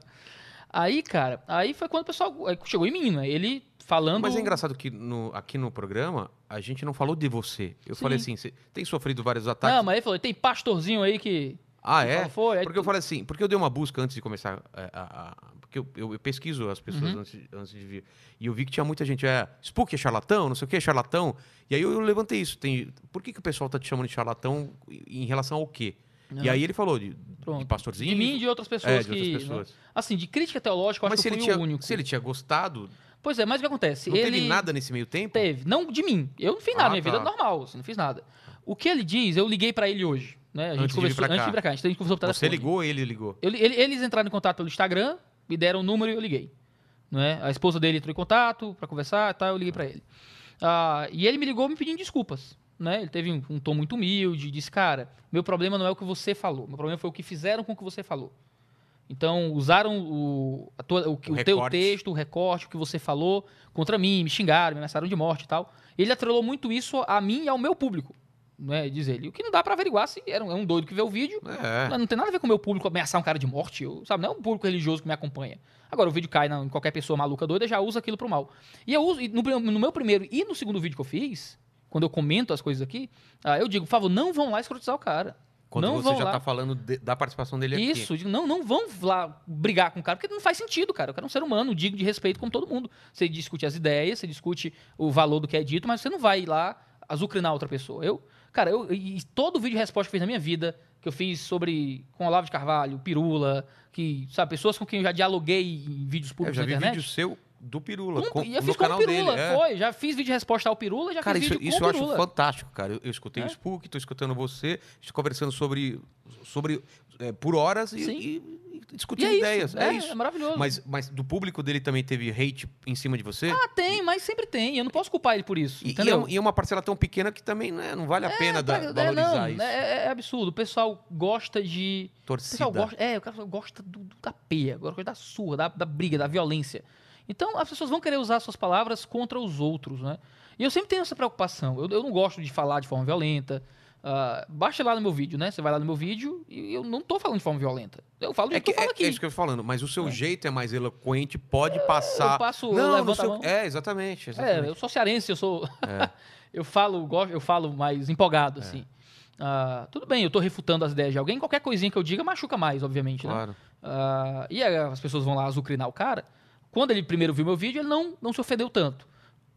B: Aí, cara, aí foi quando o pessoal aí chegou em mim, né? Ele falando.
A: Mas é engraçado que no- aqui no programa a gente não falou de você. Eu
B: Sim.
A: falei assim, você tem sofrido vários ataques?
B: Não, mas ele falou, tem pastorzinho aí que.
A: Ah, é?
B: fala, Foi. Aí
A: Porque eu falei assim, porque eu dei uma busca antes de começar é, a. a- porque eu, eu- eu pesquiso as pessoas
B: Uhum.
A: antes, de- antes de vir. E eu vi que tinha muita gente, é, Spook é charlatão, não sei o que, é charlatão. E aí eu, eu levantei isso. Tem, por que, que o pessoal tá te chamando de charlatão em relação ao quê? E
B: Não.
A: aí ele falou de, de
B: Pronto.
A: pastorzinho.
B: De mim e de outras pessoas
A: é, de
B: que.
A: outras pessoas.
B: né? Assim, de crítica teológica, eu
A: Mas
B: acho
A: se
B: que
A: ele,
B: fui
A: tinha,
B: o único.
A: se ele tinha gostado,
B: Pois é, mas o que acontece?
A: não
B: ele
A: teve nada nesse meio tempo?
B: Teve. Não de mim. Eu não fiz nada,
A: Ah,
B: minha
A: tá.
B: vida é normal, assim, não fiz nada. O que ele diz, eu liguei pra ele hoje. Né? A gente
A: Antes de
B: conversou
A: pra
B: antes de vir pra cá. A gente, a gente conversou por telefone.
A: Você ligou, ele ligou.
B: Eu ele- eles entraram em contato pelo Instagram, me deram o número e eu liguei. Não é? A esposa dele entrou em contato pra conversar e tal, eu liguei pra ele. Ah, e ele me ligou me pedindo desculpas. Né? Ele teve um, um tom muito humilde, disse, cara, meu problema não é o que você falou, meu problema foi o que fizeram com o que você falou. Então, usaram o, tua- o,
A: O
B: o teu texto, o recorte, o que você falou contra mim, me xingaram, me ameaçaram de morte e tal. Ele atrelou muito isso a mim e ao meu público, né? Diz ele. O que não dá pra averiguar se era um, é um doido que vê o vídeo
A: É.
B: não, não tem nada a ver com o meu público ameaçar um cara de morte, eu, sabe? Não é um público religioso que me acompanha. Agora, o vídeo cai na- em qualquer pessoa maluca doida, já usa aquilo pro mal. E eu uso, e no, no meu primeiro e no segundo vídeo que eu fiz, quando eu comento as coisas aqui, ah, eu digo, por favor, não vão lá escrotizar o cara.
A: Quando
B: não
A: você já
B: lá.
A: tá falando de- da participação dele aqui.
B: Isso, eu digo, não, não vão lá brigar com o cara, porque não faz sentido, cara. O cara é um ser humano, digo de respeito como todo mundo. Você discute as ideias, você discute o valor do que é dito, mas você não vai lá azucrinar outra pessoa. Eu, cara, eu, e todo vídeo de resposta que eu fiz na minha vida, que eu fiz sobre com Olavo de Carvalho, Pirula, que, sabe, pessoas com quem eu já dialoguei em vídeos
A: É, eu
B: públicos
A: já
B: na
A: vi
B: internet.
A: vídeo seu do Pirula.
B: Com-
A: com,
B: e eu
A: no
B: fiz com o
A: canal
B: Pirula,
A: dele. é.
B: foi. Já fiz vídeo de resposta ao Pirula, já
A: Cara,
B: fiz
A: isso,
B: vídeo
A: isso
B: com
A: eu
B: o
A: acho
B: Pirula.
A: fantástico, cara. Eu, eu escutei
B: É.
A: o Spook, tô escutando você, estou conversando sobre, sobre é, por horas e, e- e
B: E
A: discutindo
B: é isso,
A: ideias. É, isso.
B: é maravilhoso.
A: Mas, mas do público dele também teve hate em cima de você?
B: Ah, tem, mas sempre tem. Eu não posso culpar ele por isso.
A: E, e, é,
B: entendeu?
A: e é uma parcela tão pequena que também né, não vale a pena da,
B: É,
A: valorizar
B: não,
A: isso.
B: é, é absurdo. O pessoal gosta de. O
A: Torcida.
B: pessoal gosta, é, o cara gosta do, do- da peia, gosta da surra, da, da briga, da violência. Então as pessoas vão querer usar suas palavras contra os outros, né? E eu sempre tenho essa preocupação. Eu, eu não gosto de falar de forma violenta. Ah, baixa lá no meu vídeo, né? Você vai lá no meu vídeo e eu não tô falando de forma violenta. Eu falo do
A: É,
B: que,
A: que,
B: eu falo
A: é,
B: aqui.
A: é isso que eu tô falando, mas o seu jeito é mais eloquente, pode passar.
B: eu passo- eu
A: não,
B: levanto a mão.
A: É, exatamente.
B: É,
A: exatamente.
B: eu sou cearense, eu sou.
A: É.
B: eu falo, gosto, eu falo mais empolgado, assim. Ah, tudo bem, eu tô refutando as ideias de alguém, qualquer coisinha que eu diga machuca mais, obviamente, né?
A: Claro.
B: Ah, e aí as pessoas vão lá azucrinar o cara. Quando ele primeiro viu meu vídeo, ele não, não se ofendeu tanto.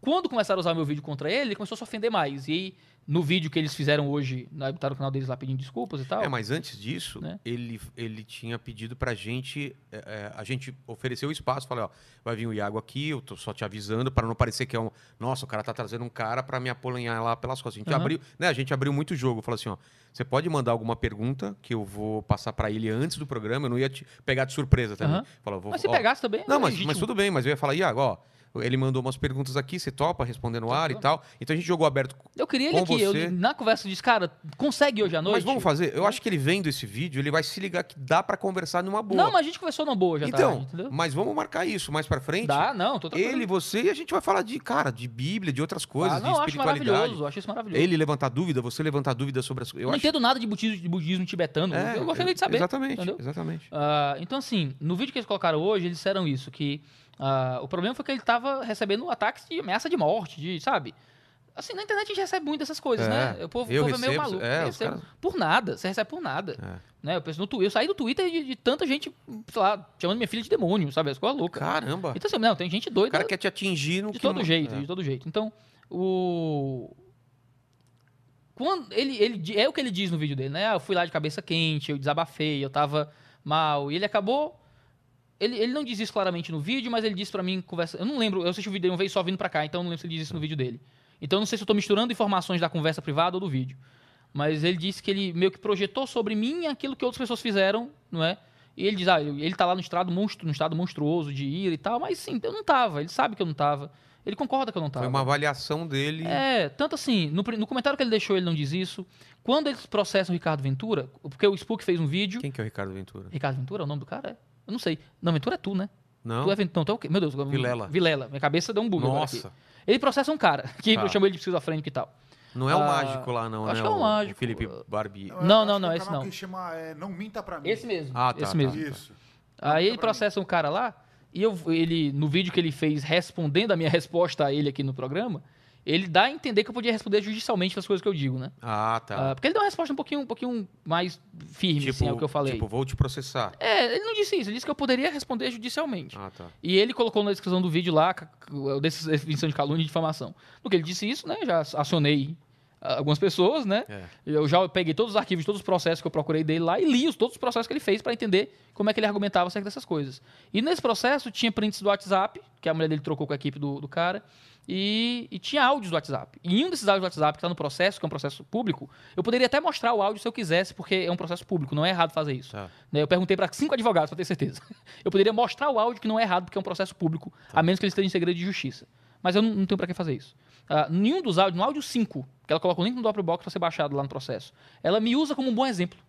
B: Quando começaram a usar meu vídeo contra ele, ele começou a se ofender mais. E aí, no vídeo que eles fizeram hoje, botaram no canal deles lá pedindo desculpas e tal.
A: É, mas antes disso,
B: Né?
A: ele, ele tinha pedido pra gente. é, é, a gente ofereceu o espaço. Falei, ó, vai vir o Iago aqui, eu tô só te avisando, pra não parecer que é um. Nossa, o cara tá trazendo um cara pra me apolinhar lá pelas costas. A gente
B: Aham.
A: abriu, né? A gente abriu muito jogo. Falou assim, ó, você pode mandar alguma pergunta que eu vou passar pra ele antes do programa. Eu não ia te pegar de surpresa também.
B: Aham.
A: Falou, vou,
B: mas se
A: ó,
B: pegasse também.
A: Não,
B: é
A: mas, mas tudo bem, mas eu ia falar, Iago, ó. Ele mandou umas perguntas aqui, você topa responder no ar e tal. Então a gente jogou aberto.
B: Eu queria ele aqui. eu-
A: você.
B: na conversa, eu disse, cara, consegue hoje à noite?
A: Mas vamos fazer? Eu acho que ele vendo esse vídeo, ele vai se ligar que dá pra conversar numa boa.
B: Não, mas a gente conversou numa boa já
A: então,
B: tarde, entendeu?
A: mas vamos marcar isso mais pra frente.
B: Dá, não, tô tranquilo.
A: Ele, você e a gente vai falar de, cara, de Bíblia, de outras coisas,
B: ah,
A: de
B: não, acho
A: espiritualidade.
B: maravilhoso, acho isso maravilhoso.
A: Ele levantar dúvida, você levantar dúvida sobre as coisas.
B: Eu
A: Eu
B: não
A: acho...
B: entendo nada de budismo, de budismo tibetano.
A: É,
B: eu gostaria de saber.
A: Exatamente,
B: entendeu?
A: exatamente.
B: Ah, então, assim, no vídeo que eles colocaram hoje, eles disseram isso, que ah, o problema foi que ele estava recebendo ataques de ameaça de morte, de, sabe? Assim, na internet a gente recebe muito dessas coisas,
A: É,
B: né? O povo,
A: eu
B: o povo é meio
A: recebo,
B: maluco.
A: é,
B: recebo
A: caras-
B: Por nada, você recebe por nada.
A: É.
B: Né? Eu, penso no Twitter, eu saí do Twitter de, de tanta gente, sei lá, chamando minha filha de demônio, sabe? As coisas loucas.
A: Caramba.
B: Então, assim, não, tem gente
A: O
B: doida
A: cara quer te atingir no
B: de todo
A: não-
B: jeito,
A: É.
B: de todo jeito. Então, o. Quando ele, ele, é o que ele diz no vídeo dele, né? Ah, Eu fui lá de cabeça quente, eu desabafei, eu tava mal. E ele acabou. Ele, ele não diz isso claramente no vídeo, mas ele disse pra mim, conversa. Eu não lembro, eu assisti o vídeo dele uma vez só vindo pra cá, então eu não lembro se ele diz isso no vídeo dele. Então eu não sei se eu tô misturando informações da conversa privada ou do vídeo. Mas ele disse que ele meio que projetou sobre mim aquilo que outras pessoas fizeram, não é? E ele diz, ah, ele tá lá no estado, monstru, no estado monstruoso de ira e tal, mas sim, eu não tava, ele sabe que eu não tava. Ele concorda que eu não tava.
A: Foi uma avaliação dele.
B: É, tanto assim, no, no comentário que ele deixou, ele não diz isso. Quando eles processam o Ricardo Ventura, porque o Spook fez um vídeo.
A: Quem que é o Ricardo Ventura?
B: Ricardo Ventura é o nome do cara? É? Eu não sei. Não, Ventura é tu, né?
A: Não?
B: Tu é Ventura. Então, tu é o quê? Meu Deus.
A: Vilela.
B: Vilela. Minha cabeça deu um bug.
A: Nossa.
B: Ele processa um cara, que
A: Tá.
B: eu chamo ele de esquizofrênico e tal.
A: Não é o
B: Ah,
A: mágico lá, não,
B: acho
A: né?
B: que é o mágico.
A: Felipe Barbie.
B: Não, não, não,
C: é um
B: esse não.
C: que chama é, Não Minta Pra Mim.
B: Esse mesmo.
A: Ah, tá,
B: esse
A: tá.
B: mesmo.
C: Isso.
B: Aí ele processa um cara lá, e eu, ele, no vídeo que ele fez respondendo a minha resposta a ele aqui no programa, ele dá a entender que eu podia responder judicialmente as coisas que eu digo, né?
A: Ah, tá.
B: Ah, porque ele deu uma resposta um pouquinho, um pouquinho mais firme, assim, ao que eu falei.
A: Tipo, vou te processar.
B: É, ele não disse isso, ele disse que eu poderia responder judicialmente.
A: Ah, tá.
B: E ele colocou na descrição do vídeo lá, definição de calúnia e difamação. No que ele disse isso, né, já acionei ah, algumas pessoas, né?
A: É.
B: Eu já peguei todos os arquivos, todos os processos que eu procurei dele lá e li os, todos os processos que ele fez para entender como é que ele argumentava acerca dessas coisas. E nesse processo tinha prints do WhatsApp, que a mulher dele trocou com a equipe do, do cara, e, e tinha áudios do WhatsApp. E um desses áudios do WhatsApp que está no processo, que é um processo público, eu poderia até mostrar o áudio se eu quisesse, porque é um processo público, não é errado fazer isso.
A: Tá.
B: Né, Eu perguntei para cinco advogados para ter certeza. Eu poderia mostrar o áudio que não é errado, porque é um processo público, a menos que eles estejam em segredo de justiça. Mas eu não, não tenho para que fazer isso. Ah, nenhum dos áudios, no áudio 5, que ela colocou o link no Dropbox para ser baixado lá no processo, ela me usa como um bom exemplo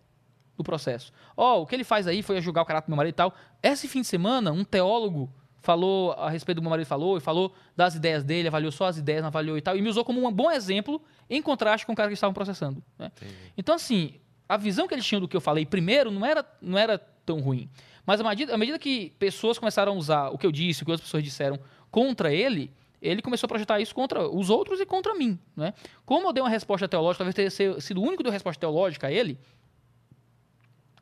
B: do processo. Ó, o que ele faz aí foi julgar o caráter do meu marido e tal. Esse fim de semana, um teólogo falou a respeito do que meu marido falou, e falou das ideias dele, avaliou só as ideias, não avaliou e tal, e me usou como um bom exemplo em contraste com o cara que estavam processando. né? Então, assim, a visão que eles tinham do que eu falei primeiro não era, não era tão ruim. Mas à medida, à medida que pessoas começaram a usar o que eu disse, o que outras pessoas disseram contra ele, ele começou a projetar isso contra os outros e contra mim. Né? Como eu dei uma resposta teológica, talvez tenha sido o único que deu resposta teológica a ele,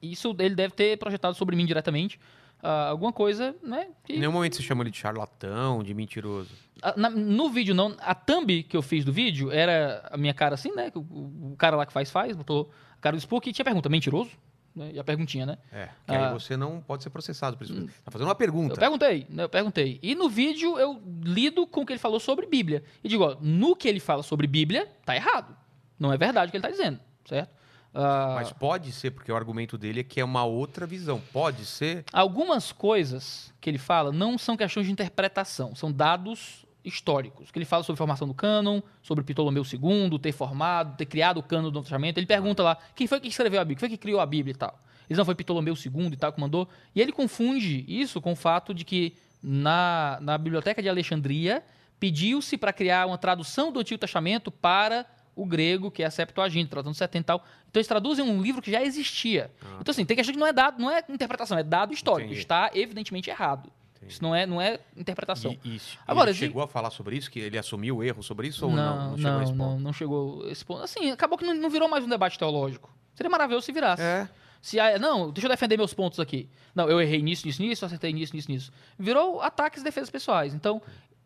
B: isso ele deve ter projetado sobre mim diretamente. Ah, alguma coisa, né? que-
A: Em nenhum momento você chama ele de charlatão, de mentiroso.
B: a- na- no vídeo, não. A thumb que eu fiz do vídeo era a minha cara assim, né? O, o cara lá que faz, faz, botou a cara do Spook e tinha pergunta, mentiroso? Né? E a perguntinha, né?
A: É. Que
B: Ah.
A: aí você não pode ser processado por isso. Tá fazendo uma pergunta.
B: Eu perguntei, né? Eu perguntei. E no vídeo eu lido com o que ele falou sobre Bíblia. E digo, ó, no que ele fala sobre Bíblia, tá errado. Não é verdade o que ele tá dizendo, certo? Ah,
A: Mas pode ser, porque o argumento dele é que é uma outra visão. Pode ser.
B: Algumas coisas que ele fala não são questões de interpretação, são dados históricos. Que ele fala sobre a formação do cânon, sobre Ptolomeu II, ter formado, ter criado o cânon do Novo Testamento. Ele pergunta lá, quem foi que escreveu a Bíblia? Quem foi que criou a Bíblia e tal? Ele não foi Ptolomeu II e tal que mandou. E ele confunde isso com o fato de que na, na Biblioteca de Alexandria pediu-se para criar uma tradução do Antigo Testamento para o grego, que é a Septuaginta, tratando 70 e tal. Então eles traduzem um livro que já existia. Então assim, tem questão que não é dado, não é interpretação, é dado histórico.
A: Entendi.
B: Está evidentemente errado. Isso não é, não é interpretação.
A: E, isso.
B: Agora,
A: ele chegou a falar sobre isso? Que ele assumiu o erro sobre isso ou não?
B: não,
A: chegou a
B: não,
A: esse
B: não,
A: ponto?
B: não chegou a esse ponto. Assim, acabou que não, não virou mais um debate teológico. Seria maravilhoso se virasse.
A: É.
B: Se, ah, não, deixa eu defender meus pontos aqui. Não, eu errei nisso, nisso, nisso, acertei nisso, nisso, nisso. Virou ataques e defesas pessoais. Então,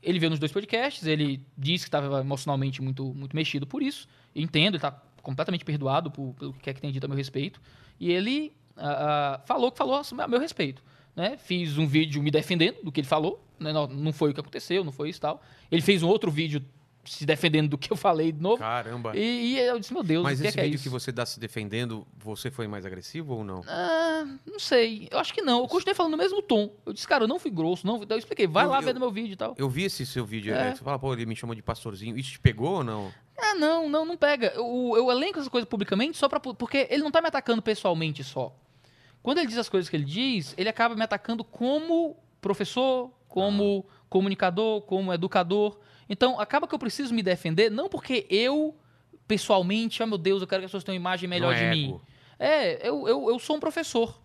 B: ele veio nos dois podcasts, ele disse que estava emocionalmente muito, muito mexido por isso. Entendo, ele está completamente perdoado por, pelo que quer que tenha dito a meu respeito. E ele ah, falou que falou a meu respeito. Né? Fiz um vídeo me defendendo do que ele falou. Né? Não, não foi o que aconteceu, não foi isso e tal. Ele fez um outro vídeo se defendendo do que eu falei de novo.
A: Caramba.
B: E, e eu disse, meu Deus,
A: Mas
B: o que é
A: esse
B: que é
A: vídeo que você está se defendendo, você foi mais agressivo ou não?
B: Ah, não sei. Eu acho que não. Eu continuei falando no mesmo tom. Eu disse, cara, eu não fui grosso, não. Eu expliquei, vai
A: Eu-
B: lá
A: eu-
B: ver no meu vídeo e tal.
A: Eu vi esse seu vídeo.
B: É.
A: é, Você fala, pô, ele me chamou de pastorzinho. Isso te pegou ou não?
B: Ah, não, não, não pega. Eu, eu elenco essas coisas publicamente só pra. Porque ele não tá me atacando pessoalmente só. Quando ele diz as coisas que ele diz, ele acaba me atacando como professor, como comunicador, como educador. Então, acaba que eu preciso me defender, não porque eu, pessoalmente, oh meu Deus, eu quero que as pessoas tenham uma imagem melhor
A: Não
B: de
A: é
B: mim.
A: ego.
B: É, eu, eu, eu sou um professor.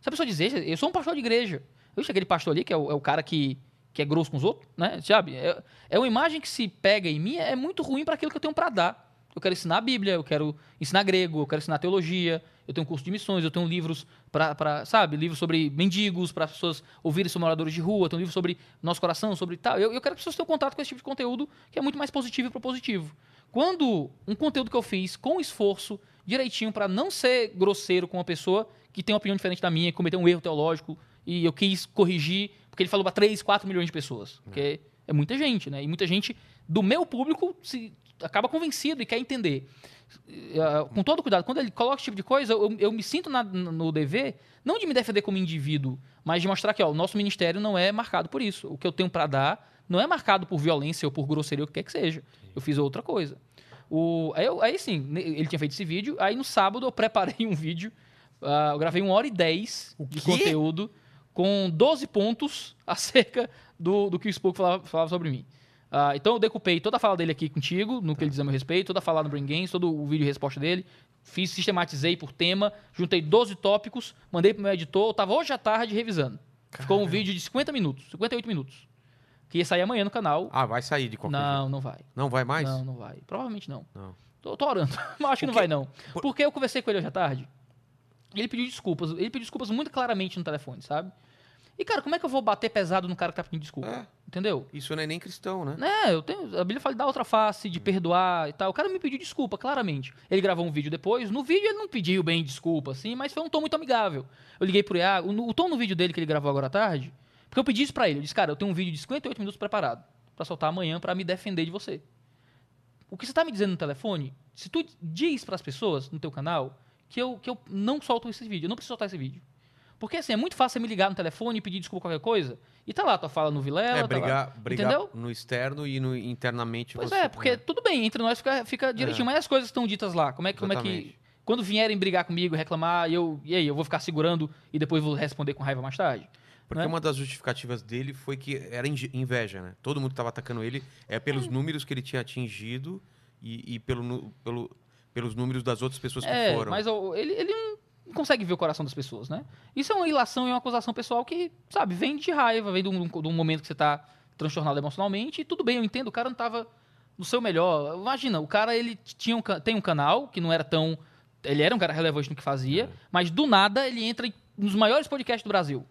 B: Se a pessoa dizer, eu sou um pastor de igreja. Eu aquele pastor ali, que é o, é o cara que, que é grosso com os outros, né? Sabe? É, é uma imagem que se pega em mim, é muito ruim para aquilo que eu tenho para dar. Eu quero ensinar a Bíblia, eu quero ensinar grego, eu quero ensinar teologia, eu tenho um curso de missões, eu tenho livros para, sabe, livros sobre mendigos, para as pessoas ouvirem sobre moradores de rua, eu tenho livros sobre nosso coração, sobre tal. Eu, eu quero que as pessoas tenham contato com esse tipo de conteúdo que é muito mais positivo e propositivo. Quando um conteúdo que eu fiz com esforço, direitinho, para não ser grosseiro com uma pessoa que tem uma opinião diferente da minha, que cometeu um erro teológico, e eu quis corrigir, porque ele falou para 3, 4 milhões de pessoas. Porque é muita gente, né? E muita gente do meu público se acaba convencido e quer entender. Eh, com todo cuidado, quando ele coloca esse tipo de coisa, eu, eu me sinto na- no dever, não de me defender como indivíduo, mas de mostrar que ó, o nosso ministério não é marcado por isso. O que eu tenho para dar não é marcado por violência ou por grosseria, o que quer que seja. Eu fiz outra coisa. O, aí, eu- aí sim, ele tinha feito esse vídeo, aí no sábado eu preparei um vídeo, ah, eu gravei uma hora e dez de conteúdo com 12 pontos acerca do, do que o Spook falava, falava sobre mim. Ah, então eu decupei toda a fala dele aqui contigo, no que ele diz a meu respeito, toda a fala no Brain Games, todo o vídeo e resposta dele. Fiz, sistematizei por tema, juntei 12 tópicos, mandei pro meu editor, eu tava hoje à tarde revisando. Ficou um vídeo de 50 minutos, 58 minutos. Que ia sair amanhã no canal.
A: Ah, vai sair de qualquer jeito.
B: não, não vai.
A: Não vai mais?
B: Não, não vai. Provavelmente não.
A: Não.
B: Tô, tô orando, mas acho que não vai não. Porque eu conversei com ele hoje à tarde. Ele pediu desculpas. Ele pediu desculpas muito claramente no telefone, sabe? E, cara, como é que eu vou bater pesado no cara que tá pedindo desculpa?
A: É.
B: Entendeu?
A: Isso não é nem cristão, né?
B: É, eu tenho. A Bíblia fala de dar outra face, de perdoar e tal. O cara me pediu desculpa, claramente. Ele gravou um vídeo depois. No vídeo ele não pediu bem desculpa, assim, mas foi um tom muito amigável. Eu liguei pro Iago. no- O tom no vídeo dele que ele gravou agora à tarde. Porque eu pedi isso pra ele. Eu disse, cara, eu tenho um vídeo de 58 minutos preparado pra soltar amanhã pra me defender de você. O que você tá me dizendo no telefone, se tu diz pras pessoas no teu canal que eu, que eu não solto esse vídeo, eu não preciso soltar esse vídeo. Porque assim, é muito fácil você me ligar no telefone e pedir desculpa qualquer coisa. E tá lá, tua fala no Vilela.
A: é,
B: tá lá.
A: brigar, brigar
B: Entendeu?
A: no externo e no internamente
B: Pois
A: você...
B: é, porque tudo bem, entre nós fica, fica direitinho, mas as coisas estão ditas lá, como é, que- como é que. Quando vierem brigar comigo, reclamar, eu, e aí, eu vou ficar segurando e depois vou responder com raiva mais tarde?
A: Porque
B: né?
A: uma das justificativas dele foi que era inveja, né? Todo mundo que tava atacando ele é pelos números que ele tinha atingido e, e pelo, pelo, pelos números das outras pessoas que
B: É,
A: foram.
B: mas ele, ele não consegue ver o coração das pessoas, né? Isso é uma ilação e uma acusação pessoal que, sabe, vem de raiva, vem de um, de um momento que você tá transtornado emocionalmente, e tudo bem, eu entendo, o cara não tava no seu melhor. Imagina, o cara, ele tinha um, tem um canal que não era tão... Ele era um cara relevante no que fazia, mas do nada ele entra nos maiores podcasts do Brasil.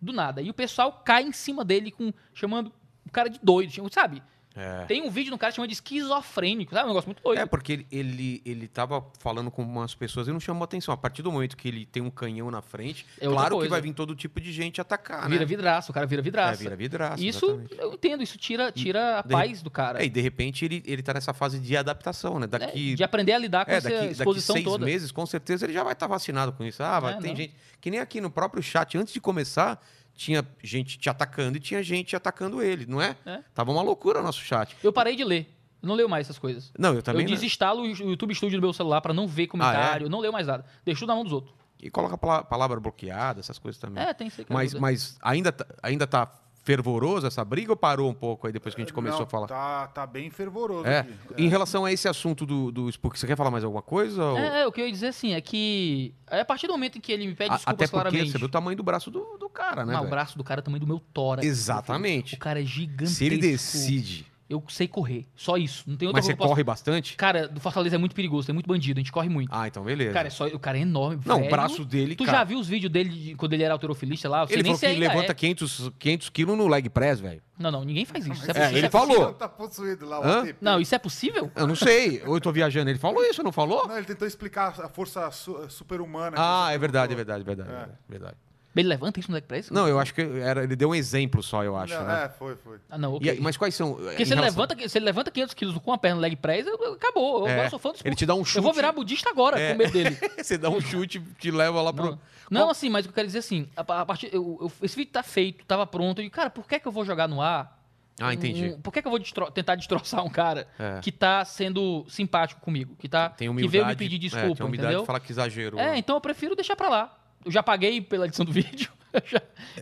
B: Do nada. E o pessoal cai em cima dele com chamando o cara de doido, sabe?
A: É.
B: Tem um vídeo no cara chamado de esquizofrênico, sabe? Um negócio muito doido.
A: É, porque ele, ele, ele tava falando com umas pessoas e não chamou atenção. A partir do momento que ele tem um canhão na frente,
B: É
A: claro que
B: coisa.
A: vai vir todo tipo de gente atacar,
B: vira
A: né?
B: vidraço, o cara vira
A: É,
B: vidraça.
A: vira vidraça,
B: Isso
A: exatamente.
B: eu entendo, isso tira, tira a
A: de-
B: paz do cara.
A: É, e de repente ele, ele tá nessa fase de adaptação, né? Daqui,
B: De aprender a lidar com
A: é,
B: essa
A: daqui, daqui
B: exposição
A: seis
B: toda.
A: meses, com certeza, ele já vai estar vacinado com isso. Ah, vai,
B: É,
A: tem
B: não.
A: gente. Que nem aqui no próprio chat, antes de começar, tinha gente te atacando e tinha gente atacando ele, não é?
B: É.
A: Tava uma loucura o nosso chat.
B: Eu parei de ler. Não leio mais essas coisas.
A: Não, eu também.
B: eu
A: não.
B: desinstalo o YouTube Studio no meu celular pra não ver comentário, eu não leio mais nada. Deixo na mão dos outros.
A: E coloca a pala- palavra bloqueada, essas coisas também.
B: É, tem que ser que
A: mas,
B: ajuda.
A: mas ainda, tá- ainda tá fervoroso essa briga ou parou um pouco aí depois que a gente começou
C: Não,
A: a falar?
C: Tá, tá bem fervoroso
A: É.
C: aqui.
A: Em relação a esse assunto do, do Spook, você quer falar mais alguma coisa? ou-
B: É, é, o que eu ia dizer assim é que é a partir do momento em que ele me pede
A: A-
B: desculpas
A: Até porque
B: claramente.
A: você viu o tamanho do braço do, do cara, né?
B: Não, o braço do cara é o tamanho do meu tórax.
A: Exatamente.
B: O cara é gigantesco.
A: Se ele decide.
B: Eu sei correr. Só isso. Não tem outra
A: Mas você
B: eu posso-
A: corre bastante?
B: Cara, do Fortaleza é muito perigoso, tem muito bandido, a gente corre muito.
A: Ah, então beleza.
B: Cara, é só, o cara é enorme.
A: Não,
B: velho.
A: o braço dele,
B: Tu
A: cara.
B: já viu os vídeos dele de- quando ele era alterofilista lá? Sei
A: Ele
B: nem
A: falou que
B: ainda
A: levanta
B: é.
A: 500, 500 quilos no leg press, velho.
B: Não, não, ninguém faz isso. Isso é,
A: É,
B: possível.
A: ele
B: Isso é
A: falou.
B: possível?
C: Tá possuído lá o.
B: Não, isso é possível?
A: Eu não sei. Ou eu tô viajando. Ele falou isso, não falou?
C: Não, ele tentou explicar a força su- super-humana.
A: Ah,
C: você
A: é verdade, é verdade, é verdade,
C: É.
A: é verdade, verdade.
B: Ele levanta isso no leg press?
A: Não, eu acho que era, ele deu um exemplo só, eu acho,
C: Não,
A: né?
C: É, foi, foi.
B: Ah, não,
A: E
B: ok.
A: aí, mas quais são?
B: Porque se ele, levanta, se ele levanta 500 quilos com a perna no leg press, acabou. Eu,
A: É,
B: agora sou fã do
A: Ele te dá um chute.
B: Eu vou virar budista agora
A: É.
B: com medo dele.
A: Você dá um chute, te leva lá pro.
B: Não, não assim, mas o que eu quero dizer assim, a, a partir, eu- eu- esse vídeo tá feito, tava pronto, e cara, por que que eu vou jogar no ar?
A: Ah, entendi.
B: um- por que que eu vou destro- tentar destroçar um cara
A: É.
B: que tá sendo simpático comigo, que tá
A: Tem
B: que
A: humildade.
B: veio me pedir
A: é,
B: desculpa,
A: tem humildade
B: entendeu?
A: de falar que exagerou.
B: É, então eu prefiro deixar pra lá. Eu já paguei pela edição do vídeo.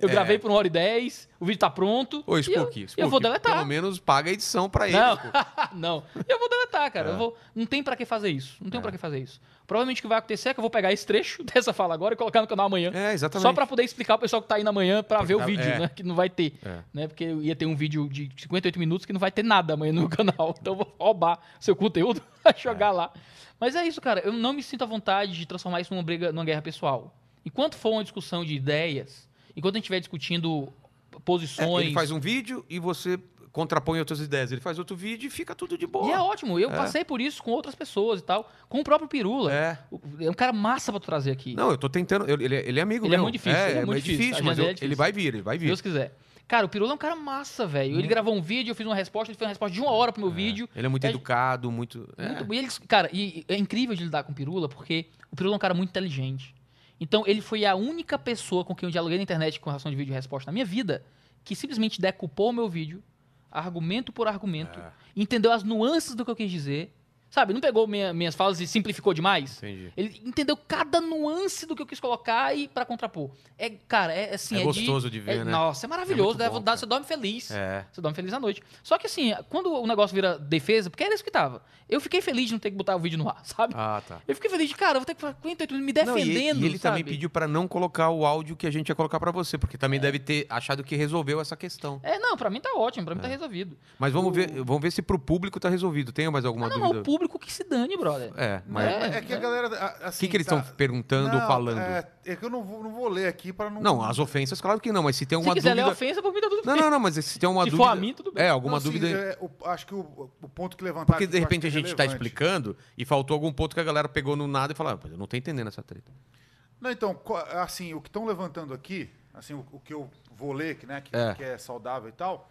B: Eu,
A: É.
B: gravei por uma hora e dez, o vídeo tá pronto.
A: Ô, Spook,
B: eu,
A: Spook,
B: eu vou deletar.
A: Pelo menos paga a edição pra ele.
B: Não, não. Eu vou deletar, cara.
A: É.
B: Vou... Não tem pra que fazer isso. Não tem pra que fazer isso. Provavelmente o que vai acontecer é que eu vou pegar esse trecho dessa fala agora e colocar no canal amanhã.
A: É, exatamente.
B: Só pra poder explicar o pessoal que tá aí na manhã pra ver o vídeo,
A: é.
B: né? Que não vai ter.
A: É.
B: Né? Porque eu ia ter um vídeo de 58 minutos que não vai ter nada amanhã no meu canal. Então eu vou roubar seu conteúdo jogar lá. Mas é isso, cara. Eu não me sinto à vontade de transformar isso numa briga, numa guerra pessoal. Enquanto for uma discussão de ideias, enquanto a gente estiver discutindo
A: É,
B: posições.
A: ele faz um vídeo e você contrapõe outras ideias. Ele faz outro vídeo e fica tudo de boa.
B: E é ótimo. Eu
A: É.
B: passei por isso com outras pessoas e tal. Com o próprio Pirula.
A: É.
B: É um cara massa pra tu trazer aqui.
A: Não, eu tô tentando. eu- ele, é- ele é amigo
B: Ele é
A: meu.
B: muito difícil, ele é muito difícil. A
A: mas eu-
B: é difícil.
A: ele vai vir, ele vai
B: Se
A: vir.
B: Deus quiser. Cara, o Pirula é um cara massa, velho. Ele gravou um vídeo, eu fiz uma resposta, ele fez uma resposta de uma hora pro meu vídeo.
A: Ele é muito
B: É-
A: educado, muito. é.
B: Muito- e eles- cara, e é incrível de lidar com o Pirula, porque o Pirula é um cara muito inteligente. Então, ele foi a única pessoa com quem eu dialoguei na internet com relação de vídeo e resposta na minha vida que simplesmente decupou o meu vídeo, argumento por argumento,
A: É.
B: entendeu as nuances do que eu quis dizer. Sabe, não pegou minha- minhas falas e simplificou demais.
A: Entendi.
B: Ele entendeu cada nuance do que eu quis colocar e pra contrapor. É, cara, é assim,
A: É
B: é,
A: gostoso de ver,
B: é-
A: né?
B: Nossa, é maravilhoso,
A: muito
B: dá
A: bom,
B: você dorme feliz.
A: É.
B: Você dorme feliz à noite. Só que assim, quando o negócio vira defesa, porque era isso que tava. Eu fiquei feliz de não ter que botar o vídeo no ar, sabe?
A: Ah, tá.
B: Eu fiquei feliz de, cara, eu vou ter que ficar 48 minutos me
A: Não, e-
B: defendendo.
A: e, ele também
B: sabe?
A: pediu pra não colocar o áudio que a gente ia colocar pra você, porque também deve ter achado que resolveu essa questão.
B: É, não, pra mim tá ótimo, pra mim tá resolvido.
A: Mas vamos
B: O-
A: ver, vamos ver se pro público tá resolvido. Tem mais alguma
B: Ah, não,
A: dúvida?
B: O público que se dane, brother.
A: É, mas
B: É,
C: É que a galera. a-
A: o
C: Assim,
A: que, que eles estão
C: tá-
A: perguntando ou
C: Não,
A: falando?
C: É, é que eu não vou, não vou ler aqui para não.
A: Não, as ofensas, claro que não, mas se tem
B: Se
A: alguma
B: quiser ler
A: dúvida.
B: ofensa, por mim tá tudo
A: Não,
B: bem.
A: não, não, mas se tem uma
B: Se
A: dúvida.
B: for a mim, tudo bem.
A: É, alguma
C: Não, assim,
A: dúvida.
C: é, o- acho que o, o ponto que levantaram.
A: Porque de repente
C: que
A: a
C: é
A: gente tá
C: relevante.
A: explicando e faltou algum ponto que a galera pegou no nada e falou, ah, eu não tô entendendo essa treta.
C: Não, então, assim, o que estão levantando aqui, assim, o, o que eu vou ler, que, né, que
A: É.
C: que é saudável e tal,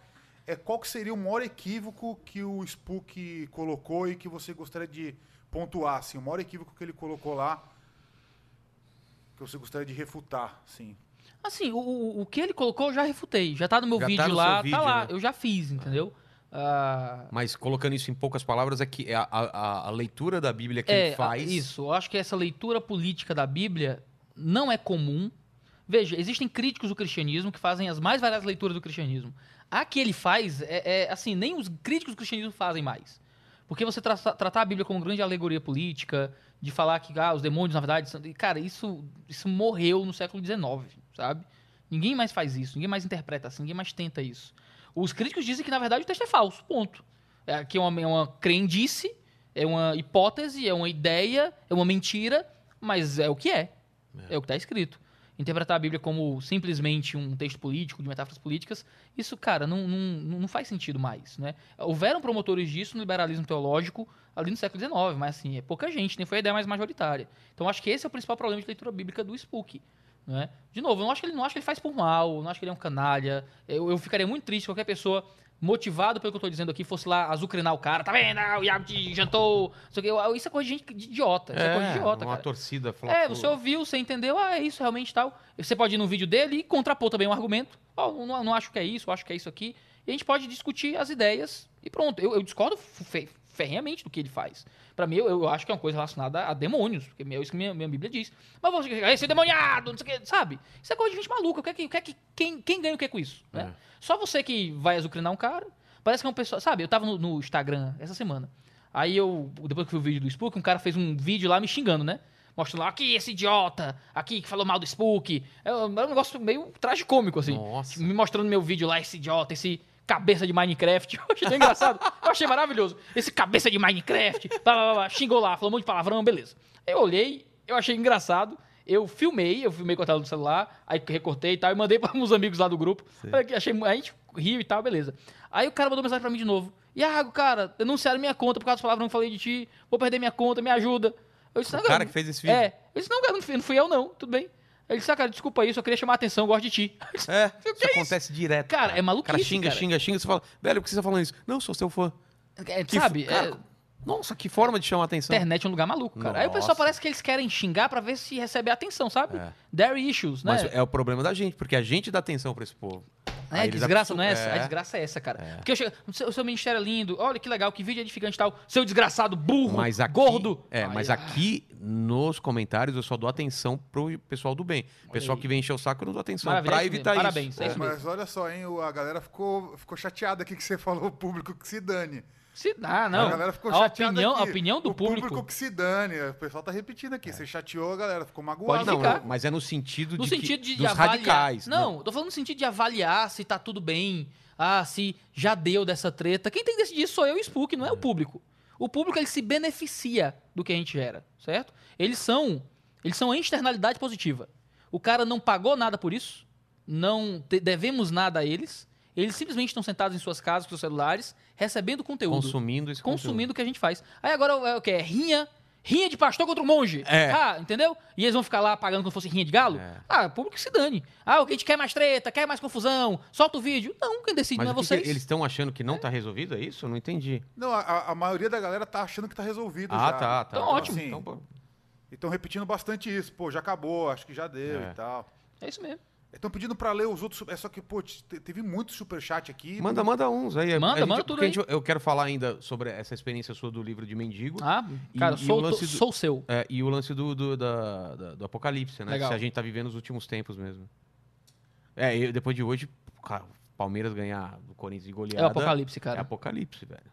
C: é qual que seria o maior equívoco que o Spook colocou e que você gostaria de pontuar, assim, o maior equívoco que ele colocou lá, que você gostaria de refutar, sim.
B: Assim, o, o- que ele colocou eu já refutei. Já tá no meu
A: Já tá
B: vídeo
A: no
B: lá,
A: seu vídeo,
B: tá lá.
A: né?
B: Eu já fiz, entendeu? Ah,
A: Mas colocando isso em poucas palavras, é que a, a- a leitura da Bíblia que
B: é,
A: ele faz.
B: isso. Eu acho que essa leitura política da Bíblia não é comum. Veja, existem críticos do cristianismo que fazem as mais variadas leituras do cristianismo. A que ele faz, é, é, assim, nem os críticos do cristianismo fazem mais. Porque você tra tratar a Bíblia como grande alegoria política, de falar que ah, os demônios, na verdade, são... Cara, isso, isso morreu no século XIX, sabe? Ninguém mais faz isso, ninguém mais interpreta assim, ninguém mais tenta isso. Os críticos dizem que, na verdade, o texto é falso, ponto. É, que é uma, é uma crendice, é uma hipótese, é uma ideia, é uma mentira, mas é o que é. É, o que está escrito. Interpretar a Bíblia como simplesmente um texto político, de metáforas políticas, isso, cara, não, não, não faz sentido mais, né? Houveram promotores disso no liberalismo teológico ali no século XIX, mas assim, é pouca gente, nem foi a ideia mais majoritária. Então acho que esse é o principal problema de leitura bíblica do Spook. Né? De novo, eu não acho, que ele, não acho que ele faz por mal, não acho que ele é um canalha. Eu, eu ficaria muito triste se qualquer pessoa motivado pelo que eu tô dizendo aqui, fosse lá azucrinar o cara, tá vendo? Ah, o Iago te jantou. Isso, é coisa de gente de idiota. Isso é, coisa de idiota,
A: uma
B: cara.
A: torcida
B: É, você ouviu, você entendeu, ah, é isso realmente tal. Você pode ir no vídeo dele e contrapor também um argumento. Oh, não, não acho que é isso, acho que é isso aqui. E a gente pode discutir as ideias e pronto. Eu, eu discordo fe ferrenhamente do que ele faz. Para mim, eu, eu, acho que é uma coisa relacionada a demônios, porque é isso que minha, minha Bíblia diz. Mas você, esse demoniado, não sei o que, sabe? Isso é coisa de gente maluca. O que é que, o que, é que quem, quem ganha o que com isso? Né? É. Só você que vai azucrinar um cara, parece que é uma pessoa. Sabe, eu tava no, no Instagram essa semana. Aí eu, depois que eu vi o vídeo do Spook, um cara fez um vídeo lá me xingando, né? Mostrando lá, aqui, esse idiota, aqui, que falou mal do Spook. É, é um negócio meio tragicômico, assim.
A: Nossa.
B: Me mostrando meu vídeo lá, esse idiota, esse cabeça de Minecraft. Eu achei engraçado. Eu achei maravilhoso. Esse cabeça de Minecraft. Blá, blá, blá, xingou lá, falou um monte de palavrão, beleza. Eu olhei, eu achei engraçado. Eu filmei, eu filmei com a tela do celular, aí recortei e tal, e mandei para uns amigos lá do grupo. Achei, a gente riu e tal, beleza. Aí o cara mandou mensagem pra mim de novo. Iago, cara, denunciaram minha conta por causa das palavras que eu falei de ti. Vou perder minha conta, me ajuda.
A: Eu disse, o cara que fez esse vídeo?
B: É. Eu disse, não, cara, não fui eu não, tudo bem. Ele disse, ah, cara, desculpa isso, eu queria chamar a atenção, eu gosto de ti.
A: É, isso é acontece isso? direto.
B: Cara, cara, é maluquice,
A: cara. xinga,
B: cara.
A: xinga, xinga, você fala, velho, por que você tá falando isso? Não, sou seu fã.
B: É, sabe,
A: cara, é... Nossa, que forma de chamar atenção.
B: Internet é um lugar maluco, cara. Nossa. Aí o pessoal parece que eles querem xingar para ver se recebe atenção, sabe? É. There issues, né?
A: Mas é o problema da gente, porque a gente dá atenção para esse povo.
B: É, a desgraça não é essa? É. A desgraça é essa, cara. É. Porque eu chego, o seu, ministério é lindo, olha que legal, que vídeo edificante e tal. Seu desgraçado, burro, mas aqui, gordo.
A: É, Ai, mas aqui nos comentários eu só dou atenção pro pessoal do bem. O pessoal que vem encher o saco eu não dou atenção Maravilha, pra evitar
B: Parabéns,
A: isso.
B: É isso
C: mas olha só, hein, a galera ficou, ficou chateada aqui que você falou o público que se dane.
B: Se dá, não.
C: A galera ficou a
B: opinião,
C: aqui.
B: A opinião do
C: o
B: público.
C: público que se dane. O pessoal tá repetindo aqui. É. Você chateou a galera, ficou magoado.
A: Pode não, mas é no sentido
B: no
A: de,
B: sentido
A: que,
B: de
A: dos
B: avaliar.
A: radicais.
B: Não, tô falando no sentido de avaliar se tá tudo bem. Ah, se já deu dessa treta. Quem tem que decidir sou eu e o Spook, não é, é o público. O público ele se beneficia do que a gente gera, certo? Eles são, eles são a externalidade positiva. O cara não pagou nada por isso, não devemos nada a eles. Eles simplesmente estão sentados em suas casas com seus celulares, recebendo conteúdo.
A: Consumindo esse
B: Consumindo o que a gente faz. Aí agora é o que? É rinha. Rinha de pastor contra o monge.
A: É.
B: Ah, entendeu? E eles vão ficar lá pagando como se fosse rinha de galo? É. Ah, o público se dane. Ah, o que a gente quer mais treta, quer mais confusão, solta o vídeo. Não, quem decide
A: Mas
B: não é vocês.
A: eles estão achando que não está resolvido, é isso? Eu não entendi.
C: Não, a, a, maioria da galera tá achando que está resolvido
A: ah,
C: já.
A: tá, tá.
B: Então, ótimo.
C: Assim, então, estão repetindo bastante isso. Pô, já acabou, acho que já deu
A: É.
C: e tal.
B: É isso mesmo.
C: Estão pedindo pra ler os outros. É só que, pô, te- teve muito superchat aqui.
A: Manda, manda uns aí.
B: Manda,
A: gente-
B: manda tudo aí.
A: gente- eu quero falar ainda sobre essa experiência sua do livro de Mendigo.
B: Ah,
A: E-
B: cara,
A: e
B: sou,
A: o lance
B: tô-
A: do-
B: sou seu.
A: É, e o lance do, do, da- da- do apocalipse, né?
B: Legal.
A: Se a gente tá vivendo os últimos tempos mesmo. É, eu- depois de hoje, cara, o Palmeiras ganhar do Corinthians e
B: É
A: goleada.
B: o apocalipse,
A: É
B: cara.
A: apocalipse, velho.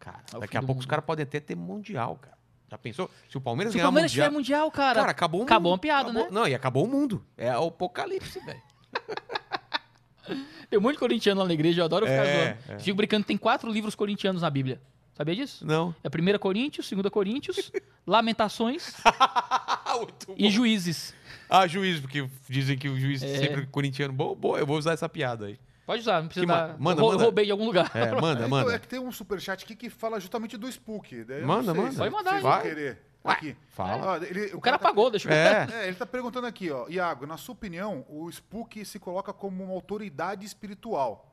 A: Cara,
B: É
A: daqui a pouco os
B: mundo.
A: caras podem até ter mundial, cara. Já pensou? Se o Palmeiras
B: Se o
A: ganhar
B: Palmeiras
A: mundial...
B: tiver mundial, cara.
A: Cara, acabou o mundo.
B: Acabou uma piada,
A: Acabou-
B: né?
A: Não, e acabou o mundo. É o apocalipse, velho.
B: Tem um monte de corintiano lá na igreja, eu adoro ficar
A: É,
B: zoando. Fico brincando, tem quatro livros corintianos na Bíblia. Sabia disso?
A: Não.
B: É 1 Coríntios, 2 Coríntios, Lamentações
A: Muito
B: e Juízes.
A: Ah, juiz, porque dizem que o juiz
B: É.
A: sempre corintiano. Boa, eu vou usar essa piada aí.
B: Pode usar, não precisa
A: ma-
B: dar.
A: manda,
B: eu rou-
A: manda.
B: roubei de algum lugar.
A: É, manda,
C: Então, é
A: manda.
C: que tem um superchat aqui que fala justamente do Spook. Daí eu
A: Manda, manda.
B: Pode mandar
A: Vai.
C: querer.
A: Ué,
C: Aqui.
A: fala.
C: Ó, ele-
B: O cara
C: tá-
B: pagou, deixa eu
A: É.
C: É, ele tá perguntando aqui, ó. Iago, na sua opinião, o Spook se coloca como uma autoridade espiritual.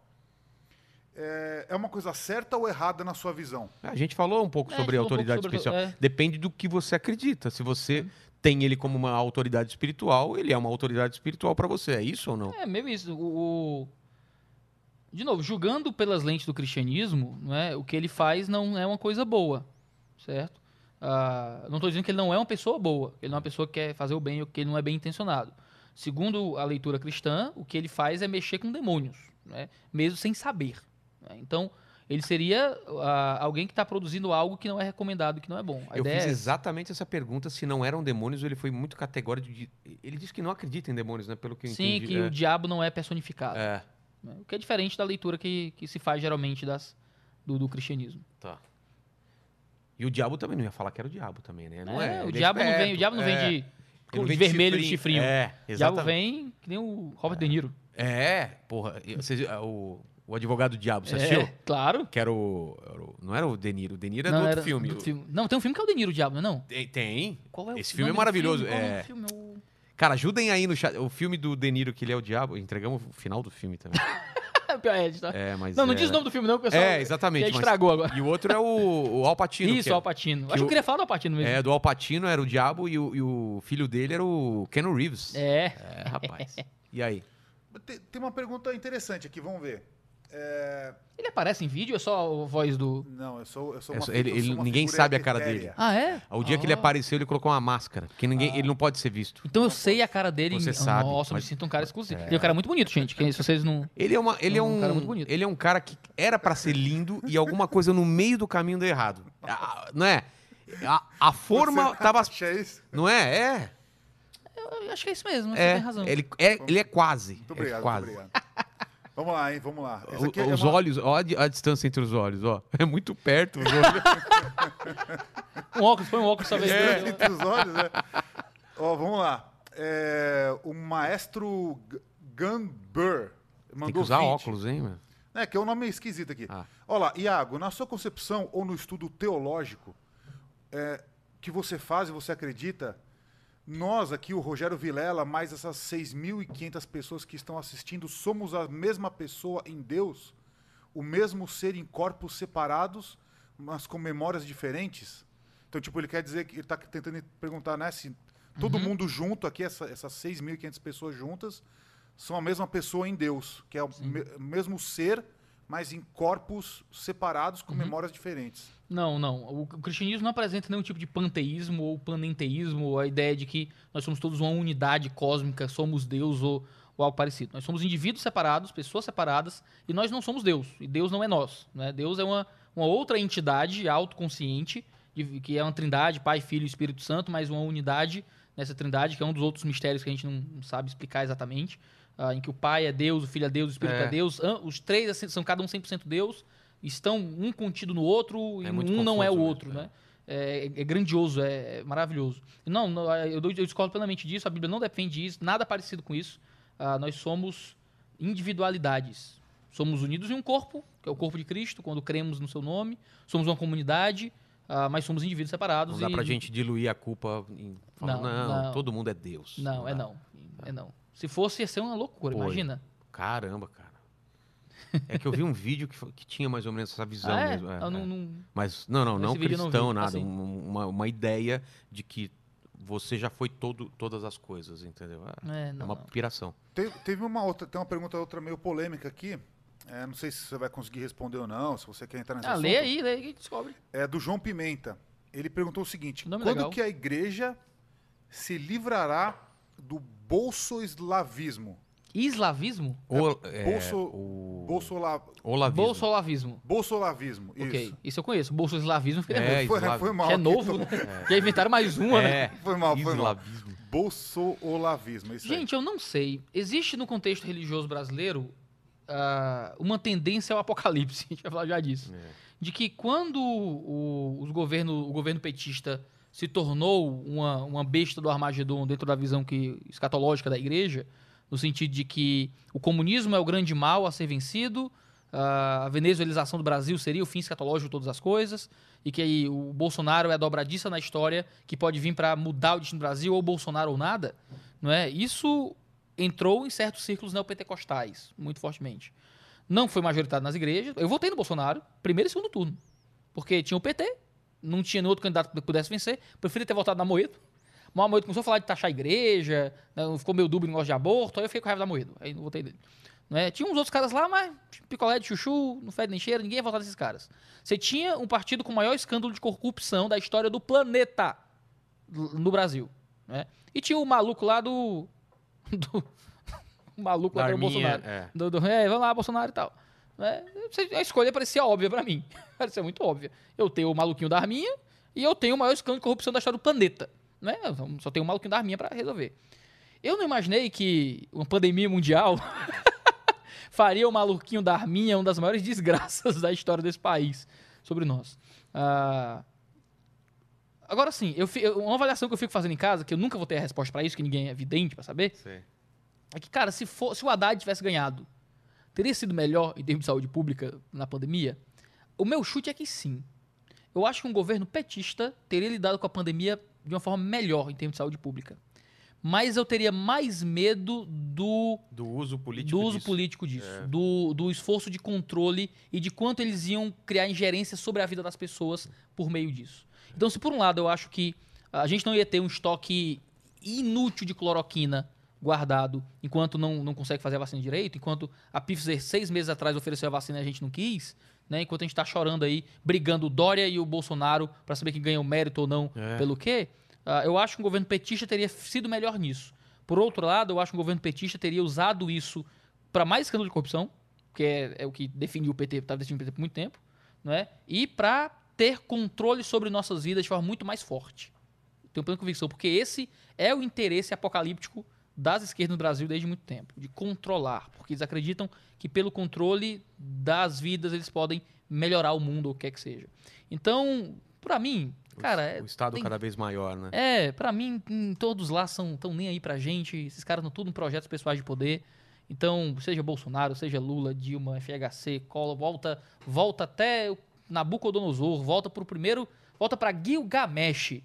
C: É, é uma coisa certa ou errada na sua visão?
A: A gente falou um pouco
B: É,
A: sobre
B: a um
A: autoridade
B: pouco sobre-
A: especial.
B: é.
A: Depende do que você acredita. Se você tem ele como uma autoridade espiritual, ele é uma autoridade espiritual pra você. É isso ou não?
B: É, meio isso. O, o- De novo, julgando pelas lentes do cristianismo, não é, o que ele faz não é uma coisa boa, certo? Ah, não estou dizendo que ele não é uma pessoa boa, ele não é uma pessoa que quer fazer o bem ou que ele não é bem intencionado. Segundo a leitura cristã, o que ele faz é mexer com demônios, né? mesmo sem saber. né? Então, ele seria ah, alguém que está produzindo algo que não é recomendado, que não é bom. A
A: Eu fiz
B: é
A: exatamente essa pergunta. Se não eram demônios, ele foi muito categórico. De... Ele disse que não acredita em demônios, né? Pelo que eu
B: Sim,
A: entendi.
B: que
A: é.
B: o diabo não é personificado.
A: É,
B: né? O que é diferente da leitura que, que se faz geralmente das, do, do cristianismo.
A: tá. E o diabo também não ia falar que era o diabo também, né? Não
B: É,
A: é,
B: o
A: é
B: diabo não vem, o diabo não
A: é.
B: vem de vermelho de
A: chifrinho. É,
B: Diabo
A: exatamente.
B: vem que nem o Robert De Niro.
A: É, porra. Vocês, ah, o, o Advogado do Diabo, você
B: É,
A: assistiu?
B: claro.
A: Que era o, era o- Não era o De Niro. O De Niro é
B: Não,
A: do outro filme.
B: do filme. Não, tem um filme que é o De Niro, o Diabo, não é?
A: Tem, tem.
B: Qual é o
A: Esse filme é maravilhoso,
B: Qual
A: é.
B: o filme?
A: Cara, ajudem aí no chat. O filme do De Niro, que ele é o Diabo. Entregamos o final do filme também.
B: Pior é, tá?
A: É, mas.
B: Não, não
A: é...
B: diz o nome do filme, não, pessoal.
A: É, exatamente.
B: Já
A: mas-
B: estragou agora.
A: E o outro é o, o Alpatino.
B: Isso,
A: que é-
B: o Alpatino. Acho que
A: o-
B: eu queria falar do Alpatino mesmo.
A: É, do Alpatino era o Diabo e o, e o filho dele era o Ken Reeves.
B: É.
A: É, rapaz. E aí?
C: Tem, tem uma pergunta interessante aqui, vamos ver. É,
B: Ele aparece em vídeo ou é só a voz do.
C: Não, eu sou, eu sou
A: É
C: uma
A: ele-
C: eu sou uma
A: ninguém sabe a cara
C: etérea.
A: dele.
B: Ah, é?
A: O dia que ele
B: Ah.
A: apareceu, ele colocou uma máscara. Porque ninguém, ele não pode ser visto.
B: Então eu sei a cara dele.
A: Você
B: em-
A: sabe,
B: Nossa, eu me
A: mas-
B: sinto um cara exclusivo. Ele é um cara muito bonito, gente. que se vocês não.
A: Ele é, uma, ele é,
B: É um
A: um,
B: cara muito bonito.
A: Ele é um cara que era pra ser lindo e alguma coisa no meio do caminho deu errado. Ah, Não é? A, a forma
C: Você
A: tava.
C: acha isso?
A: Não é? É.
B: Eu acho que é isso mesmo, você
A: É.
B: tem razão.
A: Ele é, ele é quase.
C: Muito obrigado,
A: é quase.
C: muito obrigado. Vamos lá, hein? Vamos lá.
A: O-
C: é
A: os
C: uma-
A: olhos, ó a, di- a distância entre os olhos, ó. É muito perto os olhos.
B: Um óculos, põe um óculos talvez.
C: É, entre os olhos, né? Ó, vamos lá. É, o maestro G- Gunbur mandou
A: Tem que usar
C: 20.
A: óculos, hein, mano?
C: É, que é um nome esquisito aqui.
A: Ah.
C: Olha lá, Iago, na sua concepção ou no estudo teológico é, que você faz e você acredita, nós aqui, o Rogério Vilela, mais essas 6.500 pessoas que estão assistindo, somos a mesma pessoa em Deus? O mesmo ser em corpos separados, mas com memórias diferentes? Então, tipo, ele quer dizer que ele está tentando perguntar, né, se todo mundo junto aqui, essa, essas 6.500 pessoas juntas, são a mesma pessoa em Deus, que é o me- mesmo ser, mas em corpos separados com memórias diferentes.
B: Não, não. O, cristianismo não apresenta nenhum tipo de panteísmo ou panenteísmo, ou a ideia de que nós somos todos uma unidade cósmica, somos Deus ou, ou algo parecido. Nós somos indivíduos separados, pessoas separadas, e nós não somos Deus. E Deus não é nós. Né? Deus é uma, uma outra entidade autoconsciente, de- que é uma trindade, Pai, Filho e Espírito Santo, mas uma unidade nessa trindade, que é um dos outros mistérios que a gente não sabe explicar exatamente, ah, em que o Pai é Deus, o Filho é Deus, o Espírito é,
A: É.
B: Deus. Os três assim, são cada um 100% Deus, estão um contido no outro
A: É
B: e um não é o
A: confuso
B: outro, né? É, é grandioso, é maravilhoso. Não, não, eu, eu discordo plenamente disso, a Bíblia não defende isso, nada parecido com isso. Ah, nós somos individualidades. Somos unidos em um corpo, que é o corpo de Cristo, quando cremos no seu nome. Somos uma comunidade, ah, mas somos indivíduos separados.
A: Não dá
B: e-
A: pra gente diluir a culpa em falar,
B: Não,
A: não,
B: não.
A: todo mundo é Deus.
B: Não, é
A: dá.
B: não. É não. Se fosse, ia ser uma loucura,
A: Pô,
B: imagina.
A: Caramba, cara. É que eu vi um vídeo que, que tinha mais ou menos essa visão
B: Ah, é?
A: mesmo. é,
B: não-
A: é.
B: não-
A: Mas, não, não, não
B: eu não
A: cristão,
B: vi.
A: nada.
B: Assim.
A: um- Uma, uma ideia de que você já foi todo, todas as coisas, entendeu? É,
B: É,
A: é
B: não,
A: uma
B: não.
A: piração.
C: Te- teve uma outra, tem uma pergunta outra meio polêmica aqui. É, não sei se você vai conseguir responder ou não, se você quer entrar nesse
B: Ah,
C: assunto.
B: lê aí, lê aí que descobre.
C: É do João Pimenta. Ele perguntou o seguinte: quando
B: legal.
C: que a igreja se livrará do bolsoeslavismo?
B: Islavismo?
A: O, é,
C: bolso-
A: o...
C: Bolsola,
A: Olavismo.
B: Bolsolavismo.
C: bolsolavismo.
B: Ok,
C: Isso.
B: isso eu conheço. Bolsoeslavismo, fiquei
A: É,
B: nervoso.
C: Foi,
A: eslavo-
C: foi mal.
B: Que é novo, né? Já inventaram mais uma, né?
A: É,
C: Foi mal, foi mal.
A: islavismo.
C: Bolsolavismo. Isso aí.
B: Gente, eu não sei. Existe no contexto religioso brasileiro ah, uma tendência ao apocalipse, a gente vai falar já disso.
A: É.
B: De que quando o, os governo, o governo petista se tornou uma, uma besta do Armagedon dentro da visão que, escatológica da igreja, no sentido de que o comunismo é o grande mal a ser vencido, a venezuelização do Brasil seria o fim escatológico de todas as coisas, e que aí o Bolsonaro é a dobradiça na história que pode vir para mudar o destino do Brasil, ou Bolsonaro ou nada, não é? Isso entrou em certos círculos neopentecostais, muito fortemente. Não foi majoritário nas igrejas. Eu votei no Bolsonaro, primeiro e segundo turno. Porque tinha o PT, não tinha nenhum outro candidato que pudesse vencer. Preferi ter votado na Moedo. Mas a Moedo começou a falar de taxar a igreja, né, ficou meio dúbio no negócio de aborto, aí eu fiquei com raiva da Moedo. Aí não votei nele. Né? Tinha uns outros caras lá, mas picolé de chuchu, não fede nem cheira, ninguém ia votar nesses caras. Você tinha um partido com o maior escândalo de corrupção da história do planeta no Brasil. Né? E tinha o maluco lá do. do o maluco lá do Bolsonaro.
A: é.
B: Do, do, é, vamos lá, Bolsonaro e tal. Né? A escolha parecia óbvia pra mim. parecia muito óbvia. Eu tenho o maluquinho da Arminha e eu tenho o maior escândalo de corrupção da história do planeta. Né? Eu Só tenho o maluquinho da Arminha pra resolver. Eu não imaginei que uma pandemia mundial faria o maluquinho da Arminha uma das maiores desgraças da história desse país sobre nós. Ah, Agora sim, eu, uma avaliação que eu fico fazendo em casa, que eu nunca vou ter a resposta pra isso, que ninguém é evidente pra saber,
A: Sei.
B: é que, cara, se, for, se o Haddad tivesse ganhado, teria sido melhor em termos de saúde pública na pandemia? O meu chute é que sim. Eu acho que um governo petista teria lidado com a pandemia de uma forma melhor em termos de saúde pública. Mas eu teria mais medo do,
A: Do uso político
B: do uso
A: disso.
B: político disso,
A: É.
B: do, do esforço de controle e de quanto eles iam criar ingerência sobre a vida das pessoas por meio disso. Então, se por um lado eu acho que a gente não ia ter um estoque inútil de cloroquina guardado enquanto não, não consegue fazer a vacina direito, enquanto a Pfizer seis meses atrás ofereceu a vacina e a gente não quis, né? enquanto a gente está chorando aí, brigando o Dória e o Bolsonaro para saber quem ganha o mérito ou não
A: É.
B: pelo quê, ah, eu acho que o governo petista teria sido melhor nisso. Por outro lado, eu acho que o governo petista teria usado isso para mais escândalo de corrupção, que é, é o que definiu o PT, estava definindo o PT por muito tempo, não é? e para ter controle sobre nossas vidas de forma muito mais forte. Tenho plena convicção, porque esse é o interesse apocalíptico das esquerdas no Brasil desde muito tempo, de controlar, porque eles acreditam que pelo controle das vidas eles podem melhorar o mundo ou o que quer que seja. Então, para mim,
A: O-
B: cara, é-
A: O Estado
B: tem-
A: cada vez maior, né?
B: é, pra mim, todos lá são tão nem aí pra gente. Esses caras estão tudo em projetos pessoais de poder. Então, seja Bolsonaro, seja Lula, Dilma, FHC, Collor, volta, volta até Nabucodonosor, volta pro primeiro, volta pra Gilgamesh.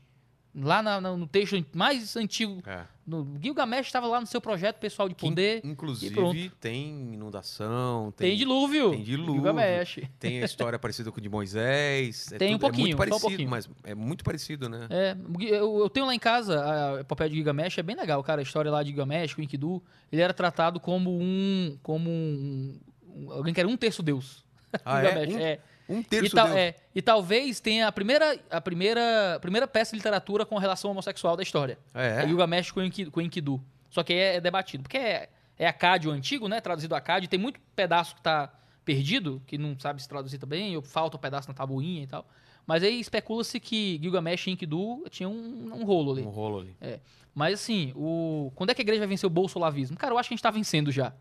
B: Lá na- no texto mais antigo,
A: É.
B: no, Gilgamesh estava lá no seu projeto pessoal de
A: Que,
B: poder. e pronto.
A: inclusive, tem inundação,
B: Tem,
A: tem,
B: dilúvio.
A: tem dilúvio.
B: Gilgamesh.
A: tem a história parecida com o de Moisés. é
B: Tem um
A: tudo-
B: pouquinho,
A: É
B: um
A: muito parecido,
B: pouquinho.
A: mas é muito parecido, né?
B: É, eu, eu tenho lá em casa a epopeia de Gilgamesh, é bem legal, cara. A história lá de Gilgamesh, com Enkidu, ele era tratado como um. como um. um- alguém que era um terço deus.
A: Ah, é?
B: Gilgamesh,
A: Um,
B: é.
A: Um
B: E,
A: terço
B: tal-
A: Deus.
B: é, e talvez tenha a primeira, a primeira, a primeira peça de literatura com relação homossexual da história.
A: É,
B: É Gilgamesh com, com Enkidu. Só que aí é, é debatido. Porque é, é Acádio antigo, né? Traduzido Acádio. Tem muito pedaço que tá perdido, que não sabe se traduzir também, ou falta um pedaço na tabuinha e tal. Mas aí especula-se que Gilgamesh e Enkidu tinham um, um rolo ali.
A: um rolo ali.
B: Mas assim, o... quando é que a igreja vai vencer o bolsolavismo? Cara, eu acho que a gente tá vencendo já.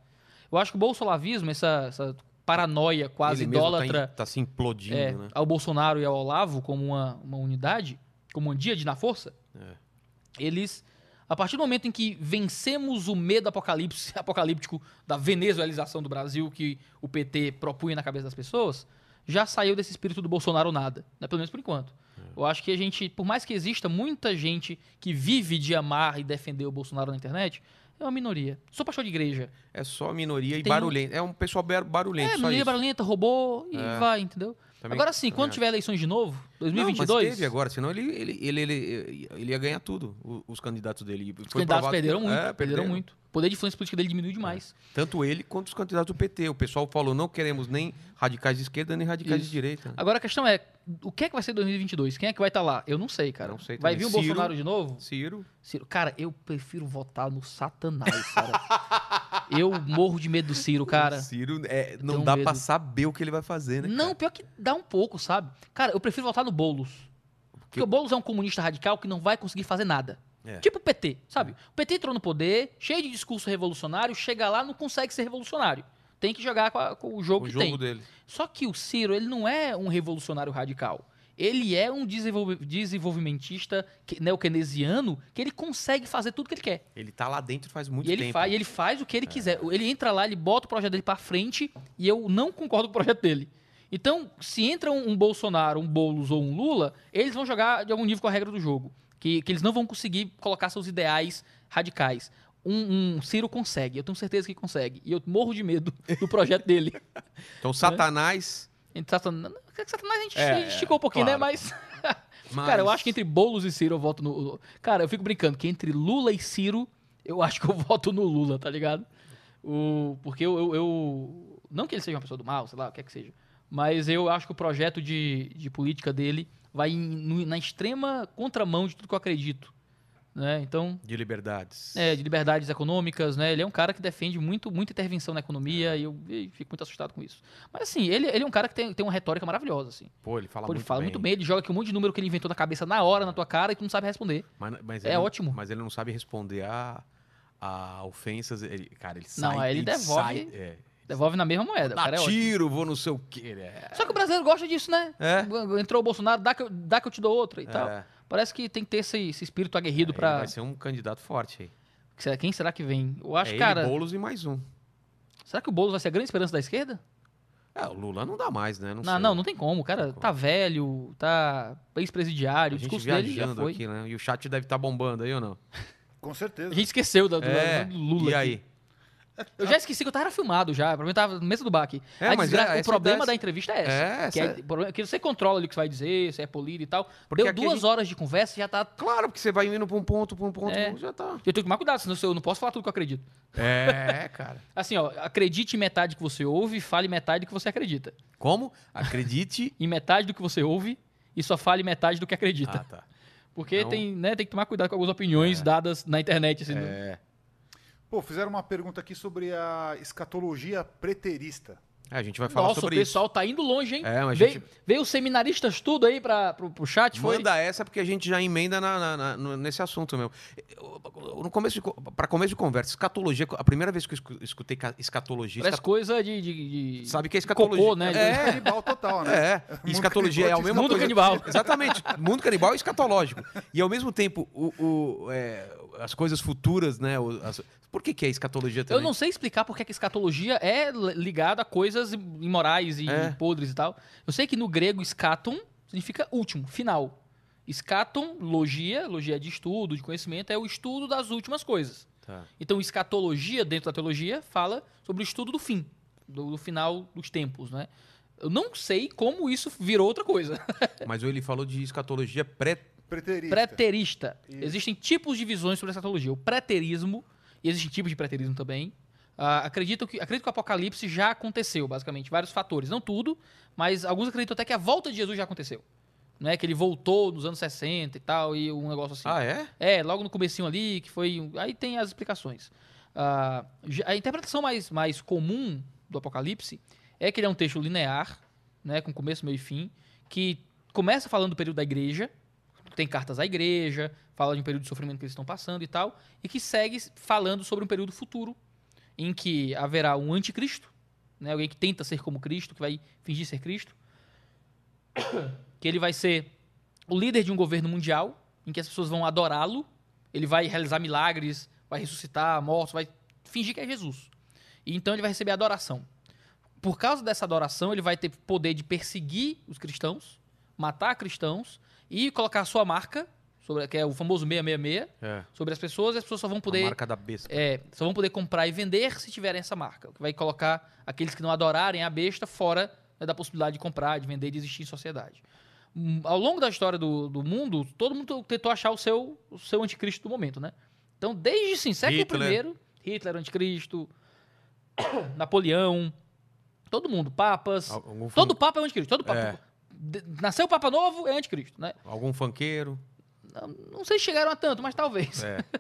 B: Eu acho que o bolsolavismo, essa, essa paranoia quase
A: Ele mesmo
B: idólatra
A: Tá, em- tá se implodindo,
B: é,
A: né?
B: ao Bolsonaro e ao Olavo como uma, uma unidade, como um dia de na força,
A: É.
B: eles, a partir do momento em que vencemos o medo apocalipse, apocalíptico da venezuelização do Brasil que o PT propunha na cabeça das pessoas, já saiu desse espírito do Bolsonaro nada, né? pelo menos por enquanto. Eu acho que a gente, por mais que exista muita gente que vive de amar e defender o Bolsonaro na internet, é uma minoria. Sou pastor de igreja.
A: É só minoria e
B: Tem um-
A: barulhento. É um pessoal bar- barulhento,
B: É,
A: só
B: minoria barulhenta, roubou e
A: É.
B: vai, entendeu?
A: Também-
B: Agora sim, quando
A: acho.
B: tiver eleições de novo,
A: Não,
B: 2022,
A: mas teve agora, senão ele, ele, ele, ele, ele ia ganhar tudo, o- os candidatos dele.
B: os candidatos perderam muito,
A: É,
B: perderam muito. O poder de influência política dele diminuiu demais.
A: Tanto ele quanto os candidatos do PT. O pessoal falou, não queremos nem radicais de esquerda, nem radicais
B: Isso.
A: de direita.
B: Agora a questão é, o que é que vai ser 2022? Quem é que vai estar lá? Eu não sei, cara.
A: Não sei
B: vai vir o
A: Ciro.
B: Bolsonaro de novo?
A: Ciro,
B: Ciro. Cara, eu prefiro votar no Satanás, cara. eu morro de medo do Ciro, cara.
A: Ciro é, não dá
B: medo.
A: pra saber o que ele vai fazer, né?
B: Não,
A: cara?
B: pior que dá um pouco, sabe? Cara, eu prefiro votar no Boulos. Porque o Boulos é um comunista radical que não vai conseguir fazer nada.
A: É.
B: Tipo o PT, sabe? O PT entrou no poder, cheio de discurso revolucionário, chega lá não consegue ser revolucionário. Tem que jogar com, a- com o jogo
A: o
B: que
A: jogo
B: tem.
A: dele.
B: Só que o Ciro, ele não é um revolucionário radical. Ele é um desenvolve- desenvolvimentista que- neokeynesiano que ele consegue fazer tudo que ele quer.
A: Ele tá lá dentro faz muito
B: E ele,
A: tempo.
B: faz, e ele faz o que ele quiser. Ele entra lá, ele bota o projeto dele pra frente e eu não concordo com o projeto dele. Então, se entra um, um Bolsonaro, um Boulos ou um Lula, eles vão jogar de algum nível com a regra do jogo. Que, que eles não vão conseguir colocar seus ideais radicais. Um, um Ciro consegue, eu tenho certeza que consegue. E eu morro de medo do projeto dele.
A: Então, Satanás.
B: Entre Satanás, Satanás a gente
A: É,
B: esticou um pouquinho,
A: claro.
B: né? Mas,
A: mas-
B: cara, eu acho que entre Boulos e Ciro eu voto no. Cara, eu fico brincando que entre Lula e Ciro, eu acho que eu voto no Lula, tá ligado? O, porque eu, eu, eu- Não que ele seja uma pessoa do mal, sei lá, o que é que seja. Mas eu acho que o projeto de, de política dele vai em- no- na extrema contramão de tudo que eu acredito. Né? Então,
A: De liberdades.
B: é, de liberdades econômicas, né? Ele é um cara que defende muito, muita intervenção na economia e eu e fico muito assustado com isso. Mas assim, ele, ele é um cara que tem, tem uma retórica maravilhosa, assim.
A: Pô, ele fala
B: Pô, ele
A: muito
B: fala
A: bem.
B: muito bem, ele joga aqui um monte de número que ele inventou na cabeça na hora, na tua cara, e tu não sabe responder.
A: Mas, mas
B: É
A: ele-
B: ótimo.
A: Mas ele não sabe responder a, a ofensas. Ele, cara, ele sai.
B: Não, aí ele devolve-
A: sai- é.
B: Devolve na mesma moeda.
A: Dá
B: cara é
A: tiro, vou não sei o quê. É.
B: Só que o brasileiro gosta disso, né?
A: É.
B: Entrou o Bolsonaro, dá que, eu, dá que eu te dou outra e tal.
A: É.
B: Parece que tem que ter esse, esse espírito aguerrido
A: Ele
B: pra.
A: Vai ser um candidato forte aí.
B: Será- Quem será que vem? Eu acho,
A: é
B: cara.
A: ele, Boulos e mais um.
B: Será que o Boulos vai ser a grande esperança da esquerda?
A: É, o Lula não dá mais, né? Não,
B: Não,
A: sei.
B: não, não tem como. O cara
A: como.
B: tá velho, tá ex-presidiário, o discurso dele já foi.
A: aqui, né? E o chat deve estar bombando aí ou não?
C: Com certeza.
B: A gente esqueceu do, do-
A: É,
B: do Lula.
A: e
B: aqui.
A: aí?
B: Eu já esqueci que eu tava filmado já. Pra mim tava no mesa do baque.
A: É,
B: A
A: mas
B: desgra-
A: é-
B: o
A: essa
B: problema
A: ideia-
B: da entrevista é essa.
A: É,
B: que,
A: essa
B: é, é que você controla o que você vai dizer, se é polido e tal.
A: Porque
B: Deu
A: aqui
B: duas
A: gente-
B: horas de conversa e já tá.
A: Claro, porque você vai indo pra um ponto, pra um ponto,
B: É.
A: já tá.
B: Eu tenho que tomar cuidado, senão eu não posso falar tudo que eu acredito.
A: É, cara.
B: Assim, ó, acredite em metade que você ouve e fale metade do que você acredita.
A: Como? Acredite.
B: Em metade do que você ouve e só fale metade do que acredita.
A: Ah, tá.
B: Porque
A: Não.
B: tem, né, tem que tomar cuidado com algumas opiniões dadas na internet. Assim, né?
A: É.
C: Pô, fizeram uma pergunta aqui sobre a escatologia preterista.
A: É, a gente vai falar
B: Nossa, o
A: sobre
B: pessoal tá indo longe, hein?
A: É, mas a
B: veio,
A: gente-
B: veio os seminaristas tudo aí pra, pro, pro chat,
A: isso.
B: foi?
A: Manda essa porque a gente já emenda na- na- na- nesse assunto mesmo. No começo pra começo de conversa, escatologia, a primeira vez que eu escu- escutei ca- escatologia,
B: Parece
A: escat-
B: coisa de... de, de-
A: sabe que é escatologia?
B: cocô, né?
A: É,
C: Canibal total, né?
A: É, e escatologia é
C: Mundo
A: mesma
B: Mundo
A: coisa.
B: canibal.
A: Exatamente. Mundo canibal e escatológico. E ao mesmo tempo, o, o, é, as coisas futuras, né? as- por que, que é escatologia também?
B: Eu não sei explicar porque que escatologia é li- ligada a coisas imorais e
A: É.
B: podres e tal. Eu sei que no grego escaton significa último, final. Escaton, logia, logia de estudo, de conhecimento, é o estudo das últimas coisas.
A: Tá.
B: Então, escatologia, dentro da teologia, fala sobre o estudo do fim, do, do final dos tempos, né? Eu não sei como isso virou outra coisa.
A: Mas ele falou de escatologia pré.
C: Preterista.
B: Preterista.
C: Isso.
B: Existem tipos de visões sobre a escatologia. O preterismo, e existem tipos de preterismo também. Ah, acreditam que, acredito que o apocalipse já aconteceu, basicamente. Vários fatores. Não tudo, mas alguns acreditam até que a volta de Jesus já aconteceu. Né? Que ele voltou nos anos 60 e tal, e um negócio assim.
A: Ah, é?
B: É, logo no comecinho ali, que foi. um- Aí tem as explicações. Já- a interpretação mais, mais comum do Apocalipse é que ele é um texto linear, né, com começo, meio e fim, que começa falando do período da igreja, tem cartas à igreja, fala de um período de sofrimento que eles estão passando e tal, e que segue falando sobre um período futuro, em que haverá um anticristo, né, alguém que tenta ser como Cristo, que vai fingir ser Cristo, que ele vai ser o líder de um governo mundial, em que as pessoas vão adorá-lo, ele vai realizar milagres, vai ressuscitar mortos, vai fingir que é Jesus. E então ele vai receber adoração. Por causa dessa adoração, ele vai ter poder de perseguir os cristãos, matar cristãos e colocar a sua marca, sobre, que é o famoso 666,
A: É.
B: sobre as pessoas, e as pessoas só vão
A: A
B: poder
A: marca da besta.
B: é, só vão poder comprar e vender se tiverem essa marca. O que vai colocar aqueles que não adorarem a besta fora né, da possibilidade de comprar, de vender e de existir em sociedade. Hum, Ao longo da história do, do mundo, todo mundo tentou achar o seu, o seu anticristo do momento, né? Então, desde sim, século
A: Hitler.
B: I, Hitler, anticristo, Napoleão, todo mundo, papas.
A: Algum,
B: Todo papa é um anticristo. Todo papa.
A: É.
B: Nasceu o Papa Novo, é anticristo, né?
A: algum funkeiro.
B: Não, não sei se chegaram a tanto, mas talvez.
A: É.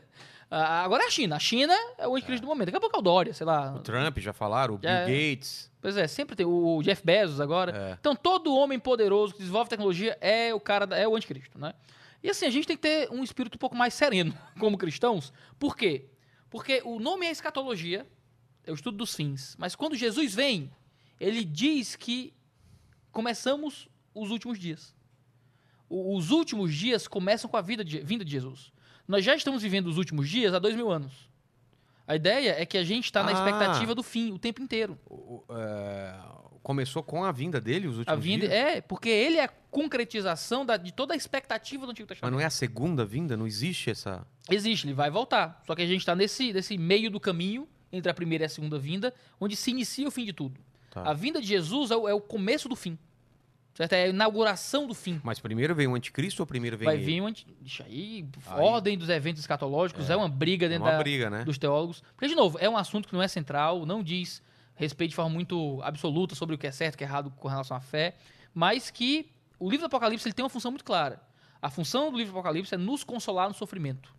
B: Ah, Agora é a China. A China é o anticristo do momento. Daqui a pouco é o Dória, sei lá.
A: O Trump, já falaram. O Bill
B: É.
A: Gates.
B: Pois é, sempre tem o Jeff Bezos agora.
A: É.
B: Então, todo homem poderoso que desenvolve tecnologia é o cara, da- é o anticristo, né? E assim, a gente tem que ter um espírito um pouco mais sereno como cristãos. Por quê? Porque o nome é escatologia, é o estudo dos fins. Mas quando Jesus vem, ele diz que começamos os últimos dias. Os últimos dias começam com a vida de, vinda de Jesus. Nós já estamos vivendo os últimos dias há dois mil anos. A ideia é que a gente está na
A: Ah.
B: expectativa do fim o tempo inteiro.
A: O- é, começou com a vinda dele, os últimos
B: A vinda
A: dias?
B: é porque ele é a concretização da- de toda a expectativa do Antigo
A: Mas
B: Testamento.
A: não é a segunda vinda? Não existe essa...
B: Existe, ele vai voltar. Só que a gente está nesse, nesse meio do caminho entre a primeira e a segunda vinda, onde se inicia o fim de tudo.
A: Tá.
B: A vinda de Jesus é o, é o começo do fim. Certo? É a inauguração do fim.
A: Mas primeiro vem o anticristo ou primeiro vem
B: vai
A: ele?
B: vir um anti... Ixi, aí,
A: Aí-
B: ordem dos eventos escatológicos é, uma briga
A: É
B: dentro
A: uma
B: da,
A: briga, né?
B: dos teólogos. Porque, de novo, é um assunto que não é central, não diz respeito de forma muito absoluta sobre o que é certo e o que é errado com relação à fé, mas que o livro do Apocalipse ele tem uma função muito clara. A função do livro do Apocalipse é nos consolar no sofrimento.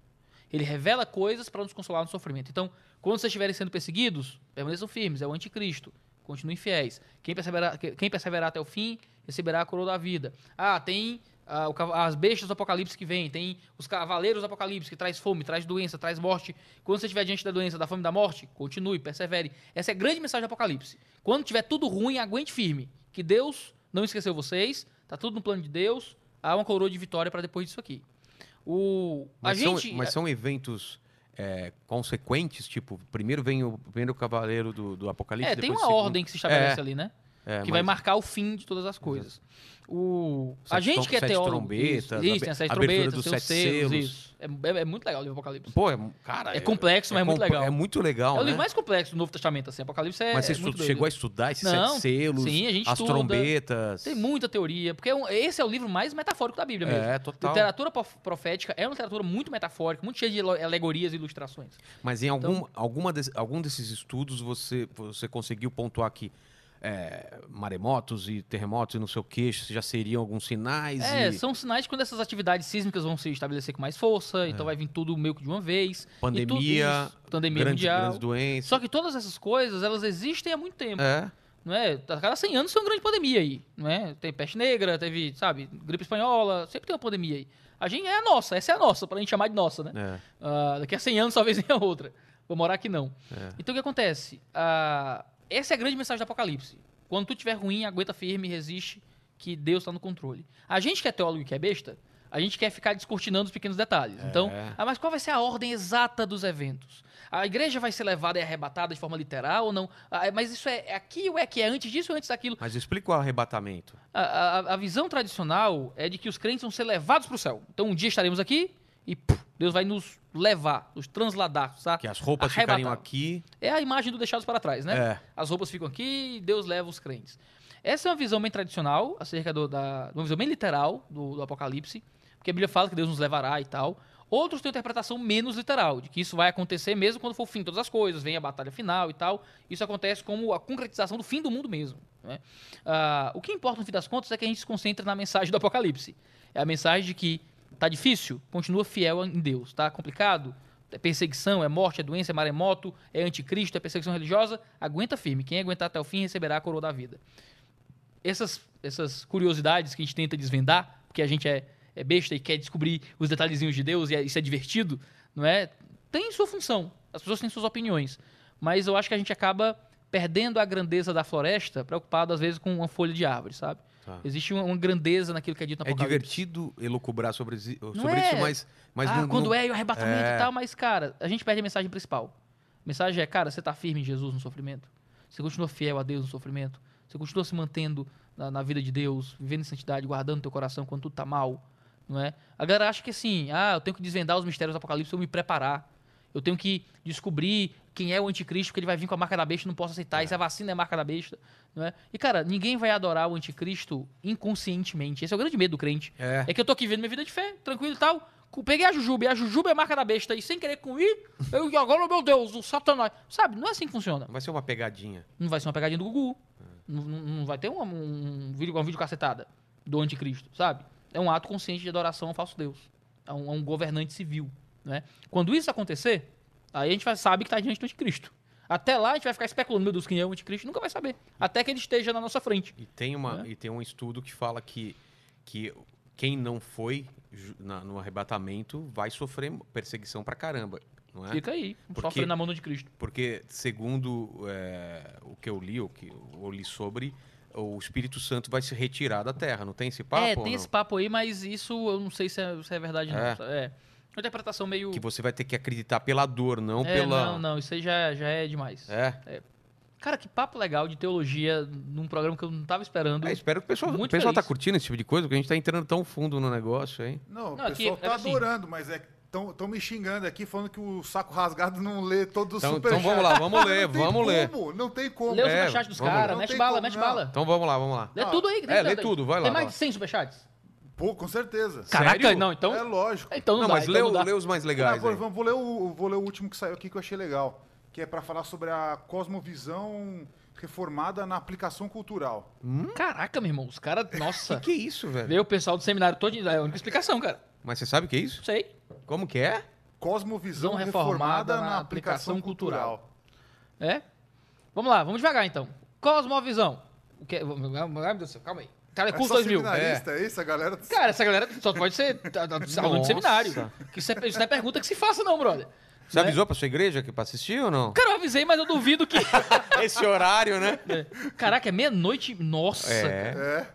B: Ele revela coisas para nos consolar no sofrimento. Então, quando vocês estiverem sendo perseguidos, permaneçam firmes, é o anticristo. Continuem fiéis. Quem perseverar, quem perseverar até o fim, receberá a coroa da vida. Ah, tem ah, o as bestas do Apocalipse que vêm, tem os cavaleiros do Apocalipse que traz fome, traz doença, traz morte. Quando você estiver diante da doença, da fome e da morte, continue, persevere. Essa é a grande mensagem do Apocalipse. Quando tiver tudo ruim, aguente firme. Que Deus não esqueceu vocês, tá tudo no plano de Deus, há uma coroa de vitória para depois disso aqui. O, a
A: Mas,
B: gente.
A: são, mas são eventos é, consequentes, tipo, primeiro vem o primeiro cavaleiro do, do Apocalipse.
B: é, tem
A: depois
B: uma ordem que se estabelece
A: É.
B: ali, né?
A: É,
B: que vai
A: mas
B: marcar o fim de todas as coisas. O, a gente que é teólogo.
A: trombetas,
B: isso, isso, tem as sete
A: abertura
B: trombetas,
A: dos sete
B: selos,
A: selos.
B: isso. É, é- é muito legal o livro Apocalipse.
A: Pô, é, cara,
B: É complexo, mas é muito
A: comple-
B: legal.
A: É muito legal,
B: é o
A: né?
B: livro mais complexo do Novo Testamento, assim. Apocalipse é.
A: Mas você
B: é muito
A: chegou a estudar esses
B: Não,
A: sete selos,
B: sim, a gente
A: as
B: estuda.
A: trombetas.
B: Tem muita teoria, porque é um- esse é o livro mais metafórico da Bíblia mesmo.
A: É, total.
B: Literatura prof- profética é uma literatura muito metafórica, muito cheia de alegorias e ilustrações.
A: Mas em algum,
B: Então-
A: alguma des- algum desses estudos você, você conseguiu pontuar que é, maremotos e terremotos e não sei o que já seriam alguns sinais?
B: É,
A: e
B: são sinais de quando essas atividades sísmicas vão se estabelecer com mais força, então vai vir tudo meio que de uma vez.
A: Pandemia,
B: isso, pandemia
A: grandes,
B: mundial.
A: grandes doenças.
B: Só que todas essas coisas, elas existem há muito tempo.
A: É,
B: Não é? A cada 100 anos tem uma grande pandemia aí, não é? Tem peste negra, teve, sabe, gripe espanhola, sempre tem uma pandemia aí. A gente é a nossa, essa é a nossa, pra gente chamar de nossa, né?
A: é.
B: Ah, daqui a 100 anos talvez venha outra. Vou morar aqui não.
A: É.
B: Então o que acontece? Ah, essa é a grande mensagem do Apocalipse. Quando tu estiver ruim, aguenta firme, resiste, que Deus está no controle. A gente que é teólogo e que é besta, a gente quer ficar descortinando os pequenos detalhes. Então, ah, mas qual vai ser a ordem exata dos eventos? A igreja vai ser levada e arrebatada de forma literal ou não? Ah, mas isso é é aqui ou é que é antes disso ou antes daquilo?
A: Mas explica o arrebatamento.
B: A, a- a visão tradicional é de que os crentes vão ser levados para o céu. Então um dia estaremos aqui e puf, Deus vai nos levar, nos transladar, sabe?
A: Que as roupas
B: Arrebatar.
A: ficariam aqui.
B: É a imagem do deixados para trás, né?
A: É.
B: As roupas ficam aqui e Deus leva os crentes. Essa é uma visão bem tradicional, acerca do, da, uma visão bem literal do, do Apocalipse, porque a Bíblia fala que Deus nos levará e tal. Outros têm uma interpretação menos literal, de que isso vai acontecer mesmo quando for o fim de todas as coisas, vem a batalha final e tal. Isso acontece como a concretização do fim do mundo mesmo. né? Ah, o que importa no fim das contas é que a gente se concentre na mensagem do Apocalipse. É a mensagem de que tá difícil, continua fiel em Deus. Tá complicado, é perseguição, é morte, é doença, é maremoto, é anticristo, é perseguição religiosa, aguenta firme. Quem aguentar até o fim receberá a coroa da vida. Essas, essas curiosidades que a gente tenta desvendar, porque a gente é, é besta e quer descobrir os detalhezinhos de Deus e é- isso é divertido, não é? Tem sua função. As pessoas têm suas opiniões. Mas eu acho que a gente acaba perdendo a grandeza da floresta, preocupado às vezes com uma folha de árvore, sabe?
A: Tá.
B: Existe uma, uma grandeza naquilo que é dito no
A: É divertido elucubrar sobre, sobre
B: é.
A: isso, mas, mas
B: ah,
A: não,
B: quando
A: não-
B: é e o arrebatamento
A: É.
B: e tal, mas, cara, a gente perde a mensagem principal. A mensagem é, cara, você tá firme em Jesus no sofrimento? Você continua fiel a Deus no sofrimento? Você continua se mantendo na, na vida de Deus, vivendo em santidade, guardando teu coração quando tudo tá mal, não é? A galera acha que assim, ah, eu tenho que desvendar os mistérios do Apocalipse eu me preparar. Eu tenho que descobrir quem é o anticristo, porque ele vai vir com a marca da besta, não posso aceitar. Isso é vacina, é marca da besta. Não é? E, cara, ninguém vai adorar o anticristo inconscientemente. Esse é o grande medo do crente.
A: É.
B: É que eu tô aqui vivendo minha vida de fé, tranquilo e tal. Peguei a Jujuba, e a Jujuba é a marca da besta, e sem querer com ir, eu agora, meu Deus, o Satanás. Sabe, não é assim que funciona.
A: Vai ser uma pegadinha.
B: Não vai ser uma pegadinha do Gugu. Não, não- não vai ter uma, um, vídeo, uma vídeo cacetada do anticristo, sabe? É um ato consciente de adoração ao falso Deus. A um, a um governante civil, né? Quando isso acontecer, aí a gente vai, sabe que está diante do anticristo. Até lá a gente vai ficar especulando, meu Deus, quem é o anticristo? Nunca vai saber. Até que ele esteja na nossa frente.
A: E tem, uma,
B: É.
A: e tem um estudo que fala que, que quem não foi na- no arrebatamento vai sofrer perseguição pra caramba. Não é?
B: Fica aí,
A: Porque-
B: sofrendo na mão do anticristo.
A: Porque, segundo é, o que eu li, o que eu li sobre, o Espírito Santo vai se retirar da terra. Não tem esse papo?
B: é, tem esse papo aí, mas isso eu não sei se é, se é verdade, não.
A: É.
B: É. Uma interpretação meio.
A: Que você vai ter que acreditar pela dor, não
B: é,
A: pela.
B: Não, não, isso aí já, já é demais.
A: É.
B: Cara, que papo legal de teologia num programa que eu não tava esperando.
A: É, espero que o pessoal, o
B: Muito
A: pessoal tá
B: feliz.
A: curtindo esse tipo de coisa, porque a gente tá entrando tão fundo no negócio aí.
C: Não,
B: Não,
C: o pessoal
B: é
C: tá
B: assim.
C: adorando, mas é estão me xingando aqui, falando que o saco rasgado não lê todos os
A: Então-
C: superchats.
A: então vamos lá, vamos ler,
C: Não tem
A: vamos ler.
C: como, Não tem como.
B: Lê o
A: É,
B: superchat dos
A: vamos
B: caras, mete
C: tem
B: bala,
C: como,
B: mete
C: não.
B: bala.
A: Então vamos lá, vamos lá.
B: Lê tudo aí. que tem
A: é, lê tudo, vai lá,
B: Tem mais de 100 superchats?
C: Pô, com certeza.
B: Caraca,
A: Sério?
B: não, então...
C: É lógico.
B: Então não,
A: Não,
B: dá,
A: mas
B: então
A: lê,
B: não dá.
A: lê os mais legais
C: vou,
A: aí.
C: vou- vou ler o, vou ler o último que saiu aqui que eu achei legal, que é para falar sobre a cosmovisão reformada na aplicação cultural.
B: Caraca, meu irmão, os caras... Nossa,
A: Que isso, velho?
B: veio o pessoal do seminário todo... É a única explicação, cara.
A: Mas você sabe o que é isso?
B: Sei.
A: Como que é?
C: Cosmovisão
B: Visão
C: reformada,
B: reformada
C: na
B: na
C: aplicação
B: aplicação
C: cultural.
B: É? Vamos lá, vamos devagar, então. Cosmovisão. O que... Ai, meu Deus do céu, calma aí. Cara, é
C: É
B: curso
C: só
B: 2000.
C: seminarista, é isso? A galera...
B: Cara, essa galera só pode ser tá, tá, aluno de seminário. Que isso, é, isso não é pergunta que se faça, não, brother.
A: Você
B: Né?
A: avisou pra sua igreja que pra assistir ou não?
B: Cara, eu avisei, mas eu duvido que.
A: Esse horário, né?
B: Caraca, é meia-noite. Nossa.
A: É.
C: É.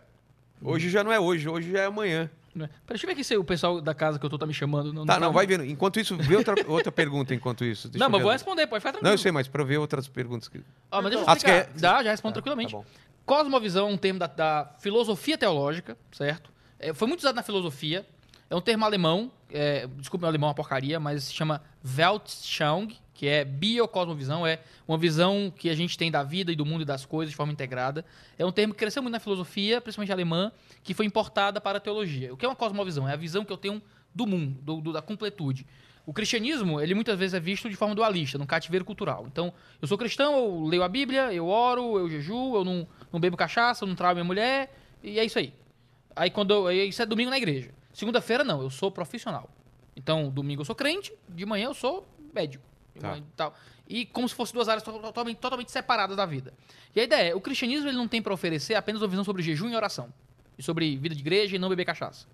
A: Hoje já não é hoje, hoje já é amanhã.
B: Não é? Pera, deixa eu ver aqui se o pessoal da casa que eu tô tá me chamando. Não,
A: Tá, não, vai vendo. Enquanto isso, vê outra, outra pergunta enquanto isso. Deixa
B: Não,
A: eu
B: mas vou responder, pode ficar tranquilo.
A: Não, eu sei, mas pra ver outras perguntas. Que...
B: Ó, mas deixa eu
A: Ah,
B: explicar.
A: quer-
B: Dá, já respondo
A: Tá,
B: tranquilamente.
A: tá bom.
B: Cosmovisão é um termo da, da filosofia teológica, certo? É, foi muito usado na filosofia. É um termo alemão. É, desculpa, meu alemão é uma porcaria, mas se chama Weltanschauung, que é biocosmovisão. É uma visão que a gente tem da vida e do mundo e das coisas de forma integrada. É um termo que cresceu muito na filosofia, principalmente alemã, que foi importada para a teologia. O que é uma cosmovisão? É a visão que eu tenho do mundo, do- do- da completude. O cristianismo, ele muitas vezes é visto de forma dualista, num cativeiro cultural. Então, eu sou cristão, eu leio a Bíblia, eu oro, eu jejuo, eu não, não bebo cachaça, não traio minha mulher, e é isso aí. Aí quando eu, isso é domingo na igreja. Segunda-feira não, eu sou profissional. Então, domingo eu sou crente, de manhã eu sou médico.
A: Tá.
B: e tal. E como se fossem duas áreas to- totalmente, totalmente separadas da vida. E a ideia é, o cristianismo ele não tem para oferecer apenas uma visão sobre jejum e oração. E sobre vida de igreja e não beber cachaça.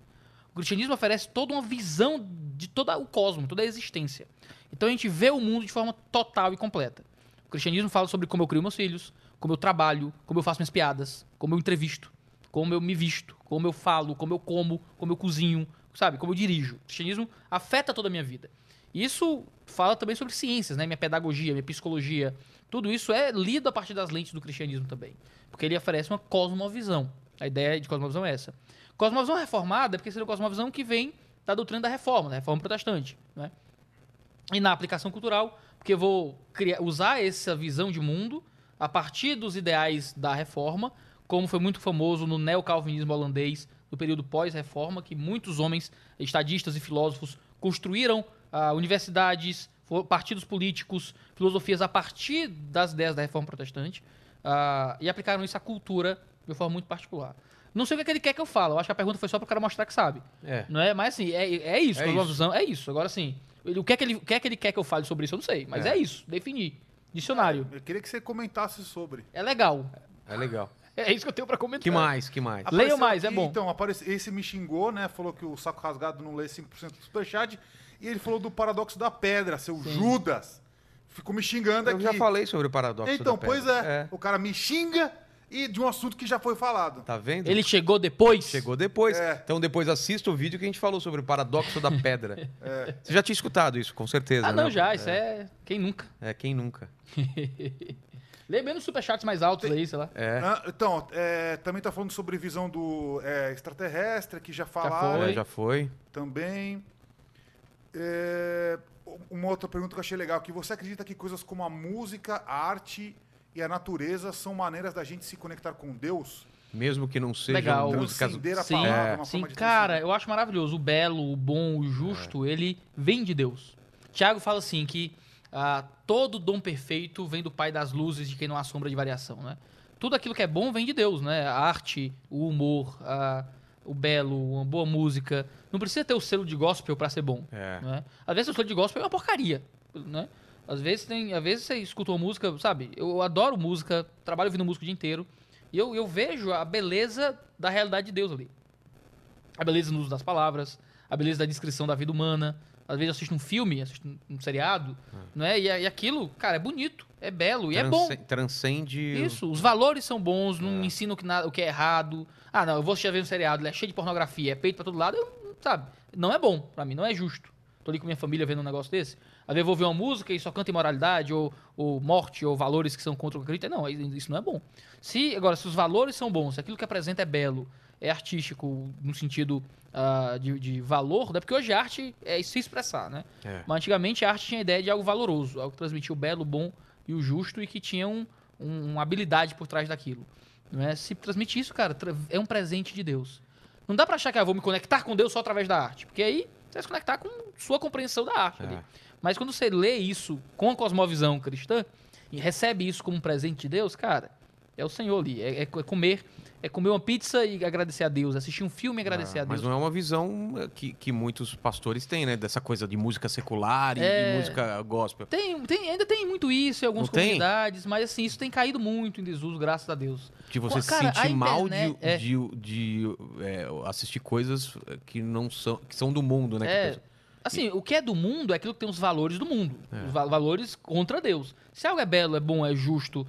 B: O cristianismo oferece toda uma visão de todo o cosmos, toda a existência. Então a gente vê o mundo de forma total e completa. O cristianismo fala sobre como eu crio meus filhos, como eu trabalho, como eu faço minhas piadas, como eu entrevisto, como eu me visto, como eu falo, como eu como, como eu cozinho, sabe? Como eu dirijo. O cristianismo afeta toda a minha vida. Isso fala também sobre ciências, né? Minha pedagogia, minha psicologia. Tudo isso é lido a partir das lentes do cristianismo também. Porque ele oferece uma cosmovisão. A ideia de cosmovisão é essa. Cosmovisão reformada é porque seria uma cosmovisão que vem da doutrina da reforma, da reforma protestante. Né? E na aplicação cultural, porque eu vou criar, usar essa visão de mundo a partir dos ideais da reforma, como foi muito famoso no neocalvinismo holandês, no período pós-reforma, que muitos homens, estadistas e filósofos, construíram ah, universidades, partidos políticos, filosofias a partir das ideias da reforma protestante ah, e aplicaram isso à cultura de uma forma muito particular. Não sei o que, é que ele quer que eu fale, eu acho que a pergunta foi só para o cara mostrar que sabe.
A: É.
B: Não é? Mas assim, é, é isso,
A: É isso.
B: visão, é isso. Agora ele- o que, é que ele, o que é que ele quer que eu fale sobre isso, eu não sei. Mas
A: É.
B: é, isso, definir. Dicionário.
C: Eu queria que você comentasse sobre.
B: É legal.
A: É legal.
B: É isso que eu tenho pra comentar.
A: Que mais? Que mais?
C: Apareceu
B: mais, é
C: aqui,
B: bom.
C: Então, aparece, esse me xingou, né? Falou que o saco rasgado não lê 5% do superchat. E ele falou do paradoxo da pedra, seu Judas. Ficou me xingando
A: Eu
C: aqui.
A: já falei sobre o paradoxo
C: Então,
A: da pedra.
C: pois é, O cara me xinga e de um assunto que já foi falado.
A: Tá vendo?
B: Ele chegou depois?
A: Chegou depois.
C: É.
A: Então depois assista o vídeo que a gente falou sobre o paradoxo da pedra. Você já tinha escutado isso, com certeza,
B: Ah,
A: né?
B: não, já. Isso é... Quem nunca?
A: É, quem nunca?
B: Lê bem nos superchats mais altos aí, sei lá.
A: É,
C: Ah, então, é, também tá falando sobre visão do é, extraterrestre, que já falaram
B: foi.
A: é, já foi.
C: também. É, uma outra pergunta que eu achei legal, que você acredita que coisas como a música, a arte e a natureza são maneiras da gente se conectar com Deus?
A: Mesmo que não sejam
B: Legal.
A: músicas...
C: Transcender a
B: Sim,
C: palavra, uma
B: sim,
C: forma de
B: cara, eu acho maravilhoso. O belo, o bom, o justo, ele vem de Deus. Tiago fala assim que ah, todo dom perfeito vem do Pai das luzes, de quem não há sombra de variação, né? Tudo aquilo que é bom vem de Deus, né? A arte, o humor, a- o belo, uma boa música. Não precisa ter o selo de gospel pra ser bom.
A: É.
B: né? Às vezes o selo de gospel é uma porcaria, né? Às vezes tem, às vezes você escuta uma música, sabe? Eu adoro música, trabalho ouvindo música o dia inteiro, e eu, eu vejo a beleza da realidade de Deus ali. A beleza no uso das palavras, a beleza da descrição da vida humana. Às vezes eu assisto um filme, assisto um, seriado, não é? E, e aquilo, cara, é bonito, é belo e é bom.
A: Transce- Transcende...
B: Isso, os valores são bons, não ensinam que nada, o que é errado. Ah, não, eu vou assistir a ver um seriado, ele é cheio de pornografia, é peito pra todo lado, eu, sabe? Não é bom pra mim, não é justo. Tô ali com minha família vendo um negócio desse. Às vezes eu vou ver uma música e só canta imoralidade, ou, ou morte, ou valores que são contra o acredito. Não, isso não é bom. Se, agora, se os valores são bons, se aquilo que apresenta é belo, é artístico no sentido ah, de, de valor, né? Porque hoje a arte é se expressar, né?
A: É.
B: Mas antigamente a arte tinha a ideia de algo valoroso, algo que transmitia o belo, o bom e o justo e que tinha um, um- uma habilidade por trás daquilo. Não é? Se transmite isso, cara, é um presente de Deus. Não dá pra achar que eu vou me conectar com Deus só através da arte, porque aí você vai se conectar com sua compreensão da arte.
A: É.
B: Mas quando você lê isso com a cosmovisão cristã e recebe isso como um presente de Deus, cara, é o Senhor ali. É, é comer, é comer uma pizza e agradecer a Deus, assistir um filme e agradecer a Deus.
A: Mas não é uma visão eh, que, que muitos pastores têm, né? Dessa coisa de música secular e,
B: É.
A: música gospel.
B: Tem, tem- ainda tem muito isso em algumas
A: Não tem?
B: comunidades, mas assim, isso tem caído muito em desuso, graças a Deus.
A: De você se sentir mal de,
B: é.
A: de, de, é, assistir coisas que não são, que são do mundo, né?
B: É, assim, o que é do mundo é aquilo que tem os valores do mundo.
A: É.
B: Os va- valores contra Deus. Se algo é belo, é bom, é justo,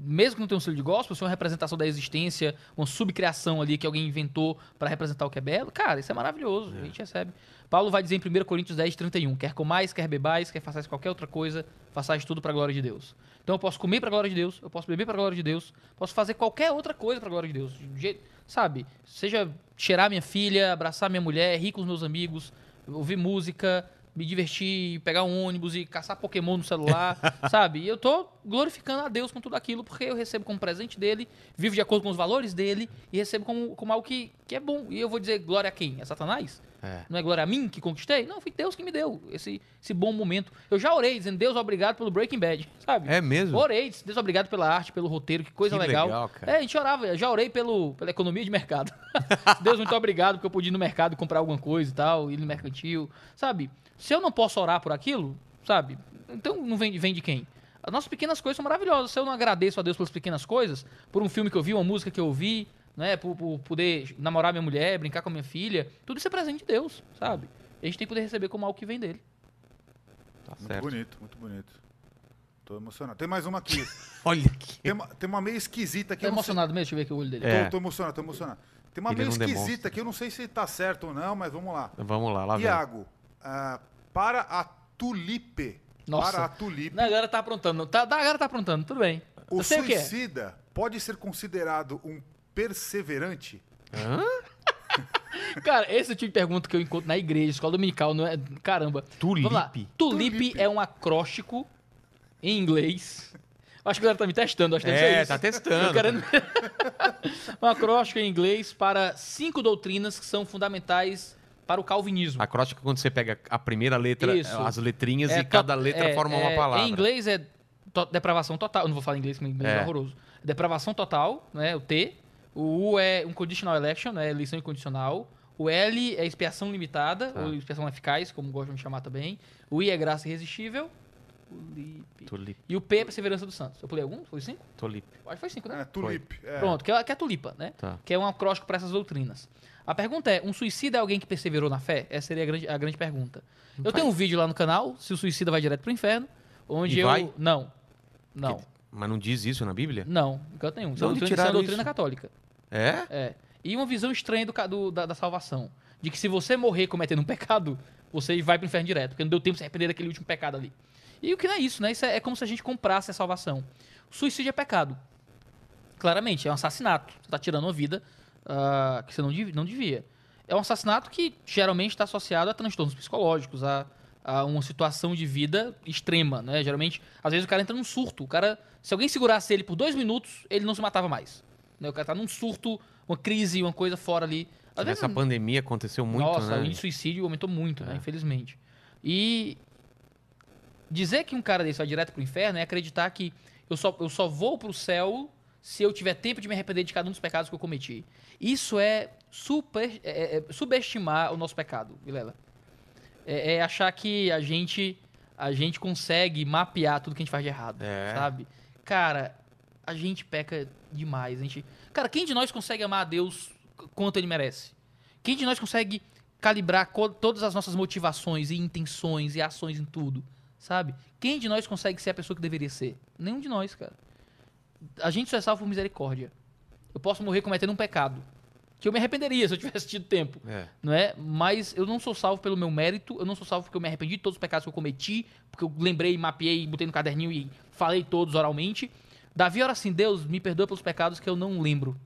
B: mesmo que não tenha um estilo de gospel, se é uma representação da existência, uma subcriação ali que alguém inventou para representar o que é belo, cara, isso é maravilhoso. A gente recebe. Paulo vai dizer em 1 Coríntios 10, 31, quer comais, quer bebais, quer façais qualquer outra coisa, façais tudo para a glória de Deus. Então eu posso comer para a glória de Deus, eu posso beber para a glória de Deus, posso fazer qualquer outra coisa para a glória de Deus. De jeito- sabe? Seja cheirar minha filha, abraçar minha mulher, rir com os meus amigos, ouvir música, me divertir, pegar um ônibus e caçar Pokémon no celular, sabe? E eu tô glorificando a Deus com tudo aquilo porque eu recebo como presente dele, vivo de acordo com os valores dele e recebo como, como algo que, que é bom. E eu vou dizer glória a quem? É Satanás?
A: É.
B: Não é glória a mim que conquistei? Não, foi Deus que me deu esse, esse bom momento. Eu já orei dizendo, Deus, obrigado pelo Breaking Bad, sabe?
A: É mesmo?
B: Orei, Deus, obrigado pela arte, pelo roteiro, que coisa
A: Que
B: legal.
A: legal.
B: É, a gente orava, já orei pelo, pela economia de mercado. Deus, muito obrigado, porque eu pude ir no mercado e comprar alguma coisa e tal, ir no mercantil, sabe? Se eu não posso orar por aquilo, sabe? Então não vem, vem de quem? As nossas pequenas coisas são maravilhosas. Se eu não agradeço a Deus pelas pequenas coisas, por um filme que eu vi, uma música que eu ouvi, né? Por, por poder namorar minha mulher, brincar com a minha filha, tudo isso é presente de Deus, sabe? E a gente tem que poder receber como algo que vem dele.
A: Tá
C: Muito
A: certo.
C: bonito, muito bonito. Tô emocionado. Tem mais uma aqui.
A: Olha aqui.
C: tem, uma, tem uma meio esquisita aqui.
B: Tá
C: eu não sei-
B: emocionado mesmo? Deixa eu ver aqui o olho dele.
A: É.
C: Tô, tô emocionado, tô emocionado. Tem uma
A: Ele
C: meio esquisita
A: demonstra.
C: aqui, eu não sei se tá certo ou não, mas vamos lá.
A: Vamos lá, lá vem.
C: Iago, ah, para a tulipe.
B: Nossa.
C: Para a tulipe.
B: Não, a galera tá aprontando. Tá, a galera tá aprontando, tudo bem.
C: O
B: eu sei o que é.
C: suicida pode ser considerado um perseverante?
A: Hã?
B: Cara, esse é o tipo de pergunta que eu encontro na igreja, escola dominical, não é? Caramba.
A: Tulipe.
B: Tulipe, é um acróstico em inglês. Acho que a galera tá me testando, acho que deve ser
A: É,
B: isso.
A: tá testando.
B: Querendo... um acróstico em inglês para cinco doutrinas que são fundamentais para o calvinismo.
A: Acróstico é quando você pega a primeira letra,
B: Isso.
A: as letrinhas
B: É
A: e cada letra
B: é-
A: forma uma
B: é-
A: palavra.
B: Em inglês é to- depravação total. Eu não vou falar inglês, porque inglês é,
A: É.
B: horroroso. Depravação total, né? O T. O U é um conditional election, né? Eleição incondicional. O L é expiação limitada,
A: Tá.
B: ou expiação eficaz, como gostam de chamar também. O I é graça irresistível. Tulipe.
A: Tulipe.
B: E o P é perseverança dos santos. Eu pulei algum? Foi cinco?
A: Tulipe.
B: Acho que foi cinco, né?
C: É, tulipe. É.
B: Pronto, que é, que é a tulipa, né?
A: Tá.
B: Que é um acróstico para essas doutrinas. A pergunta é: um suicida é alguém que perseverou na fé? Essa seria a grande, a grande pergunta. Eu tenho um vídeo lá no canal, se o suicida vai direto pro inferno, onde
A: E
B: eu.
A: vai?
B: Não. Não.
A: Mas não diz isso na Bíblia?
B: Não, em canto nenhum. Isso
A: De
B: é doutrina, isso é doutrina
A: isso?
B: católica.
A: É?
B: É. E uma visão estranha do, do- da, da salvação. De que se você morrer cometendo um pecado, você vai pro inferno direto, porque não deu tempo de se arrepender daquele último pecado ali. E o que não é isso, né? Isso é, é como se a gente comprasse a salvação. Suicídio é pecado. Claramente, é um assassinato. Você tá tirando uma vida ah, que você não, dev- não devia. É um assassinato que geralmente está associado a transtornos psicológicos, a, a uma situação de vida extrema, né? Geralmente, às vezes o cara entra num surto. O cara, se alguém segurasse ele por dois minutos, ele não se matava mais. Né? O cara tá num surto, uma crise, uma coisa fora ali. Às vezes,
A: Essa pandemia aconteceu muito,
B: nossa,
A: né?
B: o índice de suicídio aumentou muito, né?
A: É.
B: Infelizmente. E dizer que um cara desse vai direto pro inferno é acreditar que eu só, eu só vou pro céu se eu tiver tempo de me arrepender de cada um dos pecados que eu cometi. Isso é, super, é- é subestimar o nosso pecado, Vilela. É, é achar que a gente, a gente consegue mapear tudo que a gente faz de errado,
A: É.
B: sabe? Cara, a gente peca demais. A gente... Cara, quem de nós consegue amar a Deus quanto ele merece? Quem de nós consegue calibrar todas as nossas motivações e intenções e ações em tudo? Sabe? Quem de nós consegue ser a pessoa que deveria ser? Nenhum de nós, cara. A gente só é salvo por misericórdia. Eu posso morrer cometendo um pecado. Que eu me arrependeria se eu tivesse tido tempo.
A: É.
B: Não é? Mas eu não sou salvo pelo meu mérito, eu não sou salvo porque eu me arrependi de todos os pecados que eu cometi, porque eu lembrei, mapeei, botei no caderninho e falei todos oralmente. Davi ora assim: Deus, me perdoa pelos pecados que eu não lembro.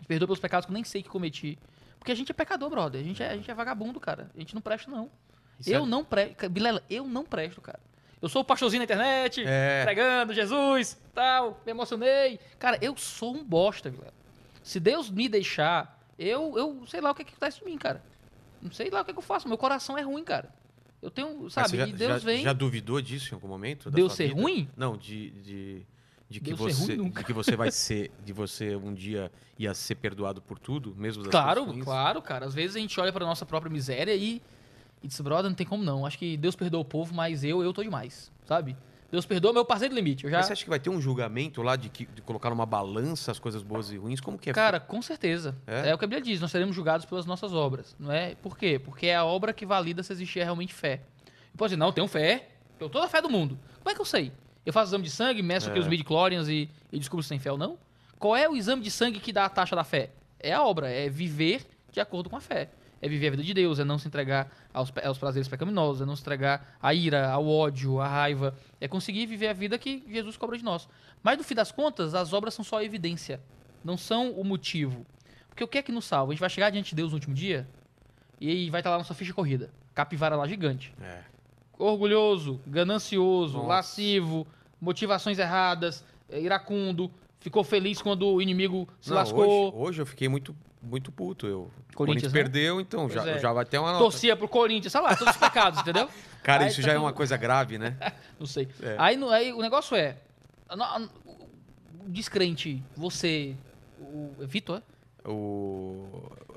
B: Me perdoa pelos pecados que eu nem sei que cometi. Porque a gente é pecador, brother. A gente é, a gente é vagabundo, cara. A gente não presta, não.
A: Isso
B: eu
A: é-
B: não presto. Bilela, eu não presto, cara. Eu sou o pastorzinho na internet,
A: É.
B: pregando Jesus, tal, me emocionei. Cara, eu sou um bosta, Vilela. Se Deus me deixar, eu, eu sei lá o que, que acontece em mim, cara. Não sei lá o que, que eu faço. Meu coração é ruim, cara. Eu tenho, sabe?
A: já,
B: e Deus
A: já-
B: vem.
A: já duvidou disso em algum momento?
B: Deus ser
A: vida?
B: ruim?
A: Não, de, de, de que
B: Deus
A: você, de que você vai ser, de você um dia ia ser perdoado por tudo, mesmo das
B: Claro, claro, cara. Às vezes a gente olha pra nossa própria miséria e, e diz, brother, não tem como não. Acho que Deus perdoa o povo, mas eu, eu tô demais, sabe? Deus perdoa meu parceiro do limite. Eu já...
A: Mas você acha que vai ter um julgamento lá de, que, de colocar numa balança as coisas boas e ruins? Como que é?
B: Cara, com certeza.
A: É?
B: É? o que a Bíblia diz, nós seremos julgados pelas nossas obras, não é? Por quê? Porque é a obra que valida se existir realmente fé. Eu posso dizer, não, eu tenho fé, eu tenho toda a fé do mundo. Como é que eu sei? Eu faço exame de sangue, meço aqui os midi-chlorians e, e descubro se tem fé ou não? Qual é o exame de sangue que dá a taxa da fé? É a obra, é viver de acordo com a fé. É viver a vida de Deus, é não se entregar aos, aos prazeres pecaminosos, é não se entregar à ira, ao ódio, à raiva. É conseguir viver a vida que Jesus cobra de nós. Mas no fim das contas, as obras são só evidência, não são o motivo. Porque o que é que nos salva? A gente vai chegar diante de Deus no último dia e vai estar lá nossa ficha corrida. Capivara lá gigante
A: É.
B: orgulhoso, ganancioso,
A: Nossa.
B: lascivo, motivações erradas, eh, iracundo, ficou feliz quando o inimigo se
A: Não,
B: lascou,
A: Hoje, hoje eu fiquei muito, muito puto. Eu, o
B: Corinthians, né?
A: perdeu, então já,
B: é.
A: já vai ter uma nota.
B: torcia pro Corinthians, sei lá, todos os pecados, entendeu?
A: Cara,
B: Aí
A: isso
B: tá
A: já é uma coisa grave, né?
B: Não sei.
A: É.
B: Aí, no- aí o negócio é, o descrente, você, o é Vitor, é?
A: O,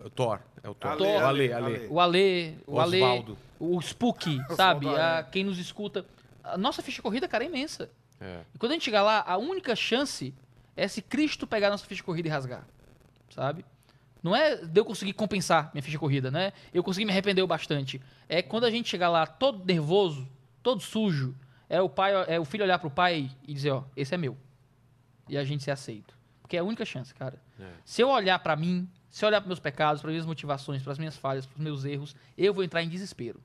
A: o Thor. É o Thor.
C: Ale,
A: o Ale,
C: Ale,
A: Ale.
C: Ale.
B: o Ale, o Ale,
A: Osvaldo.
B: o Spook, sabe? A,
C: é.
B: quem nos escuta. A nossa ficha corrida, cara, é imensa.
A: É.
B: E quando a gente chegar lá, a única chance é se Cristo pegar nossa ficha corrida e rasgar. Sabe? Não é de eu conseguir compensar minha ficha corrida, né? Eu consegui me arrepender o bastante. É quando a gente chegar lá todo nervoso, todo sujo, é o pai, é o filho olhar pro pai e dizer, ó, esse é meu. E a gente ser aceito. Porque é a única chance, cara.
A: É.
B: Se eu olhar pra mim, se eu olhar para meus pecados, para minhas motivações, para as minhas falhas, para os meus erros, eu vou entrar em desespero.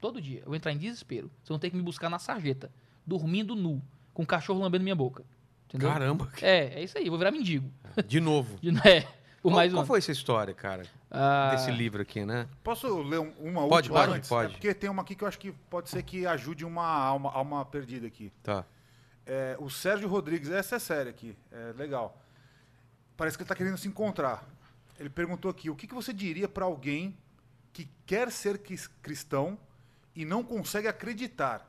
B: Todo dia. Eu vou entrar em desespero. Vocês vão ter que me buscar na sarjeta, dormindo nu, com um cachorro lambendo minha boca. Entendeu?
A: Caramba.
B: É, é isso aí. Eu vou virar mendigo.
A: De novo.
B: De- É, por
A: Qual,
B: mais
A: qual
B: um.
A: foi essa história, cara?
B: Ah,
A: Desse livro aqui, né?
C: Posso ler um- uma
A: Pode,
C: última
A: pode,
C: antes?
A: pode.
C: É porque tem uma aqui que eu acho que pode ser que ajude uma alma, alma perdida aqui.
A: Tá.
C: É, o Sérgio Rodrigues, essa é séria aqui, é legal. Parece que ele está querendo se encontrar. Ele perguntou aqui: o que, que você diria para alguém que quer ser cristão e não consegue acreditar?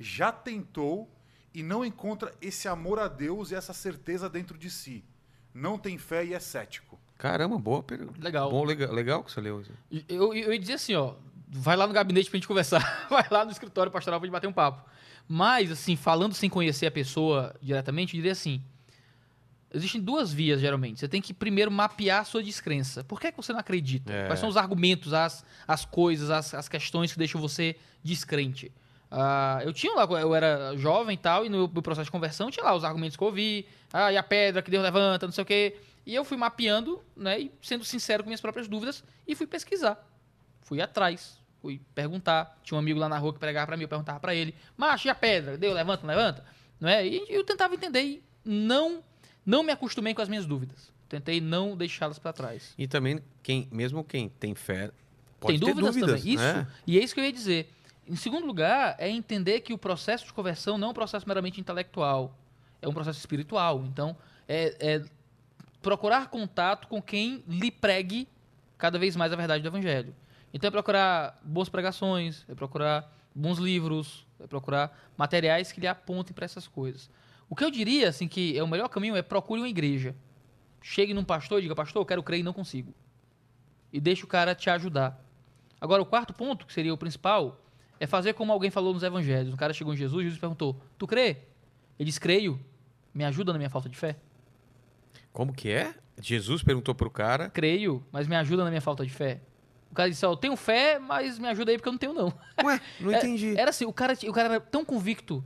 C: Já tentou e não encontra esse amor a Deus e essa certeza dentro de si. Não tem fé e é cético.
A: Caramba, boa pergunta.
B: Legal.
A: Bom, legal, legal que você leu.
B: Eu, eu ia dizer assim, ó, vai lá no gabinete pra gente conversar, vai lá no escritório pastoral pra gente bater um papo. Mas, assim, falando sem conhecer a pessoa diretamente, eu diria assim, existem duas vias, geralmente. Você tem que primeiro mapear a sua descrença. Por que, é que você não acredita?
A: É.
B: Quais são os argumentos, as, as coisas, as, as questões que deixam você descrente? Ah, eu tinha lá, eu era jovem e tal, e no meu processo de conversão tinha lá os argumentos que eu ouvi, ah, e a pedra que Deus levanta, não sei o quê. E eu fui mapeando, né, e sendo sincero com minhas próprias dúvidas, e fui pesquisar. Fui atrás, fui perguntar. Tinha um amigo lá na rua que pregava pra mim, eu perguntava pra ele, macho, e a pedra? Deus levanta, não levanta? Não é? E eu tentava entender e não, não me acostumei com as minhas dúvidas. Tentei não deixá-las pra trás.
A: E também, quem, mesmo quem tem fé, pode
B: Tem
A: ter
B: dúvidas,
A: dúvidas.
B: também. Isso.
A: né?
B: E é isso que eu ia dizer. Em segundo lugar, é entender que o processo de conversão não é um processo meramente intelectual. É um processo espiritual. Então, é, é procurar contato com quem lhe pregue cada vez mais a verdade do evangelho. Então, é procurar boas pregações, é procurar bons livros, é procurar materiais que lhe apontem para essas coisas. O que eu diria, assim, que é o melhor caminho é procure uma igreja. Chegue num pastor e diga, pastor, eu quero crer e não consigo. E deixe o cara te ajudar. Agora, o quarto ponto, que seria o principal, é fazer como alguém falou nos evangelhos. Um cara chegou em Jesus e Jesus perguntou: Tu crê? Ele disse: Creio. Me ajuda na minha falta de fé?
A: Como que é? Jesus perguntou pro cara.
B: Creio, mas me ajuda na minha falta de fé. O cara disse: Ó, eu tenho fé, mas me ajuda aí porque eu não tenho, não.
A: Ué, não
B: É-
A: entendi.
B: Era assim: o cara, o cara era tão convicto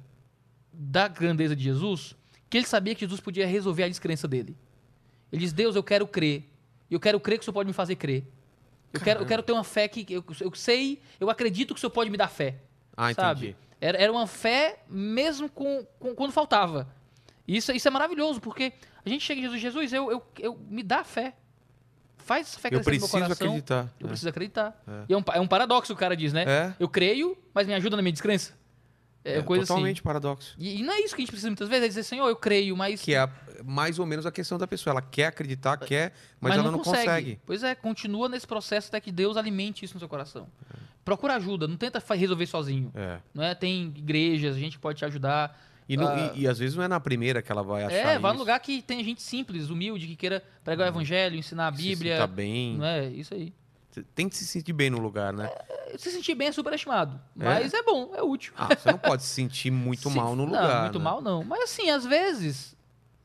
B: da grandeza de Jesus que ele sabia que Jesus podia resolver a descrença dele. Ele diz: Deus, eu quero crer. E eu quero crer que o Senhor pode me fazer crer. Eu quero, eu quero ter uma fé que. Eu, eu sei, eu acredito que o Senhor pode me dar fé.
A: Ah,
B: sabe?
A: entendi.
B: Era, era uma fé mesmo com, com- quando faltava. Isso, isso é maravilhoso, porque a gente chega em Jesus, Jesus, eu, eu, eu me dá fé. Faz essa fé
A: Eu
B: crescer no meu
A: preciso
B: coração.
A: acreditar.
B: Eu
A: É.
B: preciso acreditar.
A: É.
B: E é um, pa- é um paradoxo que o cara diz, né?
A: É.
B: Eu creio, mas me ajuda na minha descrença. É,
A: É
B: coisa
A: totalmente
B: assim.
A: paradoxo.
B: E, e não é isso que a gente precisa muitas vezes, é dizer, Senhor, eu creio, mas,
A: Que é a- mais ou menos a questão da pessoa. Ela quer acreditar, quer, mas,
B: mas
A: ela não consegue.
B: Pois é, continua nesse processo até que Deus alimente isso no seu coração. Procura ajuda, não tenta resolver sozinho.
A: É.
B: Não é? Tem igrejas, a gente pode te ajudar.
A: E, não-
B: Ah.
A: e- e às vezes não é na primeira que ela vai achar
B: É,
A: isso.
B: num lugar que tem gente simples, humilde, que queira pregar o evangelho, ensinar a
A: Se
B: Bíblia.
A: sinta bem.
B: Não é? Isso aí.
A: Tem que se sentir bem no lugar, né?
B: Se sentir bem é superestimado. Mas é, bom, é útil.
A: Ah, você não pode se sentir muito
B: Se-
A: mal no
B: não,
A: lugar.
B: muito
A: né?
B: mal não. Mas assim, às vezes,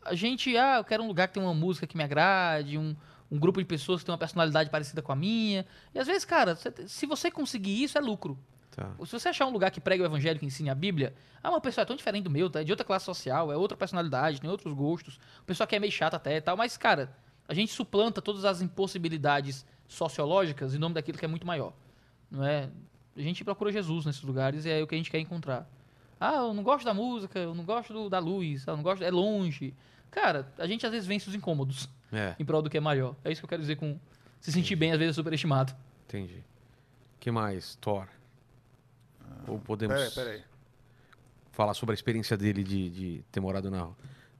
B: a gente, ah, eu quero um lugar que tem uma música que me agrade, um, um grupo de pessoas que tem uma personalidade parecida com a minha. E às vezes, cara, se você conseguir isso, é lucro.
A: Tá.
B: Se você achar um lugar que prega o evangelho, que ensine a Bíblia, ah, uma pessoa é tão diferente do meu, tá? é de outra classe social, é outra personalidade, tem outros gostos, a pessoa que é meio chata até e tal, mas, cara, a gente suplanta todas as impossibilidades sociológicas em nome daquilo que é muito maior. Não é? A gente procura Jesus nesses lugares e é o que a gente quer encontrar. Ah, eu não gosto da música, eu não gosto do- da luz, eu não gosto, é longe. Cara, a gente às vezes vence os incômodos
A: É,
B: em prol do que é maior. É isso que eu quero dizer com se sentir bem, às vezes é superestimado.
A: entendi. que mais, Thor? Ou podemos
C: Peraí, peraí.
A: falar sobre a experiência dele de, de ter morado na,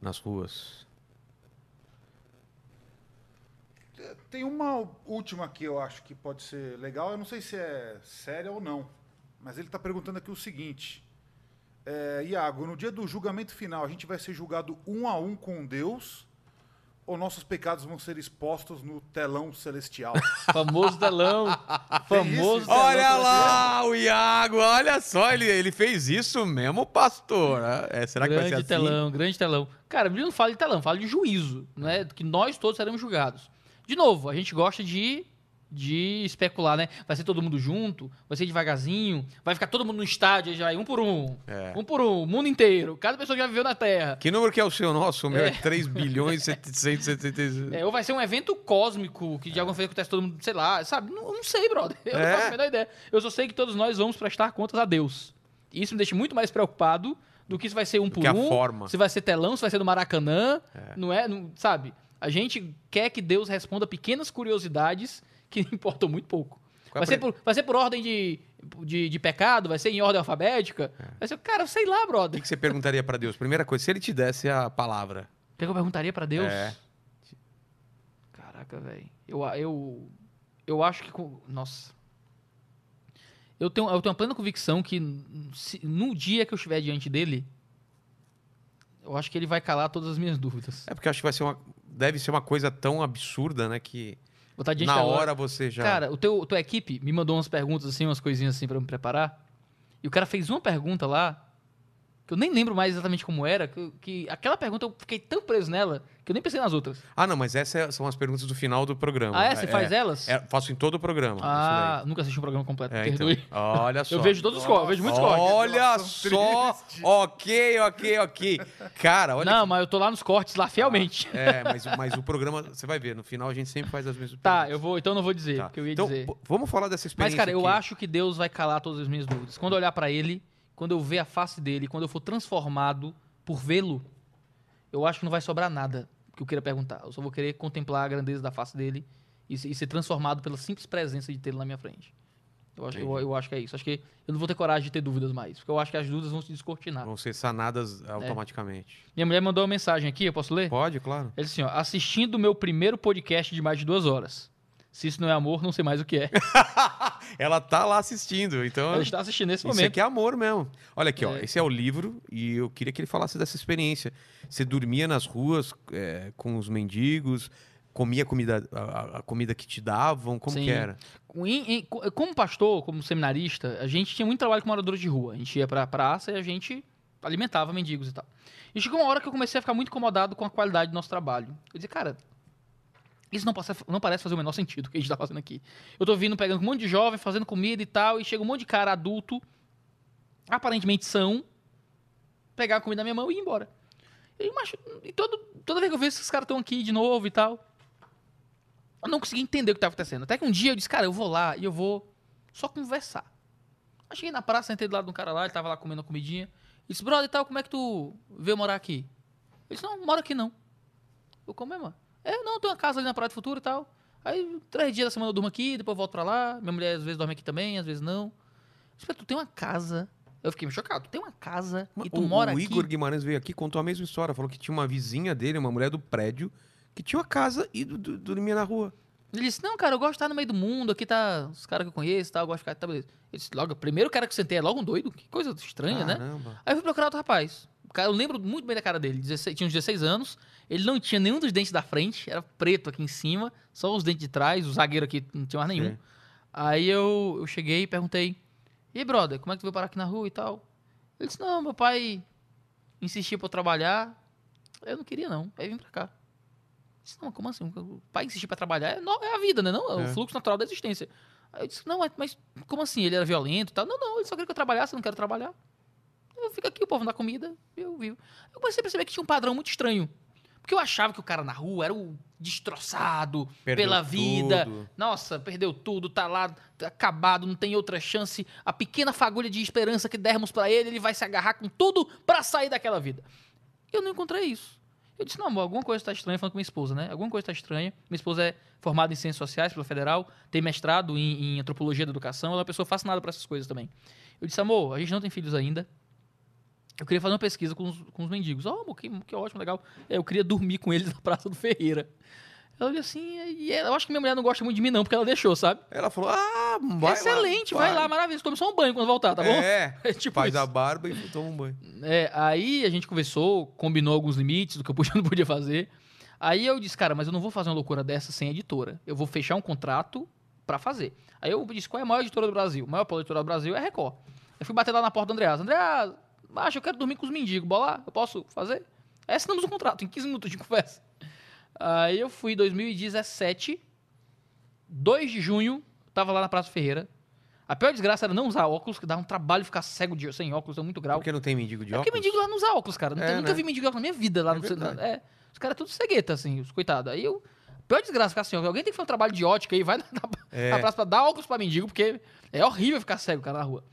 A: nas ruas?
C: Tem uma última aqui, eu acho que pode ser legal. Eu não sei se é séria ou não. Mas ele está perguntando aqui o seguinte. É, Iago, no dia do julgamento final, a gente vai ser julgado um a um com Deus ou nossos pecados vão ser expostos no telão celestial?
B: Famoso telão. famoso telão.
A: Olha lá, o Iago, olha só, ele, ele fez isso mesmo, pastor. É, será que vai
B: grande
A: ser assim?
B: telão, grande telão. Cara, a Bíblia não fala de telão, fala de juízo, né? Que nós todos seremos julgados. De novo, a gente gosta de, de especular, né? Vai ser todo mundo junto, vai ser devagarzinho, vai ficar todo mundo no estádio, aí já um por um.
A: É.
B: Um por um, mundo inteiro. Cada pessoa que já viveu na Terra.
A: Que número que é o seu nosso? O meu é,
B: É.
A: 3 bilhões e 776.
B: É, ou vai ser um evento cósmico, que de alguma forma acontece todo mundo, sei lá, sabe? Não, não sei, brother. Eu
A: É.
B: não faço a menor ideia. Eu só sei que todos nós vamos prestar contas a Deus. E isso me deixa muito mais preocupado do que se vai ser um por
A: que a
B: um,
A: forma.
B: se vai ser telão, se vai ser do Maracanã, não é, não- sabe? A gente quer que Deus responda pequenas curiosidades que importam muito pouco.
A: Qual é
B: Vai
A: a
B: ser, por, vai ser por ordem de, de, de pecado? Vai ser em ordem alfabética? Vai ser, cara, sei lá,
A: O
B: brother.
A: que que você perguntaria pra Deus? Primeira coisa, se ele te desse a palavra.
B: O que, eu perguntaria pra Deus?
A: É.
B: Caraca, velho. Eu, eu, eu acho que. Nossa. Eu tenho, eu tenho uma plena convicção que se- no dia que eu estiver diante dele, eu acho que ele vai calar todas as minhas dúvidas.
A: É porque eu acho que vai ser uma. Deve ser uma coisa tão absurda, né? Que na
B: da
A: hora você já.
B: Cara, o teu, tua equipe me mandou umas perguntas assim, umas coisinhas assim pra eu me preparar. E o cara fez uma pergunta lá, que eu nem lembro mais exatamente como era, que, que aquela pergunta eu fiquei tão preso nela que eu nem pensei nas outras.
A: Ah, não, mas essas são as perguntas do final do programa.
B: Ah, é? Você faz elas?
A: é, faço em todo o programa.
B: ah, nunca assisti um programa completo.
A: É,
B: perdoe.
A: então. Olha só.
B: Eu vejo todos os cortes, eu vejo muitos cortes.
A: Olha só. Ok, ok, ok. Cara, olha.
B: Não, mas eu tô lá nos cortes, lá fielmente.
A: É, mas, mas o programa, você vai ver, no final a gente sempre faz as mesmas
B: Tá,
A: perguntas.
B: eu vou, então eu não vou dizer,
A: Tá.
B: porque eu ia
A: então,
B: dizer.
A: vamos falar dessa
B: Mas,
A: experiência
B: cara, eu
A: aqui.
B: acho que Deus vai calar todas as minhas dúvidas. Quando eu olhar pra ele, quando eu ver a face dele, quando eu for transformado por vê-lo, eu acho que não vai sobrar nada que eu queira perguntar. Eu só vou querer contemplar a grandeza da face dele e, e ser transformado pela simples presença de tê-lo na minha frente. Eu acho, eu, eu acho que é isso. Acho que eu não vou ter coragem de ter dúvidas mais, porque eu acho que as dúvidas vão se descortinar.
A: Vão ser sanadas automaticamente.
B: Minha mulher mandou uma mensagem aqui, eu posso ler?
A: Pode, claro.
B: Ele disse assim, ó, assistindo o meu primeiro podcast de mais de duas horas. Se isso não é amor, não sei mais o que é.
A: Ela tá lá assistindo, então.
B: Ela está assistindo nesse
A: Isso
B: momento.
A: aqui é amor mesmo. Olha aqui, ó.
B: É.
A: Esse é o livro e eu queria que ele falasse dessa experiência. Você dormia nas ruas é, com os mendigos, comia comida, a, a- comida que te davam, como
B: Sim.
A: que era?
B: Como pastor, como seminarista, a gente tinha muito trabalho com moradores de rua. A gente ia pra praça e a gente alimentava mendigos e tal. E chegou uma hora que eu comecei a ficar muito incomodado com a qualidade do nosso trabalho. Eu disse, cara, isso não, passa- não parece fazer o menor sentido que a gente tá fazendo aqui. Eu tô vindo pegando um monte de jovem, fazendo comida e tal, e chega um monte de cara adulto, aparentemente são, pegar a comida na minha mão e ir embora. E, macho, e todo, toda vez que eu vejo esses caras estão aqui de novo e tal, eu não conseguia entender o que estava acontecendo. Até que um dia eu disse, cara, eu vou lá e eu vou só conversar. Aí cheguei na praça, sentei do lado de um cara lá, ele tava lá comendo a comidinha. E disse, brother e tal, como é que tu veio morar aqui? Ele disse, não, não moro aqui não. Eu, como é, mano? É, não, tem uma casa ali na Praia do Futuro e tal. Aí, três dias da semana eu durmo aqui, depois eu volto pra lá. Minha mulher às vezes dorme aqui também, às vezes não. "Mas tu tem uma casa. Eu fiquei chocado. Tu tem uma casa e tu
A: o,
B: mora
A: o
B: aqui.
A: Igor Guimarães veio aqui contou a mesma história. Falou que tinha uma vizinha dele, uma mulher do prédio, que tinha uma casa e du- du- dormia na rua.
B: Ele disse, não, cara, eu gosto de estar no meio do mundo, aqui tá os caras que eu conheço e tal, eu gosto de ficar... Tá, beleza. Ele disse, logo, o primeiro cara que eu sentei é logo um doido, que coisa estranha, né?
A: Caramba.
B: Aí eu fui procurar outro rapaz. O eu lembro muito bem da cara dele, 16 tinha uns 16 anos, ele não tinha nenhum dos dentes da frente, era preto aqui em cima, só os dentes de trás, o zagueiro aqui não tinha mais nenhum.
A: Sim.
B: Aí eu, eu cheguei e perguntei, e aí, brother, como é que tu veio parar aqui na rua e tal? Ele disse, não, meu pai insistia pra eu trabalhar, eu não queria não, aí vim pra cá. Eu disse, não, como assim? O pai insistir pra trabalhar é, no- é a vida, né? Não, é,
A: É.
B: o fluxo natural da existência. Aí eu disse, não, mas, mas como assim? Ele era violento e tal? Não, não, ele só queria que eu trabalhasse, eu não quero trabalhar. Eu fico aqui, o povo dá comida, eu vivo. Eu comecei a perceber que tinha um padrão muito estranho. Porque eu achava que o cara na rua era o destroçado
A: Perdeu
B: pela vida.
A: tudo.
B: Nossa, perdeu tudo, tá lá tá acabado, não tem outra chance. A pequena fagulha de esperança que dermos pra ele, ele vai se agarrar com tudo pra sair daquela vida. Eu não encontrei isso. Eu disse, não, amor, alguma coisa tá estranha, falando com minha esposa, né? Alguma coisa tá estranha. Minha esposa é formada em Ciências Sociais pela Federal, tem mestrado em, em Antropologia da Educação, ela é uma pessoa fascinada por essas coisas também. Eu disse, amor, a gente não tem filhos ainda. Eu queria fazer uma pesquisa com os, com os mendigos. Oh, que, que ótimo, legal. É, Eu queria dormir com eles na Praça do Ferreira. Eu olhei assim, e eu acho que minha mulher não gosta muito de mim, não, porque ela deixou, sabe?
A: Ela falou: Ah, vai
B: Excelente,
A: lá,
B: vai. lá, maravilha. Tome só um banho quando voltar, tá bom?
A: É,
B: É tipo
A: faz
B: isso.
A: a barba e toma um banho.
B: É, aí a gente conversou, combinou alguns limites do que eu podia não podia fazer. Aí eu disse, cara, mas eu não vou fazer uma loucura dessa sem editora. Eu vou fechar um contrato pra fazer. Aí eu disse, qual é a maior editora do Brasil? A maior editora do Brasil é a Record. Eu fui bater lá na porta do Andreas. Andreas, acho eu quero dormir com os mendigos. Bola lá, eu posso fazer? Aí assinamos um contrato, em 15 minutos de conversa. Aí eu fui em 2017, 2 de junho, tava lá na Praça Ferreira. A pior desgraça era não usar óculos, que dá um trabalho ficar cego de, sem óculos, é muito grau.
A: Porque não tem mendigo de
B: É porque
A: óculos?
B: mendigo lá não usa óculos, cara.
A: É,
B: tem- nunca
A: né?
B: vi mendigo de óculos na minha vida lá
A: É
B: no
A: verdade.
B: É, os caras tudo cegueta, assim, os coitados. Aí eu. Pior desgraça ficar assim, ó, alguém tem que fazer um trabalho de ótica aí, vai na, na,
A: É.
B: na praça pra dar óculos pra mendigo, porque é horrível ficar cego, cara, na rua.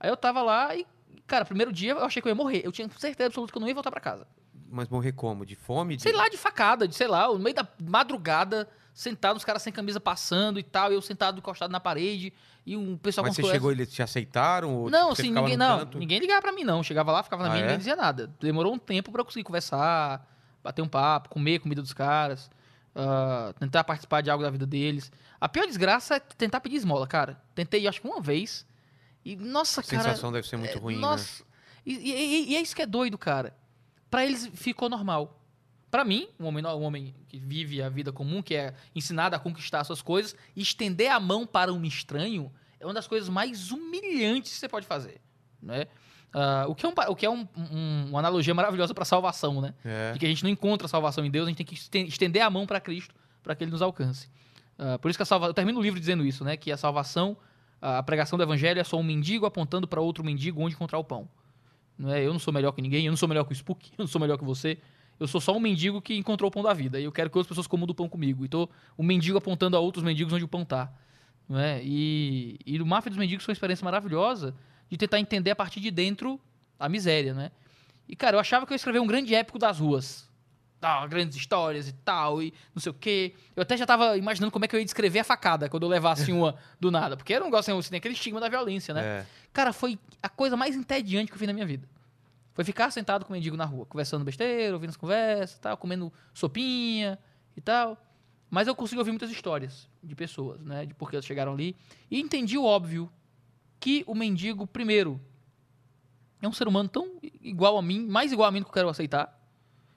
B: Aí eu tava lá e, cara, primeiro dia eu achei que eu ia morrer. Eu tinha certeza absoluta que eu não ia voltar pra casa.
A: Mas morrer como? De fome? De...
B: Sei lá, de facada, de sei lá, no meio da madrugada, sentado, os caras sem camisa passando e tal, e eu sentado encostado na parede, e um pessoal
A: Mas você chegou, eles te aceitaram? Ou
B: não,
A: você
B: assim, ninguém, não,
A: canto?
B: ninguém ligava pra mim, não. Chegava lá, ficava na
A: Ah,
B: minha,
A: é?
B: ninguém dizia nada. Demorou um tempo pra eu conseguir conversar, bater um papo, comer a comida dos caras, ah, tentar participar de algo da vida deles. A pior desgraça é tentar pedir esmola, cara. Tentei, acho que uma vez, e, nossa,
A: A
B: cara...
A: sensação deve ser muito
B: é,
A: ruim, né?
B: Nossa, e, e- e é isso que é doido, cara. Pra eles ficou normal. Pra mim, um homem, um homem que vive a vida comum, que é ensinado a conquistar suas coisas, estender a mão para um estranho é uma das coisas mais humilhantes que você pode fazer, né? Ah, o que é, um, o que é um- um- uma analogia maravilhosa para salvação, né?
A: É.
B: De que a gente não encontra salvação em Deus, a gente tem que esten- estender a mão para Cristo para que ele nos alcance. Ah, por isso que a salvação. Eu termino o livro dizendo isso, né? Que a salvação, a pregação do evangelho é só um mendigo apontando para outro mendigo onde encontrar o pão. Não é? Eu não sou melhor que ninguém, eu não sou melhor que o Spook, eu não sou melhor que você. Eu sou só um mendigo que encontrou o pão da vida. E eu quero que outras pessoas comam do pão comigo. Então, o mendigo apontando a outros mendigos onde o pão tá. Não é? E, e o Máfia dos Mendigos foi uma experiência maravilhosa de tentar entender a partir de dentro a miséria, né? E, cara, eu achava que eu ia escrever um grande épico das ruas. Tal, grandes histórias e tal, e não sei o quê. Eu até já tava imaginando como é que eu ia descrever a facada quando eu levasse uma do nada. Porque era um negócio assim, tem aquele estigma da violência, né?
A: É.
B: Cara, foi a coisa mais entediante que eu fiz na minha vida. Foi ficar sentado com o mendigo na rua, conversando besteira, ouvindo as conversas, tal, comendo sopinha e tal. Mas eu consegui ouvir muitas histórias de pessoas, né? De por que elas chegaram ali. E entendi o óbvio. Que o mendigo, primeiro, é um ser humano tão igual a mim, mais igual a mim do que eu quero aceitar.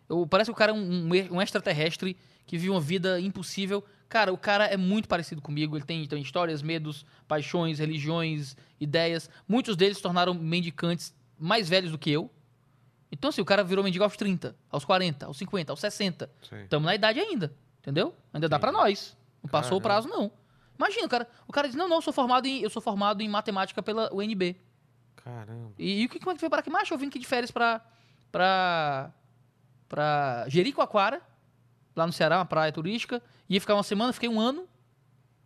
B: Eu, parece que o cara é um, um- extraterrestre que vive uma vida impossível. Cara, o cara é muito parecido comigo. Ele tem, tem histórias, medos, paixões, religiões, ideias. Muitos deles se tornaram mendicantes mais velhos do que eu. Então, assim, o cara virou mendigo aos 30, aos 40, aos 50, aos 60.
A: Sei.
B: Estamos na idade ainda, entendeu? Ainda dá pra nós. Não passou o
A: Caramba.
B: prazo, não. Imagina, o cara, o cara diz, não, não, eu sou formado em, eu sou formado em matemática pela UNB.
A: Caramba.
B: E, e o que, como é que foi para aqui? Macho, eu vim aqui de férias pra, pra, pra Jericoacoara, lá no Ceará, uma praia turística. Ia ficar uma semana, fiquei um ano.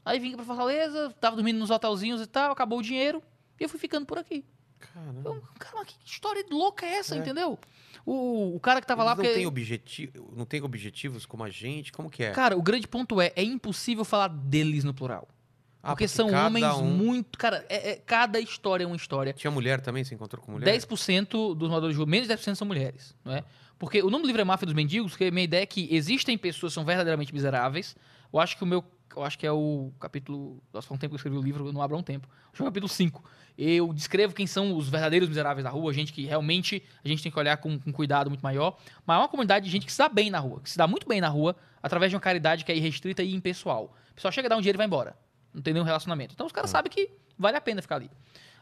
B: Aí vim pra Fortaleza, tava dormindo nos hotelzinhos e tal, acabou o dinheiro. E eu fui ficando por aqui.
A: Caramba.
B: Eu, cara, mas que história louca é essa,
A: É.
B: entendeu? O, o cara que tava lá...
A: Eles não
B: porque-
A: tem objetivo, não tem objetivos como a gente? Como que é?
B: Cara, o grande ponto é, é impossível falar deles no plural.
A: Ah,
B: porque são
A: cada
B: homens
A: um-
B: muito... Cara, é- é- cada história é uma história.
A: Tinha mulher também? Você encontrou com mulher?
B: 10% dos moradores de rua, menos de 10% são mulheres, não é? Porque o nome do livro é Máfia dos Mendigos, que a minha ideia é que existem pessoas que são verdadeiramente miseráveis. Eu acho que o meu, eu acho que é o capítulo, nossa, faz um tempo que eu escrevi o livro, eu não abro há um tempo. Acho que é o capítulo 5. Eu descrevo quem são os verdadeiros miseráveis da rua, gente que realmente a gente tem que olhar com, com cuidado muito maior. Mas é uma comunidade de gente que se dá bem na rua, que se dá muito bem na rua, através de uma caridade que é irrestrita e impessoal. O pessoal chega, dá um dinheiro e vai embora. Não tem nenhum relacionamento. Então os caras sabem que vale a pena ficar ali.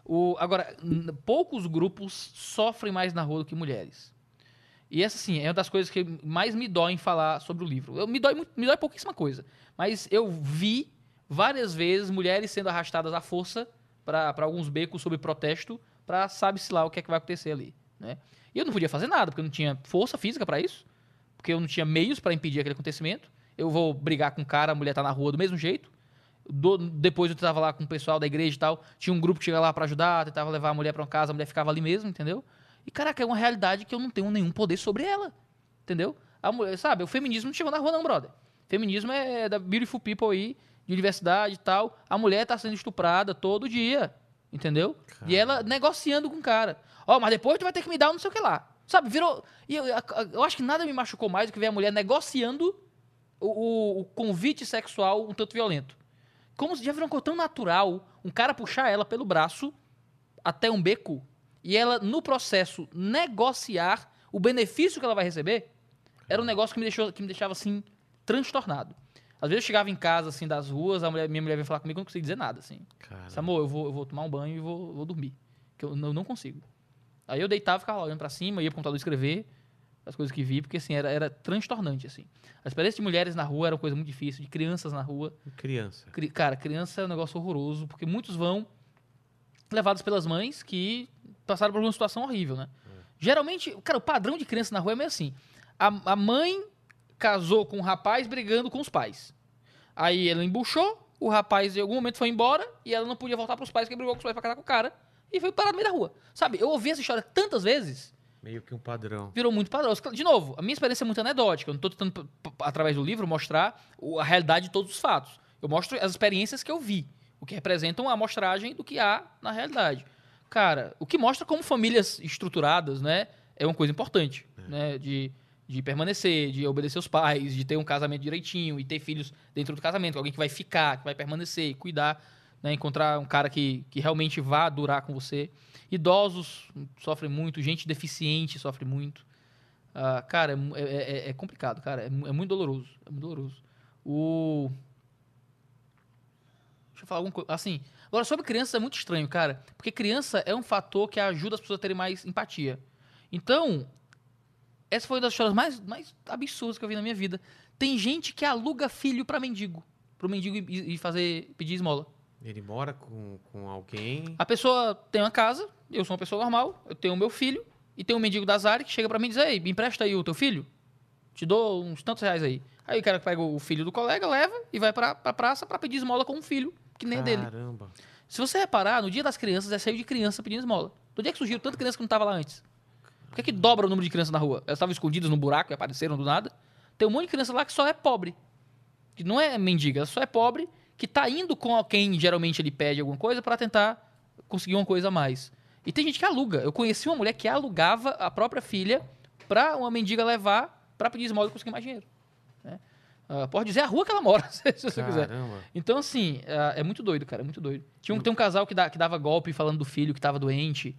B: O, agora, poucos grupos sofrem mais na rua do que mulheres. E essa, assim, é uma das coisas que mais me dói em falar sobre o livro. Eu, me, dói, me dói pouquíssima coisa. Mas eu vi várias vezes mulheres sendo arrastadas à força para alguns becos sob protesto, para sabe-se lá o que é que vai acontecer ali, né? E eu não podia fazer nada, porque eu não tinha força física para isso, porque eu não tinha meios para impedir aquele acontecimento. Eu vou brigar com o cara, a mulher tá na rua do mesmo jeito. Do- depois eu tava lá com o pessoal da igreja e tal, tinha um grupo que chegava lá para ajudar, tentava levar a mulher para uma casa, a mulher ficava ali mesmo, entendeu? E caraca, é uma realidade que eu não tenho nenhum poder sobre ela, entendeu? A mulher, sabe, o feminismo não chegou na rua não, brother. Feminismo é da beautiful people aí, de universidade e tal. A mulher tá sendo estuprada todo dia, entendeu? E ela negociando com o cara. Ó, mas depois tu vai ter que me dar um não sei o que lá. Sabe, virou... E eu, eu acho que nada me machucou mais do que ver a mulher negociando o, o- o convite sexual um tanto violento. Como se já virou uma coisa tão natural um cara puxar ela pelo braço até um beco e ela, no processo, negociar o benefício que ela vai receber, era um negócio que me, deixou, que me deixava, assim, transtornado. Às vezes eu chegava em casa, assim, das ruas, a mulher, minha mulher veio falar comigo e eu não conseguia dizer nada, assim. Amor, eu vou, eu vou tomar um banho e vou, vou dormir. Que eu não, não consigo. Aí eu deitava, ficava lá olhando pra cima, ia pro computador escrever as coisas que vi, porque assim, era, era transtornante, assim. A experiência de mulheres na rua era uma coisa muito difícil, de crianças na rua.
A: criança.
B: Cri- Cara, criança é um negócio horroroso, porque muitos vão levados pelas mães que passaram por uma situação horrível, né? Geralmente, cara, o padrão de criança na rua é meio assim. A, a mãe casou com um rapaz brigando com os pais. Aí ela embuchou, o rapaz em algum momento foi embora e ela não podia voltar pros pais, que brigou com os pais pra casar com o cara. E foi parar no meio da rua. Sabe, eu ouvi essa história tantas vezes
A: Meio que um padrão.
B: virou muito padrão. De novo, a minha experiência é muito anedótica. Eu não estou tentando, através do livro, mostrar a realidade de todos os fatos. Eu mostro as experiências que eu vi, o que representam a amostragem do que há na realidade. Cara, o que mostra como famílias estruturadas, né, é uma coisa importante, né, de, de permanecer, de obedecer os pais, de ter um casamento direitinho e ter filhos dentro do casamento, alguém que vai ficar, que vai permanecer, cuidar, né, encontrar um cara que, que realmente vá durar com você. Idosos sofrem muito, gente deficiente sofre muito. Ah, cara, é é, é- é complicado, cara. É, é muito doloroso. É muito doloroso. O. Deixa eu falar alguma coisa. Assim, agora sobre crianças é muito estranho, cara. Porque criança é um fator que ajuda as pessoas a terem mais empatia. Então, essa foi uma das histórias mais, mais absurdas que eu vi na minha vida. Tem gente que aluga filho pra mendigo. Pro mendigo e fazer, pedir esmola.
A: Ele mora com, com alguém.
B: A pessoa tem uma casa, eu sou uma pessoa normal, eu tenho o meu filho, e tem um mendigo da Zari que chega pra mim e diz, ei, me empresta aí o teu filho, te dou uns tantos reais aí. Aí o cara pega o filho do colega, leva e vai pra, pra praça pra pedir esmola com um filho, que nem é dele.
A: Caramba.
B: Se você reparar, no dia das crianças é cheio de criança pedindo esmola. Do dia que surgiu tanta criança que não tava lá antes. Por que, que dobra o número de crianças na rua? Elas estavam escondidas no buraco e apareceram do nada. Tem um monte de criança lá que só é pobre. Que não é mendiga, ela só é pobre, que tá indo com quem geralmente ele pede alguma coisa pra tentar conseguir uma coisa a mais. E tem gente que aluga. Eu conheci uma mulher que alugava a própria filha pra uma mendiga levar pra pedir esmola e conseguir mais dinheiro. né? Ah, pode dizer a rua que ela mora, se você quiser.
A: Caramba.
B: Então, assim, é é muito doido, cara, é muito doido. Tinha um, tem um casal que, dá- que dava golpe falando do filho que tava doente,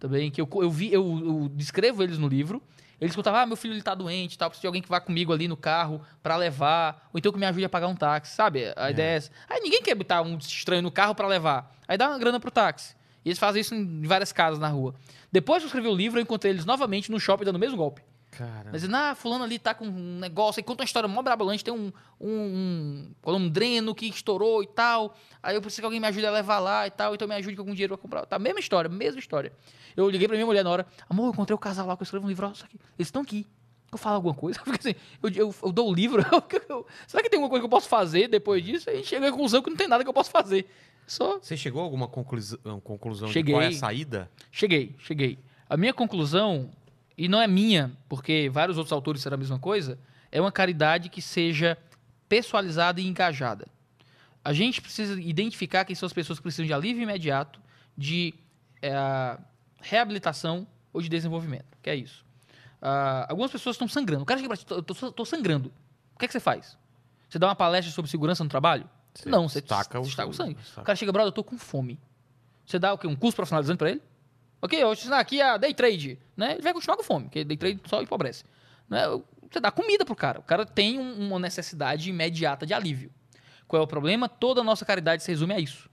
B: também, que eu, eu vi, eu, eu descrevo eles no livro. Eles contavam, ah, meu filho ele tá doente tal, preciso de alguém que vá comigo ali no carro pra levar, ou então que me ajude a pagar um táxi, sabe? A ideia é essa. Aí ninguém quer botar um estranho no carro pra levar. Aí dá uma grana pro táxi. E eles fazem isso em várias casas na rua. Depois que eu escrevi o livro, eu encontrei eles novamente no shopping dando o mesmo golpe.
A: Caramba.
B: Mas dizendo, ah, fulano ali tá com um negócio, aí conta uma história mó brabolante, tem um, um, um, qual é, um dreno que estourou e tal, aí eu preciso que alguém me ajude a levar lá e tal, então me ajude com algum dinheiro pra comprar. Tá, mesma história, mesma história. Eu liguei pra minha mulher na hora, amor, eu encontrei o casal lá que eu escrevo um livro, ó, isso aqui, eles estão aqui. Eu falo alguma coisa, porque assim, eu, eu, eu dou o livro, eu- será que tem alguma coisa que eu posso fazer depois disso? Aí chega à conclusão que não tem nada que eu possa fazer. Só
A: Você chegou a alguma conclusão, conclusão
B: Cheguei.
A: de qual é a saída?
B: Cheguei, cheguei. A minha conclusão, e não é minha, porque vários outros autores disseram a mesma coisa, é uma caridade que seja pessoalizada e engajada. A gente precisa identificar quem são as pessoas que precisam de alívio imediato, de eh, reabilitação ou de desenvolvimento, que é isso. Ah, algumas pessoas estão sangrando. O cara chega pra ti, "Tô- tô, tô sangrando. O que, é que você faz? Você dá uma palestra sobre segurança no trabalho?
A: Você
B: não, você
A: estaca o-
B: sangue. O cara chega, brother, eu tô com fome. Você dá o quê? Um curso profissionalizante pra ele? Ok, eu vou te ensinar aqui a day trade. Né? Ele vai continuar com fome, porque day trade só empobrece. Né? Você dá comida pro cara. O cara tem um- uma necessidade imediata de alívio. Qual é o problema? Toda a nossa caridade se resume a isso.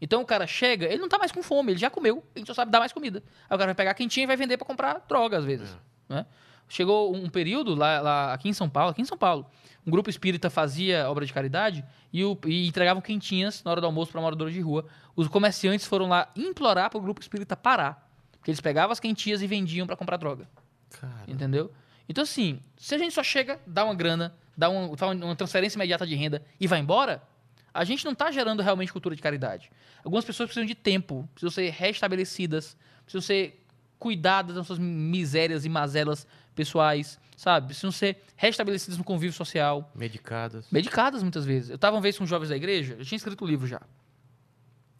B: Então o cara chega, ele não tá mais com fome, ele já comeu, ele só sabe dar mais comida. Aí o cara vai pegar a quentinha e vai vender pra comprar droga, às vezes. né? Chegou um período lá, lá aqui em São Paulo, aqui em São Paulo, um grupo espírita fazia obra de caridade e, o, e entregavam quentinhas na hora do almoço para moradores de rua. Os comerciantes foram lá implorar para o grupo espírita parar. Porque eles pegavam as quentinhas e vendiam para comprar droga.
A: Cara,
B: Entendeu? Então, assim, se a gente só chega, dá uma grana, dá um- faz uma transferência imediata de renda e vai embora, a gente não está gerando realmente cultura de caridade. Algumas pessoas precisam de tempo, precisam ser restabelecidas, precisam ser cuidadas das suas misérias e mazelas pessoais, sabe? Precisam ser restabelecidas no convívio social.
A: medicadas.
B: Medicadas muitas vezes. Eu tava uma vez com jovens da igreja, eu tinha escrito o livro já.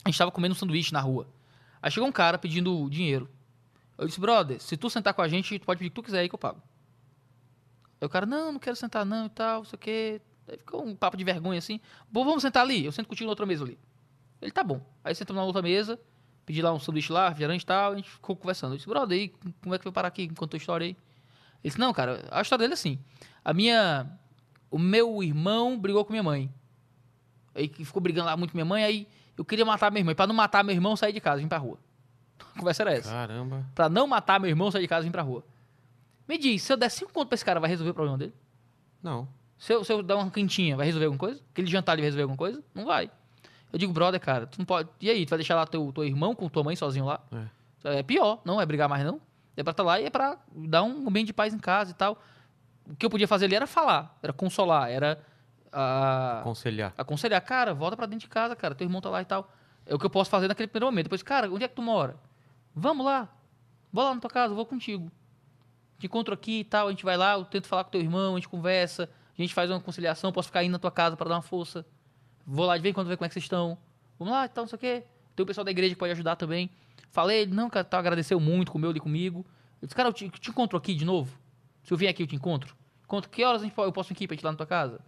B: A gente tava comendo um sanduíche na rua. Aí chegou um cara pedindo dinheiro. Eu disse, brother, se tu sentar com a gente, tu pode pedir o que tu quiser aí que eu pago. Aí o cara, não, não quero sentar não e tal, não sei o quê. Aí ficou um papo de vergonha assim. Bom, vamos sentar ali. Eu sento contigo na outra mesa ali. Ele, tá bom. Aí sentamos na outra mesa, pedi lá um sanduíche lá, refrigerante e tal, a gente ficou conversando. Eu disse, brother, aí, como é que vai parar aqui? Conta a história aí. Ele disse, não, cara, a história dele é assim. A minha... O meu irmão brigou com minha mãe. Aí que ficou brigando lá muito com minha mãe, aí eu queria matar meu irmão. E pra não matar meu irmão, saí de casa, vim pra rua. A conversa era essa.
A: Caramba.
B: Pra não matar meu irmão, saí de casa e vim pra rua. Me diz, se eu der cinco contos pra esse cara, vai resolver o problema dele?
A: Não.
B: Se eu, se eu dar uma quentinha, vai resolver alguma coisa? Aquele jantar ali vai resolver alguma coisa? Não vai. Eu digo, brother, cara, tu não pode. E aí, tu vai deixar lá teu, teu irmão com tua mãe sozinho lá? É. pior, não é brigar mais, não. É pra estar lá e é pra dar um ambiente de paz em casa e tal. O que eu podia fazer ali era falar, era consolar, era ah,
A: Aconselhar.
B: aconselhar, cara, volta pra dentro de casa, cara, teu irmão tá lá e tal. É o que eu posso fazer naquele primeiro momento. Depois, cara, onde é que tu mora? Vamos lá. Vou lá na tua casa, eu vou contigo. Te encontro aqui e tal, a gente vai lá, eu tento falar com teu irmão, a gente conversa, a gente faz uma conciliação, posso ficar indo na tua casa pra dar uma força. Vou lá de vez em quando ver como é que vocês estão. Vamos lá e tal, não sei o quê. Tem o pessoal da igreja que pode ajudar também. Falei, ele, não, cara, tá, agradeceu muito, comeu ali comigo. Eu disse, cara, eu te, te encontro aqui de novo? Se eu vier aqui, eu te encontro? Encontro, que horas eu posso vir aqui pra gente ir lá na tua casa?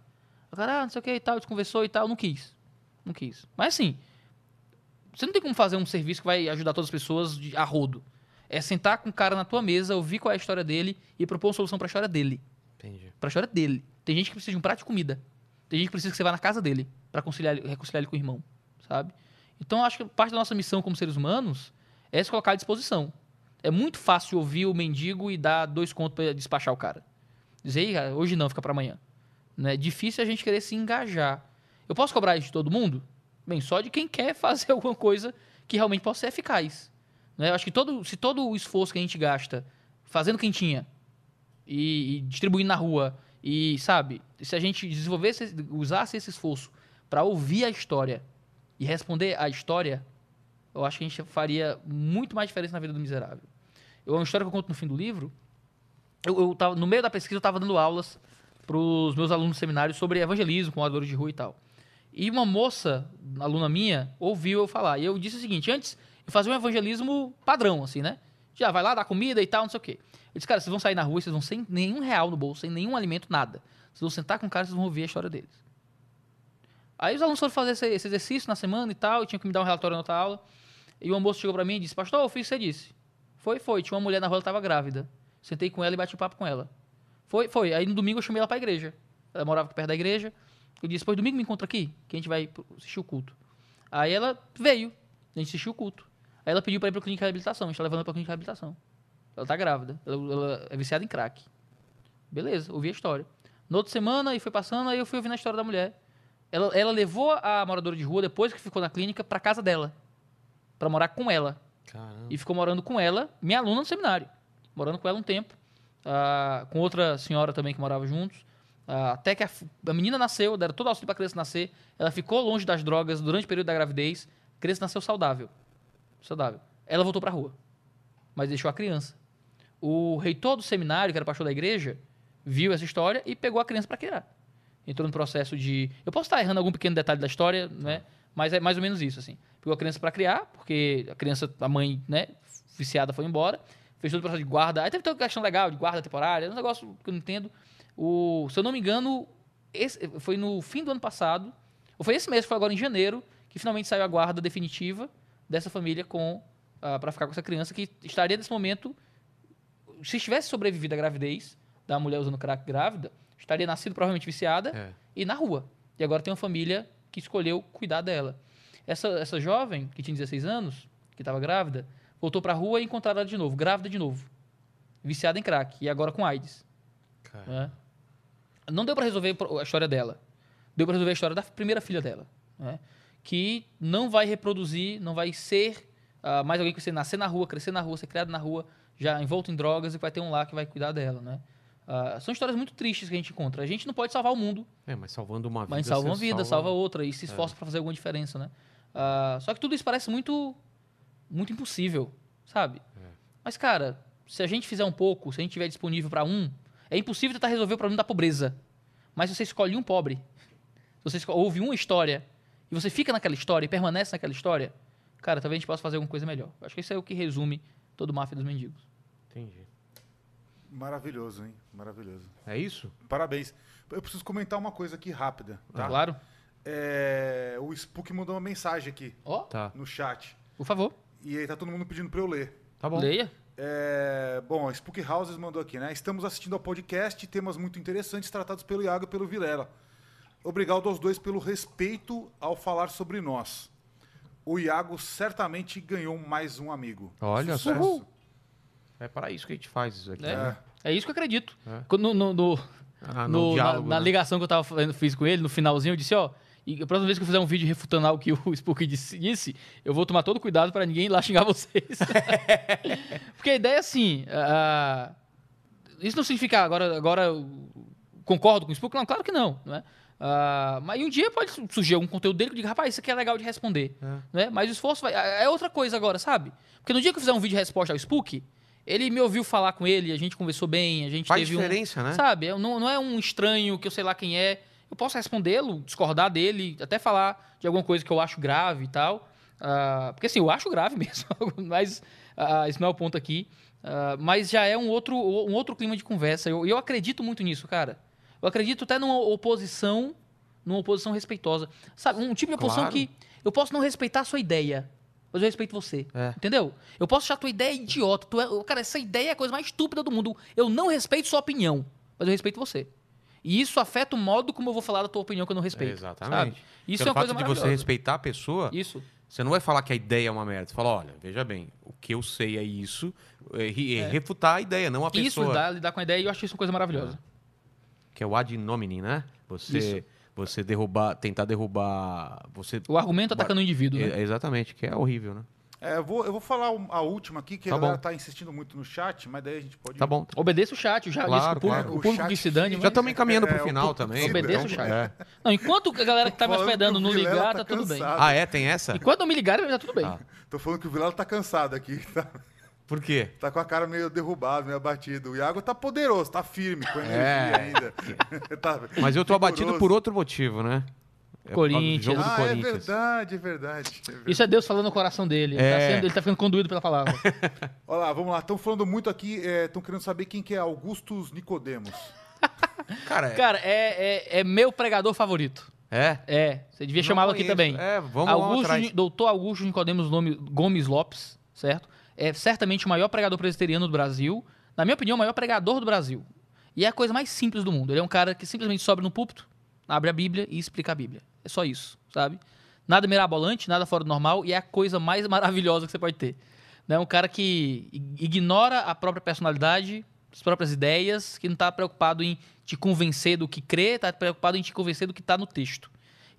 B: O cara, ah, não sei o que e tal, a gente conversou e tal, não quis. Não quis. Mas assim, você não tem como fazer um serviço que vai ajudar todas as pessoas de, a rodo. É sentar com o cara na tua mesa, ouvir qual é a história dele e propor uma solução pra história dele.
A: Entendi.
B: Pra história dele. Tem gente que precisa de um prato de comida. Tem gente que precisa que você vá na casa dele pra conciliar, reconciliar ele com o irmão, sabe? Então, acho que parte da nossa missão como seres humanos é se colocar à disposição. É muito fácil ouvir o mendigo e dar dois contos pra despachar o cara. Dizer, "Ih, cara, hoje não, fica pra amanhã. Né? É difícil a gente querer se engajar. Eu posso cobrar isso de todo mundo? Bem, só de quem quer fazer alguma coisa que realmente possa ser eficaz. Né? Eu acho que todo, se todo o esforço que a gente gasta fazendo quentinha e, e distribuindo na rua e, sabe, se a gente desenvolvesse, usasse esse esforço para ouvir a história e responder à história, eu acho que a gente faria muito mais diferença na vida do miserável. Eu, uma história que eu conto no fim do livro, eu, eu tava, no meio da pesquisa eu estava dando aulas para os meus alunos do seminário sobre evangelismo com moradores de rua e tal. E uma moça, aluna minha, ouviu eu falar. E eu disse o seguinte: antes, eu fazia um evangelismo padrão, assim, né? Já vai lá, dá comida e tal, não sei o quê. Eu disse, cara, vocês vão sair na rua, vocês vão sem nenhum real no bolso, sem nenhum alimento, nada. Vocês vão sentar com o cara vocês vão ouvir a história deles. Aí os alunos foram fazer esse exercício na semana e tal, e tinham que me dar um relatório na outra aula. E uma moça chegou pra mim e disse, pastor, eu fiz o que você disse. Foi, foi. Tinha uma mulher na rua, ela tava grávida. Sentei com ela e bati papo com ela. Foi, foi. Aí no domingo eu chamei ela pra igreja. Ela morava perto da igreja. Eu disse, pois domingo me encontra aqui, que a gente vai assistir o culto. Aí ela veio, a gente assistiu o culto. Aí ela pediu pra ir pra clínica de reabilitação, a gente tá levando ela pra clínica de reabilitação. Ela tá grávida, ela, ela é viciada em crack. Beleza, ouvi a história. Na outra semana, e foi passando, aí eu fui ouvindo a história da mulher. Ela, ela levou a moradora de rua, depois que ficou na clínica, pra casa dela. Pra morar com ela.
A: Caramba.
B: E ficou morando com ela, minha aluna no seminário. Morando com ela um tempo. ah, com outra senhora também que morava juntos. Ah, até que a, a menina nasceu, deram todo o auxílio pra criança nascer. Ela ficou longe das drogas durante o período da gravidez. A criança nasceu saudável. Saudável. Ela voltou pra rua. Mas deixou a criança. O reitor do seminário, que era pastor da igreja, viu essa história e pegou a criança para criar. Entrou no processo de. Eu posso estar errando algum pequeno detalhe da história, né? Mas é mais ou menos isso, assim. Pegou a criança para criar, porque a criança, a mãe, né, viciada foi embora. Fez todo o processo de guarda. Aí teve toda a questão legal de guarda temporária, um negócio que eu não entendo. O, se eu não me engano, esse, foi no fim do ano passado, ou foi esse mês, foi agora em janeiro, que finalmente saiu a guarda definitiva dessa família com para ficar com essa criança que estaria nesse momento se tivesse sobrevivido à gravidez da mulher usando crack grávida, estaria nascido provavelmente viciada
A: É.
B: e na rua. E agora tem uma família que escolheu cuidar dela. Essa, essa jovem, que tinha 16 anos, que estava grávida, voltou para a rua e encontraram ela de novo, grávida de novo. viciada em crack, e agora com AIDS. Né? Não deu pra resolver a história dela. Deu pra resolver a história da primeira filha dela, né? que não vai reproduzir, não vai ser ah, mais alguém que você nascer na rua, crescer na rua, ser criado na rua, já envolto em drogas e vai ter um lá que vai cuidar dela, né? Ah, são histórias muito tristes que a gente encontra. A gente não pode salvar o mundo,
A: É, mas salvando uma vida.
B: mas salva uma vida, salva outra e se esforça pra fazer alguma diferença, né? Ah, só que tudo isso parece muito, muito impossível, sabe? Mas cara, se a gente fizer um pouco, se a gente tiver disponível pra um, é impossível tentar resolver o problema da pobreza. Mas se você escolhe um pobre, se você esco- ouve uma história e você fica naquela história e permanece naquela história, cara, talvez a gente possa fazer alguma coisa melhor. Acho que isso é o que resume todo o máfia dos mendigos.
A: Entendi.
C: Maravilhoso, hein? Maravilhoso.
A: É isso?
C: Parabéns. Eu preciso comentar uma coisa aqui rápida, tá?
B: Claro?
C: É, o Spook mandou uma mensagem aqui
B: Ó,
A: Tá.
C: no chat.
B: por favor,
C: E aí tá todo mundo pedindo pra eu ler.
A: Tá bom.
B: leia.
C: É, bom, a Spook Houses mandou aqui, né? Estamos assistindo ao podcast temas muito interessantes tratados pelo Iago e pelo Vilela. Obrigado aos dois pelo respeito ao falar sobre nós. O Iago certamente ganhou mais um amigo.
A: Olha só.
C: Sucesso.
A: É para isso que a gente faz isso aqui.
B: É.
A: né?
B: É isso que eu acredito.
A: É.
B: No, no- no-
A: Ah,
B: no-
A: no
B: na,
A: diálogo.
B: na
A: né?
B: ligação que eu tava fazendo, fiz com ele, no finalzinho, eu disse, ó, e a próxima vez que eu fizer um vídeo refutando algo que o Spook disse, disse, eu vou tomar todo cuidado pra ninguém ir lá xingar vocês. Porque a ideia é assim, ah, isso não significa agora, agora eu concordo com o Spook? Não, claro que não, não é? Ah, mas um dia pode surgir algum conteúdo dele que eu diga, rapaz, isso aqui é legal de responder. Né? Mas o esforço vai, é outra coisa agora, sabe? Porque no dia que eu fizer um vídeo de resposta ao Spook, ele me ouviu falar com ele, a gente conversou bem, a gente
A: Faz
B: teve um...
A: diferença, né?
B: Sabe? É- Não, não é um estranho que eu sei lá quem é. Eu posso respondê-lo, discordar dele, até falar de alguma coisa que eu acho grave e tal. Ah, porque assim, eu acho grave mesmo, mas ah, esse não é o ponto aqui. Ah, mas já é um outro, um outro clima de conversa. E eu, eu acredito muito nisso, cara. Eu acredito até numa oposição, numa oposição respeitosa. Sabe, um tipo de oposição
A: Claro.
B: que eu posso não respeitar a sua ideia, mas eu respeito você.
A: É.
B: Entendeu? Eu posso achar a tua ideia idiota. Tu é, cara, essa ideia é a coisa mais estúpida do mundo. Eu não respeito sua opinião, mas eu respeito você. E isso afeta o modo como eu vou falar da tua opinião que eu não respeito.
A: Exatamente.
B: sabe? Isso
A: Pelo
B: é uma coisa
A: fato de você respeitar a pessoa,
B: Isso.
A: você não vai falar que a ideia é uma merda. Você fala, olha, veja bem, o que eu sei é isso, é, re- é refutar a ideia, não a
B: Isso,
A: pessoa.
B: lidar, lidar com a ideia, e eu acho isso uma coisa maravilhosa.
A: Que é o ad nominem, né? Você, você derrubar, tentar derrubar. Você.
B: O argumento atacando o indivíduo, né?
A: É, exatamente, que é horrível, né?
C: É, eu, vou, eu vou falar a última aqui, que
A: Tá
C: a galera
A: bom.
C: tá insistindo muito no chat, mas daí a gente pode.
A: Tá bom.
B: Obedeça o chat, já
A: Claro,
B: disse que o público,
A: claro.
B: o público
C: O fica-
A: Já estamos encaminhando
C: É,
A: pro
C: o
A: final também.
B: Obedeça o chat.
A: é.
B: Não, enquanto a galera que tá me
C: Falando
B: hospedando não ligar,
C: tá
B: tá tudo bem.
A: Ah, é? Tem essa?
B: Enquanto não me ligarem, tá tudo bem.
A: Ah.
C: Tô falando que o Vilela tá cansado aqui. Tá,
A: Por quê?
C: tá com a cara meio derrubado, meio abatido. O Iago tá poderoso, tá firme, com energia
A: É.
C: ainda. Tá
A: Mas eu tô abatido
C: vigoroso.
A: por outro motivo, né? É
B: Corinthians.
A: jogo do
C: Ah, é
A: Corinthians.
C: verdade, é verdade. é verdade.
B: Isso é Deus falando no coração dele. Ele,
A: É.
B: tá, sendo- ele tá ficando conduído pela palavra.
C: Olha lá, vamos lá. Estão falando muito aqui, estão querendo saber quem que é Augustus Nicodemos.
A: Cara, é.
B: Cara, é, é, é meu pregador favorito.
A: é?
B: É, você devia chamá-lo aqui também.
A: É, vamos lá
B: Augusto,
A: atrás.
B: Ni- Doutor Augusto Nicodemos Nome- Gomes Lopes, certo? É certamente o maior pregador presbiteriano do Brasil. Na minha opinião, o maior pregador do Brasil. E é a coisa mais simples do mundo. Ele é um cara que simplesmente sobe no púlpito, abre a Bíblia e explica a Bíblia. É só isso, sabe? Nada mirabolante, nada fora do normal e é a coisa mais maravilhosa que você pode ter. É um cara que ig- ignora a própria personalidade, as próprias ideias, que não está preocupado em te convencer do que crê, está preocupado em te convencer do que está no texto.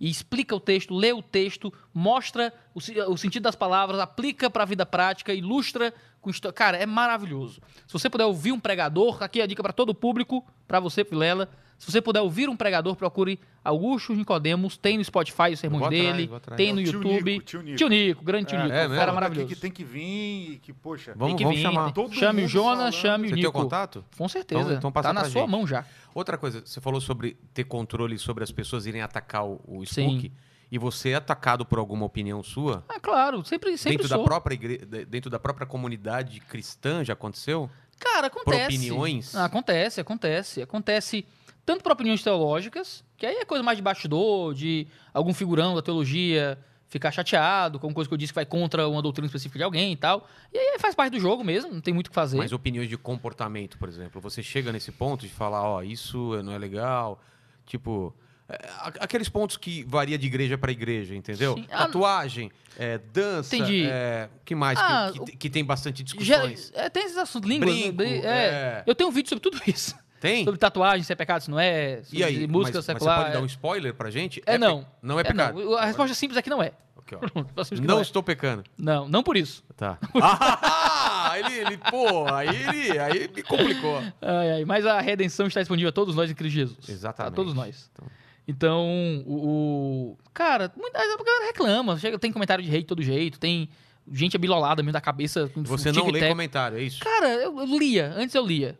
B: E explica o texto, lê o texto, mostra o, o sentido das palavras, aplica para a vida prática, ilustra com história. Cara, é maravilhoso. Se você puder ouvir um pregador, aqui é a dica para todo o público, para você, Vilela. Se você puder ouvir um pregador, procure Augusto Nicodemos, tem no Spotify os sermões
A: atrás,
B: dele, tem no
C: É o tio
B: YouTube.
C: Nico, tio Nico.
B: Tio Nico, grande tio
C: É,
B: Nico,
A: é
B: um cara maravilhoso.
C: que tem que vir que, poxa.
A: Vamos,
B: Tem que
A: vamos
B: vir,
A: chamar.
B: tem-
C: Todo
B: chame o Jonas,
C: falando.
B: chame o
A: Você tem
B: Nico.
A: o contato?
B: Com certeza.
A: Então- então passa
B: tá na sua
A: gente.
B: mão já.
A: Outra coisa, você falou sobre ter controle sobre as pessoas irem atacar o, o
B: Sim.
A: Spook. E você é atacado por alguma opinião sua?
B: Ah, claro, sempre, sempre
A: dentro
B: sou.
A: da própria igre... de- dentro da própria comunidade cristã já aconteceu?
B: Cara, acontece.
A: opiniões?
B: Ah, acontece, acontece. Acontece tanto por opiniões teológicas, que aí é coisa mais de bastidor, de algum figurão da teologia ficar chateado com coisa que eu disse que vai contra uma doutrina específica de alguém e tal. E aí faz parte do jogo mesmo, não tem muito o que fazer.
A: Mas opiniões de comportamento, por exemplo. Você chega nesse ponto de falar, ó, isso não é legal. Tipo, é, aqueles pontos que varia de igreja para igreja, entendeu?
B: Sim. Ah,
A: Tatuagem, é, dança,
B: Entendi.
A: é, que mais?
B: Ah,
A: que,
B: o-
A: que, que tem bastante
B: Já-
A: discussões.
B: é, tem esses assuntos, línguas.
A: Brinco,
B: né?
A: é.
B: É, Eu tenho um vídeo sobre tudo isso.
A: Tem?
B: Sobre tatuagem, se é pecado, se não é.
A: E aí,
B: música
A: mas, mas
B: secular.
A: você pode dar um
B: é-
A: spoiler pra gente?
B: É,
A: pe-
B: não.
A: Não é pecado.
B: não. A resposta simples é que não é.
A: Aqui, Não
B: não, é.
A: estou pecando.
B: não, não por isso.
A: Tá. ah, ele, ele, pô, aí ele, aí me complicou.
B: Ai, ai, mas a redenção está disponível a todos nós em Cristo Jesus.
A: Exatamente.
B: A todos nós.
A: Então.
B: Então, o, o- Cara, muita, a galera reclama. Chega, tem comentário de hate de todo jeito, tem gente abilolada mesmo da cabeça.
A: Você não lê comentário, é isso?
B: Cara, eu, eu lia, antes eu lia.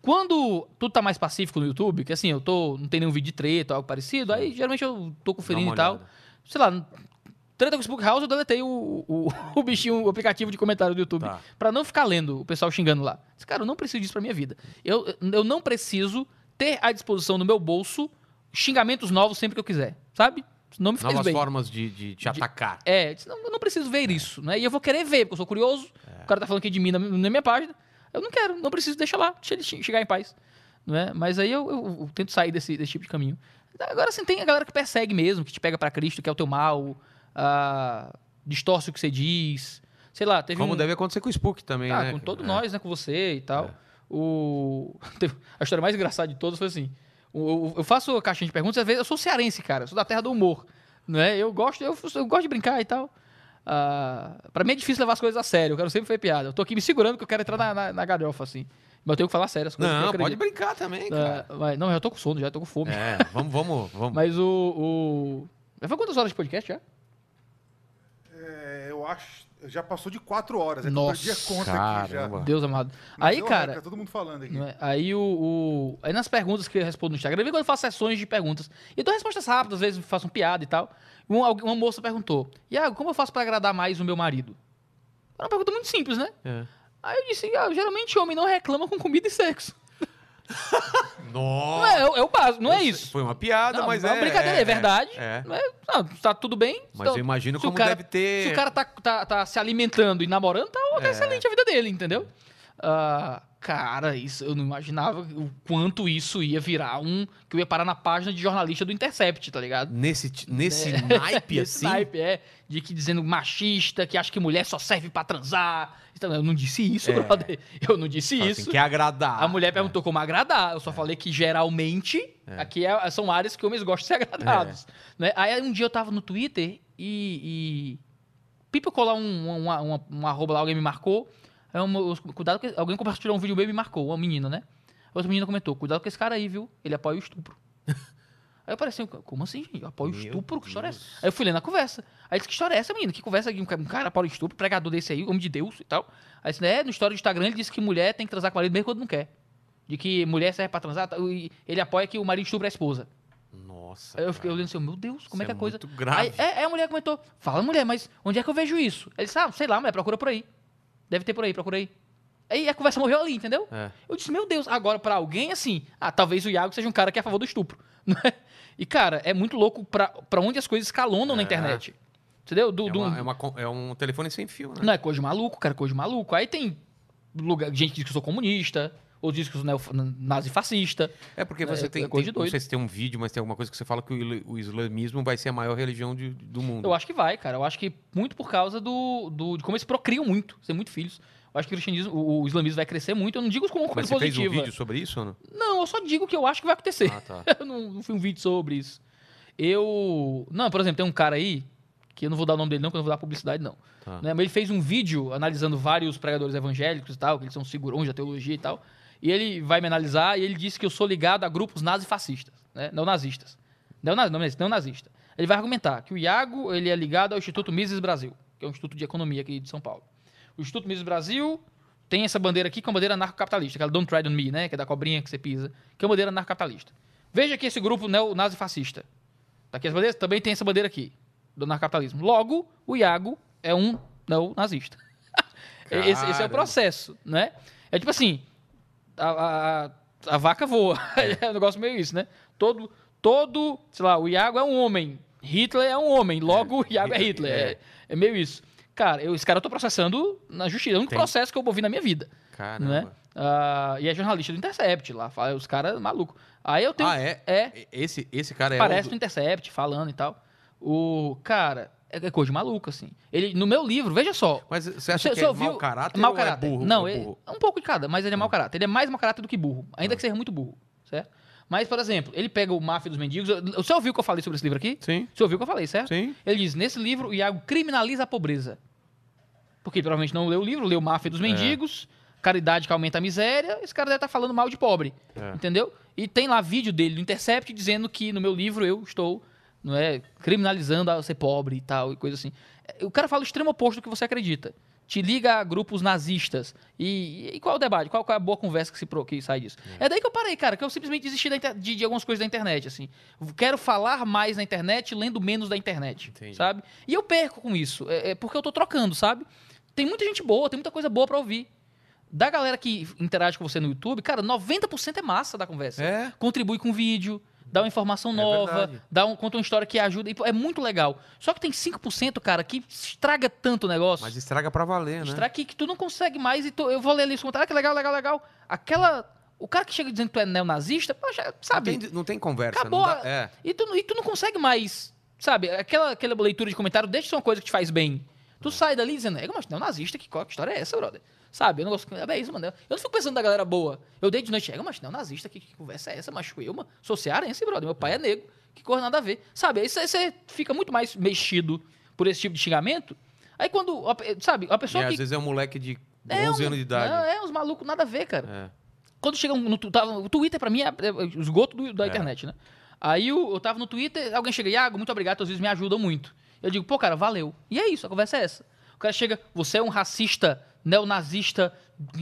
B: Quando tudo tá mais pacífico no YouTube, que assim, eu tô. Não tem nenhum vídeo de treta ou algo parecido, aí geralmente eu tô conferindo e tal.
A: olhada.
B: Sei lá, treta com o Spook House, eu deletei o, o, o bichinho, o aplicativo de comentário do YouTube.
A: Tá.
B: Pra não ficar lendo o pessoal xingando lá. Cara, eu não preciso disso pra minha vida. Eu, eu não preciso ter à disposição no meu bolso xingamentos novos sempre que eu quiser, sabe? Não me faz
A: Novas
B: bem.
A: formas de, de te atacar.
B: É, disse, não, eu não preciso ver isso, né? E eu vou querer ver, porque eu sou curioso.
A: É.
B: O cara tá falando aqui de mim na, na minha página. Eu não quero, não preciso, deixa lá, deixa ele che- chegar em paz. Não é? Mas aí eu, eu- eu tento sair desse, desse tipo de caminho. Agora, assim, tem a galera que persegue mesmo, que te pega pra Cristo, que é o teu mal, ah, distorce o que você diz. Sei lá, teve
A: Como
B: um...
A: deve acontecer com o Spook também,
B: Ah,
A: né?
B: com todos
A: É.
B: nós, né? Com você e tal. O... teve- A história mais engraçada de todas foi assim. o- o- Eu faço a caixinha de perguntas, às vezes eu sou cearense, cara. Eu sou da terra do humor. Né? Eu, gosto, eu, eu gosto de brincar e tal. Ah, pra mim é difícil levar as coisas a sério. Eu quero sempre fazer piada. Eu tô aqui me segurando porque eu quero entrar na, na, na galhofa, assim. Mas eu tenho que falar sério as coisas. que
A: Não, pode brincar também, cara.
B: Ah, mas- não, eu já tô com sono, já tô com fome.
A: É, vamos, vamos, vamos.
B: Mas o, o. Já foi quantas horas de podcast já?
C: Acho. Já passou de quatro horas. É que
B: Nossa,
C: eu perdi a conta aqui já.
A: caramba.
B: Deus amado.
C: Mas
B: Aí, cara.
C: reca, todo mundo falando aqui.
B: É? Aí o, o- Aí nas perguntas que eu respondo no Instagram, eu vi quando eu faço sessões de perguntas. E eu dou respostas rápidas, às vezes faço um piada e tal. Um- alguém- uma moça perguntou: Iago, como eu faço pra agradar mais o meu marido? É uma pergunta muito simples, né?
A: É.
B: Aí eu disse: ah, geralmente homem não reclama com comida e sexo. Não
A: Nossa!
B: é, é, o- é o básico, não é isso.
A: Foi uma piada,
B: Não,
A: mas
B: é
A: é.
B: uma brincadeira, é, verdade.
A: É.
B: Não é, não, tá tudo bem.
A: Mas
B: Então,
A: eu imagino
B: se o
A: como
B: cara-
A: deve ter.
B: Se o cara tá, tá, tá se alimentando e namorando, tá, tá
A: É.
B: excelente a vida dele, entendeu? Ah, cara, isso eu não imaginava o quanto isso ia virar um. Que eu ia parar na página de jornalista do Intercept, tá ligado?
A: Nesse, ti- nesse naipe
B: Esse
A: assim.
B: naipe, é. De que dizendo machista, que acha que mulher só serve pra transar. Então, eu não disse isso,
A: É.
B: brother. Eu não disse
A: Fala
B: isso.
A: Assim, quer agradar.
B: A mulher perguntou como agradar. Eu só falei que geralmente aqui é- são áreas que homens gostam de ser agradados.
A: É.
B: Né? Aí um dia eu tava no Twitter e. e... Pipocou lá um, um, uma- um arroba lá, alguém me marcou. Eu, eu- cuidado, que alguém compartilhou um vídeo meu e me marcou, uma menina, né? Outra menina comentou: cuidado com esse cara aí, viu? Ele apoia o estupro. Aí eu pareci, como assim, gente? Apoio o
A: Meu
B: estupro? Que história é essa? Aí eu fui lendo a conversa. Aí disse, que história é essa, menina? Que conversa aqui? Um ca- um cara apoia o estupro, pregador desse aí, homem de Deus e tal. Aí disse, é, no história do Instagram ele disse que mulher tem que transar com o marido mesmo quando não quer. De que mulher serve pra transar, e ele apoia que o marido estupra a esposa.
A: Nossa.
B: Aí eu fiquei olhando assim, meu Deus, como é que é a coisa.
A: muito grave.
B: Aí, é, é, a mulher comentou, fala mulher, mas onde é que eu vejo isso? Ele disse, ah, sei lá, mulher, procura por aí. Deve ter por aí, procura aí. Aí a conversa morreu ali, entendeu?
A: É.
B: Eu disse, meu Deus, agora pra alguém assim, ah, talvez o Iago seja um cara que é a favor do estupro. né? E, cara, é muito louco pra, pra onde as coisas escalonam na
A: É.
B: internet. Entendeu? Do,
A: É,
B: do-
A: uma- é uma é um telefone sem fio, né?
B: Não é coisa de maluco, cara, coisa de maluco. Aí tem lugar, gente que diz que eu sou comunista, ou diz que eu sou neo- nazi-fascista.
A: É porque
B: É,
A: você
B: é
A: tem,
B: coisa
A: tem-. Não sei se tem um vídeo, mas tem alguma coisa que você fala que o, islamismo vai ser a maior religião de- do mundo.
B: Eu acho que vai, cara. Eu acho que muito por causa do, do- de como eles procriam muito, ser muito filhos. Eu acho que o cristianismo, o, o islamismo vai crescer muito. Eu não digo como
A: Mas
B: coisa
A: você fez
B: positiva.
A: um vídeo sobre isso ou não?
B: Não, eu só digo que eu acho que vai acontecer.
A: Ah, tá.
B: eu não, não fiz um vídeo sobre isso. Eu. Não, por exemplo, tem um cara aí, que eu não vou dar o nome dele, não, que eu não vou dar publicidade, não.
A: Tá.
B: Né, Mas ele fez um vídeo analisando vários pregadores evangélicos e tal, que eles são segurões da teologia e tal. E ele vai me analisar e ele disse que eu sou ligado a grupos nazifascistas, né? Neonazistas. Neonazi, não, não neonazista. Ele vai argumentar que o Iago ele é ligado ao Instituto Mises Brasil, que é um instituto de economia aqui de São Paulo. O Instituto Mises Brasil tem essa bandeira aqui, que é uma bandeira anarcocapitalista, aquela Don't Tread on Me, né? Que é da cobrinha que você pisa, que é uma bandeira anarcocapitalista. Veja que esse grupo neo-nazifascista, tá aqui as bandeiras, também tem essa bandeira aqui, do anarcapitalismo. Logo, o Iago é um neo-nazista. esse, esse é o processo, né? É tipo assim, a, a, a vaca voa. É. um negócio meio isso, né? Todo, todo, sei lá, o Iago é um homem, Hitler é um homem, logo o Iago é Hitler.
A: É.
B: É, é meio isso. Cara, eu, esse cara eu tô processando na justiça. É o único
A: Tem.
B: processo que eu ouvi na minha vida.
A: Caramba.
B: Né? Ah, e é jornalista do Intercept lá. fala- Os caras malucos. Aí eu tenho.
A: Ah, é?
B: É.
A: Esse, esse cara é
B: Parece
A: o
B: no
A: do-
B: Intercept, falando e tal. O. Cara, é é coisa de maluco, assim. Ele, no meu livro, veja só.
A: Mas você acha
B: Você-
A: que é mau caráter
B: mau
A: ou
B: caráter.
A: é burro?
B: Não,
A: é
B: ele-
A: burro?
B: um pouco de cada, mas ele é mau caráter. Ele é mais mau caráter do que burro, ainda
A: Ah.
B: que seja muito burro, certo? Mas, por exemplo, ele pega o Máfia dos Mendigos. Você ouviu o que eu falei sobre esse livro aqui?
A: Sim,
B: Você ouviu o que eu falei, certo?
A: sim.
B: Ele diz: nesse livro, o Iago criminaliza a pobreza. Porque provavelmente não leu o livro, leu Máfia dos Mendigos, caridade que aumenta a miséria. Esse cara deve estar falando mal de pobre.
A: É.
B: Entendeu? E tem lá vídeo dele no Intercept dizendo que no meu livro eu estou não é, criminalizando a ser pobre e tal, e coisa assim. É, O cara fala o extremo oposto do que você acredita. Te liga a grupos nazistas. E, e qual é o debate? Qual, qual é a boa conversa que, se, que sai disso? É. daí que eu parei, cara, que eu simplesmente desisti de, de algumas coisas da internet, assim. Quero falar mais na internet, lendo menos da internet,
A: Entendi.
B: sabe? E eu perco com isso, é, é porque eu tô trocando, sabe? Tem muita gente boa, tem muita coisa boa pra ouvir. Da galera que interage com você no YouTube, cara, 90% é massa da conversa.
A: É.
B: Contribui com vídeo, dá uma informação
A: É
B: nova,
A: verdade.
B: dá um, conta uma história que ajuda. e, É muito legal. Só que tem 5%, cara, que estraga tanto o negócio.
A: Mas estraga pra valer, né?
B: Estraga que, que tu não consegue mais e tu- eu vou ler ali os comentários, ah, que legal, legal, legal. Aquela... O cara que chega dizendo que tu é neonazista,
A: Não
B: sabe?
A: tem, não tem conversa.
B: Acabou.
A: Não dá, é.
B: E, tu, e tu não consegue mais, sabe? Aquela, aquela leitura de comentário deixa de ser uma coisa que te faz bem. Tu sai dali dizendo, é, mas neonazista, que, qual- que história é essa, brother? Sabe? Eu não gosto. É isso, mano. Eu não fico pensando da galera boa. Eu dei de noite, é, mas neonazista, que, que conversa é essa? Macho eu, mano. Sou cearense, brother. Meu pai é negro. Que coisa nada a ver. Sabe? Aí você- fica muito mais mexido por esse tipo de xingamento. Aí quando, sabe, a
A: E
B: pessoa
A: às
B: que.
A: vezes é um moleque de 11
B: é um-
A: anos de idade.
B: Não, é uns malucos nada a ver, cara.
A: É.
B: Quando chega no, o Twitter, pra mim, é, é o esgoto do- da
A: É.
B: internet, né? Aí eu, eu tava no Twitter, alguém chega, Iago, muito obrigado, às vezes me ajudam muito. Eu digo, pô, cara, valeu. E é isso, a conversa é essa. O cara chega, você é um racista, neonazista,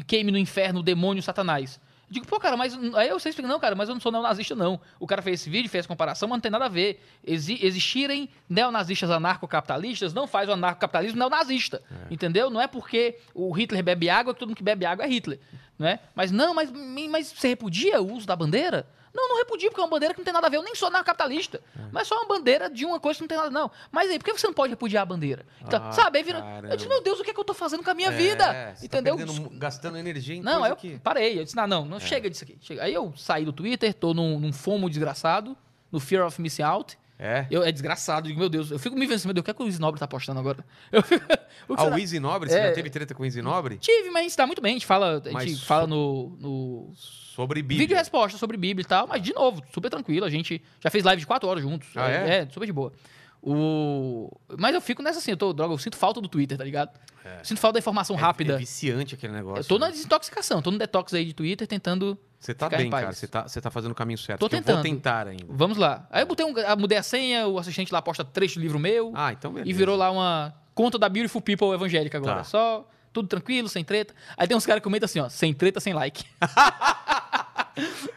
B: queime no inferno, demônio, satanás. Eu digo, pô, cara, mas. Aí eu sei explicar, não, cara, mas eu não sou neonazista, não. O cara fez esse vídeo, fez essa comparação, mas não tem nada a ver. Exi- existirem neonazistas anarcocapitalistas não faz o anarcocapitalismo neonazista. Entendeu? Não é porque o Hitler bebe água que todo mundo que bebe água é Hitler. Não é? Mas não, mas, mas você repudia o uso da bandeira? Não, não repudio, porque é uma bandeira que não tem nada a ver. Eu nem sou anarcocapitalista. Mas é só uma bandeira de uma coisa que não tem nada. Não. Mas aí, por que você não pode repudiar a bandeira? Então,
A: Ah,
B: sabe? Aí vira.
A: caramba.
B: Eu disse, meu Deus, o que é que eu tô fazendo com a minha
A: É,
B: vida? Entendeu?
A: Tá perdendo gastando energia em
B: Não, aí eu
A: que...
B: parei. Eu disse, não, não, não chega disso aqui. chega. Aí eu saí do Twitter, tô num, num fomo desgraçado, no Fear of Missing Out.
A: É.
B: Eu, é desgraçado, digo, meu Deus, eu fico me vendo meu Deus, o que é que o Luiz Nobre tá postando agora? Eu fico, o
A: Ah, o Easy Nobre? Você
B: É.
A: já teve treta com o Easy Nobre?
B: Tive, mas a gente tá muito bem, a gente fala, a
A: Mas
B: gente fala no, no
A: Sobre Bíblia.
B: vídeo resposta sobre Bíblia e tal, mas de novo, super tranquilo, a gente já fez live de quatro horas juntos.
A: Ah, é?
B: É, super de boa. O... Mas eu fico nessa assim, eu tô, droga, eu sinto falta do Twitter, tá ligado? Sinto falta da informação
A: É-
B: rápida.
A: É viciante aquele negócio.
B: eu tô na
A: né?
B: desintoxicação, tô no detox aí de Twitter tentando
A: Você tá bem, cara. Você tá, você tá fazendo o caminho certo.
B: Tô
A: que Eu
B: tentando.
A: vou tentar ainda.
B: Vamos lá. Aí eu botei um, mudei a senha, o assistente lá posta trecho do livro meu.
A: Ah, então beleza.
B: E virou lá uma conta da Beautiful People evangélica agora.
A: Tá.
B: Só tudo tranquilo, sem treta. Aí tem uns caras que comentam assim, ó, sem treta, sem like.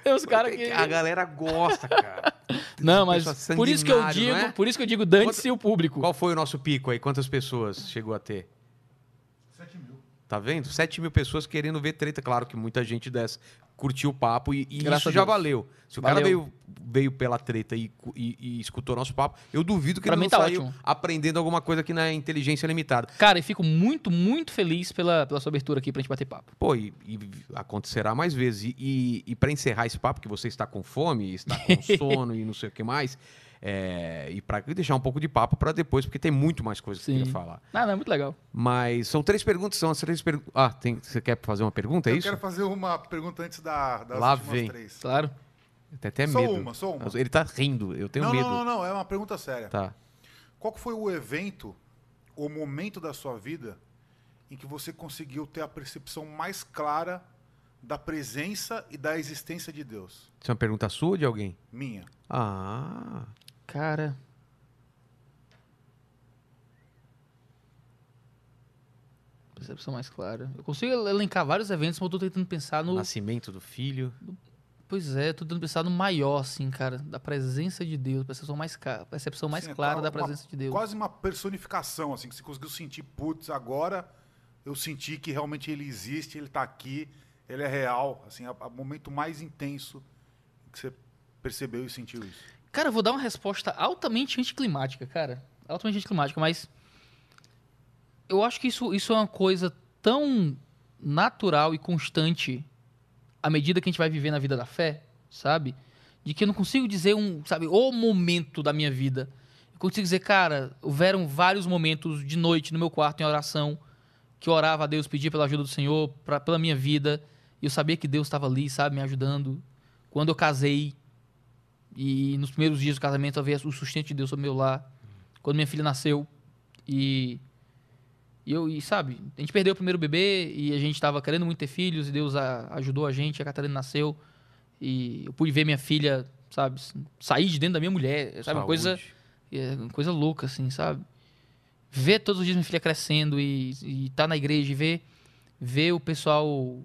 B: tem uns caras que...
A: A galera gosta, cara.
B: Não, mas por isso que eu digo,
A: é?
B: por isso que eu digo dane-se o público.
A: Qual foi o nosso pico aí? Quantas pessoas chegou a ter?
C: 7 mil.
A: Tá vendo? 7 mil pessoas querendo ver treta. Claro que muita gente dessa curtiu o papo e, e isso já valeu. Se o cara veio, veio pela treta e, e- e escutou nosso papo, eu duvido que
B: Pra
A: ele não
B: tá
A: saiu
B: ótimo.
A: aprendendo alguma coisa aqui na inteligência limitada.
B: Cara, e fico muito, muito feliz pela, pela sua abertura aqui pra gente bater papo.
A: Pô, e, e acontecerá mais vezes. E, e, e para encerrar esse papo, que você está com fome, está com sono e não sei o que mais, é, e para deixar um pouco de papo para depois, porque tem muito mais coisa que eu queria falar.
B: Ah, não, é muito legal.
A: Mas são três perguntas, são as três perguntas. Ah, tem, você quer fazer uma pergunta? É
C: eu
A: isso?
C: quero fazer uma pergunta antes da, das
A: Lá
C: últimas
A: vem.
C: três.
B: Claro.
A: Tem até
C: Só
A: medo.
C: uma, só uma.
A: Ele tá rindo, eu tenho
C: Não,
A: medo.
C: não, não, não, é uma pergunta séria.
A: Tá.
C: Qual foi o evento, o momento da sua vida em que você conseguiu ter a percepção mais clara da presença e da existência de Deus?
A: Isso é uma pergunta sua ou de alguém?
C: Minha.
A: Ah.
B: Cara. Percepção mais clara. Eu consigo elencar vários eventos, mas eu tô tentando pensar no.
A: Nascimento do filho.
B: Pois é, tô tentando pensar no maior, assim, cara. Da presença de Deus. Percepção mais, ca- percepção mais
C: Assim, é
B: clara
C: qua-
B: da
C: uma-
B: presença de Deus.
C: Quase uma personificação, assim, que você conseguiu sentir, putz, agora eu senti que realmente ele existe, ele está aqui, ele é real, assim, o momento mais intenso que você percebeu e sentiu isso.
B: Cara, eu vou dar uma resposta altamente anticlimática, cara. Altamente anticlimática, mas. Eu acho que isso, isso é uma coisa tão natural e constante à medida que a gente vai viver na vida da fé, sabe? de que eu não consigo dizer um, sabe, o momento da minha vida. Eu consigo dizer, cara, houveram vários momentos de noite no meu quarto em oração que eu orava a Deus, pedia pela ajuda do Senhor, pra, pela minha vida, e eu sabia que Deus estava ali, sabe, me ajudando. Quando eu casei, e nos primeiros dias do casamento vi o sustento de Deus sobre meu lar. Quando minha filha nasceu, e, e eu, e sabe, a gente perdeu o primeiro bebê, e a gente estava querendo muito ter filhos, e Deus a, ajudou a gente, a Catarina nasceu, e eu pude ver minha filha, sabe, sair de dentro da minha mulher, sabe, uma coisa,
A: Saúde.
B: é, uma coisa louca, assim, sabe? Ver todos os dias minha filha crescendo e, e tá na igreja e ver, ver o pessoal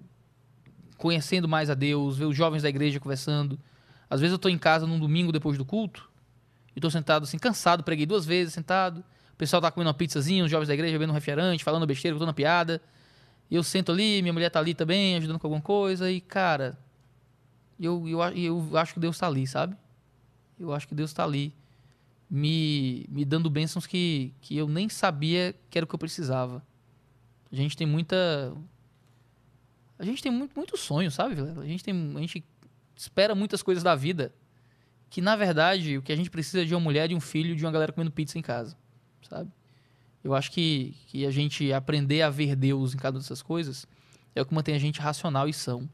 B: conhecendo mais a Deus, ver os jovens da igreja conversando. Às vezes eu tô em casa num domingo depois do culto e tô sentado assim, cansado, preguei duas vezes sentado. O pessoal tá comendo uma pizzazinha, os jovens da igreja bebendo um refrigerante, falando besteira, contando piada. E eu sento ali, minha mulher tá ali também, ajudando com alguma coisa e, cara, eu, eu, eu acho que Deus tá ali, sabe? Eu acho que Deus tá ali me, me dando bênçãos que, que eu nem sabia que era o que eu precisava. A gente tem muita. A gente tem muito, muito sonho, sabe, Vilela? A gente, tem, a gente espera muitas coisas da vida que, na verdade, o que a gente precisa é de uma mulher, de um filho, de uma galera comendo pizza em casa, sabe? Eu acho que, que a gente aprender a ver Deus em cada uma dessas coisas é o que mantém a gente racional e são.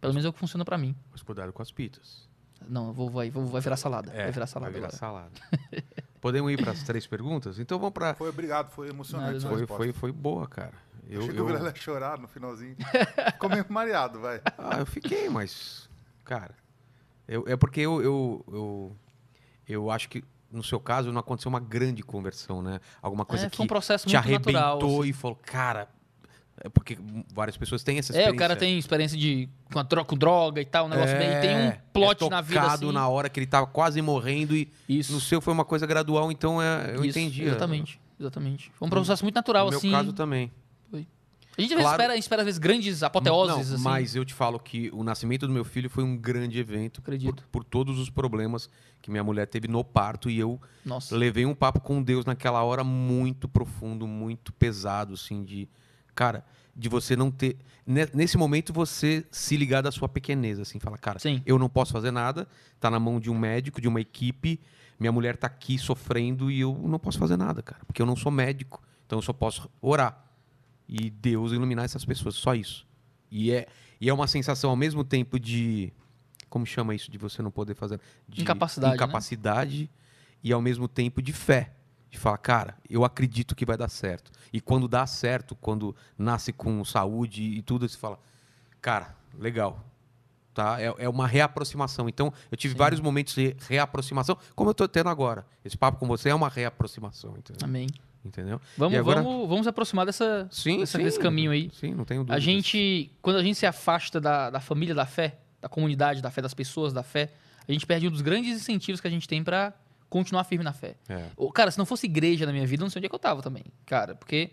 B: Pelo menos é o que funciona pra mim.
A: Mas cuidado com as pizzas.
B: Não, eu vou, vai, vou, vai virar salada. vai virar salada
A: É, vai virar
B: agora.
A: salada. Podemos ir para as três perguntas? Então vamos para.
C: Foi obrigado, foi emocionante.
A: Foi, foi, foi boa, cara. Eu,
C: Achei que
A: eu-
C: o Vilela ia chorar no finalzinho. Ficou meio mareado, vai.
A: Ah, eu fiquei, mas. Cara. eu- é porque eu, eu, eu. eu acho que, no seu caso, não aconteceu uma grande conversão, né? Alguma coisa
B: É,
A: que
B: um processo
A: te
B: muito natural.
A: arrebentou
B: assim.
A: e falou, cara. É porque várias pessoas têm essa
B: É,
A: experiência.
B: o cara tem experiência de com, a com droga e tal, um negócio bem. Tem um
A: É,
B: plot
A: é
B: na vida assim.
A: na hora que ele tava quase morrendo e
B: Isso.
A: no seu foi uma coisa gradual, então é, eu
B: isso,
A: entendi.
B: Exatamente, exatamente. Foi um processo muito natural,
A: No meu
B: assim.
A: caso também.
B: A gente
A: Claro.
B: espera, a gente espera, às vezes, grandes apoteoses,
A: Não,
B: assim.
A: Mas eu te falo que o nascimento do meu filho foi um grande evento.
B: Acredito.
A: Por, por todos os problemas que minha mulher teve no parto e eu
B: Nossa.
A: levei um papo com Deus naquela hora muito profundo, muito pesado, assim, de. Cara, de você não ter. ne- Nesse momento, você se ligar da sua pequenez, assim, falar, cara,
B: Sim.
A: eu não posso fazer nada, tá na mão de um médico, de uma equipe, minha mulher tá aqui sofrendo e eu não posso fazer nada, cara, porque eu não sou médico, então eu só posso orar. E Deus iluminar essas pessoas, só isso. E é, e é uma sensação ao mesmo tempo de. Como chama isso de você não poder fazer? De
B: Incapacidade, né?
A: Incapacidade e ao mesmo tempo de fé. De falar, cara, eu acredito que vai dar certo. E quando dá certo, quando nasce com saúde e tudo, você fala, cara, legal. Tá? É, é uma reaproximação. Então, eu tive
B: Sim.
A: vários momentos de reaproximação, como eu estou tendo agora. Esse papo com você é uma reaproximação, entendeu?
B: Amém.
A: Entendeu?
B: Vamos,
A: agora-
B: vamos, vamos aproximar dessa,
A: Sim,
B: dessa-
A: sim.
B: desse caminho aí.
A: Sim, não tenho dúvida.
B: A gente, quando a gente se afasta da, da família da fé, da comunidade da fé, das pessoas da fé, a gente perde um dos grandes incentivos que a gente tem pra continuar firme na fé.
A: É.
B: Cara, se não fosse igreja na minha vida, eu não sei onde é que eu tava também, cara. Porque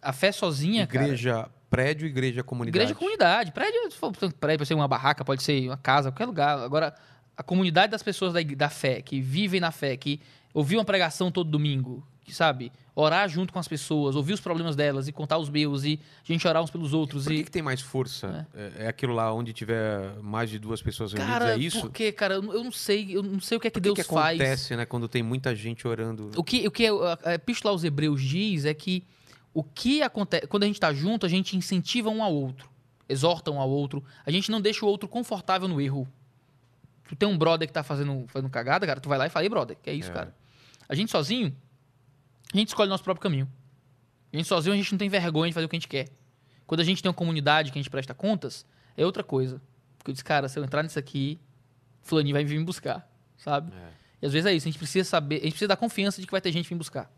B: a fé sozinha, cara...
A: Igreja, prédio, igreja, comunidade.
B: Igreja comunidade. Prédio, se for prédio pode ser uma barraca, pode ser uma casa, qualquer lugar. Agora, a comunidade das pessoas da, da fé, que vivem na fé, que ouvir uma pregação todo domingo, que sabe, orar junto com as pessoas, ouvir os problemas delas e contar os meus, e a gente orar uns pelos outros.
A: Por que,
B: e...
A: que tem mais força? É. é aquilo lá onde tiver mais de duas pessoas reunidas,
B: Cara,
A: é isso?
B: por quê, cara? Eu não- sei, eu não sei o que é que
A: que
B: Deus
A: que
B: faz.
A: acontece, né, quando tem muita gente orando?
B: O que, o que a Epístola aos Hebreus diz é que o que acontece. Quando a gente tá junto, a gente incentiva um ao outro, exorta um ao outro, a gente não deixa o outro confortável no erro. Tu tem um brother que tá fazendo, fazendo cagada, cara, tu vai lá e fala, ei, brother, que é isso,
A: É.
B: cara. A gente sozinho, a gente escolhe o nosso próprio caminho. A gente sozinho, a gente não tem vergonha de fazer o que a gente quer. Quando a gente tem uma comunidade que a gente presta contas, é outra coisa. Porque eu disse, cara, se eu entrar nisso aqui, fulaninho vai vir me buscar, sabe?
A: É.
B: E às vezes é isso, a gente precisa saber, a gente precisa dar confiança de que vai ter gente vir buscar.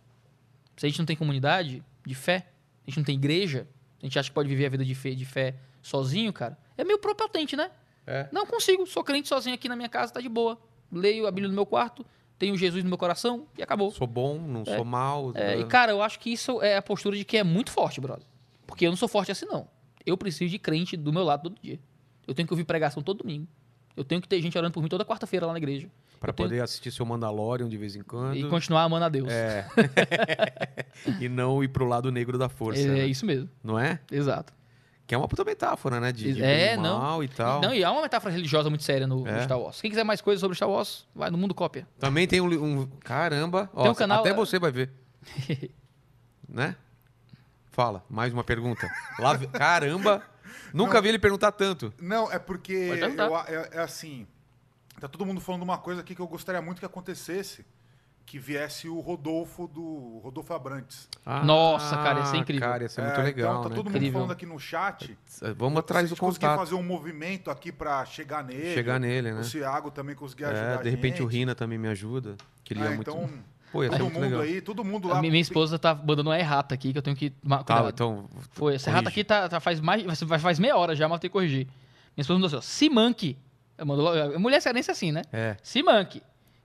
B: Se a gente não tem comunidade de fé, a gente não tem igreja, a gente acha que pode viver a vida de fé, de fé sozinho, cara, é meio propotente, né?
A: É.
B: Não consigo, sou crente sozinho aqui na minha casa, tá de boa. Leio a Bíblia no meu quarto, tenho Jesus no meu coração e acabou.
A: Sou bom, não
B: É.
A: sou mal.
B: É, e cara, eu acho que isso é a postura de que é muito forte, brother. Porque eu não sou forte assim, não. Eu preciso de crente do meu lado todo dia. Eu tenho que ouvir pregação todo domingo. Eu tenho que ter gente orando por mim toda quarta-feira lá na igreja.
A: Pra
B: eu tenho-
A: poder assistir seu Mandalorian de vez em quando.
B: E continuar amando a Deus.
A: É. e não ir pro lado negro da força.
B: É,
A: né?
B: isso mesmo.
A: Não é?
B: Exato.
A: Que é uma puta metáfora, né? De, de
B: É,
A: bem e
B: não.
A: mal e tal.
B: Não, e há uma metáfora religiosa muito séria no, no
A: É.
B: Star Wars. Quem quiser mais coisas sobre Star Wars, vai no Mundo Cópia.
A: Também tem um, um- Caramba. Ó,
B: Tem um canal-
A: Até você vai ver. né? Fala, mais uma pergunta. Lá Caramba! Nunca vi ele perguntar tanto.
C: Não, é porque eu é, é assim. Tá todo mundo falando uma coisa aqui que eu gostaria muito que acontecesse. Que viesse o Rodolfo do Rodolfo Abrantes.
B: Nossa, cara, ia ser incrível.
A: Cara, ia ser muito
C: É,
A: legal,
C: então tá
A: né?
C: todo mundo
B: Incrível.
C: falando aqui no chat.
A: Vamos atrás
C: se
A: do
C: gente conseguir
A: contato.
C: fazer um movimento aqui pra chegar nele.
A: Chegar nele, né?
C: O Thiago também conseguir ajudar
A: É, de repente o
C: gente.
A: Rina também me ajuda. Que ele
C: É,
A: é muito.
C: então,
A: Pô,
C: todo
A: muito
C: mundo
A: legal.
C: aí, todo mundo
B: A
C: lá.
B: minha, minha esposa tá mandando uma errata aqui que eu tenho que
A: Tá, então.
B: Foi, essa errata aqui tá, tá faz mais. Faz, meia hora já, mas eu tenho que corrigir. Minha esposa mandou assim, ó. Simanque. Eu mando logo- Mulher cearense é assim, né?
A: É.
B: Simanque.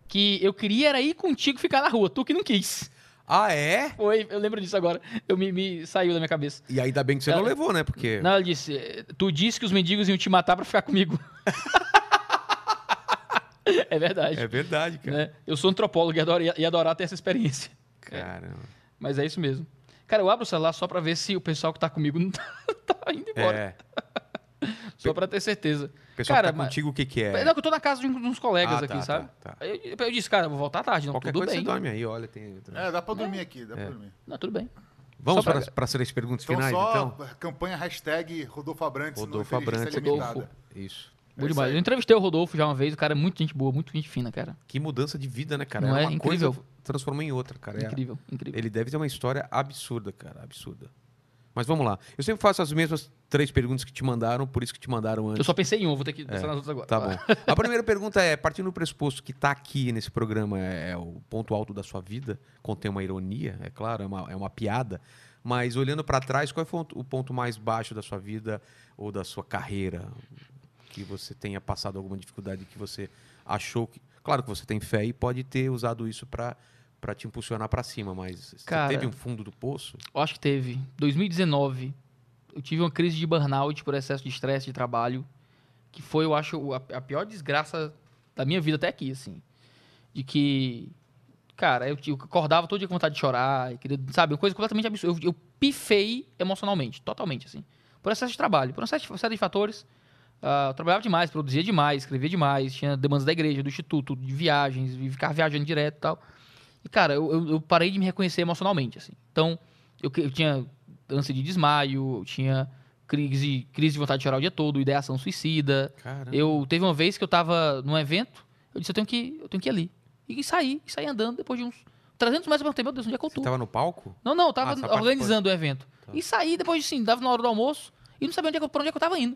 B: Que eu queria era ir contigo ficar na rua, tu que não quis.
A: Ah, é?
B: Foi, eu lembro disso agora. Eu me, me saiu da minha cabeça.
A: E ainda bem que você não
B: Ela-
A: levou, né? Porque.
B: Não, ela disse, tu disse que os mendigos iam te matar pra ficar comigo. é verdade.
A: É verdade, cara.
B: né? Eu sou antropólogo e adoro- ia adorar ter essa experiência.
A: Caramba.
B: Mas é isso mesmo. Cara, eu abro o celular só pra ver se o pessoal que tá comigo não tá, tá indo embora.
A: É.
B: Só pra ter certeza.
A: O pessoal
B: Cara,
A: que tá
B: mas-
A: contigo, o que que é?
B: Não, que eu tô na casa de uns colegas
A: Ah,
B: aqui,
A: tá,
B: sabe?
A: tá, tá.
B: Eu, eu disse, cara, vou voltar tarde. Não,
A: Qualquer
B: tudo
A: coisa
B: bem.
A: você dorme aí, olha. Tem...
C: É, dá pra dormir aqui, dá pra dormir.
B: Não, tudo bem.
A: Vamos
B: Só pra-
A: para as perguntas
C: Então
A: finais,
C: só
A: então?
C: campanha hashtag Rodolfo Abrantes
A: Rodolfo Abrantes.
B: Rodolfo.
A: Isso.
C: É isso
B: demais. Eu entrevistei o Rodolfo já uma vez, o cara é muito gente boa, muito gente fina, cara.
A: Que mudança de vida, né, cara?
B: Não
A: Era
B: é?
A: uma
B: Incrível.
A: coisa, transformou em outra, cara. É-
B: Incrível, incrível.
A: Ele deve ter uma história absurda, cara, absurda. Mas vamos lá. Eu sempre faço as mesmas três perguntas que te mandaram, por isso que te mandaram antes.
B: Eu só pensei em um, vou ter que pensar nas outras agora.
A: Tá bom. A primeira pergunta é, partindo do pressuposto que tá aqui nesse programa é, é o ponto alto da sua vida, contém uma ironia, é claro, é uma, é uma piada, mas olhando pra trás, qual foi o ponto mais baixo da sua vida ou da sua carreira que você tenha passado alguma dificuldade que você achou que... Claro que você tem fé e pode ter usado isso pra para te impulsionar pra cima, mas
B: Cara-
A: você teve um fundo do poço?
B: Eu acho que teve. 2019, eu tive uma crise de burnout por excesso de estresse de trabalho, que foi, eu acho, a, pior desgraça da minha vida até aqui, assim. De que, cara, eu, eu acordava todo dia com vontade de chorar, queria, sabe, uma coisa completamente absurda. Eu, eu pifei emocionalmente, totalmente, assim. Por excesso de trabalho, por uma série de- fatores. Eu trabalhava demais, produzia demais, escrevia demais, tinha demandas da igreja, do instituto, de viagens, ficava viajando direto e tal. E, cara, eu, eu, eu parei de me reconhecer emocionalmente, assim. Então, eu, eu tinha ânsia de desmaio, eu tinha crise, crise de vontade de chorar o dia todo, ideação suicida.
A: Caramba.
B: Eu teve uma vez que eu tava num evento, eu disse, eu tenho que, eu tenho que ir ali. E saí, e saí andando depois de uns 300 metros, eu perguntei, meu Deus, onde é que eu
A: Você
B: tô?
A: tava no palco?
B: Não, não, eu tava
A: Ah, você
B: organizando o evento.
A: Tá.
B: E saí depois de, sim, dava na hora do almoço, e não sabia onde é que, eu- pra onde é que eu tava indo.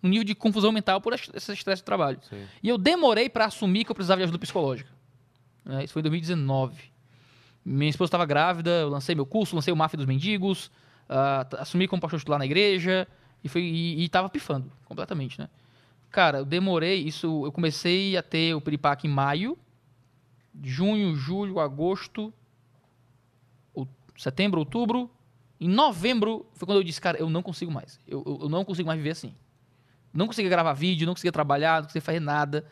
B: Um nível de confusão mental por esse esse estresse do trabalho.
A: Sei.
B: E eu demorei pra assumir que eu precisava de ajuda psicológica. É, isso foi em 2019. Minha esposa estava grávida, eu lancei meu curso, lancei o Máfia dos Mendigos, t- assumi como pastor titular na igreja e, foi, e, pifando completamente, né? Cara, eu demorei, isso, eu comecei a ter o piripaque em maio, junho, julho, agosto, setembro, outubro. Em novembro foi quando eu disse, cara, eu não consigo mais. Eu, eu, eu não consigo mais viver assim. Não conseguia gravar vídeo, não conseguia trabalhar, não conseguia fazer nada.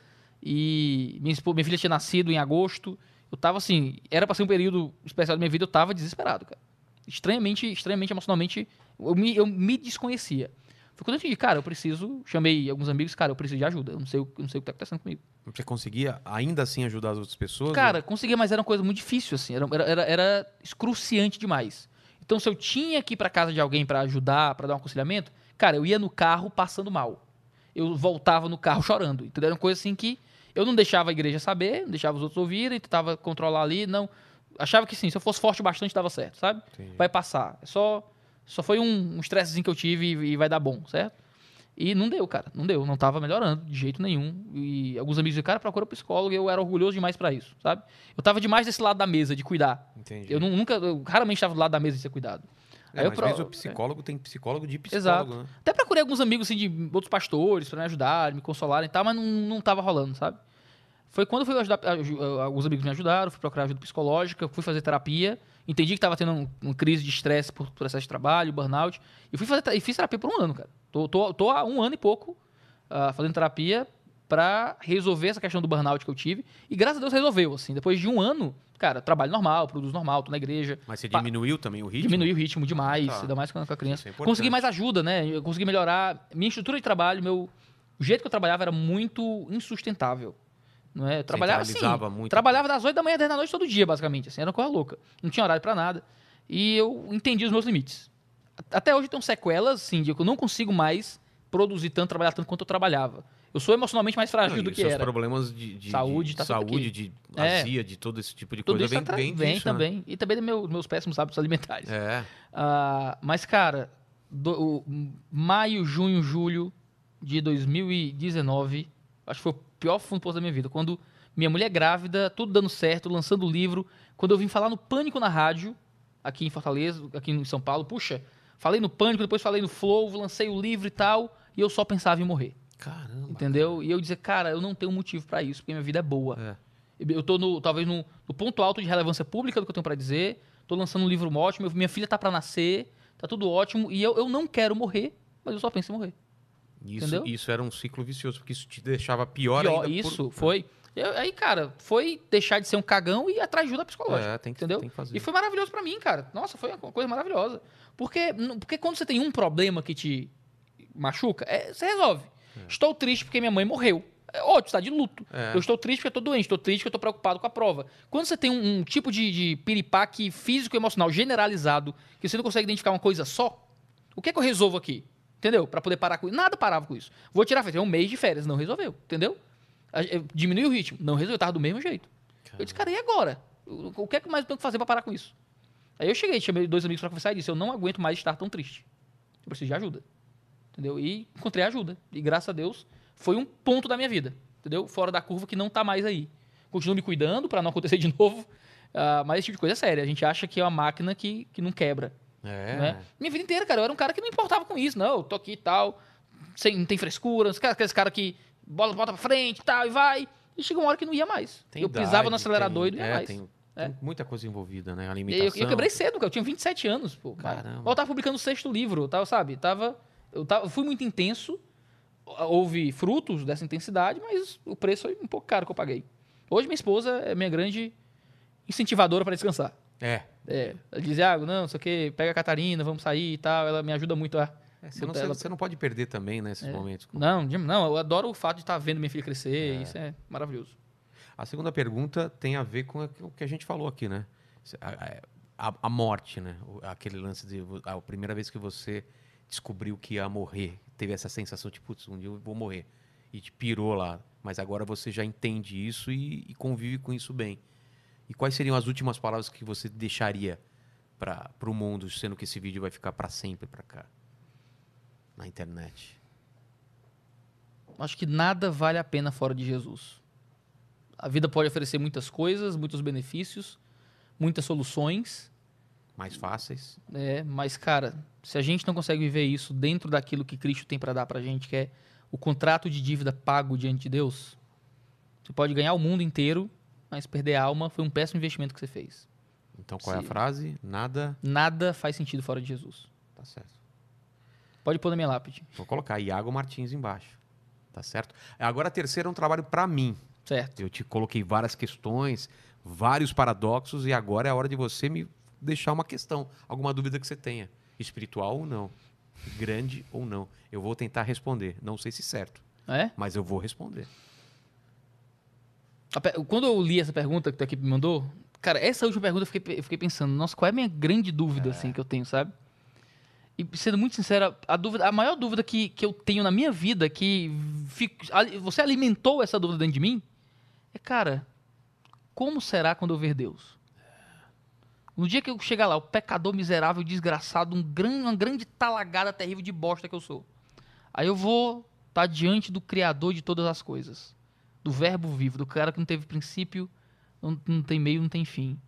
B: E minha, minha filha tinha nascido em agosto. Eu tava assim, era pra ser um período especial da minha vida, eu tava desesperado, cara. Estranhamente, estranhamente, emocionalmente, eu me, eu me desconhecia. Foi quando eu entendi, cara, eu preciso. Chamei alguns amigos, cara, eu preciso de ajuda. Eu não sei, o- eu não sei o que tá acontecendo comigo.
A: Você conseguia ainda assim ajudar as outras pessoas?
B: Cara, conseguia, mas era uma coisa muito difícil, assim. Era, era, era, excruciante demais. Então, se eu tinha que ir pra casa de alguém pra ajudar, pra dar um aconselhamento, cara, eu ia no carro passando mal. Eu voltava no carro chorando. Entendeu? Era uma coisa assim que eu não deixava a igreja saber, não deixava os outros ouvirem, tentava controlar ali, não. Achava que sim, se eu fosse forte bastante, dava certo, sabe?
A: Entendi.
B: Vai passar. É só, só foi um, um estressezinho que eu tive e, e vai dar bom, certo? E não deu, cara. Não deu. Não tava melhorando de jeito nenhum. E alguns amigos disseram, cara, procura um psicólogo. E eu era orgulhoso demais pra isso, sabe? Eu tava demais desse lado da mesa, de cuidar.
A: Entendi.
B: Eu nu- nunca, eu raramente estava do lado da mesa de ser cuidado.
A: É,
B: Aí
A: mas
B: pro-
A: às vezes o psicólogo tem psicólogo de psicólogo,
B: Exato.
A: né?
B: Até procurei alguns amigos assim, de outros pastores pra me ajudarem, me consolarem e tal, mas não, não tava rolando, sabe? Foi quando eu fui ajudar, aju- alguns amigos me ajudaram, fui procurar ajuda psicológica, fui fazer terapia, entendi que tava tendo um- uma crise de estresse por processo de trabalho, burnout, e fui fazer e fiz terapia por um ano, cara. Tô, tô, tô há um ano e pouco ah, fazendo terapia pra resolver essa questão do burnout que eu tive. E graças a Deus resolveu, assim. Depois de um ano, cara, trabalho normal, produzo normal, tô na igreja.
A: Mas você diminuiu também o ritmo?
B: Diminuí o ritmo demais,
A: Tá.
B: ainda mais com a com a criança.
A: É
B: consegui mais ajuda, né? Eu consegui melhorar. Minha estrutura de trabalho, meu, o jeito que eu trabalhava era muito insustentável. Não é? Eu trabalhava assim.
A: Muito.
B: Trabalhava das 8 da manhã até da noite todo dia, basicamente. Assim, era uma coisa louca. Não tinha horário pra nada. E eu entendi os meus limites. Até hoje tem sequelas, assim, de que eu não consigo mais produzir tanto, trabalhar tanto quanto eu trabalhava. Eu sou emocionalmente mais frágil do que
A: seus
B: era.
A: problemas de, de-
B: Saúde,
A: de,
B: tá
A: saúde, de
B: É.
A: azia, de todo esse tipo de
B: Tudo
A: coisa vem,
B: tá-
A: vem
B: vem
A: disso, né?
B: também. E também dos meus, meus péssimos hábitos alimentares.
A: É.
B: Ah, mas, cara, do- o- maio, junho, julho de 2019, acho que foi o pior fundo do poço da minha vida. Quando minha mulher grávida, tudo dando certo, lançando o livro. Quando eu vim falar no Pânico na rádio, aqui em Fortaleza, aqui em São Paulo, puxa, falei no Pânico, depois falei no Flow, lancei o livro e tal, e eu só pensava em morrer.
A: Caramba.
B: Entendeu? E eu dizia, cara, eu não tenho motivo pra isso, porque minha vida é boa.
A: É.
B: Eu tô no, talvez no, no ponto alto de relevância pública do que eu tenho pra dizer. Tô lançando um livro ótimo, minha filha tá pra nascer, tá tudo ótimo, e eu, eu não quero morrer, mas eu só penso em morrer.
A: Isso,
B: Entendeu?
A: isso era um ciclo vicioso, porque isso te deixava pior,
B: Pior,
A: ainda. por-
B: isso, foi. Eu- aí, cara, foi deixar de ser um cagão e ir atrás de ajuda psicológica.
A: É, tem que,
B: entendeu?
A: tem que fazer.
B: E foi maravilhoso pra mim, cara. Nossa, foi uma coisa maravilhosa. Porque, porque quando você tem um problema que te machuca, é, você resolve. Estou triste porque minha mãe morreu. É ótimo, está de luto.
A: É.
B: Eu estou triste porque estou doente, estou triste porque estou preocupado com a prova. Quando você tem um, um tipo de, de piripaque físico-emocional generalizado, que você não consegue identificar uma coisa só, o que é que eu resolvo aqui? Entendeu? Pra poder parar com isso. Nada parava com isso. Vou tirar férias. Um mês de férias. Não resolveu. Entendeu? Eu- Diminuiu o ritmo. Não resolveu. Tava do mesmo jeito. Eu disse, cara, e agora? O que é que mais eu tenho que fazer pra parar com isso? Aí eu cheguei, chamei dois amigos pra conversar e disse: Eu não aguento mais estar tão triste. Eu preciso de ajuda. Entendeu? E encontrei ajuda. E graças a Deus, foi um ponto da minha vida. Entendeu? Fora da curva que não tá mais aí. Continuo me cuidando pra não acontecer de novo. ah, mas esse tipo de coisa é séria. A gente acha que é uma máquina que, que não quebra.
A: É.
B: né? Minha vida inteira, cara, eu era um cara que não importava com isso. Não, eu tô aqui e tal. Sem, não tem frescura. Aqueles cara que bola, bota pra frente e tal, e vai. E chegou uma hora que não ia mais.
A: Tem
B: eu pisava
A: idade,
B: no acelerador
A: tem-
B: e não ia
A: é,
B: mais.
A: Tem,
B: É.
A: tem muita coisa envolvida, né?
B: E
A: Alimentação.
B: eu, eu quebrei cedo, cara. Eu tinha 27 anos, pô. cara.
A: Caramba.
B: Eu tava publicando o sexto livro, tava, sabe? Tava, eu tava, fui muito intenso. Houve frutos dessa intensidade, mas o preço foi um pouco caro que eu paguei. Hoje minha esposa é minha grande incentivadora para descansar.
A: É.
B: É, ela diz, ah, não, não sei o que, pega a Catarina, vamos sair e tal. Ela me ajuda muito a.
A: É, você, não,
B: Ela-
A: você não pode perder também nesses
B: É.
A: momentos.
B: Não, não, eu adoro o fato de estar vendo minha filha crescer, isso é maravilhoso.
A: A segunda pergunta tem a ver com o que a gente falou aqui, né? A, a- a morte, né? Aquele lance de a primeira vez que você descobriu que ia morrer, teve essa sensação de, putz, um dia eu vou morrer. E te pirou lá. Mas agora você já entende isso e, e convive com isso bem. E quais seriam as últimas palavras que você deixaria para o mundo, sendo que esse vídeo vai ficar para sempre para cá? Na internet.
B: Acho que nada vale a pena fora de Jesus. A vida pode oferecer muitas coisas, muitos benefícios, muitas soluções,
A: Mais fáceis.
B: né? mas, cara, se a gente não consegue viver isso dentro daquilo que Cristo tem para dar pra gente, que é o contrato de dívida pago diante de Deus, você pode ganhar o mundo inteiro, mas perder a alma foi um péssimo investimento que você fez.
A: Então qual é a frase? Nada.
B: Nada faz sentido fora de Jesus.
A: Tá certo.
B: Pode pôr na minha lápide.
A: Vou colocar Iago Martins embaixo. Tá certo? Agora a terceira é um trabalho para mim.
B: Certo.
A: Eu te coloquei várias questões, vários paradoxos e agora é a hora de você me deixar uma questão, alguma dúvida que você tenha, espiritual ou não, grande ou não. Eu vou tentar responder, não sei se certo,
B: É?
A: mas eu vou responder.
B: Quando eu li essa pergunta que tu aqui me mandou, cara, essa última pergunta eu fiquei, eu fiquei pensando, nossa, qual é a minha grande dúvida, assim, que eu tenho, sabe? E sendo muito sincero, a, dúvida, a maior dúvida que, que eu tenho na minha vida, que fico- você alimentou essa dúvida dentro de mim, é, cara, como será quando eu ver Deus? No dia que eu chegar lá, o pecador miserável, desgraçado, um gran, uma grande talagada terrível de bosta que eu sou. Aí eu vou estar diante do Criador de todas as coisas do verbo vivo, do cara que não teve princípio, não, não tem meio, não tem fim.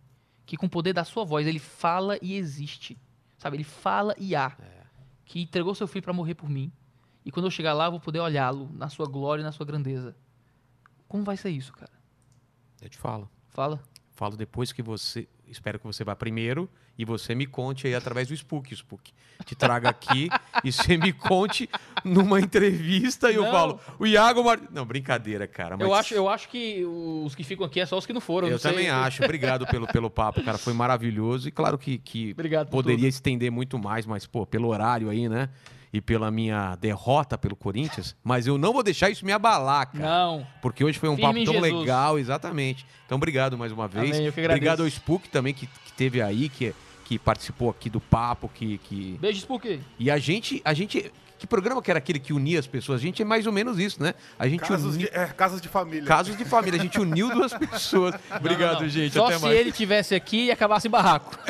B: Que com o poder da sua voz, ele fala e existe. Sabe? Ele fala e há. Que entregou seu filho para morrer por mim. E quando eu chegar lá, eu vou poder olhá-lo na sua glória e na sua grandeza. Como vai ser isso, cara?
A: Eu te falo.
B: Fala.
A: falo depois que você. Espero que você vá primeiro e você me conte aí através do Spook. Spook te traga aqui e você me conte numa entrevista e eu falo, o Iago Mar... Não, brincadeira, cara. Mas
B: Eu acho, eu acho que os que ficam aqui é só os que não foram.
A: eu
B: não sei.
A: também acho. Obrigado pelo, pelo papo, cara. Foi maravilhoso. E claro que, que
B: Obrigado
A: poderia estender muito mais, mas, pô, pelo horário aí, né? E pela minha derrota pelo Corinthians. Mas eu não vou deixar isso me abalar, cara.
B: Não.
A: Porque hoje foi um
B: Firme
A: papo tão
B: Jesus.
A: legal, exatamente. Então, obrigado mais uma vez.
B: Amém, eu que agradeço.
A: obrigado ao Spook também, que, que teve aí, que, que participou aqui do papo, que. que...
B: Beijo, Spook.
A: E a gente, a gente. Que programa que era aquele que unia as pessoas? A gente é mais ou menos isso, né? A gente
C: Casos
A: uni...
C: de, é, casas de família.
A: Casos de família. A gente uniu duas pessoas. Obrigado,
B: Não, não.
A: gente.
B: Só
A: Até
B: se
A: mais.
B: ele tivesse aqui e acabasse em barraco.